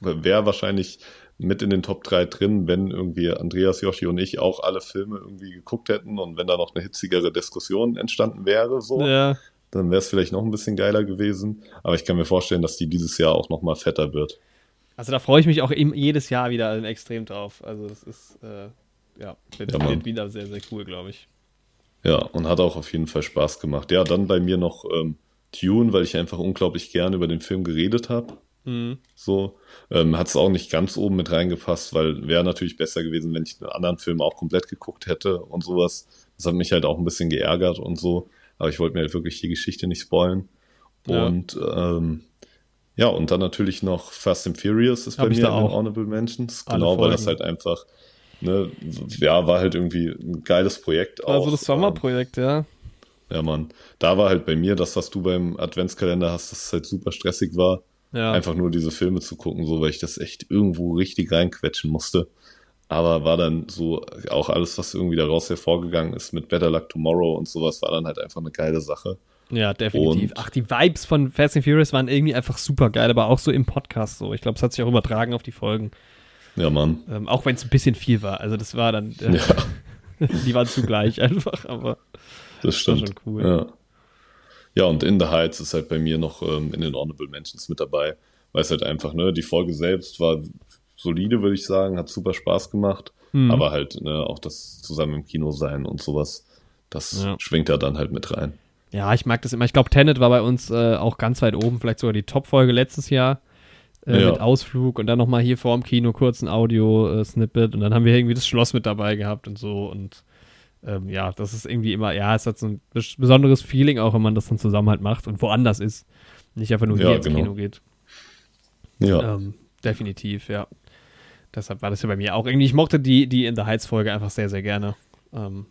wäre wahrscheinlich mit in den Top 3 drin, wenn irgendwie Andreas, Joshi und ich auch alle Filme irgendwie geguckt hätten und wenn da noch eine hitzigere Diskussion entstanden wäre, so, ja. dann wäre es vielleicht noch ein bisschen geiler gewesen. Aber ich kann mir vorstellen, dass die dieses Jahr auch noch mal fetter wird. Also da freue ich mich auch jedes Jahr wieder extrem drauf. Also das ist, äh, ja, wird, Ja, wird wieder sehr, sehr cool, glaube ich. Ja, und hat auch auf jeden Fall Spaß gemacht. Ja, dann bei mir noch ähm, Tune, weil ich einfach unglaublich gern über den Film geredet habe. Mhm. So, ähm, hat es auch nicht ganz oben mit reingepasst, weil wäre natürlich besser gewesen, wenn ich einen anderen Film auch komplett geguckt hätte und sowas. Das hat mich halt auch ein bisschen geärgert und so. Aber ich wollte mir halt wirklich die Geschichte nicht spoilen. Ja. Und ähm, ja, und dann natürlich noch Fast and Furious ist Hab bei mir den auch. Honorable Mentions. Alle Genau, weil das halt einfach, ne, ja, war halt irgendwie ein geiles Projekt auch. Also das Ähm, Sommerprojekt, ja. ja, Mann. Da war halt bei mir das, was du beim Adventskalender hast, dass es halt super stressig war, Ja. einfach nur diese Filme zu gucken, so, weil ich das echt irgendwo richtig reinquetschen musste. Aber war dann so, auch alles, was irgendwie daraus hervorgegangen ist mit Better Luck Tomorrow und sowas, war dann halt einfach eine geile Sache. Ja, definitiv. Und- Ach, die Vibes von Fast and Furious waren irgendwie einfach super geil, aber auch so im Podcast so. Ich glaube, es hat sich auch übertragen auf die Folgen. Ja, Mann. Ähm, auch wenn es ein bisschen viel war. Also das war dann, äh, Ja, <laughs> die waren zugleich einfach, aber das war stimmt. schon cool. Ja. Ja, und In the Heights ist halt bei mir noch ähm, in den Honorable Mentions mit dabei, weil es halt einfach, ne, die Folge selbst war solide, würde ich sagen, hat super Spaß gemacht, Mhm. aber halt, ne, auch das zusammen im Kino sein und sowas, das Ja. schwingt da dann halt mit rein. Ja, ich mag das immer. Ich glaube, Tenet war bei uns äh, auch ganz weit oben, vielleicht sogar die Top-Folge letztes Jahr äh, Ja. mit Ausflug und dann nochmal hier vor dem Kino kurz ein Audio-Snippet und dann haben wir irgendwie das Schloss mit dabei gehabt und so und ähm, ja, das ist irgendwie immer, ja, es hat so ein bes- besonderes Feeling auch, wenn man das dann zusammen halt macht und woanders ist. Nicht einfach nur Ja, hier ins genau. Kino geht. Ja, Ähm, definitiv, ja. Deshalb war das ja bei mir auch irgendwie. Ich mochte die, die In the Heights-Folge einfach sehr, sehr gerne. Ähm,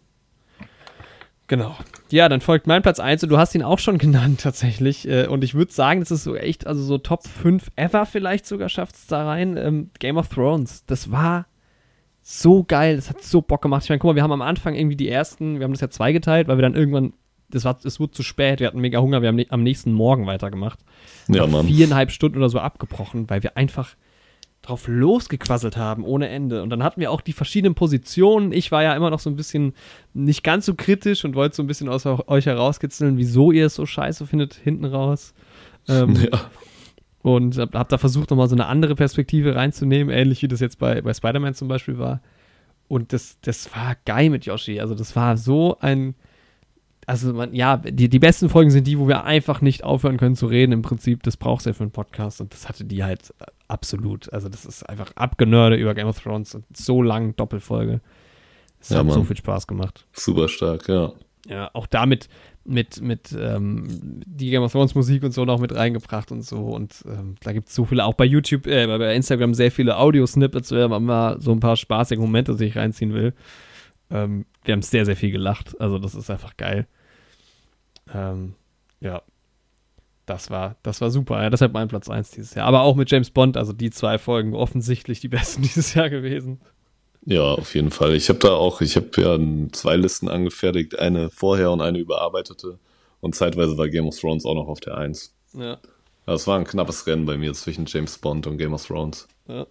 genau. Ja, dann folgt mein Platz 1 und du hast ihn auch schon <laughs> genannt tatsächlich. Äh, und ich würde sagen, das ist so echt, also so Top 5 ever vielleicht sogar schafft es da rein. Ähm, Game of Thrones. Das war so geil. Das hat so Bock gemacht. Ich meine, guck mal, wir haben am Anfang irgendwie die ersten, wir haben das ja zweigeteilt, weil wir dann irgendwann, das war, es wurde zu spät, wir hatten mega Hunger, wir haben ne- am nächsten Morgen weitergemacht ja, Mann. viereinhalb Stunden oder so abgebrochen, weil wir einfach drauf losgequasselt haben, ohne Ende. Und dann hatten wir auch die verschiedenen Positionen. Ich war ja immer noch so ein bisschen nicht ganz so kritisch und wollte so ein bisschen aus euch herauskitzeln, wieso ihr es so scheiße findet, hinten raus. Ähm, <laughs> Ja, und hab, hab da versucht, nochmal so eine andere Perspektive reinzunehmen, ähnlich wie das jetzt bei, bei Spider-Man zum Beispiel war. Und das, das war geil mit Yoshi. Also, das war so ein. Also, man, ja, die, die besten Folgen sind die, wo wir einfach nicht aufhören können zu reden. Im Prinzip, das brauchst du ja für einen Podcast. Und das hatte die halt äh, absolut. Also, das ist einfach abgenörde über Game of Thrones und so lang Doppelfolge. Es Ja, hat so Mann. viel Spaß gemacht. super stark, ja. Ja, auch damit mit, mit ähm, die Game of Thrones Musik und so noch mit reingebracht und so. Und ähm, da gibt es so viele, auch bei YouTube, äh, bei Instagram sehr viele Audio-Snippets, wenn man mal so ein paar spaßige Momente sich reinziehen will. Ähm, wir haben sehr, sehr viel gelacht. Also, das ist einfach geil. Ähm, ja. Das war, das war super. Ja, deshalb mein Platz 1 dieses Jahr. Aber auch mit James Bond, also die zwei Folgen offensichtlich die <laughs> besten dieses Jahr gewesen. Ja, auf jeden Fall. Ich habe da auch, ich habe ja zwei Listen angefertigt, eine vorher und eine überarbeitete. Und zeitweise war Game of Thrones auch noch auf der Eins. Ja. Ja, es war ein knappes Rennen bei mir zwischen James Bond und Game of Thrones. Ja,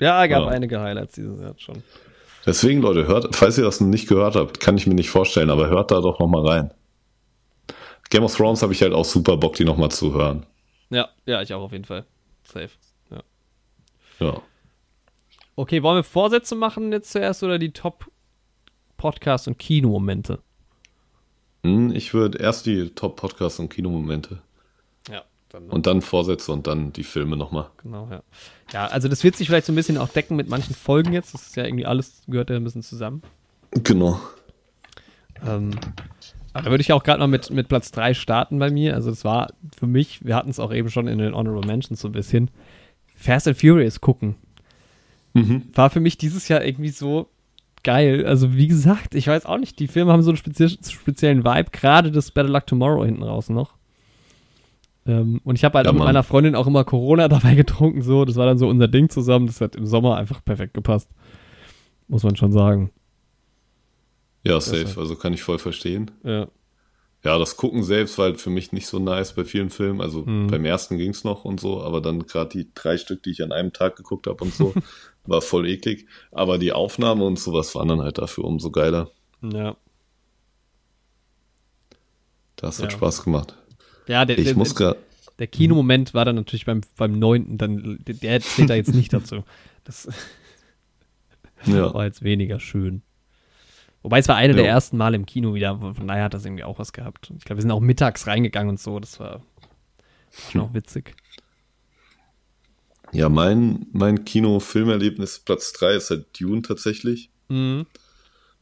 ja gab Ja. einige Highlights dieses Jahr schon. Deswegen, Leute, hört, falls ihr das noch nicht gehört habt, kann ich mir nicht vorstellen, aber hört da doch noch mal rein. Game of Thrones habe ich halt auch super Bock, die noch mal zu hören. Ja, ja, ich auch auf jeden Fall. Safe. Ja. Ja. Okay, wollen wir Vorsätze machen jetzt zuerst oder die Top Podcast- und Kinomomente? Hm, Ich würde erst die Top-Podcasts und Kinomomente Ja, dann und dann Vorsätze und dann die Filme noch mal. genau, ja. Ja, also das wird sich vielleicht so ein bisschen auch decken mit manchen Folgen jetzt. Das ist ja irgendwie alles, gehört ja ein bisschen zusammen. Genau. Ähm, Aber da würde ich auch gerade mal mit, mit Platz 3 starten bei mir. Also es war für mich, wir hatten es auch eben schon in den Honorable Mentions so ein bisschen, Fast and Furious gucken. Mhm. War für mich dieses Jahr irgendwie so geil. Also wie gesagt, ich weiß auch nicht, die Filme haben so einen spezi speziellen Vibe, gerade das Better Luck Tomorrow hinten raus noch. Ähm, und ich habe halt Ja, auch mit meiner Freundin auch immer Corona <laughs> dabei getrunken, so. Das war dann so unser Ding zusammen. Das hat im Sommer einfach perfekt gepasst. Muss man schon sagen. Ja, safe. Also kann ich voll verstehen. Ja. Ja, das Gucken selbst war halt für mich nicht so nice bei vielen Filmen. Also Mhm. beim ersten ging's noch und so, aber dann gerade die drei Stück, die ich an einem Tag geguckt habe und so, <laughs> war voll eklig. Aber die Aufnahme und sowas waren dann halt dafür umso geiler. Ja. Das hat Ja. Spaß gemacht. Ja, der, Ich der, muss gerade. der Kinomoment war dann natürlich beim, beim neunten, dann, der- der zählt da jetzt nicht dazu. Das <laughs> Ja. war jetzt weniger schön. Wobei es war eine der Jo. ersten Mal im Kino wieder, von daher hat das irgendwie auch was gehabt. Ich glaube, wir sind auch mittags reingegangen und so, das war schon <laughs> auch witzig. Ja, mein, mein Kino-Filmerlebnis Platz 3 ist halt Dune tatsächlich. Mhm.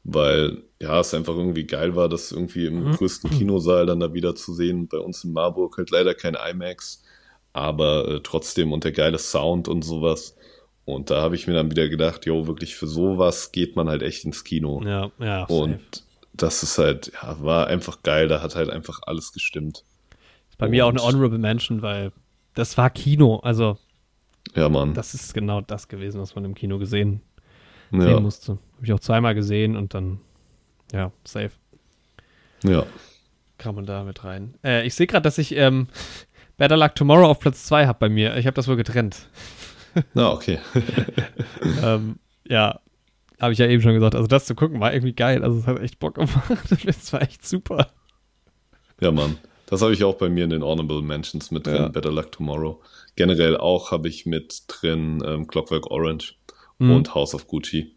weil ja, es einfach irgendwie geil war, das irgendwie im Mhm. größten Kinosaal dann da wieder zu sehen. Bei uns in Marburg halt leider kein IMAX, aber äh, trotzdem und der geile Sound und sowas. Und da habe ich mir dann wieder gedacht, jo, wirklich für sowas geht man halt echt ins Kino. Ja, ja. und das ist halt, ja, war einfach geil, da hat halt einfach alles gestimmt. Ist bei mir auch eine und- Honorable Mention, weil das war Kino. Also, Ja, Mann. das ist genau das gewesen, was man im Kino gesehen ja, sehen musste. Habe ich auch zweimal gesehen und dann, ja, safe. ja. Kam man da mit rein. Äh, ich sehe gerade, dass ich ähm, Better Luck Tomorrow auf Platz 2 habe bei mir. Ich habe das wohl getrennt. Na, <laughs> okay. <laughs> ähm, ja, habe ich ja eben schon gesagt. Also das zu gucken war irgendwie geil. Also es hat echt Bock gemacht. <laughs> Das war echt super. Ja, Mann. Das habe ich auch bei mir in den Honorable Mentions mit drin, Ja. Better Luck Tomorrow. Generell auch habe ich mit drin ähm, Clockwork Orange Mhm. und House of Gucci.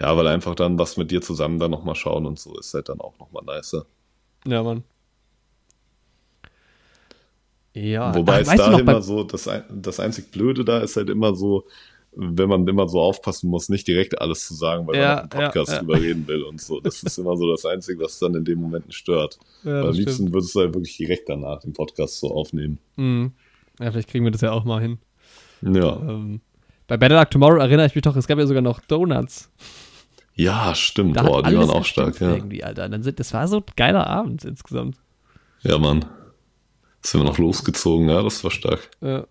Ja, weil einfach dann was mit dir zusammen dann nochmal schauen und so ist halt dann auch nochmal nicer. Ja, Mann. Ja, Wobei es da immer so, das, das einzig Blöde da ist halt immer so, wenn man immer so aufpassen muss, nicht direkt alles zu sagen, weil Ja, man im Podcast ja, ja. reden will und so. Das ist immer so das Einzige, was dann in dem Momenten stört. ja, am liebsten stimmt. würdest du halt wirklich direkt danach den Podcast so aufnehmen. Mhm. Ja, vielleicht kriegen wir das ja auch mal hin. Ja. Ähm, bei Better Luck Tomorrow erinnere ich mich doch, es gab ja sogar noch Donuts. Ja, stimmt. Da Boah, die waren auch stark, ja. irgendwie, Alter. Dann sind, das war so ein geiler Abend insgesamt. Ja, Mann. Sind wir noch losgezogen, ja, das war stark. Ja.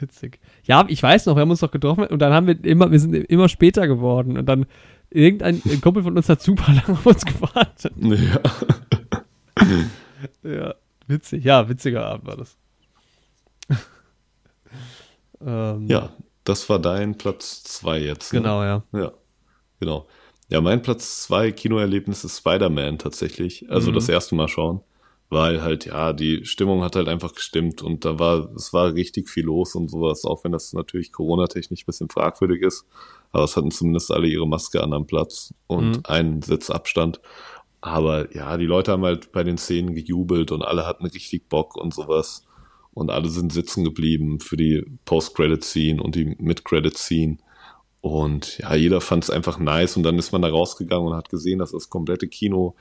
Witzig. Ja, ich weiß noch, wir haben uns doch getroffen und dann haben wir immer, wir sind immer später geworden und dann irgendein <laughs> ein Kumpel von uns hat super lange auf uns gewartet. Ja. <laughs> Ja, witzig. Ja, witziger Abend war das. Ähm, ja, das war dein Platz zwei jetzt. Ne? Genau, ja. Ja, genau. Ja, mein Platz zwei Kinoerlebnis ist Spider-Man tatsächlich. Also Mhm. das erste Mal schauen. Weil halt, ja, die Stimmung hat halt einfach gestimmt und da war, es war richtig viel los und sowas, auch wenn das natürlich Corona-technisch ein bisschen fragwürdig ist. Aber es hatten zumindest alle ihre Maske an am Platz und Mhm. einen Sitz Abstand. Aber ja, die Leute haben halt bei den Szenen gejubelt und alle hatten richtig Bock und sowas. Und alle sind sitzen geblieben für die Post-Credit-Scene und die Mid-Credit-Scene. Und ja, jeder fand es einfach nice und dann ist man da rausgegangen und hat gesehen, dass das komplette Kino,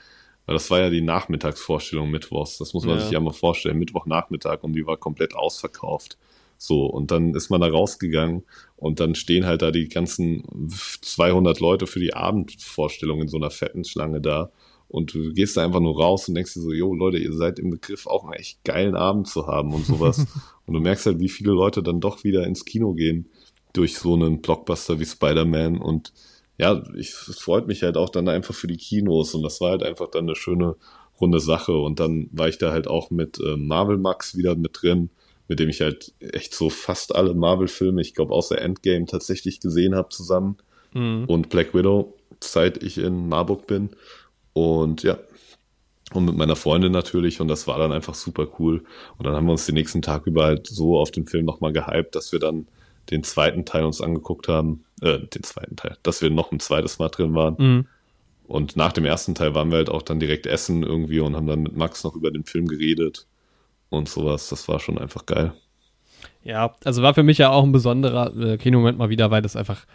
weil das war ja die Nachmittagsvorstellung mittwochs, das muss man Ja. sich ja mal vorstellen, Mittwochnachmittag und die war komplett ausverkauft. So, und dann ist man da rausgegangen und dann stehen halt da die ganzen 200 Leute für die Abendvorstellung in so einer fetten Schlange da. Und du gehst da einfach nur raus und denkst dir so, jo Leute, ihr seid im Begriff auch einen echt geilen Abend zu haben und sowas. <laughs> und du merkst halt, wie viele Leute dann doch wieder ins Kino gehen durch so einen Blockbuster wie Spider-Man. Und ja, ich, es freut mich halt auch dann einfach für die Kinos. Und das war halt einfach dann eine schöne runde Sache. Und dann war ich da halt auch mit äh, Marvel Max wieder mit drin, mit dem ich halt echt so fast alle Marvel-Filme, ich glaube außer Endgame tatsächlich gesehen habe zusammen. Mhm. und Black Widow, seit ich in Marburg bin und ja, und mit meiner Freundin natürlich und das war dann einfach super cool und dann haben wir uns den nächsten Tag über halt so auf den Film nochmal gehypt, dass wir dann den zweiten Teil uns angeguckt haben, äh, den zweiten Teil, dass wir noch ein zweites Mal drin waren. Mhm. Und nach dem ersten Teil waren wir halt auch dann direkt essen irgendwie und haben dann mit Max noch über den Film geredet und sowas. Das war schon einfach geil. Ja, also war für mich ja auch ein besonderer äh, Kinomoment mal wieder, weil das einfach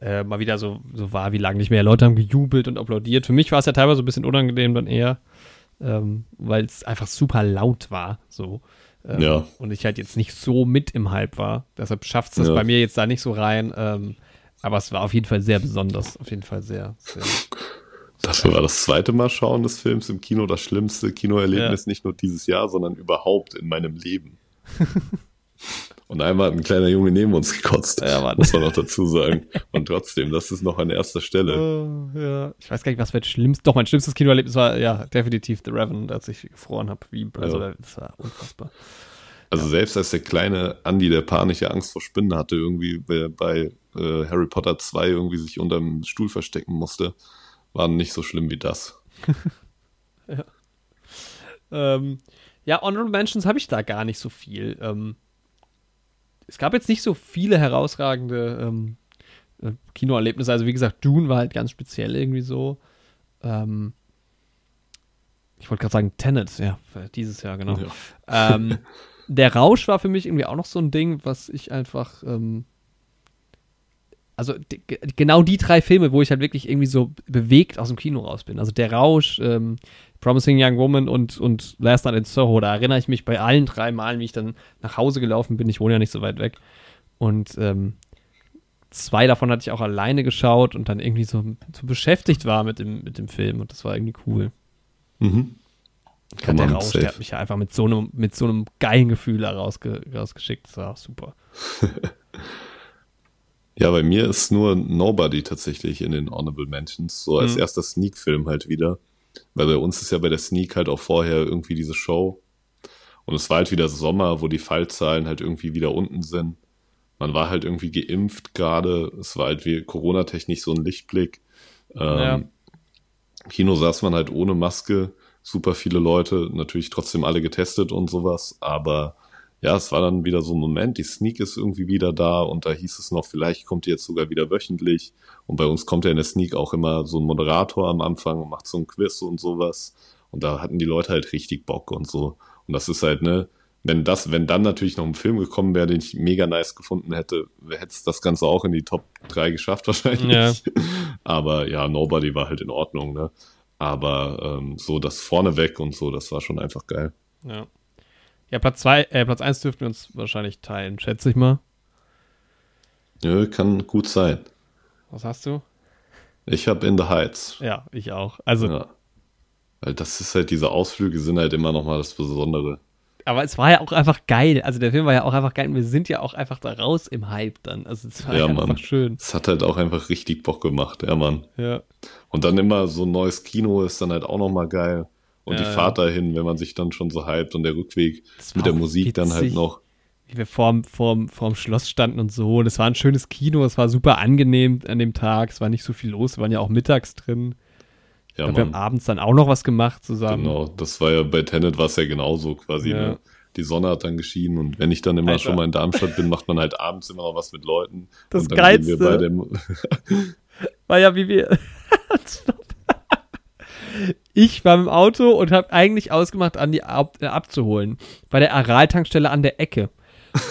äh, mal wieder so, so war, wie lange nicht mehr. Leute haben gejubelt und applaudiert. Für mich war es ja teilweise so ein bisschen unangenehm dann eher. ähm, weil es einfach super laut war. So. Ähm, Ja. Und ich halt jetzt nicht so mit im Hype war. Deshalb schafft es das Ja. bei mir jetzt da nicht so rein. Ähm, aber es war auf jeden Fall sehr besonders. Auf jeden Fall sehr, sehr. Dafür war das zweite Mal schauen des Films im Kino das schlimmste Kinoerlebnis, nicht nur dieses Jahr, sondern überhaupt in meinem Leben. <laughs> Und einmal hat ein kleiner Junge neben uns gekotzt, Ja, Mann. muss man noch dazu sagen. Und trotzdem, das ist noch an erster Stelle. Oh, ja. Ich weiß gar nicht, was mein schlimmstes. Doch, mein schlimmstes Kinoerlebnis war ja definitiv The Revenant, als ich gefroren habe. Wie, also, Ja. das war unfassbar. Also selbst als der kleine Andy, der panische Angst vor Spinnen hatte, irgendwie bei, äh, Harry Potter 2 irgendwie sich unterm Stuhl verstecken musste, war nicht so schlimm wie das. <laughs> Ähm, ja, Honorable Mentions habe ich da gar nicht so viel. Ähm, es gab jetzt nicht so viele herausragende ähm, äh, Kinoerlebnisse. Also wie gesagt, Dune war halt ganz speziell irgendwie so. Ähm, ich wollte gerade sagen Tenet, ja, dieses Jahr, genau. Ja. Ähm, der Rausch war für mich irgendwie auch noch so ein Ding, was ich einfach, ähm, also genau die drei Filme, wo ich halt wirklich irgendwie so bewegt aus dem Kino raus bin. Also der Rausch, ähm, Promising Young Woman und, und Last Night in Soho, da erinnere ich mich bei allen drei Malen, wie ich dann nach Hause gelaufen bin. Ich wohne ja nicht so weit weg. Und ähm, zwei davon hatte ich auch alleine geschaut und dann irgendwie so, so beschäftigt war mit dem, mit dem Film und das war irgendwie cool. Mhm. Gerade der Rausch, safe. der hat mich ja einfach mit so einem, mit so einem geilen Gefühl rausge, rausgeschickt. Das war super. <laughs> Ja, bei mir ist nur Nobody tatsächlich in den Honorable Mentions, so als Mhm. erster Sneak-Film halt wieder. Weil bei uns ist ja bei der Sneak halt auch vorher irgendwie diese Show. Und es war halt wieder Sommer, wo die Fallzahlen halt irgendwie wieder unten sind. Man war halt irgendwie geimpft gerade. Es war halt wie Corona-technisch so ein Lichtblick. Ähm, Ja. Im Kino saß man halt ohne Maske. Super viele Leute, natürlich trotzdem alle getestet und sowas. Aber ja, es war dann wieder so ein Moment, die Sneak ist irgendwie wieder da und da hieß es noch, vielleicht kommt die jetzt sogar wieder wöchentlich. Und bei uns kommt ja in der Sneak auch immer so ein Moderator am Anfang und macht so ein Quiz und sowas. Und da hatten die Leute halt richtig Bock und so. Und das ist halt, ne, wenn das, wenn dann natürlich noch ein Film gekommen wäre, den ich mega nice gefunden hätte, hätte es das Ganze auch in die Top 3 geschafft <laughs> wahrscheinlich. Ja. Aber ja, Nobody war halt in Ordnung, ne? Aber ähm, so das vorneweg und so, das war schon einfach geil. Ja. Ja, Platz zwei, äh, Platz 1 dürften wir uns wahrscheinlich teilen, schätze ich mal. Ja, kann gut sein. Was hast du? Ich habe In the Heights. Ja, ich auch. Also, Ja. Weil das ist halt, diese Ausflüge sind halt immer nochmal das Besondere. aber es war ja auch einfach geil. Also der Film war ja auch einfach geil. Wir sind ja auch einfach da raus im Hype dann. Also es war Ja, Mann. einfach schön. Es hat halt auch einfach richtig Bock gemacht, ja, Mann. Ja. Und dann immer so ein neues Kino ist dann halt auch nochmal geil. Und Ja, die. Fahrt dahin, wenn man sich dann schon so hypt und der Rückweg mit der Musik dann halt witzig. noch. Wie wir vorm, vorm, vorm Schloss standen und so. Das war ein schönes Kino. Es war super angenehm an dem Tag. Es war nicht so viel los. Wir waren ja auch mittags drin. Ja, Und wir haben abends dann auch noch was gemacht zusammen. Genau, das war ja bei Tenet war es ja genauso quasi. Ja. Ne? Die Sonne hat dann geschienen und wenn ich dann immer Alter. schon mal in Darmstadt bin, macht man halt abends immer noch was mit Leuten. Das und Geilste- war ja, wie wir. <laughs> ich war im Auto und habe eigentlich ausgemacht, Andi ab, äh, abzuholen. Bei der Aral-Tankstelle an der Ecke.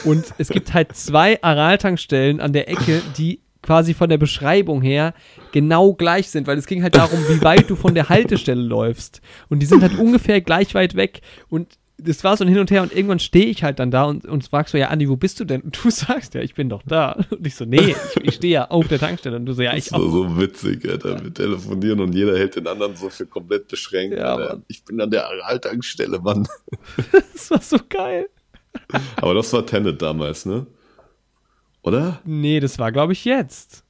Und es gibt <laughs> halt zwei Aral-Tankstellen an der Ecke, die quasi von der Beschreibung her genau gleich sind, weil es ging halt darum, wie weit du von der Haltestelle läufst. Und die sind halt <laughs> ungefähr gleich weit weg. Und das war so ein Hin und Her und irgendwann stehe ich halt dann da und, und fragst so, ja, Andi, wo bist du denn? Und du <laughs> sagst, ja, ich bin doch da. Und ich so, nee, ich, ich stehe ja auf der Tankstelle. Und du so, ja, ich das auch. war so witzig, Alter. Wir telefonieren und jeder hält den anderen so für komplett beschränkt. Ja, Alter. Ich bin an der Aral-Tankstelle, Mann. <laughs> Das war so geil. Aber das war Tenet damals, ne? Oder? Nee, das war, glaube ich, jetzt.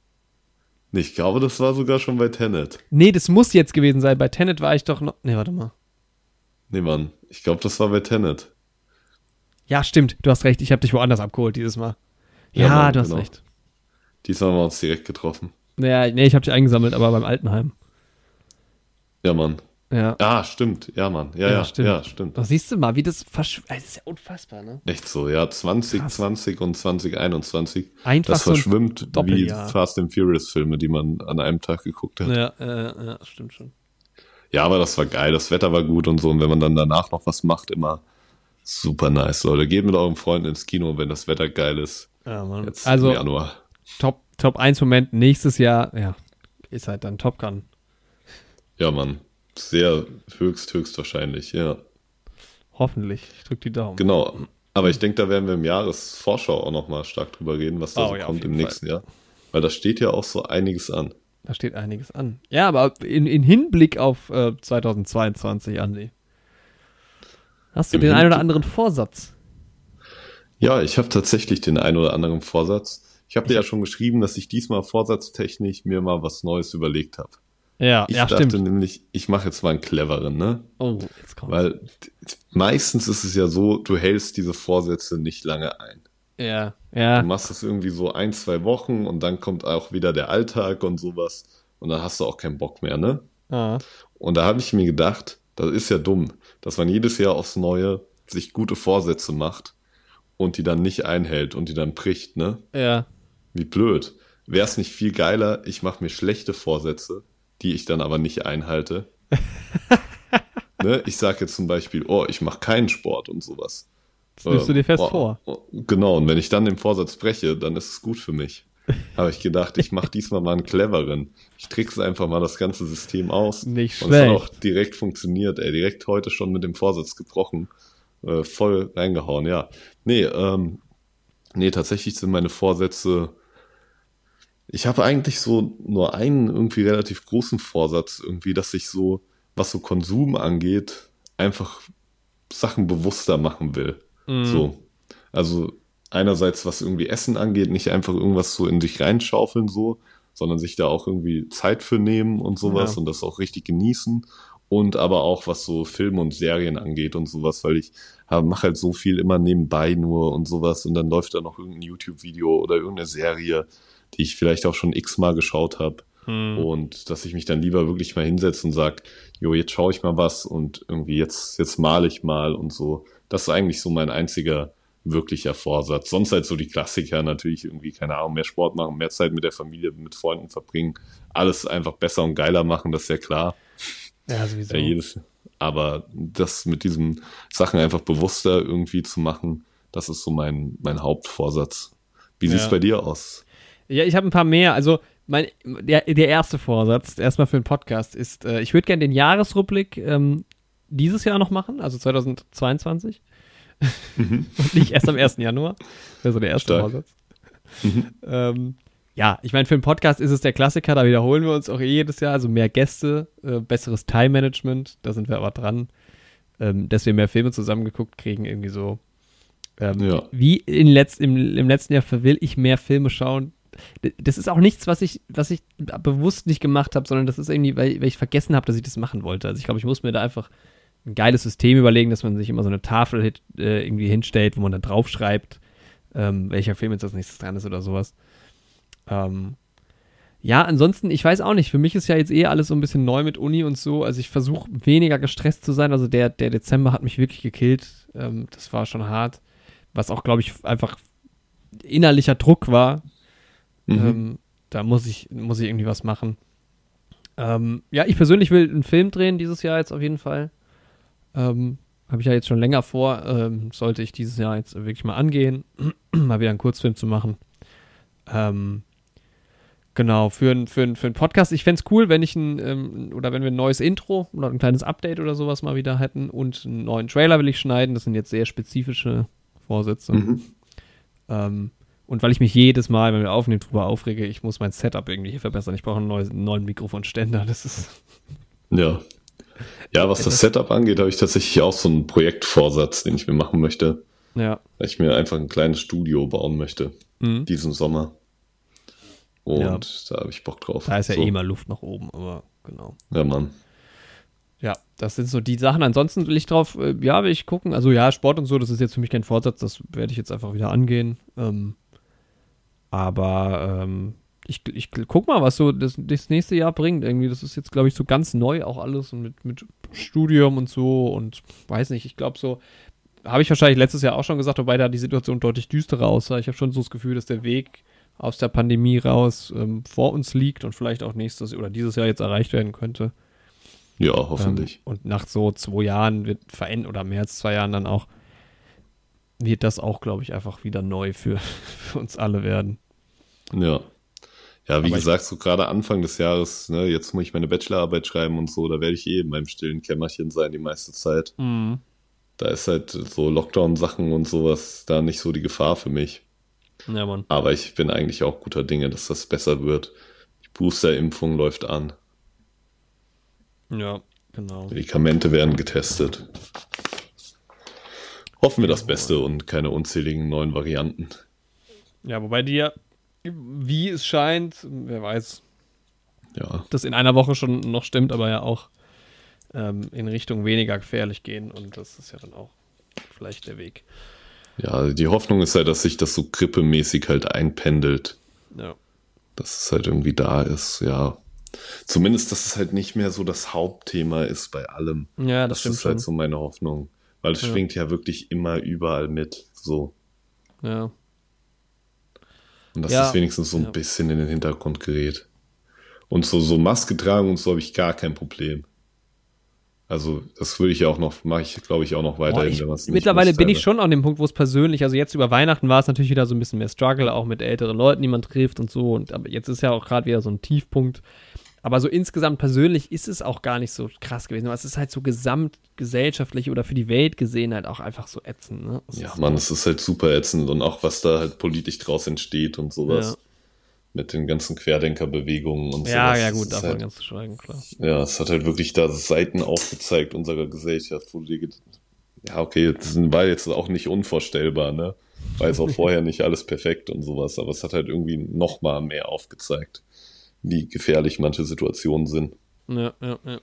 Nee, Ich glaube, das war sogar schon bei Tenet. Nee, das muss jetzt gewesen sein. Bei Tenet war ich doch noch. Nee, warte mal. Nee, Mann. Ich glaube, das war bei Tenet. Ja, stimmt. Du hast recht. Ich habe dich woanders abgeholt dieses Mal. Ja, Ja, Mann, du hast genau. recht. Diesmal haben wir uns direkt getroffen. Naja, nee, ich habe dich eingesammelt, aber beim Altenheim. Ja, Mann. Ja. Ah, stimmt. Ja, Mann. Ja, Ja, ja, stimmt. ja, stimmt. Da siehst du mal, wie das verschw Das ist ja unfassbar, ne? Echt so, ja, 2020 und 2021. Einfach das so ein verschwimmt wie Doppeljahr. Fast and Furious Filme, die man an einem Tag geguckt hat. Ja. Ja, ja, stimmt schon. Aber das war geil, das Wetter war gut und so. Und wenn man dann danach noch was macht, immer super nice, Leute. Geht mit euren Freunden ins Kino, wenn das Wetter geil ist. Ja, Mann. Jetzt also, im Januar. Top, Top 1 Moment nächstes Jahr, ja, ist halt dann Top Gun. Ja, Mann. Sehr höchst, höchst wahrscheinlich, ja. Hoffentlich. Ich drücke die Daumen. Genau. Aber ich denke, da werden wir im Jahresvorschau auch nochmal stark drüber reden, was da Oh so ja, kommt im jeden nächsten Jahr. Weil da steht ja auch so einiges an. Da steht einiges an. Ja, aber in, in Hinblick auf äh, 2022, Andi. Hast du Im den einen oder anderen Vorsatz? Ja, ich habe tatsächlich den einen oder anderen Vorsatz. Ich habe dir ja schon geschrieben, dass ich diesmal vorsatztechnisch mir mal was Neues überlegt habe. Ja, Ich ja, dachte stimmt. nämlich, ich mache jetzt mal einen cleveren, ne? Oh, jetzt kommt. Weil meistens ist es ja so, du hältst diese Vorsätze nicht lange ein. Ja, Du ja. machst es irgendwie so ein, zwei Wochen und dann kommt auch wieder der Alltag und sowas und dann hast du auch keinen Bock mehr, ne? Ah, Und da habe ich mir gedacht, das ist ja dumm, dass man jedes Jahr aufs Neue sich gute Vorsätze macht und die dann nicht einhält und die dann bricht, ne? ja. Wie blöd. Wäre es nicht viel geiler, ich mache mir schlechte Vorsätze, die ich dann aber nicht einhalte? <laughs> ne? Ich sage jetzt zum Beispiel, oh, ich mache keinen Sport und sowas. Das nimmst du dir fest oh, vor. oh, Genau, und wenn ich dann den Vorsatz breche, dann ist es gut für mich. <laughs> Habe ich gedacht, ich mache diesmal mal einen cleveren. Ich trickse einfach mal das ganze System aus. Nicht Und es hat schlecht. auch direkt funktioniert, ey. Direkt heute schon mit dem Vorsatz gebrochen. Äh, voll reingehauen, ja. Nee, ähm, nee, tatsächlich sind meine Vorsätze. Ich habe eigentlich so nur einen irgendwie relativ großen Vorsatz, irgendwie, dass ich so, was so Konsum angeht, einfach Sachen bewusster machen will. Mhm. So. Also einerseits, was irgendwie Essen angeht, nicht einfach irgendwas so in sich reinschaufeln, so, sondern sich da auch irgendwie Zeit für nehmen und sowas Ja. und das auch richtig genießen. Und aber auch, was so Filme und Serien angeht und sowas, weil ich mache halt so viel immer nebenbei nur und sowas und dann läuft da noch irgendein YouTube-Video oder irgendeine Serie, die ich vielleicht auch schon x-mal geschaut habe. Hm. Und dass ich mich dann lieber wirklich mal hinsetze und sag, jo, jetzt schaue ich mal was und irgendwie jetzt, jetzt male ich mal und so. Das ist eigentlich so mein einziger wirklicher Vorsatz. Sonst halt so die Klassiker natürlich irgendwie, keine Ahnung, mehr Sport machen, mehr Zeit mit der Familie, mit Freunden verbringen, alles einfach besser und geiler machen, das ist ja klar. Ja, sowieso. Ja, jedes, aber das mit diesen Sachen einfach bewusster irgendwie zu machen, das ist so mein, mein Hauptvorsatz. Wie sieht's Ja. bei dir aus? Ja, ich habe ein paar mehr. Also mein, der, der erste Vorsatz, erstmal für den Podcast, ist, äh, ich würde gerne den Jahresrückblick ähm, dieses Jahr noch machen, also 2022. <laughs> Und nicht erst am 1. Januar. Das wäre so der erste Stark. Vorsatz. ähm, ja, ich meine, für den Podcast ist es der Klassiker, da wiederholen wir uns auch jedes Jahr. Also mehr Gäste, äh, besseres Time-Management, da sind wir aber dran. Ähm, dass wir mehr Filme zusammengeguckt kriegen, irgendwie so. Ähm, Ja. Wie in letzt, im, im letzten Jahr will ich mehr Filme schauen. Das ist auch nichts, was ich, was ich bewusst nicht gemacht habe, sondern das ist irgendwie, weil, weil ich vergessen habe, dass ich das machen wollte. Also ich glaube, ich muss mir da einfach ein geiles System überlegen, dass man sich immer so eine Tafel hit, äh, irgendwie hinstellt, wo man dann draufschreibt, ähm, welcher Film jetzt als nächstes dran ist oder sowas. Ähm, ja, ansonsten, ich weiß auch nicht, für mich ist ja jetzt eh alles so ein bisschen neu mit Uni und so. Also ich versuche weniger gestresst zu sein. Also der, der Dezember hat mich wirklich gekillt. Ähm, das war schon hart. Was auch, glaube ich, einfach innerlicher Druck war. Mhm. Ähm, da muss ich, muss ich irgendwie was machen. Ähm, ja, ich persönlich will einen Film drehen dieses Jahr jetzt auf jeden Fall. Ähm, Habe ich ja jetzt schon länger vor. Ähm, sollte ich dieses Jahr jetzt wirklich mal angehen, <clears throat> mal wieder einen Kurzfilm zu machen. Ähm, genau, für, ein- für, ein- für einen Podcast. Ich fände es cool, wenn ich ein, ähm, oder wenn wir ein neues Intro oder ein kleines Update oder sowas mal wieder hätten und einen neuen Trailer will ich schneiden. Das sind jetzt sehr spezifische Vorsätze. Mhm. Ähm, und weil ich mich jedes Mal, wenn wir aufnehmen, drüber aufrege, ich muss mein Setup irgendwie hier verbessern. Ich brauche einen neuen, einen neuen Mikrofonständer. Das ist. Ja. Ja, was das Setup angeht, habe ich tatsächlich auch so einen Projektvorsatz, den ich mir machen möchte, Ja. weil ich mir einfach ein kleines Studio bauen möchte, Mhm. diesen Sommer. Und Ja. da habe ich Bock drauf. Da ist ja so. eh mal Luft nach oben, aber genau. Ja, Mann. Ja, das sind so die Sachen. Ansonsten will ich drauf, äh, ja, will ich gucken. Also ja, Sport und so, das ist jetzt für mich kein Vorsatz, das werde ich jetzt einfach wieder angehen. Ähm, aber ähm, ich, ich guck mal, was so das, das nächste Jahr bringt. Irgendwie, das ist jetzt, glaube ich, so ganz neu auch alles und mit, mit Studium und so und weiß nicht, ich glaube so, habe ich wahrscheinlich letztes Jahr auch schon gesagt, wobei da die Situation deutlich düsterer aussah. Ich habe schon so das Gefühl, dass der Weg aus der Pandemie raus ähm, vor uns liegt und vielleicht auch nächstes oder dieses Jahr jetzt erreicht werden könnte. Ja, hoffentlich. Ähm, und nach so zwei Jahren wird verändert, oder mehr als zwei Jahren dann auch, wird das auch, glaube ich, einfach wieder neu für, <laughs> für uns alle werden. Ja. Ja, wie Aber gesagt, so gerade Anfang des Jahres, ne, jetzt muss ich meine Bachelorarbeit schreiben und so, da werde ich eh in meinem stillen Kämmerchen sein die meiste Zeit. Mhm. Da ist halt so Lockdown-Sachen und sowas da nicht so die Gefahr für mich. Ja, Mann. Aber ich bin eigentlich auch guter Dinge, dass das besser wird. Die Booster-Impfung läuft an. Ja, genau. Medikamente werden getestet. Hoffen wir das Beste und keine unzähligen neuen Varianten. Ja, wobei die ja, wie es scheint, wer weiß, Ja, das in einer Woche schon noch stimmt, aber ja auch ähm, in Richtung weniger gefährlich gehen und das ist ja dann auch vielleicht der Weg. ja, die Hoffnung ist halt, dass sich das so grippemäßig halt einpendelt. Ja. dass es halt irgendwie da ist, ja. Zumindest, dass es halt nicht mehr so das Hauptthema ist bei allem. Ja, das, Das, stimmt ist halt schon. so meine Hoffnung. Weil es Ja. schwingt ja wirklich immer überall mit. So. Ja. Und dass Ja. das wenigstens so ein Ja. bisschen in den Hintergrund gerät. Und so, so Maske tragen und so habe ich gar kein Problem. Also, das würde ich ja auch noch, mache ich, glaube ich, auch noch Boah, weiterhin, ich, es nicht mittlerweile muss, bin ich schon an dem Punkt, wo es persönlich, also jetzt über Weihnachten war es natürlich wieder so ein bisschen mehr Struggle, auch mit älteren Leuten, die man trifft und so. Und aber jetzt ist ja auch gerade wieder so ein Tiefpunkt. Aber so insgesamt persönlich ist es auch gar nicht so krass gewesen. Aber es ist halt so gesamtgesellschaftlich oder für die Welt gesehen halt auch einfach so ätzend. Ne? Ja, Mann, es ist halt super ätzend und auch was da halt politisch draus entsteht und sowas. Ja. Mit den ganzen Querdenkerbewegungen und Ja, sowas. ja, gut, davon halt, ganz zu schweigen, klar. Ja, es hat halt wirklich da Seiten aufgezeigt unserer Gesellschaft, wo du dir ja, okay, das war jetzt auch nicht unvorstellbar, ne? War jetzt auch <laughs> vorher nicht alles perfekt und sowas, aber es hat halt irgendwie noch mal mehr aufgezeigt, wie gefährlich manche Situationen sind. Ja, ja, ja.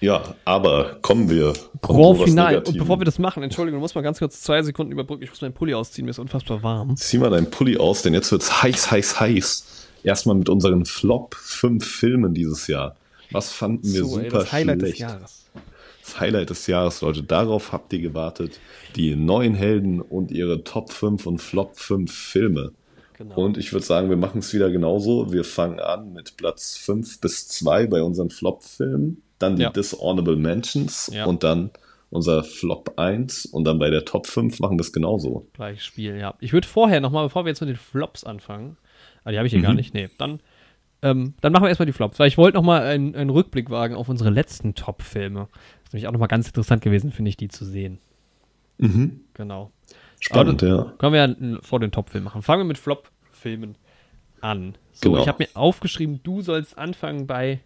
Ja, aber kommen wir. Grand Final. Und bevor wir das machen, Entschuldigung, du musst mal ganz kurz zwei Sekunden überbrücken. Ich muss meinen Pulli ausziehen, mir ist unfassbar warm. Zieh mal deinen Pulli aus, denn jetzt wird's heiß, heiß, heiß. Erstmal mit unseren Flop 5 Filmen dieses Jahr. Was fanden wir So, ey, super das Highlight schlecht? des Jahres. Das Highlight des Jahres, Leute. Darauf habt ihr gewartet. Die neuen Helden und ihre Top 5 und Flop 5 Filme. Genau. Und ich würde sagen, wir machen es wieder genauso. Wir fangen an mit Platz 5 bis 2 bei unseren Flop-Filmen. Dann die Ja. Dishonorable Mentions Ja. und dann unser Flop 1. Und dann bei der Top 5 machen wir es genauso. Gleiches Spiel, ja. Ich würde vorher nochmal, bevor wir jetzt mit den Flops anfangen, ah, die habe ich hier gar Mhm. nicht, nee, dann, ähm, dann machen wir erstmal die Flops, weil ich wollte nochmal einen, einen Rückblick wagen auf unsere letzten Top-Filme. Das ist nämlich auch nochmal ganz interessant gewesen, finde ich, die zu sehen. Genau. Spannend, Aber ja. Können wir ja vor den Top-Filmen machen. Fangen wir mit Flop-Filmen an. So, Genau. ich habe mir aufgeschrieben, du sollst anfangen bei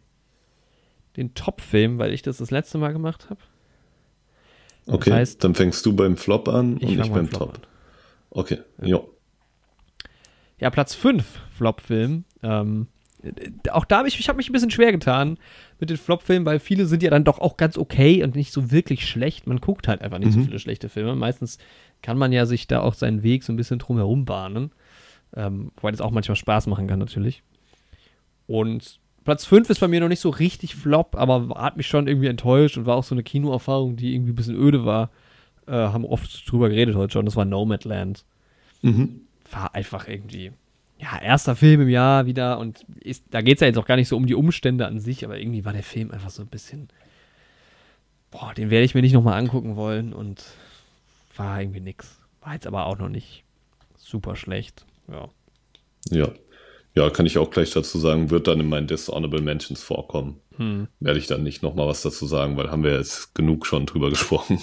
den Top-Filmen, weil ich das das letzte Mal gemacht habe. Okay, heißt- dann fängst du beim Flop an Ich und ich beim Flop Top. an. Okay, jo. Ja, Platz 5 Flop-Film. Ähm, äh, auch da habe ich, ich habe mich ein bisschen schwer getan mit den Flop-Filmen, weil viele sind ja dann doch auch ganz okay und nicht so wirklich schlecht. Man guckt halt einfach nicht so viele schlechte Filme. Meistens kann man ja sich da auch seinen Weg so ein bisschen drumherum bahnen. Ähm, wobei das auch manchmal Spaß machen kann, natürlich. Und Platz 5 ist bei mir noch nicht so richtig Flop, aber hat mich schon irgendwie enttäuscht und war auch so eine Kinoerfahrung, die irgendwie ein bisschen öde war. Äh, haben oft drüber geredet heute schon. Das war Nomadland Mhm. war einfach irgendwie, ja, erster Film im Jahr wieder und ist, da geht es ja jetzt auch gar nicht so um die Umstände an sich, aber irgendwie war der Film einfach so ein bisschen, boah, den werde ich mir nicht nochmal angucken wollen und war irgendwie nix. War jetzt aber auch noch nicht super schlecht. Ja. Ja. Ja, kann ich auch gleich dazu sagen, wird dann in meinen Dishonorable Mentions vorkommen. Hm. Werde ich dann nicht nochmal was dazu sagen, weil haben wir jetzt genug schon drüber <laughs> gesprochen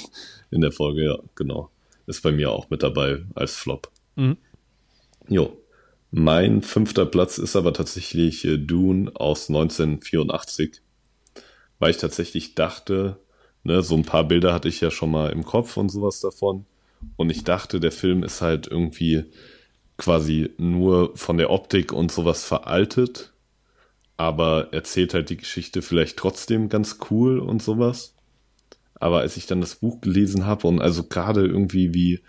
in der Folge. Ja, genau. Ist bei mir auch mit dabei als Flop. Mhm. Jo. Mein fünfter Platz ist aber tatsächlich äh, Dune aus 1984, weil ich tatsächlich dachte, ne, so ein paar Bilder hatte ich ja schon mal im Kopf und sowas davon. Und ich dachte, der Film ist halt irgendwie quasi nur von der Optik und sowas veraltet, aber erzählt halt die Geschichte vielleicht trotzdem ganz cool und sowas. Aber als ich dann das Buch gelesen habe und also gerade irgendwie wie,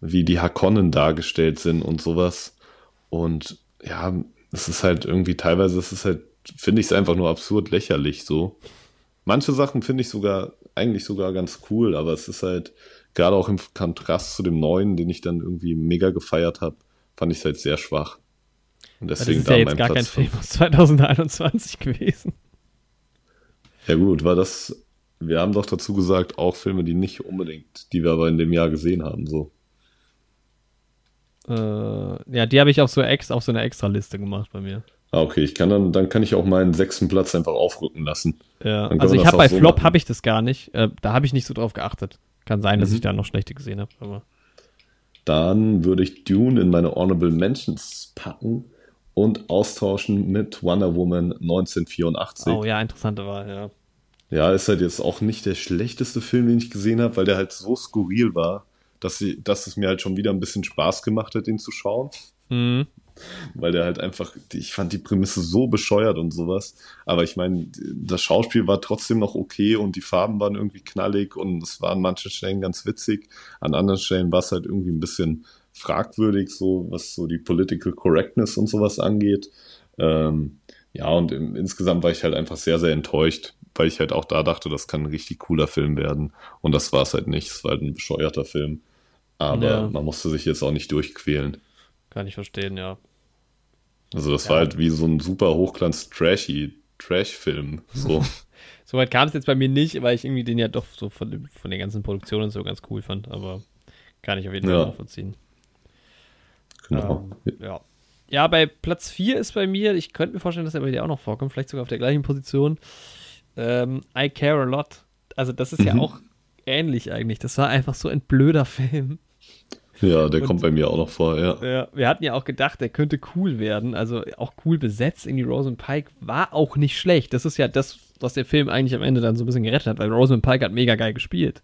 wie die Hakonnen dargestellt sind und sowas und ja, es ist halt irgendwie teilweise, es ist halt, finde ich es einfach nur absurd lächerlich so. Manche Sachen finde ich sogar, eigentlich sogar ganz cool, aber es ist halt, gerade auch im Kontrast zu dem neuen, den ich dann irgendwie mega gefeiert habe, fand ich es halt sehr schwach. Und Das deswegen ist ja jetzt mein gar kein Platz Film fünf. aus 2021 gewesen. Ja gut, war das, wir haben doch dazu gesagt, auch Filme, die nicht unbedingt, die wir aber in dem Jahr gesehen haben, so. Äh, ja, die habe ich auf so, ex, auf so eine Extra-Liste gemacht bei mir. Ah, okay, ich kann dann, dann kann ich auch meinen sechsten Platz einfach aufrücken lassen. Ja, also ich habe bei so Flop habe ich das gar nicht. Äh, da habe ich nicht so drauf geachtet. Kann sein, dass Mhm. ich da noch schlechte gesehen habe. Aber Dann würde ich Dune in meine Honorable Mentions packen und austauschen mit Wonder Woman 1984. oh ja, interessante Wahl, ja. Ja, ist halt jetzt auch nicht der schlechteste Film, den ich gesehen habe, weil der halt so skurril war, dass, sie, dass es mir halt schon wieder ein bisschen Spaß gemacht hat, den zu schauen. Mhm. Weil der halt einfach, ich fand die Prämisse so bescheuert und sowas. Aber ich meine, das Schauspiel war trotzdem noch okay und die Farben waren irgendwie knallig und es war an manchen Stellen ganz witzig. An anderen Stellen war es halt irgendwie ein bisschen fragwürdig, so was so die Political Correctness und sowas angeht. Ähm, ja, und im, insgesamt war ich halt einfach sehr, sehr enttäuscht, weil ich halt auch da dachte, das kann ein richtig cooler Film werden. Und das war es halt nicht. Es war halt ein bescheuerter Film. Aber Ja. man musste sich jetzt auch nicht durchquälen. Kann ich verstehen, ja. Also das Ja. war halt wie so ein super Hochglanz-Trashy, Trash-Film. So. <laughs> Soweit kam es jetzt bei mir nicht, weil ich irgendwie den ja doch so von, dem, von der ganzen Produktion und so ganz cool fand. Aber kann ich auf jeden Ja. Fall nachvollziehen. genau. Ähm, ja. Ja, bei Platz 4 ist bei mir, ich könnte mir vorstellen, dass er bei dir auch noch vorkommt, vielleicht sogar auf der gleichen Position. Ähm, I Care a Lot. Also, das ist ja Mhm. auch ähnlich eigentlich. Das war einfach so ein blöder Film. Ja, der Und- kommt bei mir auch noch vor, ja. Ja, wir hatten ja auch gedacht, der könnte cool werden. Also auch cool besetzt. Irgendwie Rosamund Pike war auch nicht schlecht. Das ist ja das, was der Film eigentlich am Ende dann so ein bisschen gerettet hat, weil Rosamund Pike hat mega geil gespielt.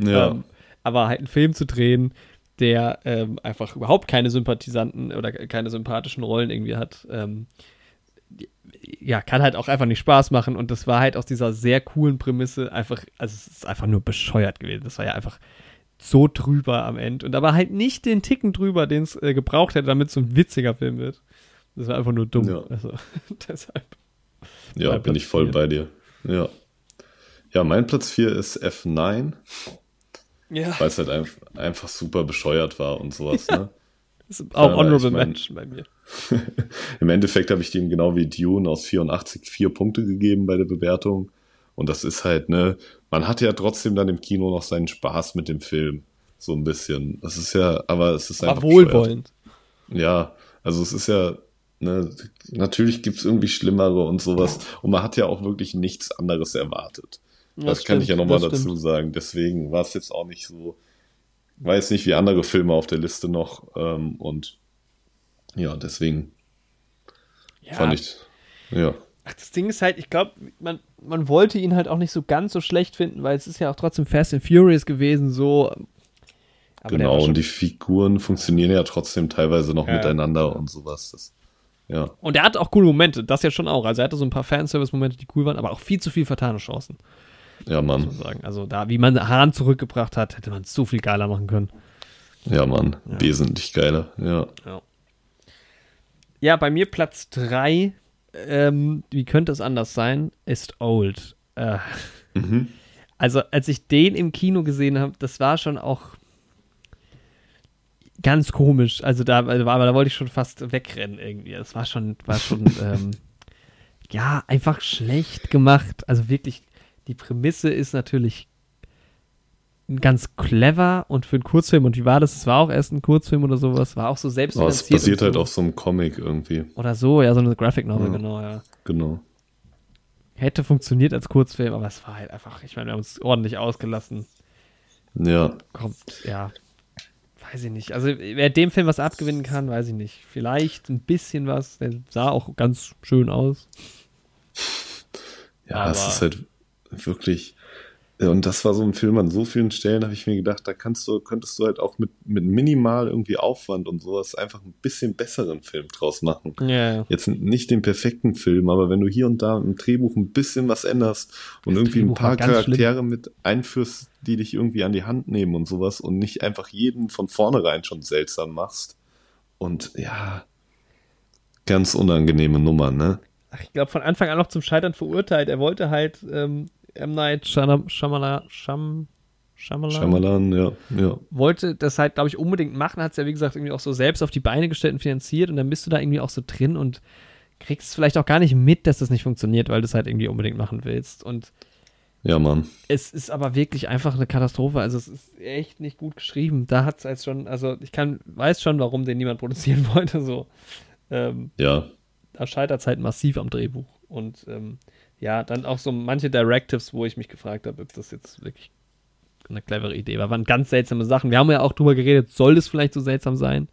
Ja, Ähm, aber halt einen Film zu drehen, der ähm, einfach überhaupt keine Sympathisanten oder keine sympathischen Rollen irgendwie hat, ähm, ja, kann halt auch einfach nicht Spaß machen. Und das war halt aus dieser sehr coolen Prämisse einfach, also es ist einfach nur bescheuert gewesen. Das war ja einfach so drüber am Ende. Und aber halt nicht den Ticken drüber, den es äh, gebraucht hätte, damit es so ein witziger Film wird. Das war einfach nur dumm. Ja. Also, <laughs> deshalb. ja bin Platz ich voll vier. bei dir. Ja. Ja, mein Platz 4 ist F9, Ja, weil es halt einfach, einfach super bescheuert war und sowas, ne? das <laughs> ist auch Ja, Honorable ich mein- Mention bei mir. <laughs> Im Endeffekt habe ich dem genau wie Dune aus 84 vier Punkte gegeben bei der Bewertung. Und das ist halt, ne, man hat ja trotzdem dann im Kino noch seinen Spaß mit dem Film. So ein bisschen. Das ist ja, aber es ist Aber einfach. bescheuert. wohlwollend. Ja, also es ist ja, ne, natürlich gibt's irgendwie Schlimmere und sowas. Und man hat ja auch wirklich nichts anderes erwartet. das kann ich ja nochmal das dazu sagen. Deswegen war es jetzt auch nicht so, weiß nicht wie andere Filme auf der Liste noch. Ähm, und ja, deswegen Ja. fand ich, ja. Ach, das Ding ist halt, ich glaube, man, man wollte ihn halt auch nicht so ganz so schlecht finden, weil es ist ja auch trotzdem Fast and Furious gewesen, so. Aber genau, und die Figuren funktionieren ja trotzdem teilweise noch Ja. miteinander und sowas. Das, ja, und er hat auch coole Momente, das ja schon auch. Also er hatte so ein paar Fanservice-Momente, die cool waren, aber auch viel zu viel vertane Chancen, ja, muss Mann. man sagen. Also da, wie man Hahn zurückgebracht hat, hätte man es so viel geiler machen können. Ja, Mann. Wesentlich geiler. Ja. Ja. Ja, bei mir Platz 3, ähm, wie könnte es anders sein, ist Old. Äh, Mhm. Also, als ich den im Kino gesehen habe, das war schon auch ganz komisch. Also, da, also, aber da wollte ich schon fast wegrennen irgendwie. Das war schon, war schon, <laughs> ähm, ja, einfach schlecht gemacht. Also wirklich, die Prämisse ist natürlich ganz clever und für einen Kurzfilm, und wie war das? Es war auch erst ein Kurzfilm oder sowas, war auch so selbst Aber es basiert halt auf so einem Comic irgendwie. Oder so, ja, so eine Graphic Novel, Ja. genau, ja. Genau. Hätte funktioniert als Kurzfilm, aber es war halt einfach, ich meine, wir haben uns ordentlich ausgelassen. Ja. Kommt, ja, weiß ich nicht. Also, wer dem Film was abgewinnen kann, weiß ich nicht. Vielleicht ein bisschen was, der sah auch ganz schön aus. Ja, es Aber- ist halt wirklich. Und das war so ein Film an so vielen Stellen, habe ich mir gedacht, da kannst du, könntest du halt auch mit, mit minimal irgendwie Aufwand und sowas einfach ein bisschen besseren Film draus machen. Ja. Jetzt nicht den perfekten Film, aber wenn du hier und da im Drehbuch ein bisschen was änderst und Das irgendwie ein Drehbuch war paar ganz schlimm. Charaktere mit einführst, die dich irgendwie an die Hand nehmen und sowas und nicht einfach jeden von vornherein schon seltsam machst. Und ja, ganz unangenehme Nummer, ne? Ach, ich glaube, von Anfang an noch zum Scheitern verurteilt. Er wollte halt ähm, M. Night Shyam- Shyamala, Sham, Shyamalan, Shyamalan, ja, ja. wollte das halt, glaube ich, unbedingt machen. Hat es ja, wie gesagt, irgendwie auch so selbst auf die Beine gestellt und finanziert. Und dann bist du da irgendwie auch so drin und kriegst vielleicht auch gar nicht mit, dass das nicht funktioniert, weil du es halt irgendwie unbedingt machen willst. Und Ja, Mann. Es ist aber wirklich einfach eine Katastrophe. Also es ist echt nicht gut geschrieben. Da hat es jetzt schon, also ich kann, weiß schon, warum den niemand produzieren <laughs> wollte. So. Ähm, Ja. da scheitert es halt massiv am Drehbuch. Und ähm, ja, dann auch so manche Directives, wo ich mich gefragt habe, ob das jetzt wirklich eine clevere Idee war. Waren ganz seltsame Sachen. Wir haben ja auch drüber geredet, soll das vielleicht so seltsam sein?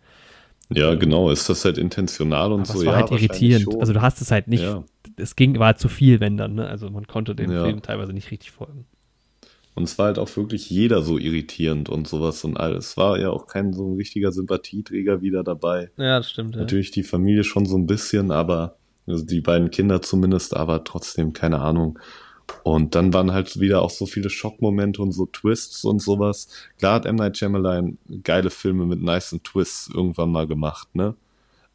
Ja, genau. Ist das halt intentional und Aber so? es war ja, halt irritierend. schon. Also du hast es halt nicht, Ja. es ging, war halt zu viel, wenn dann, ne? Also man konnte dem Ja. Film teilweise nicht richtig folgen. Und es war halt auch wirklich jeder so irritierend und sowas und alles. Es war ja auch kein so ein richtiger Sympathieträger wieder dabei. Ja, das stimmt. Ja. Natürlich die Familie schon so ein bisschen, aber also die beiden Kinder zumindest, aber trotzdem keine Ahnung. Und dann waren halt wieder auch so viele Schockmomente und so Twists und sowas. Klar hat M. Night Shyamalan geile Filme mit nicen Twists irgendwann mal gemacht, ne?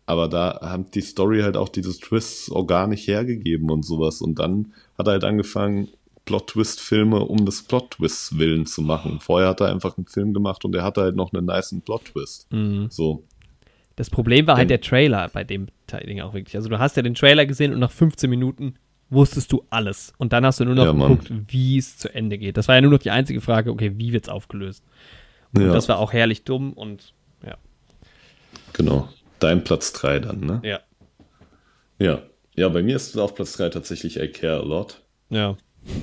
Aber da hat die Story halt auch dieses Twists organisch hergegeben und sowas. Und dann hat er halt angefangen, Plot-Twist-Filme um des Plot-Twists willen zu machen. Vorher hat er einfach einen Film gemacht und er hatte halt noch einen nicen Plot-Twist. Mhm. So. Das Problem war halt der Trailer bei dem Ding auch wirklich. Also du hast ja den Trailer gesehen und nach 15 Minuten wusstest du alles. Und dann hast du nur noch Ja, geguckt, wie es zu Ende geht. Das war ja nur noch die einzige Frage, okay, wie wird's aufgelöst? Und Ja. das war auch herrlich dumm und ja. Genau. Dein Platz 3 dann, ne? Ja. Ja. Ja, bei mir ist es auf Platz 3 tatsächlich I Care a Lot. Ja.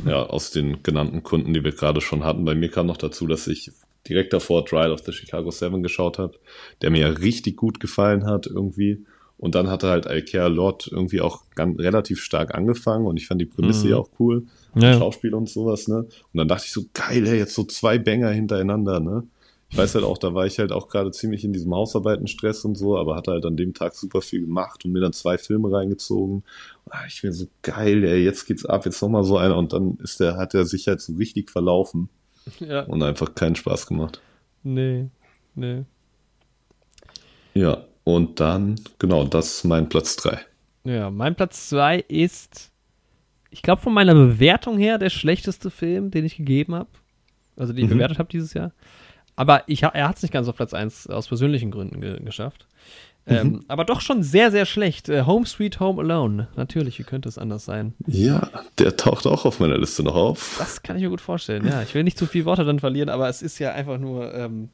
Ja, aus den genannten Kunden, die wir gerade schon hatten. Bei mir kam noch dazu, dass ich direkt davor Trial of the Chicago Seven geschaut habe, der mir ja richtig gut gefallen hat irgendwie. Und dann hatte halt I Care a Lot irgendwie auch ganz, relativ stark angefangen und ich fand die Prämisse Mhm. ja auch cool. Ja. Schauspiel und sowas, ne? Und dann dachte ich so, geil, ey, jetzt so zwei Banger hintereinander, ne? Ich weiß halt auch, da war ich halt auch gerade ziemlich in diesem Hausarbeitenstress und so, aber hatte halt an dem Tag super viel gemacht und mir dann zwei Filme reingezogen. Dachte ich mir so, geil, ey, jetzt geht's ab, jetzt nochmal so einer und dann ist der, hat der sich halt so richtig verlaufen <laughs> Ja. und einfach keinen Spaß gemacht. Nee. Nee. Ja, und dann, genau, das ist mein Platz drei. Ja, mein Platz 2 ist, ich glaube, von meiner Bewertung her der schlechteste Film, den ich gegeben habe. Also, den ich Mhm. bewertet habe dieses Jahr. Aber ich, er hat es nicht ganz auf Platz 1 aus persönlichen Gründen ge geschafft. Ähm, aber doch schon sehr, sehr schlecht. Äh, Home Sweet Home Alone. Natürlich, wie könnte es anders sein? Ja, der taucht auch auf meiner Liste noch auf. Das kann ich mir gut vorstellen. Ja, ich will nicht zu viel Worte dann verlieren, aber es ist ja einfach nur ähm,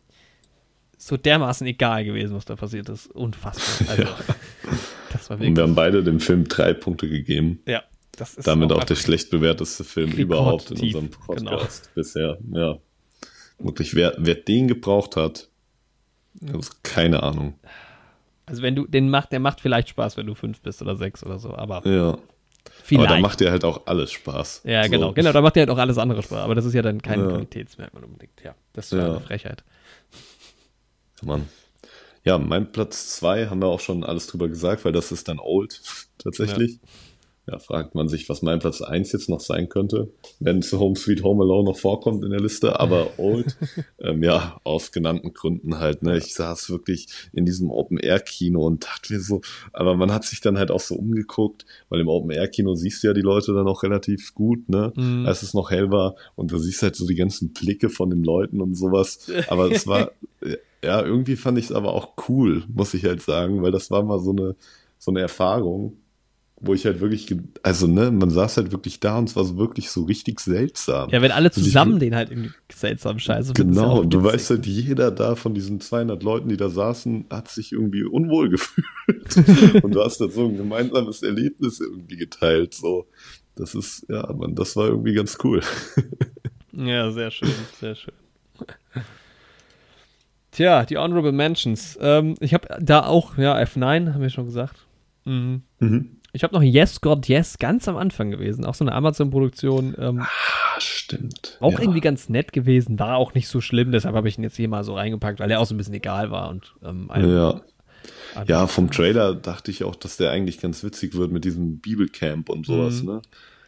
so dermaßen egal gewesen, was da passiert ist. Unfassbar. <laughs> Also, das war Und wir wirklich. haben beide dem Film drei Punkte gegeben. Ja, das ist Damit auch einfach- der schlecht bewerteste Film Rekordtief, überhaupt in unserem genau. Podcast bisher. Ja. Wirklich, wer, wer den gebraucht hat, also keine Ahnung. Also wenn du den macht, der macht vielleicht Spaß, wenn du fünf bist oder sechs oder so, aber Ja. vielleicht. Aber da macht dir halt auch alles Spaß. ja, So. genau, genau, da macht dir halt auch alles andere Spaß, aber das ist ja dann kein Ja. Qualitätsmerkmal unbedingt. Ja, das war Ja. eine Frechheit. Mann. Ja, mein Platz zwei haben wir auch schon alles drüber gesagt, weil das ist dann Old <laughs> tatsächlich. Ja. Fragt man sich, was mein Platz eins jetzt noch sein könnte, wenn zu Home Sweet Home Alone noch vorkommt in der Liste, aber Old, <laughs> ähm, ja, aus genannten Gründen halt, ne. Ich saß wirklich in diesem Open-Air-Kino und dachte mir so, aber man hat sich dann halt auch so umgeguckt, weil im Open-Air-Kino siehst du ja die Leute dann auch relativ gut, ne, Mhm. als es noch hell war und du siehst halt so die ganzen Blicke von den Leuten und sowas, aber es war, <laughs> ja, irgendwie fand ich es aber auch cool, muss ich halt sagen, weil das war mal so eine, so eine Erfahrung, wo ich halt wirklich, also ne, man saß halt wirklich da und es war so wirklich so richtig seltsam. Ja, wenn alle Also ich- zusammen den halt irgendwie seltsam scheiße ja Genau, und du weißt halt, jeder da von diesen 200 Leuten, die da saßen, hat sich irgendwie unwohl <laughs> gefühlt. und du hast da so ein gemeinsames Erlebnis irgendwie geteilt, so. Das ist, ja, man, das war irgendwie ganz cool. <laughs> Ja, sehr schön, sehr schön. Tja, die Honorable Mentions. Ähm, ich habe da auch, ja, F9, haben wir schon gesagt. Mhm. Mhm. Ich habe noch Yes God Yes ganz am Anfang gewesen, auch so eine Amazon-Produktion. Ähm, Ah, stimmt. auch ja. irgendwie ganz nett gewesen, war auch nicht so schlimm, deshalb habe ich ihn jetzt hier mal so reingepackt, weil er auch so ein bisschen egal war und ähm, einem- Ja. einem- Ja, vom Trailer dachte ich auch, dass der eigentlich ganz witzig wird mit diesem Bibelcamp und sowas, Mhm. ne?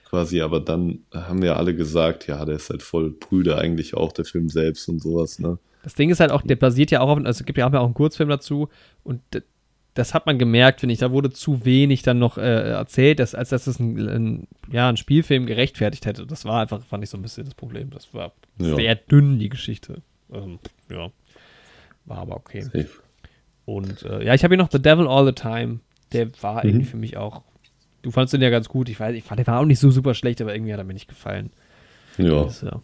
Quasi, aber dann haben ja alle gesagt, ja, der ist halt voll Brüder eigentlich auch, der Film selbst und sowas, ne? Das Ding ist halt auch, der basiert ja auch auf, also es gibt ja auch einen Kurzfilm dazu und das hat man gemerkt, finde ich, da wurde zu wenig dann noch äh, erzählt, dass, als dass es ein, ein, ja, ein Spielfilm gerechtfertigt hätte. Das war einfach, fand ich so ein bisschen das Problem. Das war Ja. sehr dünn, die Geschichte. Ähm, ja, war aber okay. Safe. Und äh, ja, ich habe hier noch The Devil All the Time. Der war Mhm. irgendwie für mich auch. Du fandest den ja ganz gut. Ich weiß, ich fand, der war auch nicht so super schlecht, aber irgendwie hat er mir nicht gefallen. Ja, Ist, ja.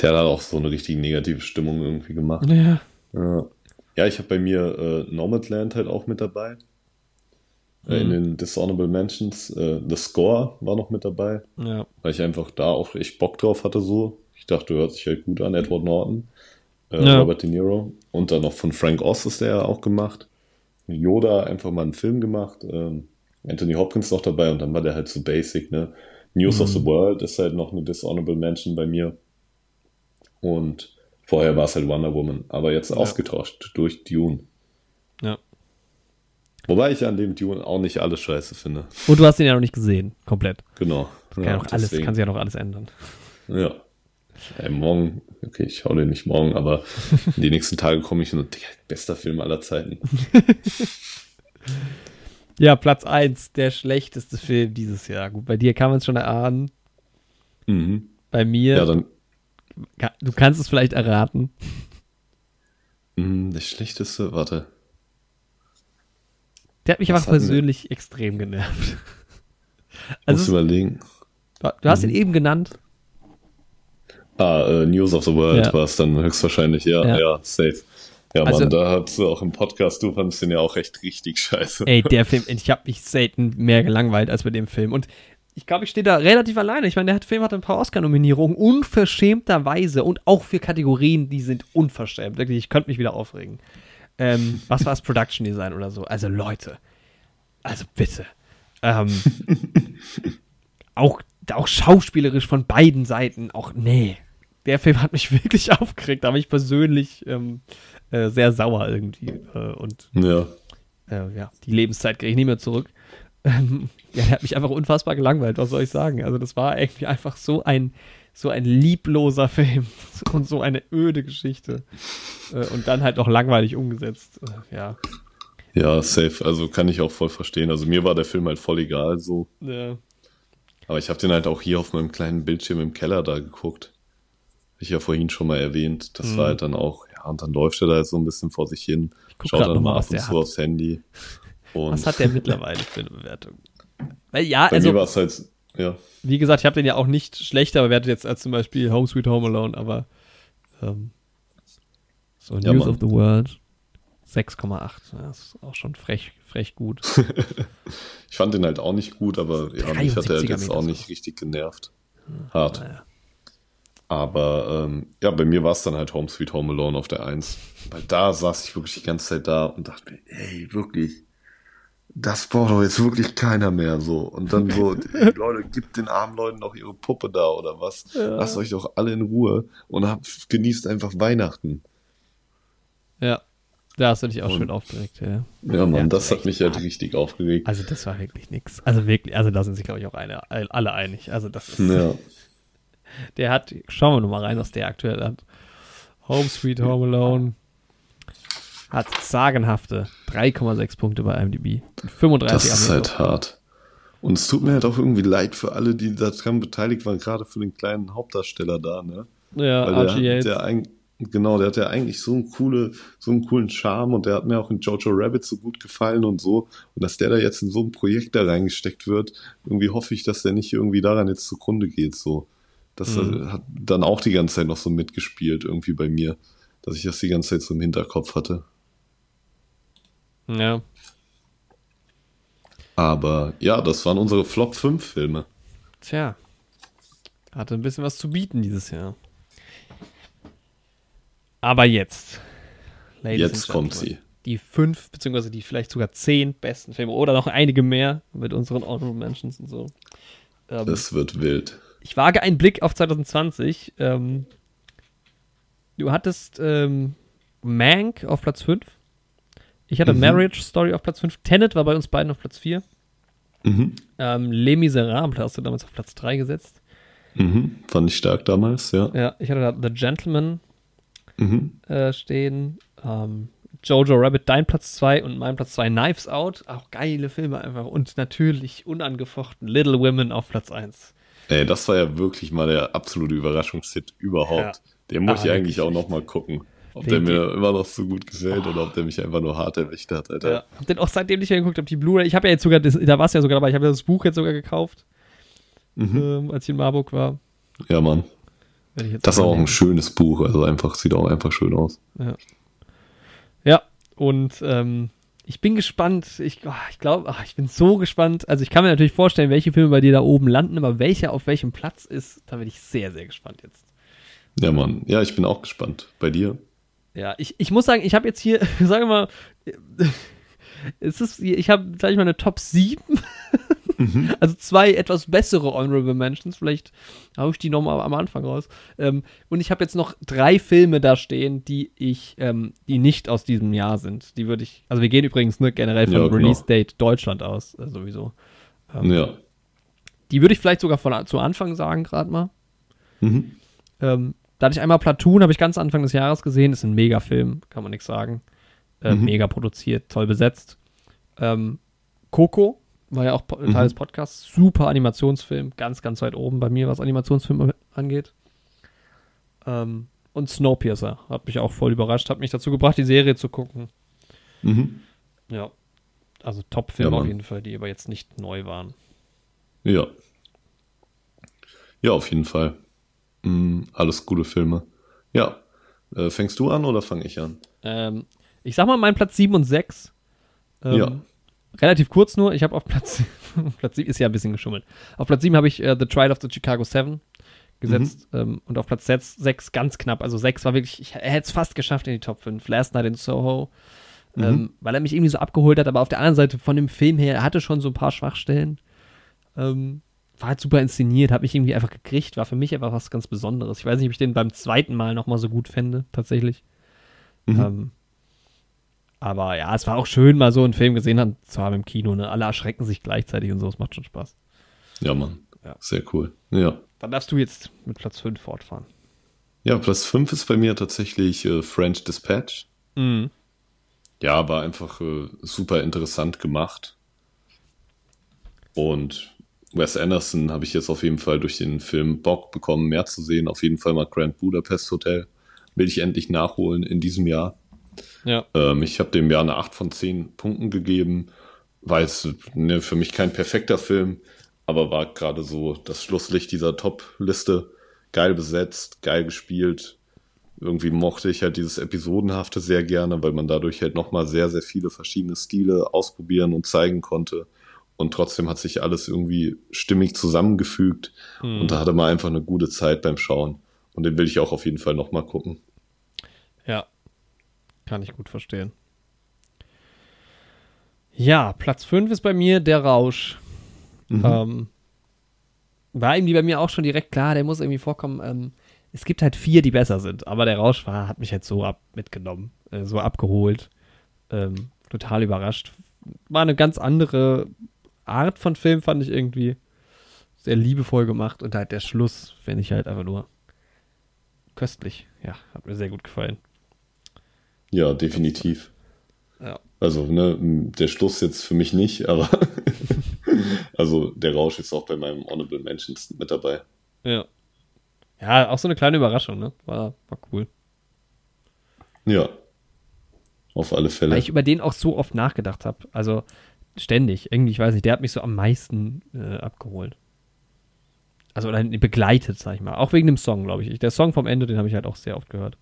der hat auch so eine richtig negative Stimmung irgendwie gemacht. ja. Ja, ja ich habe bei mir äh, Nomadland halt auch mit dabei. Äh, in Mhm. den Dishonorable Mentions. Äh, The Score war noch mit dabei, Ja. weil ich einfach da auch echt Bock drauf hatte so. Ich dachte, hört sich halt gut an, Edward Norton, äh, Ja. Robert De Niro. Und dann noch von Frank Oz ist der ja auch gemacht. Yoda einfach mal einen Film gemacht. Ähm, Anthony Hopkins noch dabei und dann war der halt so basic, ne? News of Mhm. the World ist halt noch eine Dishonorable Mention bei mir. Und vorher war es halt Wonder Woman, aber jetzt ausgetauscht durch Dune. Ja. Wobei ich an dem Dune auch nicht alles scheiße finde. Und du hast ihn ja noch nicht gesehen, komplett. Genau. Kann, ja noch alles, kann sich ja noch alles ändern. Ja. Ey, morgen, okay, ich hau den nicht morgen, aber <laughs> die nächsten Tage komme ich und bester Film aller Zeiten. <laughs> Ja, Platz 1, der schlechteste Film dieses Jahr. Gut, bei dir kann man es schon erahnen. Mhm. Bei mir, Ja, dann du kannst es vielleicht erraten. mh, der schlechteste, warte. Der hat mich Was einfach hatten wir? persönlich extrem genervt. Muss Also, überlegen. es- du hast ihn Mhm. eben genannt. Ah, äh, News of the World Ja. war es dann höchstwahrscheinlich, ja, Ja. ja, safe. Ja, Also- Mann, da hast du auch im Podcast, du fandest den ja auch echt richtig <laughs> scheiße. Ey, der Film, ich habe mich selten mehr gelangweilt als bei dem Film. Und ich glaube, ich stehe da relativ alleine. Ich meine, der hat- Film hatte ein paar Oscar-Nominierungen, unverschämterweise. Und auch für Kategorien, die sind unverschämt. Wirklich, ich könnte mich wieder aufregen. Ähm, was war es? Production Design oder so. Also, Leute. Also, bitte. Ähm, <laughs> auch, auch schauspielerisch von beiden Seiten. Auch, nee. Der Film hat mich <laughs> wirklich aufgeregt. Da war ich persönlich ähm, äh, sehr sauer irgendwie. Äh, und Ja. äh, ja, die Lebenszeit kriege ich nie mehr zurück. Ähm, ja, der hat mich einfach unfassbar gelangweilt, was soll ich sagen? Also, das war irgendwie einfach so ein, so ein liebloser Film <laughs> und so eine öde Geschichte. Äh, und dann halt noch langweilig umgesetzt. Äh, ja. Ja, safe. Also kann ich auch voll verstehen. Also mir war der Film halt voll egal so. Äh, Aber ich habe den halt auch hier auf meinem kleinen Bildschirm im Keller da geguckt. Hab Ich ja vorhin schon mal erwähnt. Das war halt dann auch, ja, und dann läuft er da jetzt so ein bisschen vor sich hin. Schaut dann mal, ab und zu aufs Handy. <laughs> Und was hat der <laughs> mittlerweile für eine Bewertung? Weil ja, bei mir war also, es halt, ja. wie gesagt, ich habe den ja auch nicht schlechter bewertet jetzt als zum Beispiel Home Sweet Home Alone, aber ähm, so Ja, News Mann. of the World 6,8. Ja, das ist auch schon frech, frech gut. <laughs> Ich fand den halt auch nicht gut, aber ja, mich hat er 73er jetzt auch nicht richtig genervt. Hart. Naja. Aber ähm, ja, bei mir war es dann halt Home Sweet Home Alone auf der 1. Weil da saß ich wirklich die ganze Zeit da und dachte mir, ey, wirklich, das braucht doch jetzt wirklich keiner mehr so. Und dann so, <laughs> Leute, gibt den armen Leuten doch ihre Puppe da oder was. Lasst euch doch alle in Ruhe und habt, genießt einfach Weihnachten. Ja, da hast du dich auch Und- schön aufgeregt, ja. Ja, Mann, Ja, das hat mich halt richtig aufgeregt. Also das war wirklich nix. Also wirklich, also da sind sich, glaube ich, auch eine, alle einig. Also das ist, Ja. <laughs> der hat, schauen wir nochmal rein, was der aktuell hat. Home Sweet Home Alone hat sagenhafte 3,6 Punkte bei IMDb. Und 35 Das ist halt hart. Und es tut mir halt auch irgendwie leid für alle, die daran beteiligt waren, gerade für den kleinen Hauptdarsteller da, ne? Ja, Weil Archie der, Yates. der ein, genau, der hat ja eigentlich so einen coole, so einen coolen Charme und der hat mir auch in Jojo Rabbit so gut gefallen und so. Und dass der da jetzt in so ein Projekt da reingesteckt wird, irgendwie hoffe ich, dass der nicht irgendwie daran jetzt zugrunde geht, so. Das Mhm. hat dann auch die ganze Zeit noch so mitgespielt, irgendwie bei mir, dass ich das die ganze Zeit so im Hinterkopf hatte. Ja. Aber ja, das waren unsere Flop 5 Filme. Tja. Hatte ein bisschen was zu bieten dieses Jahr. Aber jetzt. Ladies Jetzt kommt sie. Die fünf, beziehungsweise die vielleicht sogar zehn besten Filme oder noch einige mehr mit unseren Honorable Mentions und so. Ähm, Es wird wild. ich wage einen Blick auf 2020. Ähm, du hattest ähm, Mank auf Platz 5. Ich hatte Mhm. Marriage Story auf Platz 5. Tenet war bei uns beiden auf Platz 4. Mhm. Ähm, Les Miserables hast du damals auf Platz 3 gesetzt. Mhm. Fand ich stark damals, ja. Ja, ich hatte da The Gentleman Mhm. äh, stehen. Ähm, Jojo Rabbit, dein Platz 2 und mein Platz 2 Knives Out. Auch geile Filme einfach. Und natürlich unangefochten Little Women auf Platz 1. Ey, das war ja wirklich mal der absolute Überraschungshit überhaupt. Ja. Den muss Ah, ich eigentlich auch noch mal gucken. Ob Den- der mir immer noch so gut gefällt oder ob der mich einfach nur hart erwischt hat, Alter. Ja. Hab den auch seitdem nicht mehr geguckt, hab die Blu-ray. Ich habe ja jetzt sogar, das, da war es ja sogar dabei, ich habe ja das Buch jetzt sogar gekauft, Mhm. ähm, als ich in Marburg war. Ja, Mann. Das ist auch ein schönes Buch, also einfach, sieht auch einfach schön aus. Ja, und ähm, ich bin gespannt. Ich, oh, ich glaube, ich bin so gespannt. Also ich kann mir natürlich vorstellen, welche Filme bei dir da oben landen, aber welcher auf welchem Platz ist, da bin ich sehr, sehr gespannt jetzt. Ja, Mann. Ja, ich bin auch gespannt. Bei dir? Ja, ich, ich muss sagen, ich habe jetzt hier, <laughs> sage mal, es ist, ich habe, sag ich mal, eine Top 7. <laughs> Also zwei etwas bessere Honorable Mentions. Vielleicht haue ich die nochmal am Anfang raus. Ähm, und ich habe jetzt noch drei Filme da stehen, die ich, ähm, die nicht aus diesem Jahr sind. Die würde ich, also wir gehen übrigens ne, generell vom Ja, genau. Release Date Deutschland aus, äh, sowieso. Ähm, Ja. Die würde ich vielleicht sogar von, zu Anfang sagen, gerade mal. Mhm. Da hatte ich einmal Platoon, habe ich ganz Anfang des Jahres gesehen. Ist ein Mega-Film, kann man nichts sagen. Äh, Mhm. Mega produziert, toll besetzt. Ähm, Coco war ja auch po- Teil Mhm. des Podcasts. Super Animationsfilm, ganz, ganz weit oben bei mir, was Animationsfilme angeht. Ähm, und Snowpiercer hat mich auch voll überrascht, hat mich dazu gebracht, die Serie zu gucken. Mhm. Ja. Also Top-Filme Ja, auf jeden Fall, die aber jetzt nicht neu waren. Ja. Ja, auf jeden Fall. Mhm, alles gute Filme. Ja. Äh, fängst du an oder fange ich an? Ähm, ich sag mal, mein Platz 7 und 6. Ähm, Ja. Relativ kurz nur. Ich habe auf Platz, <laughs> Platz 7 ist ja ein bisschen geschummelt. Auf Platz 7 habe ich äh, The Trial of the Chicago 7 gesetzt ähm, und auf Platz 6, 6 ganz knapp. Also 6 war wirklich, ich hätte es fast geschafft in die Top 5. Last Night in Soho. Ähm, weil er mich irgendwie so abgeholt hat, aber auf der anderen Seite von dem Film her, er hatte schon so ein paar Schwachstellen. Ähm, war halt super inszeniert, hat mich irgendwie einfach gekriegt, war für mich einfach was ganz Besonderes. Ich weiß nicht, ob ich den beim zweiten Mal nochmal so gut fände, tatsächlich. Mhm. Ähm, aber ja, es war auch schön, mal so einen Film gesehen haben, zu haben im Kino. Ne? Alle erschrecken sich gleichzeitig und so, es macht schon Spaß. Ja, Mann. Ja. Sehr cool. Ja. Dann darfst du jetzt mit Platz 5 fortfahren. Ja, Platz 5 ist bei mir tatsächlich äh, French Dispatch. Mhm. Ja, war einfach äh, super interessant gemacht. Und Wes Anderson habe ich jetzt auf jeden Fall durch den Film Bock bekommen, mehr zu sehen. Auf jeden Fall mal Grand Budapest Hotel. Will ich endlich nachholen in diesem Jahr. Ja. Ähm, ich habe dem Jahr eine 8 von 10 Punkten gegeben. War jetzt ne, für mich kein perfekter Film, aber war gerade so das Schlusslicht dieser Top-Liste. Geil besetzt, geil gespielt. Irgendwie mochte ich halt dieses Episodenhafte sehr gerne, weil man dadurch halt nochmal sehr, sehr viele verschiedene Stile ausprobieren und zeigen konnte. Und trotzdem hat sich alles irgendwie stimmig zusammengefügt. Mhm. Und da hatte man einfach eine gute Zeit beim Schauen. Und den will ich auch auf jeden Fall nochmal gucken. Ja. Kann ich gut verstehen. Ja, Platz 5 ist bei mir der Rausch. Mhm. Ähm, war irgendwie bei mir auch schon direkt klar, der muss irgendwie vorkommen. Ähm, es gibt halt vier, die besser sind, aber der Rausch war, hat mich halt so ab, mitgenommen, äh, so abgeholt. Ähm, total überrascht. War eine ganz andere Art von Film, fand ich irgendwie. Sehr liebevoll gemacht und halt der Schluss finde ich halt einfach nur köstlich. Ja, hat mir sehr gut gefallen. Ja, definitiv. Ja. Also, ne, der Schluss jetzt für mich nicht, aber <laughs> also der Rausch ist auch bei meinem Honorable Mentions mit dabei. Ja. Ja, auch so eine kleine Überraschung, ne? War, war cool. Ja. Auf alle Fälle. Weil ich über den auch so oft nachgedacht habe. Also ständig. Irgendwie, ich weiß nicht, der hat mich so am meisten äh, abgeholt. Also oder begleitet, sag ich mal. Auch wegen dem Song, glaube ich. Der Song vom Ende, den habe ich halt auch sehr oft gehört.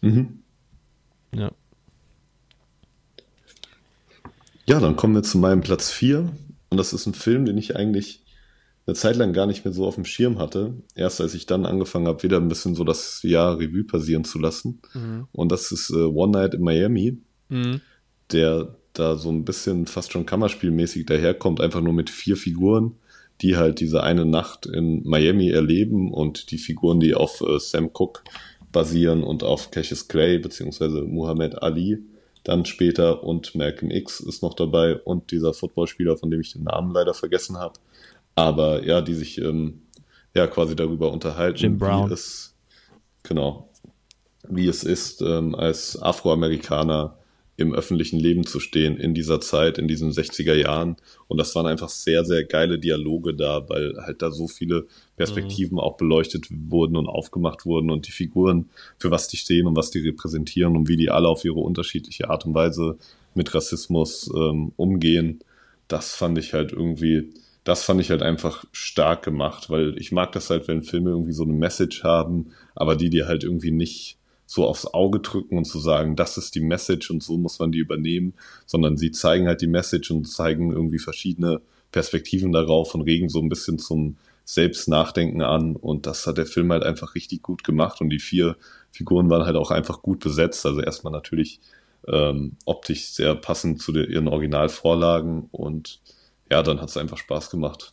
mhm. Ja. Ja, dann kommen wir zu meinem Platz 4. Und das ist ein Film, den ich eigentlich eine Zeit lang gar nicht mehr so auf dem Schirm hatte. Erst als ich dann angefangen habe, wieder ein bisschen so das Jahr Revue passieren zu lassen. Und das ist äh, One Night in Miami, Mhm. der da so ein bisschen fast schon kammerspielmäßig daherkommt, einfach nur mit vier Figuren, die halt diese eine Nacht in Miami erleben und die Figuren, die auf äh, Sam Cooke basieren und auf Cassius Clay beziehungsweise Muhammad Ali dann später und Malcolm X ist noch dabei und dieser Footballspieler, von dem ich den Namen leider vergessen habe. Aber ja, die sich ähm, ja quasi darüber unterhalten, Jim Brown. wie es genau, wie es ist, ähm, als Afroamerikaner im öffentlichen Leben zu stehen in dieser Zeit, in diesen 60er Jahren. Und das waren einfach sehr, sehr geile Dialoge da, weil halt da so viele Perspektiven auch beleuchtet wurden und aufgemacht wurden und die Figuren, für was die stehen und was die repräsentieren und wie die alle auf ihre unterschiedliche Art und Weise mit Rassismus ähm, umgehen. Das fand ich halt irgendwie das fand ich halt einfach stark gemacht, weil ich mag das halt, wenn Filme irgendwie so eine Message haben, aber die dir halt irgendwie nicht so aufs Auge drücken und zu sagen, das ist die Message und so muss man die übernehmen, sondern sie zeigen halt die Message und zeigen irgendwie verschiedene Perspektiven darauf und regen so ein bisschen zum Selbstnachdenken an und das hat der Film halt einfach richtig gut gemacht und die vier Figuren waren halt auch einfach gut besetzt. Also erstmal natürlich ähm, optisch sehr passend zu den, ihren Originalvorlagen und ja, dann hat es einfach Spaß gemacht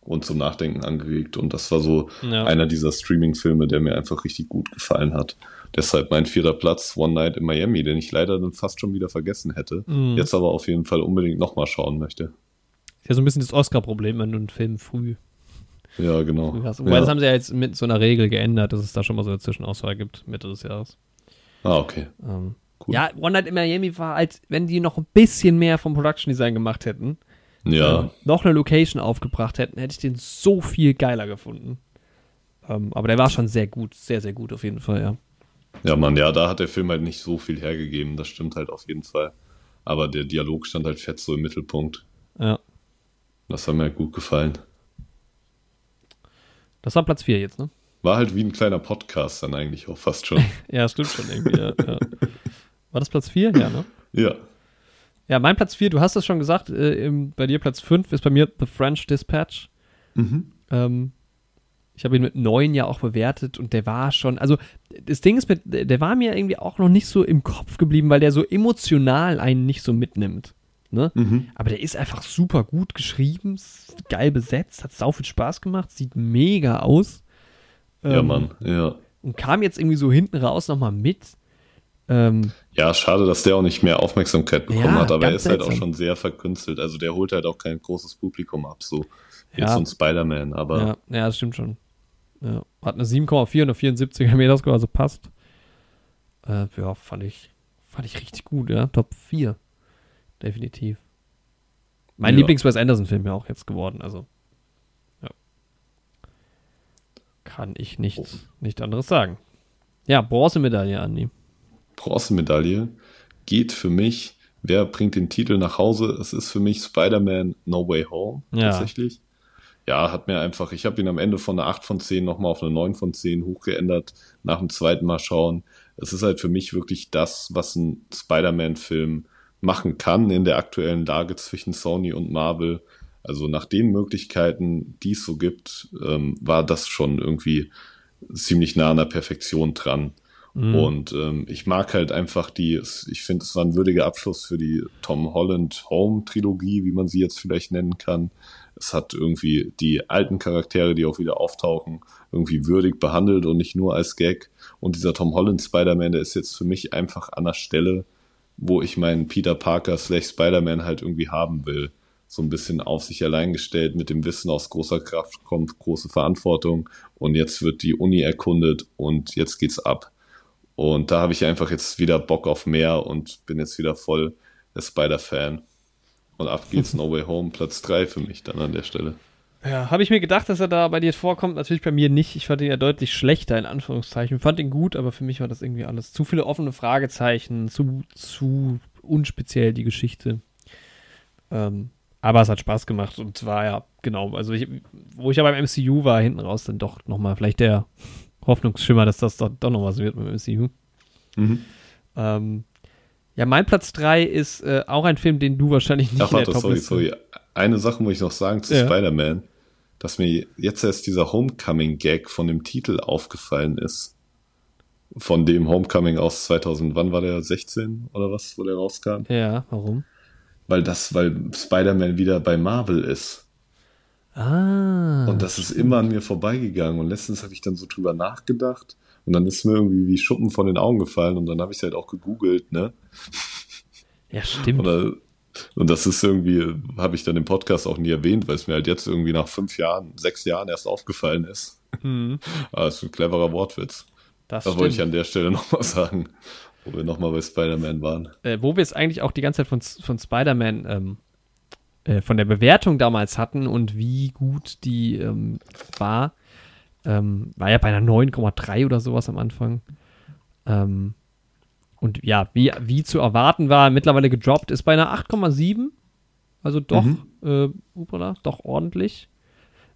und zum Nachdenken angeregt. Und das war so ja. einer dieser Streaming-Filme, der mir einfach richtig gut gefallen hat. Deshalb mein vierter Platz, One Night in Miami, den ich leider dann fast schon wieder vergessen hätte. Mhm. Jetzt aber auf jeden Fall unbedingt nochmal schauen möchte. Ist ja so ein bisschen das Oscar-Problem, wenn du einen Film früh. Ja, genau. Wobei, ja. das haben sie ja jetzt mit so einer Regel geändert, dass es da schon mal so eine Zwischenauswahl gibt, Mitte des Jahres. Ah, okay. Ähm, cool. Ja, One Night in Miami war, als wenn die noch ein bisschen mehr vom Production Design gemacht hätten ja. ähm, noch eine Location aufgebracht hätten, hätte ich den so viel geiler gefunden. Ähm, aber der war schon sehr gut, sehr, sehr gut auf jeden Fall, ja. Ja, Mann, ja, da hat der Film halt nicht so viel hergegeben, das stimmt halt auf jeden Fall. Aber der Dialog stand halt fett so im Mittelpunkt. Ja. Das hat mir halt gut gefallen. Das war Platz 4 jetzt, ne? War halt wie ein kleiner Podcast dann eigentlich auch fast schon. <laughs> ja, stimmt schon irgendwie, ja, ja. War das Platz 4? Ja, ne? Ja. Ja, mein Platz 4, du hast es schon gesagt, äh, im, bei dir Platz 5 ist bei mir The French Dispatch. Mhm. Ähm, ich habe ihn mit 9 ja auch bewertet und der war schon, also das Ding ist, mit, der war mir irgendwie auch noch nicht so im Kopf geblieben, weil der so emotional einen nicht so mitnimmt. Ne? Mhm. Aber der ist einfach super gut geschrieben, geil besetzt, hat sau viel Spaß gemacht, sieht mega aus. Ja, ähm, Mann, ja. Und kam jetzt irgendwie so hinten raus nochmal mit. Ähm, ja, schade, dass der auch nicht mehr Aufmerksamkeit bekommen ja, hat, aber er ist seltsam. halt auch schon sehr verkünstelt. Also der holt halt auch kein großes Publikum ab, so wie ja. so ein Spider-Man, aber. Ja, ja, das stimmt schon. Ja. Hat eine 7,4 und eine 74er Meterscore, also passt. Äh, ja, fand ich, fand ich richtig gut, ja. Top 4. Definitiv. Mein ja. Lieblings-Wes Anderson-Film ja auch jetzt geworden, also. Ja. Kann ich nicht, oh. nicht anderes sagen. Ja, Bronzemedaille, Andi. Bronzemedaille geht für mich, wer bringt den Titel nach Hause? Es ist für mich Spider-Man No Way Home ja. tatsächlich. Ja, hat mir einfach, ich habe ihn am Ende von einer 8 von 10 nochmal auf eine 9 von 10 hochgeändert, nach dem zweiten Mal schauen. Es ist halt für mich wirklich das, was ein Spider-Man-Film machen kann in der aktuellen Lage zwischen Sony und Marvel. Also nach den Möglichkeiten, die es so gibt, ähm, war das schon irgendwie ziemlich nah an der Perfektion dran. Mhm. Und ähm, ich mag halt einfach die, ich finde, es war ein würdiger Abschluss für die Tom Holland Home Trilogie, wie man sie jetzt vielleicht nennen kann. Es hat irgendwie die alten Charaktere, die auch wieder auftauchen, irgendwie würdig behandelt und nicht nur als Gag. Und dieser Tom Holland Spider-Man, der ist jetzt für mich einfach an der Stelle, wo ich meinen Peter Parker slash Spider-Man halt irgendwie haben will. So ein bisschen auf sich allein gestellt, mit dem Wissen aus großer Kraft kommt große Verantwortung und jetzt wird die Uni erkundet und jetzt geht's ab. Und da habe ich einfach jetzt wieder Bock auf mehr und bin jetzt wieder voll der Spider-Fan. Und ab geht's No Way Home, Platz 3 für mich dann an der Stelle. Ja, habe ich mir gedacht, dass er da bei dir vorkommt. Natürlich bei mir nicht. Ich fand ihn ja deutlich schlechter, in Anführungszeichen. Ich fand ihn gut, aber für mich war das irgendwie alles zu viele offene Fragezeichen, zu, zu unspeziell die Geschichte. Ähm, aber es hat Spaß gemacht und zwar ja, genau, also ich, wo ich ja beim MCU war, hinten raus dann doch nochmal vielleicht der Hoffnungsschimmer, dass das doch, doch noch was wird mit dem MCU. Mhm. Ähm, ja, mein Platz 3 ist äh, auch ein Film, den du wahrscheinlich nicht Ach, warte, sorry, sorry. Eine Sache muss ich noch sagen zu ja. Spider-Man, dass mir jetzt erst dieser Homecoming-Gag von dem Titel aufgefallen ist. Von dem Homecoming aus 2000, wann war der? 16 oder was, wo der rauskam? Ja, warum? Weil das, weil Spider-Man wieder bei Marvel ist. Ah. Und das ist immer an mir vorbeigegangen. Und letztens habe ich dann so drüber nachgedacht. Und dann ist mir irgendwie wie Schuppen von den Augen gefallen. Und dann habe ich es halt auch gegoogelt, ne? Ja, stimmt. Oder, und das ist irgendwie, habe ich dann im Podcast auch nie erwähnt, weil es mir halt jetzt irgendwie nach fünf Jahren, sechs Jahren erst aufgefallen ist. Mhm. Aber es ist ein cleverer Wortwitz. Das, das wollte ich an der Stelle <laughs> nochmal sagen, wo wir nochmal bei Spider-Man waren. Äh, wo wir es eigentlich auch die ganze Zeit von, von Spider-Man ähm, äh, von der Bewertung damals hatten und wie gut die ähm, war, ähm, war ja bei einer 9,3 oder sowas am Anfang. Ähm, und ja, wie, wie zu erwarten war, mittlerweile gedroppt, ist bei einer 8,7. Also doch, Mhm. äh, upala, doch ordentlich.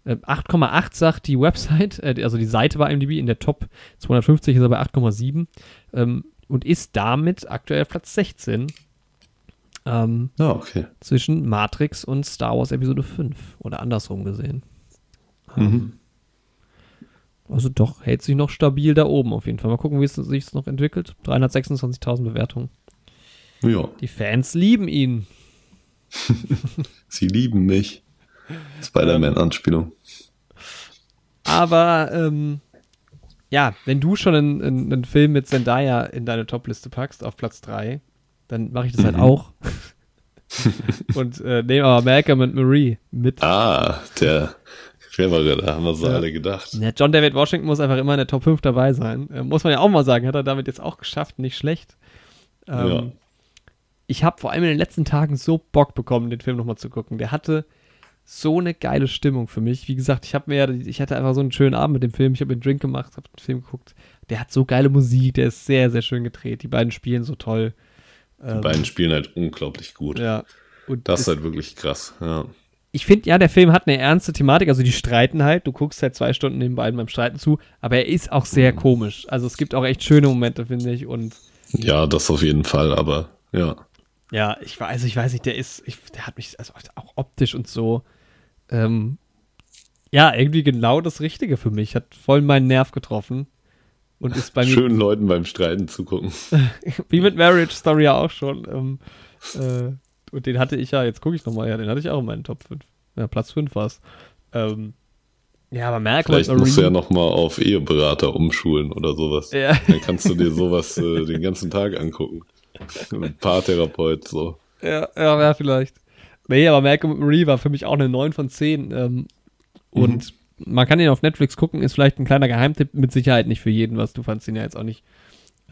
Äh, 8,8 sagt die Website, äh, also die Seite bei IMDb in der Top 250 ist er bei 8,7 ähm, und ist damit aktuell Platz 16 ähm, Ja, okay. zwischen Matrix und Star Wars Episode 5 oder andersrum gesehen. Mhm. Also doch, hält sich noch stabil da oben auf jeden Fall. Mal gucken, wie es sich noch entwickelt. 326.000 Bewertungen. Ja, Die Fans lieben ihn. <laughs> sie lieben mich. Spider-Man-Anspielung. Aber ähm, ja, wenn du schon einen, einen, einen Film mit Zendaya in deine Topliste packst, auf Platz 3, dann mache ich das halt Mhm. auch. <laughs> Und äh, nehme aber Malcolm und Marie mit. Ah, der clevere, da haben wir so Ja. alle gedacht. Ja, John David Washington muss einfach immer in der Top 5 dabei sein. Äh, muss man ja auch mal sagen, hat er damit jetzt auch geschafft, nicht schlecht. Ähm, Ja. Ich habe vor allem in den letzten Tagen so Bock bekommen, den Film nochmal zu gucken. Der hatte so eine geile Stimmung für mich. Wie gesagt, ich habe mir, ja- ich hatte einfach so einen schönen Abend mit dem Film. Ich habe mir einen Drink gemacht, habe den Film geguckt. Der hat so geile Musik, der ist sehr, sehr schön gedreht. Die beiden spielen so toll. Die beiden spielen halt unglaublich gut. Ja. Und Das ist halt wirklich krass. Ja. Ich finde, ja, der Film hat eine ernste Thematik. Also, die streiten halt. Du guckst halt zwei Stunden den beiden beim Streiten zu. Aber er ist auch sehr komisch. Also, es gibt auch echt schöne Momente, finde ich. Und ja, das auf jeden Fall, aber ja. ja, ich weiß, also ich weiß nicht, der ist, ich, der hat mich also auch optisch und so. Ähm, ja, irgendwie genau das Richtige für mich. Hat voll meinen Nerv getroffen. Und ist bei mir, Schönen Leuten beim Streiten zugucken. <laughs> wie mit Marriage Story ja auch schon. Ähm, äh, und den hatte ich ja, jetzt gucke ich nochmal, ja, den hatte ich auch in meinen Top 5. Ja, Platz 5 war es. Ähm, ja, aber Malcolm Vielleicht und musst du ja nochmal auf Eheberater umschulen oder sowas. Ja. Dann kannst du dir sowas äh, den ganzen Tag angucken. Ein Paartherapeut, so. Ja, ja, ja, vielleicht. Nee, aber Malcolm und Marie war für mich auch eine 9 von 10. Ähm, und man kann ihn auf Netflix gucken, ist vielleicht ein kleiner Geheimtipp, mit Sicherheit nicht für jeden, was du fandst ihn ja jetzt auch nicht.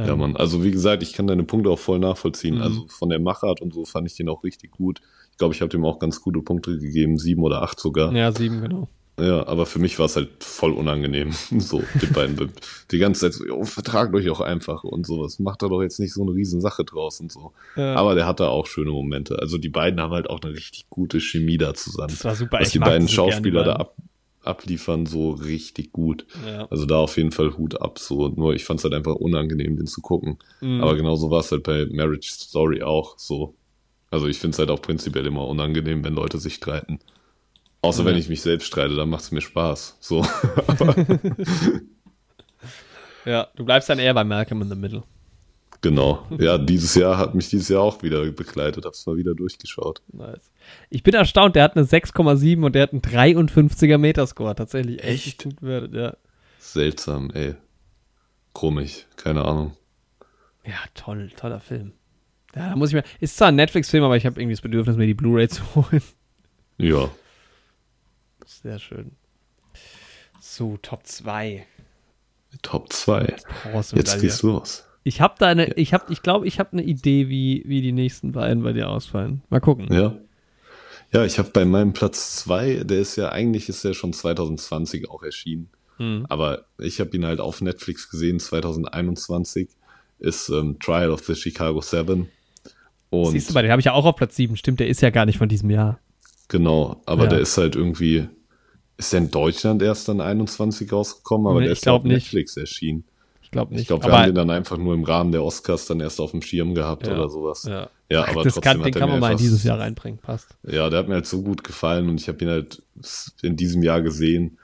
Ähm, Ja, Mann. Also wie gesagt, ich kann deine Punkte auch voll nachvollziehen. Mhm. Also von der Machart und so fand ich den auch richtig gut. Ich glaube, ich habe dem auch ganz gute Punkte gegeben, sieben oder acht sogar. Ja, 7, genau. Ja, aber für mich war es halt voll unangenehm. <laughs> So, die beiden, be- die ganze Zeit so, jo, vertragt euch auch einfach und sowas. Macht da doch jetzt nicht so eine Riesensache draus und so. Ja. Aber der hatte auch schöne Momente. Also die beiden haben halt auch eine richtig gute Chemie da zusammen. Das war super. Was ich die beiden gern, die Schauspieler da beiden. ab, abliefern, so richtig gut. Ja. Also da auf jeden Fall Hut ab. So, nur ich fand es halt einfach unangenehm, den zu gucken. Mhm. Aber genauso war es halt bei Marriage Story auch so. Also ich finde es halt auch prinzipiell immer unangenehm, wenn Leute sich streiten. Außer Ja. wenn ich mich selbst streite, dann macht es mir Spaß. So. <laughs> ja, du bleibst dann eher bei Malcolm in the Middle. Genau. Ja, dieses Jahr hat mich dieses Jahr auch wieder begleitet. Hab's mal wieder durchgeschaut. Nice. Ich bin erstaunt, der hat eine 6,7 und der hat einen 53er Metascore. Tatsächlich echt, Echt? gut ja. Seltsam, ey. Komisch, keine Ahnung. Ja, toll, toller Film. Ja, da muss ich mir. Ist zwar ein Netflix-Film, aber ich habe irgendwie das Bedürfnis, mir die Blu-ray zu holen. Ja. Sehr schön. So, Top 2. Top 2. Bronze Jetzt geht's los. Ich habe da eine, ich habe, ich glaube, ich habe eine Idee, wie, wie die nächsten beiden bei dir ausfallen. Mal gucken. Ja. Ja, ich habe bei meinem Platz 2, der ist ja eigentlich ist der schon 2020 auch erschienen. Hm. Aber ich habe ihn halt auf Netflix gesehen, 2021, ist ähm, Trial of the Chicago Seven. Und Siehst du, bei den habe ich ja auch auf Platz 7. Stimmt, der ist ja gar nicht von diesem Jahr. genau, aber Ja. der ist halt irgendwie, ist der in Deutschland erst dann 21 rausgekommen, aber Nee, der ist ja auf. Netflix erschienen. Ich glaube nicht. Ich glaube, wir aber, haben den dann einfach nur im Rahmen der Oscars dann erst auf dem Schirm gehabt Ja. oder sowas. ja. Ja, aber das trotzdem kann, hat den kann man mal in dieses Jahr reinbringen. Passt. Ja, der hat mir halt so gut gefallen und ich habe ihn halt in diesem Jahr gesehen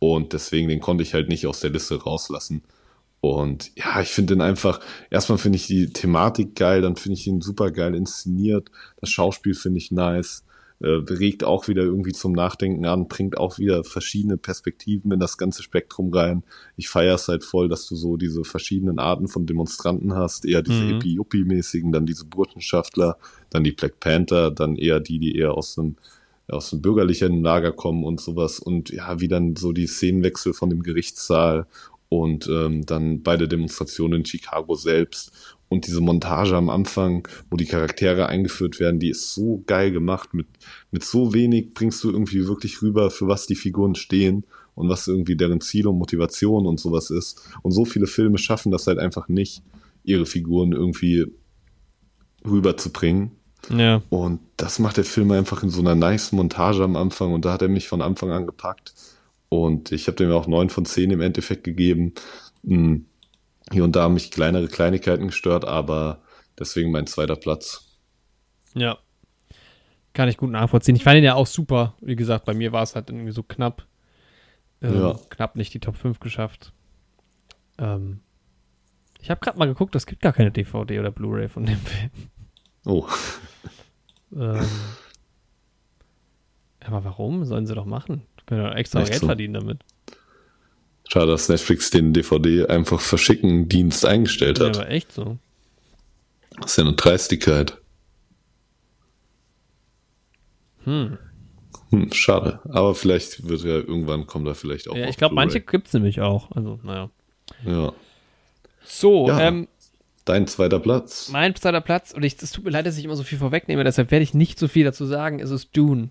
und deswegen den konnte ich halt nicht aus der Liste rauslassen. Und ja, ich finde den einfach, erstmal finde ich die Thematik geil, dann finde ich ihn super geil inszeniert, das Schauspiel finde ich nice, äh, regt auch wieder irgendwie zum Nachdenken an, bringt auch wieder verschiedene Perspektiven in das ganze Spektrum rein. Ich feiere es halt voll, dass du so diese verschiedenen Arten von Demonstranten hast, eher diese Mhm. Epi-Yuppie-mäßigen, dann diese Burschenschaftler, dann die Black Panther, dann eher die, die eher aus dem aus dem bürgerlichen Lager kommen und sowas und ja, wie dann so die Szenenwechsel von dem Gerichtssaal und ähm, dann bei der Demonstration in Chicago selbst und diese Montage am Anfang, wo die Charaktere eingeführt werden, die ist so geil gemacht. Mit, mit so wenig bringst du irgendwie wirklich rüber, für was die Figuren stehen und was irgendwie deren Ziel und Motivation und sowas ist. Und so viele Filme schaffen das halt einfach nicht, ihre Figuren irgendwie rüberzubringen. Ja. Und das macht der Film einfach in so einer nice Montage am Anfang und da hat er mich von Anfang an gepackt. Und ich habe dem auch neun von zehn im Endeffekt gegeben. Hm, Hier und da haben mich kleinere Kleinigkeiten gestört, aber deswegen mein zweiter Platz. Ja. Kann ich gut nachvollziehen. Ich fand ihn ja auch super. Wie gesagt, bei mir war es halt irgendwie so knapp. Ähm, Ja. Knapp nicht die Top 5 geschafft. Ähm, ich habe gerade mal geguckt, es gibt gar keine DVD oder Blu-ray von dem Film. Oh, Ähm, <laughs> aber warum? Sollen sie doch machen. Können doch extra Geld so? verdienen damit. Schade, dass Netflix den DVD einfach verschicken Dienst eingestellt Ja, hat. aber echt so. Das ist ja eine Dreistigkeit. Hm. Hm, schade. Aber vielleicht wird ja irgendwann kommt da vielleicht auch. Ja, ich glaube, manche gibt es nämlich auch. Also, naja. Ja. So, Ja. ähm, Dein zweiter Platz. mein zweiter Platz, und ich, es tut mir leid, dass ich immer so viel vorwegnehme, deshalb werde ich nicht so viel dazu sagen, es ist Dune.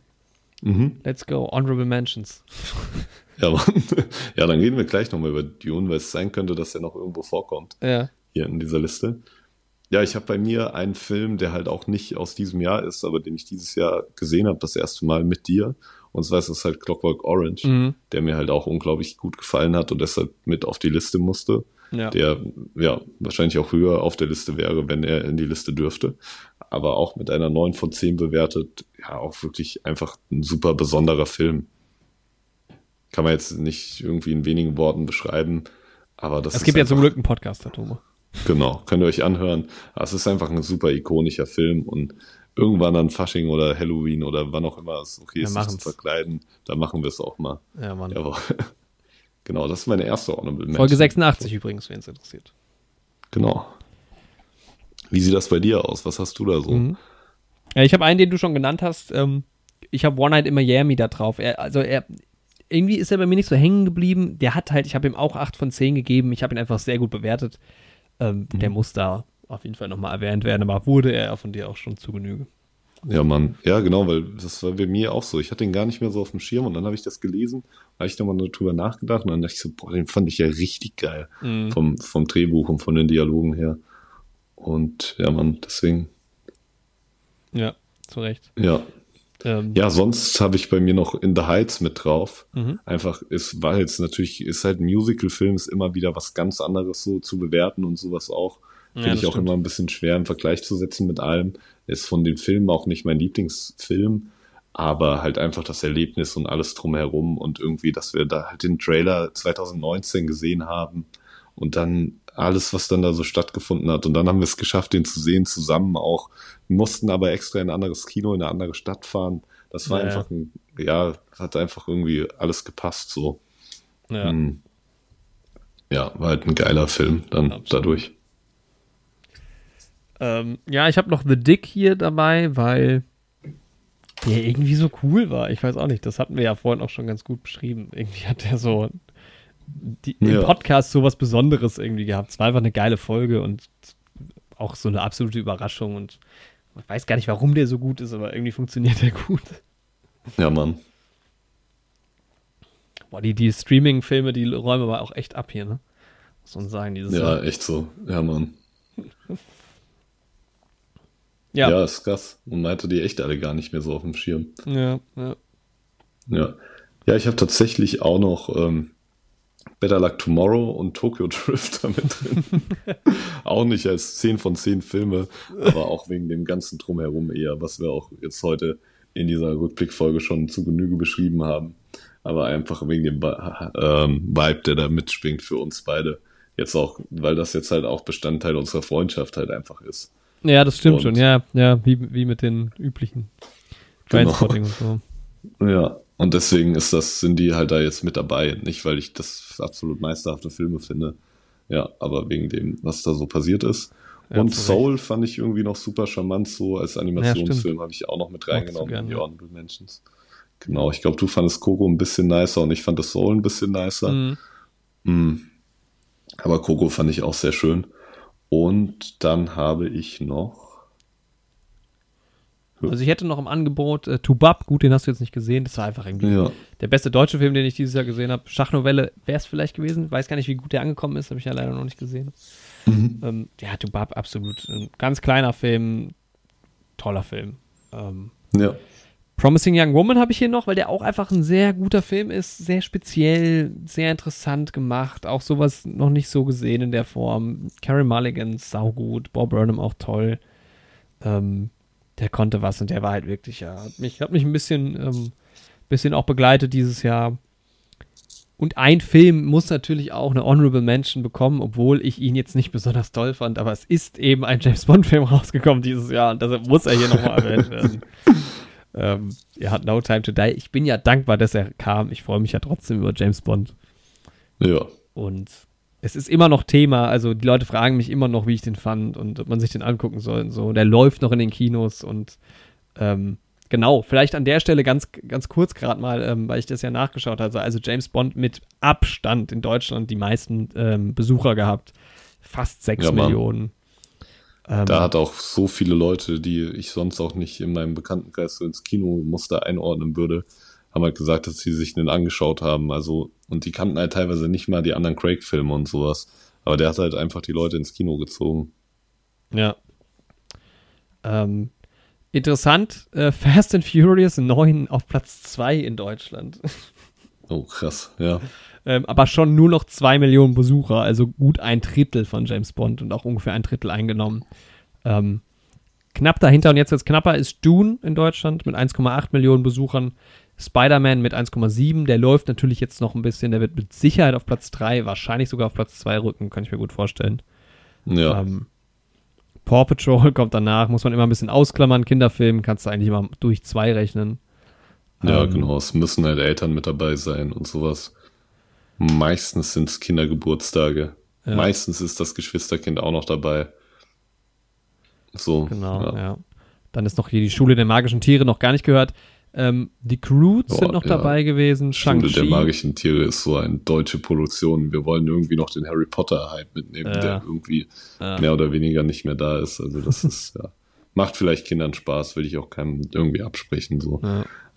Mhm. Let's go, Honorable Mentions. <laughs> Ja, Mann. <laughs> ja, dann reden wir gleich nochmal über Dune, weil es sein könnte, dass er noch irgendwo vorkommt. Ja. hier in dieser Liste. Ja, ich habe bei mir einen Film, der halt auch nicht aus diesem Jahr ist, aber den ich dieses Jahr gesehen habe, das erste Mal mit dir. Und zwar ist es halt Clockwork Orange, Mhm. der mir halt auch unglaublich gut gefallen hat und deshalb mit auf die Liste musste. Ja. Der ja wahrscheinlich auch höher auf der Liste wäre, wenn er in die Liste dürfte. Aber auch mit einer 9 von 10 bewertet, ja, auch wirklich einfach ein super besonderer Film. Kann man jetzt nicht irgendwie in wenigen Worten beschreiben, aber das es gibt ja zum Glück einen Podcast, Herr Thomas. Genau, könnt ihr euch anhören. Es ist einfach ein super ikonischer Film und irgendwann an Fasching oder Halloween oder wann auch immer es okay ist, sich zu verkleiden, da machen wir es auch mal. Ja, Mann. Jawohl. <laughs> Genau, das ist meine erste Honorable Mention. Folge 86 übrigens, wenn es interessiert. Genau. Wie sieht das bei dir aus? Was hast du da so? Mhm. Ja, ich habe einen, den du schon genannt hast. Ähm, ich habe One Night in Miami da drauf. Also er, irgendwie ist er bei mir nicht so hängen geblieben. Der hat halt, ich habe ihm auch 8 von 10 gegeben. Ich habe ihn einfach sehr gut bewertet. Ähm, Der muss da auf jeden Fall nochmal erwähnt werden, aber wurde er von dir auch schon zu Genüge. Ja, Mann. Ja, genau, weil das war bei mir auch so. Ich hatte ihn gar nicht mehr so auf dem Schirm und dann habe ich das gelesen, habe ich nochmal drüber nachgedacht und dann dachte ich so, boah, den fand ich ja richtig geil. Mhm. Vom, vom Drehbuch und von den Dialogen her. Und ja, Mann, deswegen, Ja, zu Recht. ja. Ähm, Ja, sonst habe ich bei mir noch In the Heights mit drauf. Mhm. Einfach, es war jetzt natürlich, ist halt ein Musical-Film, ist immer wieder was ganz anderes so zu bewerten und sowas auch. Ja, Finde das ich auch stimmt. immer ein bisschen schwer im Vergleich zu setzen mit allem. Ist von den Filmen auch nicht mein Lieblingsfilm, aber halt einfach das Erlebnis und alles drumherum und irgendwie, dass wir da halt den Trailer 2019 gesehen haben und dann alles, was dann da so stattgefunden hat. Und dann haben wir es geschafft, den zu sehen, zusammen auch. Wir mussten aber extra in ein anderes Kino, in eine andere Stadt fahren. Das war Ja, ja. einfach ein, ja, hat einfach irgendwie alles gepasst so. ja. Hm. Ja, war halt ein geiler Film dann Absolut. dadurch. Ähm, ja, ich habe noch The Dick hier dabei, weil der irgendwie so cool war. Ich weiß auch nicht, das hatten wir ja vorhin auch schon ganz gut beschrieben. Irgendwie hat der so die, im Ja. Podcast so was Besonderes irgendwie gehabt. Es war einfach eine geile Folge und auch so eine absolute Überraschung und ich weiß gar nicht, warum der so gut ist, aber irgendwie funktioniert der gut. Ja, Mann. Boah, die, die Streaming-Filme, die räumen aber auch echt ab hier, ne? Muss man sagen, dieses Ja, Jahr. echt so. Ja, Mann. Ja, <laughs> Ja. ja, ist krass. Und man hatte die echt alle gar nicht mehr so auf dem Schirm. ja, ja. Ja. Ja, ich habe tatsächlich auch noch ähm, Better Luck Tomorrow und Tokyo <laughs> Drift damit drin. <laughs> auch nicht als 10 von 10 Filme, aber auch wegen dem ganzen Drumherum eher, was wir auch jetzt heute in dieser Rückblickfolge schon zu Genüge beschrieben haben. Aber einfach wegen dem ähm, Vibe, der da mitschwingt für uns beide. Jetzt auch, weil das jetzt halt auch Bestandteil unserer Freundschaft halt einfach ist. Ja, das stimmt Und- schon. Ja, ja, wie, wie mit den üblichen Genau. Trainspotting und so. Ja, und deswegen ist das, sind die halt da jetzt mit dabei. Nicht, weil ich das absolut meisterhafte Filme finde. Ja, aber wegen dem, was da so passiert ist. Ja, und Soul fand ich irgendwie noch super charmant, so als Animationsfilm stimmt. habe ich auch noch mit reingenommen in die ja. Honorable Mentions. Genau, ich glaube, du fandest Coco ein bisschen nicer und ich fand das Soul ein bisschen nicer. Mhm. Mm. Aber Coco fand ich auch sehr schön. Und dann habe ich noch. Also ich hätte noch im Angebot äh, Tubab, gut, den hast du jetzt nicht gesehen, das war einfach irgendwie Ja, der beste deutsche Film, den ich dieses Jahr gesehen habe. Schachnovelle wäre es vielleicht gewesen, weiß gar nicht, wie gut der angekommen ist, habe ich ja leider noch nicht gesehen. Mhm. Ähm, ja, Tubab, absolut. Ein ganz kleiner Film, toller Film. Ähm, Ja. Promising Young Woman habe ich hier noch, weil der auch einfach ein sehr guter Film ist, sehr speziell, sehr interessant gemacht, auch sowas noch nicht so gesehen in der Form. Carey Mulligan, saugut, Bob Burnham auch toll. Ähm, der konnte was und der war halt wirklich, ja, hat mich, hat mich ein bisschen, ähm, bisschen auch begleitet dieses Jahr. Und ein Film muss natürlich auch eine Honorable Mention bekommen, obwohl ich ihn jetzt nicht besonders toll fand, aber es ist eben ein James Bond-Film <laughs> rausgekommen dieses Jahr und deshalb muss er hier nochmal erwähnt werden. <laughs> ähm, er hat No Time to Die. Ich bin ja dankbar, dass er kam. Ich freue mich ja trotzdem über James Bond. Ja. Und es ist immer noch Thema. Also die Leute fragen mich immer noch, wie ich den fand und ob man sich den angucken soll und so. Der läuft noch in den Kinos und ähm, genau, vielleicht an der Stelle ganz, ganz kurz gerade mal, ähm, weil ich das ja nachgeschaut habe. Also James Bond mit Abstand in Deutschland die meisten ähm, Besucher gehabt. Fast 6 Ja. Millionen. Ähm, Da hat auch so viele Leute, die ich sonst auch nicht in meinem Bekanntenkreis so ins Kinomuster einordnen würde, haben halt gesagt, dass sie sich den angeschaut haben. Also, und die kannten halt teilweise nicht mal die anderen Craig-Filme und sowas. Aber der hat halt einfach die Leute ins Kino gezogen. Ja. Ähm, interessant, äh, <laughs> Fast and Furious 9 auf Platz 2 in Deutschland. Oh, krass, ja. ähm, aber schon nur noch 2 Millionen Besucher, also gut ein Drittel von James Bond und auch ungefähr ein Drittel eingenommen. Ähm, knapp dahinter und jetzt jetzt knapper ist Dune in Deutschland mit 1,8 Millionen Besuchern. Spider-Man mit 1,7, der läuft natürlich jetzt noch ein bisschen, der wird mit Sicherheit auf Platz 3, wahrscheinlich sogar auf Platz 2 rücken, kann ich mir gut vorstellen. Ja, Ähm, Paw Patrol <laughs> kommt danach, muss man immer ein bisschen ausklammern. Kinderfilm kannst du eigentlich immer durch zwei rechnen. ja ähm, genau. Es müssen halt Eltern mit dabei sein und sowas. Meistens sind es Kindergeburtstage. Ja. Meistens ist das Geschwisterkind auch noch dabei. So, Genau, ja. ja. Dann ist noch hier die Schule der magischen Tiere noch gar nicht gehört. Ähm, die Croods Boah, sind noch ja. dabei gewesen. Schule der Shang-Chi. magischen Tiere ist so eine deutsche Produktion. Wir wollen irgendwie noch den Harry Potter-Hype mitnehmen, Ja. der irgendwie Ja. mehr oder weniger nicht mehr da ist. Also das <laughs> ist, ja, macht vielleicht Kindern Spaß, will ich auch keinem irgendwie absprechen, so.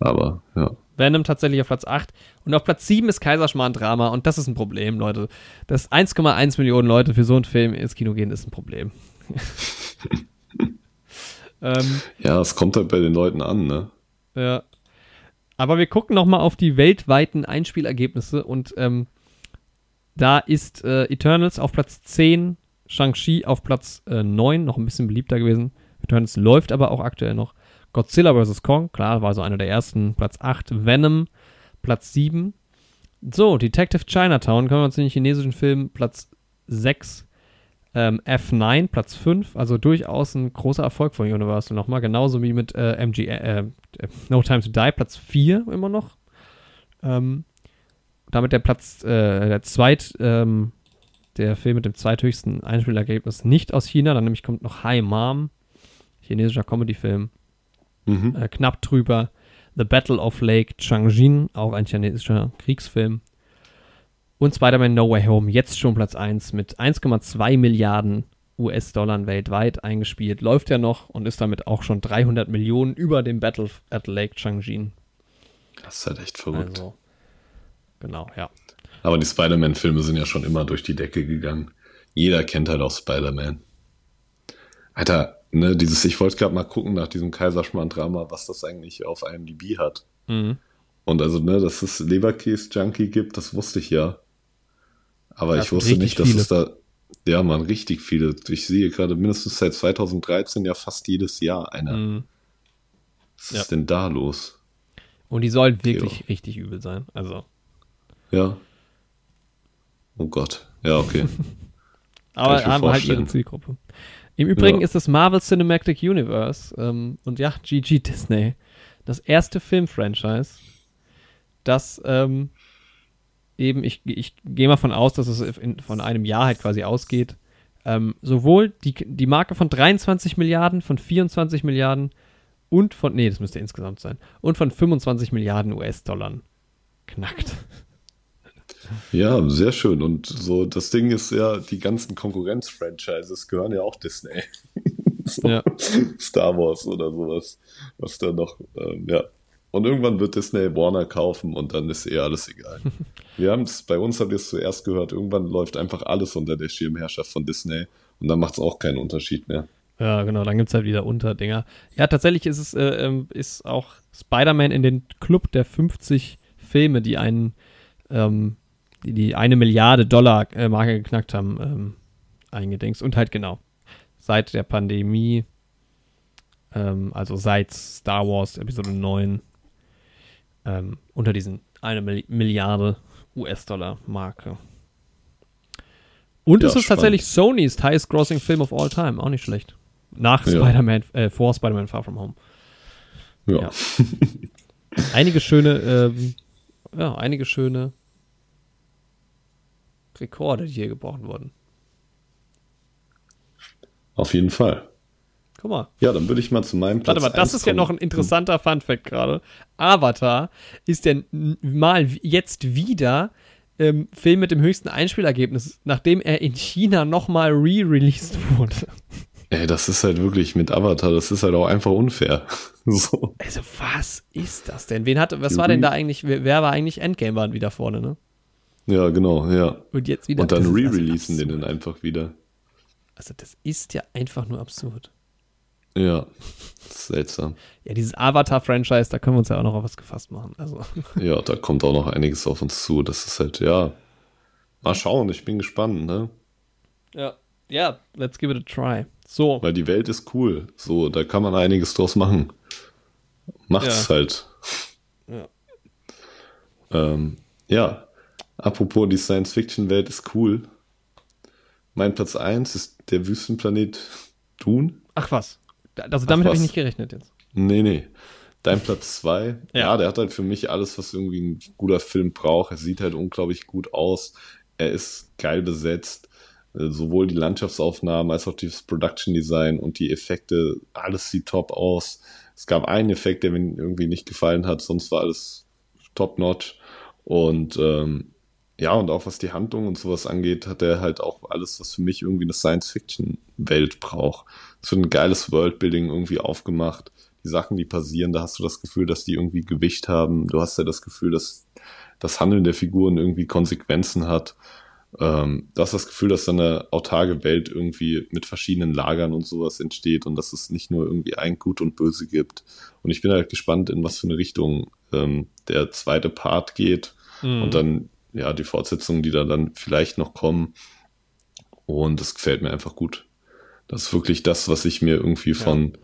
Aber, ja. Venom tatsächlich auf Platz 8. Und auf Platz 7 ist Kaiserschmarrn-Drama. Und das ist ein Problem, Leute. Dass 1,1 Millionen Leute für so einen Film ins Kino gehen, ist ein Problem. <laughs> <laughs> ähm, Ja, es kommt halt bei den Leuten an, ne? Ja. Aber wir gucken noch mal auf die weltweiten Einspielergebnisse und ähm, da ist äh, Eternals auf Platz 10, Shang-Chi auf Platz äh, 9, noch ein bisschen beliebter gewesen. Eternals läuft aber auch aktuell noch. Godzilla vs. Kong, klar, war so einer der ersten, Platz 8. Venom, Platz 7. So, Detective Chinatown, kommen wir zu den chinesischen Film, Platz 6. Ähm, F9, Platz 5, also durchaus ein großer Erfolg von Universal nochmal, genauso wie mit äh, MG, äh, äh, No Time to Die, Platz 4 immer noch. Ähm, damit der Platz, äh, der zweit, ähm, der Film mit dem zweithöchsten Einspielergebnis nicht aus China, dann nämlich kommt noch Hi Mom, chinesischer Comedy-Film, Mhm. äh, knapp drüber. The Battle of Lake Changjin, auch ein chinesischer Kriegsfilm. Und Spider-Man No Way Home, jetzt schon Platz 1 mit 1,2 Milliarden US-Dollar weltweit eingespielt. Läuft ja noch und ist damit auch schon 300 Millionen über dem Battle at Lake Changjin. Das ist halt echt verrückt. Also, genau, ja. Aber die Spider-Man-Filme sind ja schon immer durch die Decke gegangen. Jeder kennt halt auch Spider-Man. Alter, ne, dieses, ich wollte gerade mal gucken nach diesem Kaiserschmarrn-Drama, was das eigentlich auf IMDb hat. Mhm. Und also, ne, dass es Leberkäse-Junkie gibt, das wusste ich ja. Aber Ja, ich wusste nicht, dass es da, ja, man, richtig viele. Ich sehe gerade mindestens seit 2013 ja fast jedes Jahr einer. Mhm. Was Ja. ist denn da los? Und die sollen wirklich richtig übel sein. Also. Ja. Oh Gott. Ja, okay. <laughs> Aber haben halt ihre Zielgruppe. Im Übrigen Ja. ist das Marvel Cinematic Universe ähm, und ja, GG Disney, das erste Filmfranchise, das ähm, eben, ich, ich gehe mal von aus, dass es in, von einem Jahr halt quasi ausgeht, ähm, sowohl die, die Marke von 23 Milliarden, von 24 Milliarden und von, nee, das müsste insgesamt sein, und von 25 Milliarden US-Dollar knackt. Ja, sehr schön. Und so, das Ding ist ja, die ganzen Konkurrenz-Franchises gehören ja auch Disney. <laughs> so, Ja. Star Wars oder sowas, was da noch, ähm, ja. Und irgendwann wird Disney Warner kaufen und dann ist eh alles egal. <laughs> Wir haben es, bei uns habt ihr es zuerst gehört, irgendwann läuft einfach alles unter der Schirmherrschaft von Disney und dann macht es auch keinen Unterschied mehr. Ja, genau, dann gibt es halt wieder Unterdinger. Ja, tatsächlich ist es, äh, ähm, ist auch Spider-Man in den Club der 50 Filme, die einen, ähm, die, die eine Milliarde Dollar äh, Marke geknackt haben, ähm, eingedingst. Und halt genau, seit der Pandemie, ähm, also seit Star Wars Episode 9, ähm, unter diesen eine Milli- Milliarde US-Dollar Marke. Und Ja, es ist spannend. tatsächlich Sonys highest grossing Film of all time, auch nicht schlecht. Nach Ja. Spider-Man, äh, vor Spider-Man Far From Home. Ja. Ja. Einige schöne, ähm, ja, einige schöne Rekorde, die hier gebrochen wurden. Auf jeden Fall. Guck mal. Ja, dann würde ich mal zu meinem Platz Warte mal, das 1 ist ja kommen. noch ein interessanter Funfact gerade. Avatar ist der n- mal jetzt wieder ähm, Film mit dem höchsten Einspielergebnis, nachdem er in China nochmal re-released wurde. Ey, das ist halt wirklich mit Avatar, das ist halt auch einfach unfair. <laughs> so. Also, was ist das denn? Wen hatte, was war denn da eigentlich, wer, war eigentlich Endgame war wieder vorne, ne? Ja, genau, ja. Und jetzt wieder. Und dann also re-releasen den absurd. dann einfach wieder. Also, das ist ja einfach nur absurd. Ja. Seltsam. Ja, dieses Avatar-Franchise, da können wir uns ja auch noch auf was gefasst machen. Also, Ja, da kommt auch noch einiges auf uns zu. Das ist halt, ja. Mal schauen, ich bin gespannt, ne? ja. Ja, let's give it a try. So. Weil die Welt ist cool. So, da kann man einiges draus machen. Macht's Ja. halt. Ja. Ähm, ja. Apropos, die Science-Fiction-Welt ist cool. Mein Platz 1 ist der Wüstenplanet Dune. Ach was. Also damit habe ich nicht gerechnet jetzt. Nee, nee. Dein Platz 2. Ja. Ja. der hat halt für mich alles, was irgendwie ein guter Film braucht. Er sieht halt unglaublich gut aus. Er ist geil besetzt. Äh, Sowohl die Landschaftsaufnahmen als auch das Production Design und die Effekte, alles sieht top aus. Es gab einen Effekt, der mir irgendwie nicht gefallen hat, sonst war alles top notch. Und ähm, ja, und auch was die Handlung und sowas angeht, hat er halt auch alles, was für mich irgendwie eine Science-Fiction-Welt braucht. Wird ein geiles Worldbuilding irgendwie aufgemacht. Die Sachen, die passieren, da hast du das Gefühl, dass die irgendwie Gewicht haben. Du hast ja das Gefühl, dass das Handeln der Figuren irgendwie Konsequenzen hat. Ähm, du hast das Gefühl, dass da eine autarke Welt irgendwie mit verschiedenen Lagern und sowas entsteht und dass es nicht nur irgendwie ein Gut und Böse gibt. Und ich bin halt gespannt, in was für eine Richtung ähm, der zweite Part geht Mhm. und dann ja die Fortsetzungen, die da dann vielleicht noch kommen. Und das gefällt mir einfach gut. Das ist wirklich das, was ich mir irgendwie von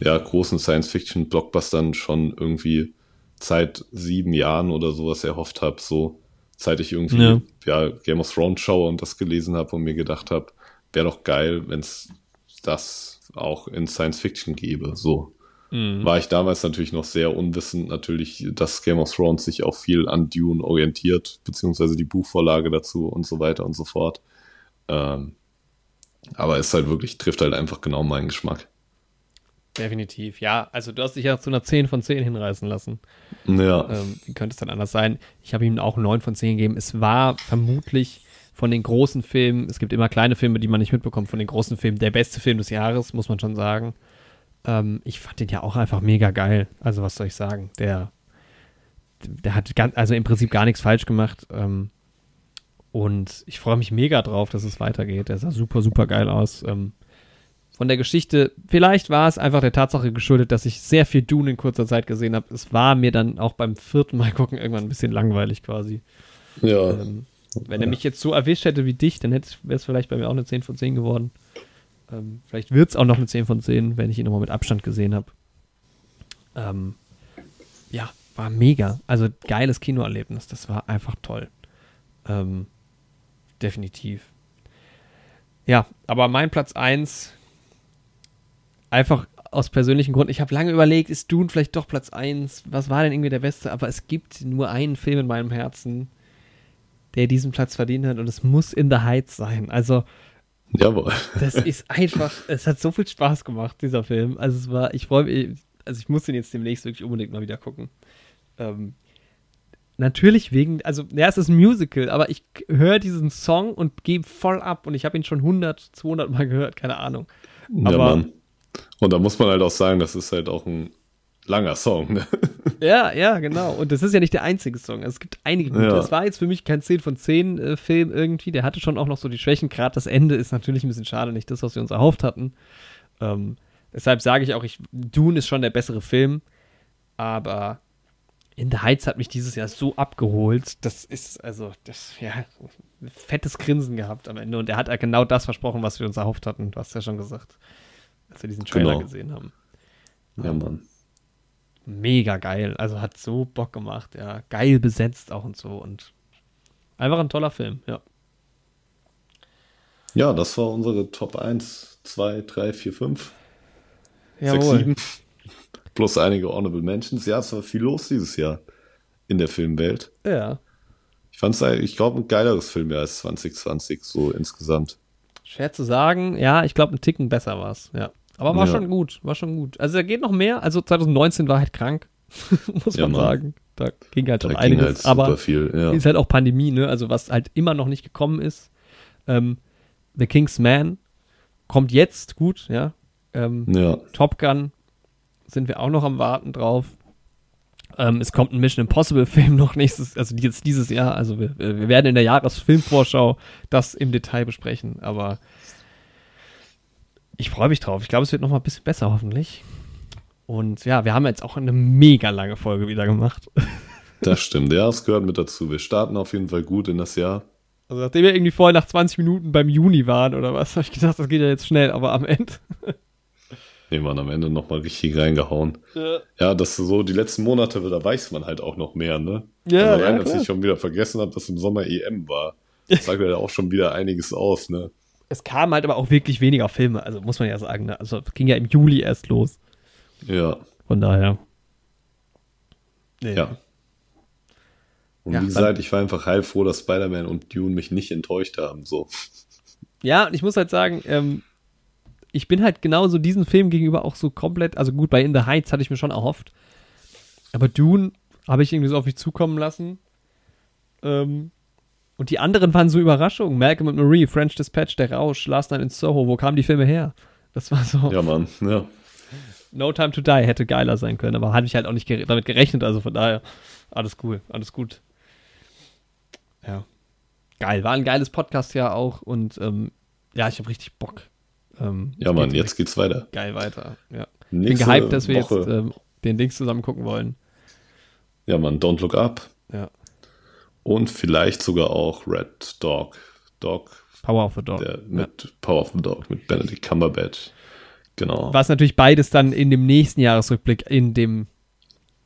ja, großen Science-Fiction-Blockbustern schon irgendwie seit sieben Jahren oder sowas erhofft habe. So, seit ich irgendwie Ja. ja. Game of Thrones schaue und das gelesen habe und mir gedacht habe, wäre doch geil, wenn es das auch in Science-Fiction gäbe. So Mhm. war ich damals natürlich noch sehr unwissend, natürlich, dass Game of Thrones sich auch viel an Dune orientiert, beziehungsweise die Buchvorlage dazu und so weiter und so fort. Ähm, aber es halt wirklich, trifft halt einfach genau meinen Geschmack. Definitiv, ja. Also du hast dich ja zu einer 10 von 10 hinreißen lassen. Ja, Ähm, wie könnte es dann anders sein? Ich habe ihm auch 9 von 10 gegeben. Es war vermutlich von den großen Filmen, es gibt immer kleine Filme, die man nicht mitbekommt, von den großen Filmen der beste Film des Jahres, muss man schon sagen. Ähm, ich fand den ja auch einfach mega geil. Also was soll ich sagen? Der, der hat ganz, also im Prinzip gar nichts falsch gemacht. Ähm, und ich freue mich mega drauf, dass es weitergeht. Der sah super, super geil aus. Ähm, von der Geschichte, vielleicht war es einfach der Tatsache geschuldet, dass ich sehr viel Dune in kurzer Zeit gesehen habe. Es war mir dann auch beim vierten Mal <laughs> gucken irgendwann ein bisschen langweilig quasi. ja, Ähm, wenn er mich jetzt so erwischt hätte wie dich, dann wäre es vielleicht bei mir auch eine 10 von 10 geworden. Ähm, vielleicht wird es auch noch eine 10 von 10, wenn ich ihn nochmal mit Abstand gesehen habe. Ähm, ja, war mega. Also geiles Kinoerlebnis. Das war einfach toll. Ähm, definitiv. Ja, aber mein Platz 1, einfach aus persönlichen Gründen. Ich habe lange überlegt, ist Dune vielleicht doch Platz 1? Was war denn irgendwie der beste? Aber es gibt nur einen Film in meinem Herzen, der diesen Platz verdient hat und es muss In the Heights sein. Also, jawohl. das ist einfach, es hat so viel Spaß gemacht, dieser Film. Also, es war, ich freue mich, also ich muss den jetzt demnächst wirklich unbedingt mal wieder gucken. Ähm, natürlich wegen, also, ja, es ist ein Musical, aber ich höre diesen Song und gebe voll ab und ich habe ihn schon 100, 200 Mal gehört, keine Ahnung. Ja, Aber- Mann. Und da muss man halt auch sagen, das ist halt auch ein langer Song. Ne? <laughs> Ja, ja, genau. Und das ist ja nicht der einzige Song. Also es gibt einige gute. Ja. Es war jetzt für mich kein 10 von 10 äh, Film irgendwie. Der hatte schon auch noch so die Schwächen. Gerade das Ende ist natürlich ein bisschen schade, nicht das, was wir uns erhofft hatten. Ähm, deshalb sage ich auch, ich, Dune ist schon der bessere Film, aber In the Heights hat mich dieses Jahr so abgeholt. Das ist, also, das, ja, ein fettes Grinsen gehabt am Ende. Und er hat ja genau das versprochen, was wir uns erhofft hatten. Du hast ja schon gesagt, als wir diesen Trailer Genau. gesehen haben. Ja, Mann. Mega geil. Also hat so Bock gemacht, ja. Geil besetzt auch und so. Und einfach ein toller Film, ja. Ja, das war unsere Top 1, 2, 3, 4, 5, 6, Jawohl. 7. Plus einige Honorable Mentions. Ja, es war viel los dieses Jahr in der Filmwelt. Ja. Ich fand es, ich glaube, ein geileres Filmjahr als 2020, so insgesamt. Schwer zu sagen. Ja, ich glaube, ein Ticken besser war es, ja. Aber war Ja. schon gut, war schon gut. Also da geht noch mehr. Also 2019 war halt krank, <laughs> muss Ja, man sagen. Da ging halt Da schon ging einiges. halt aber super viel. Ja. ist halt auch Pandemie, ne? Also was halt immer noch nicht gekommen ist. Ähm, The King's Man kommt jetzt gut, ja. Ähm, ja, Top Gun sind wir auch noch am Warten drauf. Ähm, es kommt ein Mission Impossible Film noch nächstes, also jetzt dieses Jahr. Also wir, wir werden in der Jahresfilmvorschau das im Detail besprechen. Aber ich freue mich drauf. Ich glaube, es wird noch mal ein bisschen besser hoffentlich. Und ja, wir haben jetzt auch eine mega lange Folge wieder gemacht. <laughs> das stimmt. Ja, es gehört mit dazu. Wir starten auf jeden Fall gut in das Jahr. Also nachdem wir irgendwie vorher nach 20 Minuten beim Juni waren oder was, habe ich gedacht, das geht ja jetzt schnell, aber am Ende. Nee, man am Ende nochmal richtig reingehauen. Ja, das so die letzten Monate, da weiß man halt auch noch mehr, ne? Ja, also rein, ja, dass ich schon wieder vergessen habe, dass im Sommer EM war. Das sagt ja auch schon wieder einiges aus, ne? Es kamen halt aber auch wirklich weniger Filme, also muss man ja sagen. Ne? Also es ging ja im Juli erst los. Ja, Von daher. ja. Und Ja, wie gesagt, ich war einfach heilfroh, dass Spider-Man und Dune mich nicht enttäuscht haben, so. Ja, und ich muss halt sagen, ähm, ich bin halt genauso diesen Film gegenüber auch so komplett, also gut, bei In the Heights hatte ich mir schon erhofft. Aber Dune habe ich irgendwie so auf mich zukommen lassen. Ähm, und die anderen waren so Überraschungen. Malcolm und Marie, French Dispatch, Der Rausch, Last Night in Soho, wo kamen die Filme her? Das war so. Ja, Mann, ja. No Time to Die hätte geiler sein können, aber hatte ich halt auch nicht gere damit gerechnet, also von daher alles cool, alles gut. Ja. Geil, war ein geiles Podcast ja auch und ähm, ja, ich habe richtig Bock. Ähm, Ja, Mann, jetzt geht's weiter. geil weiter. Ja. Bin Nächste gehypt, dass wir Woche, jetzt ähm, den Dings zusammen gucken wollen. Ja, Mann, Don't Look Up. Ja. Und vielleicht sogar auch Red Dog. Dog, Power of the Dog. der ja. mit Power of the Dog, mit Benedict Cumberbatch. Genau. Was natürlich beides dann in dem nächsten Jahresrückblick in dem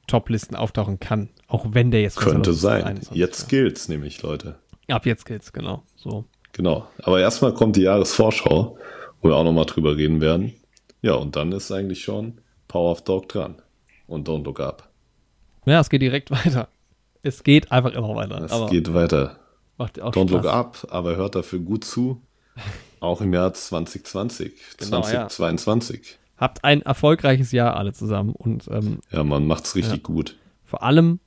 Top-Listen auftauchen kann. Auch wenn der jetzt Könnte sein. 2021 Jetzt gilt's nämlich, Leute. ja. Ab jetzt geht's, genau. So. Genau. Aber erstmal kommt die Jahresvorschau, wo wir auch nochmal drüber reden werden. Ja, und dann ist eigentlich schon Power of Dog dran. Und Don't Look Up. Ja, es geht direkt <laughs> weiter. Es geht einfach immer weiter. Es geht weiter. macht auch Don't Spaß. Look Up, aber hört dafür gut zu. <laughs> Auch im Jahr 2020, Genau, ja. 2022. Habt ein erfolgreiches Jahr alle zusammen und ähm, Ja, man macht's richtig Ja. gut. vor allem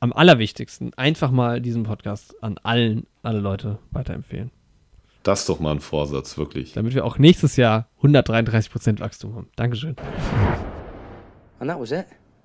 am allerwichtigsten einfach mal diesen Podcast an allen, alle Leute weiterempfehlen. Das ist doch mal ein Vorsatz, wirklich. Damit wir auch nächstes Jahr 133% Wachstum haben. Dankeschön. And that was it.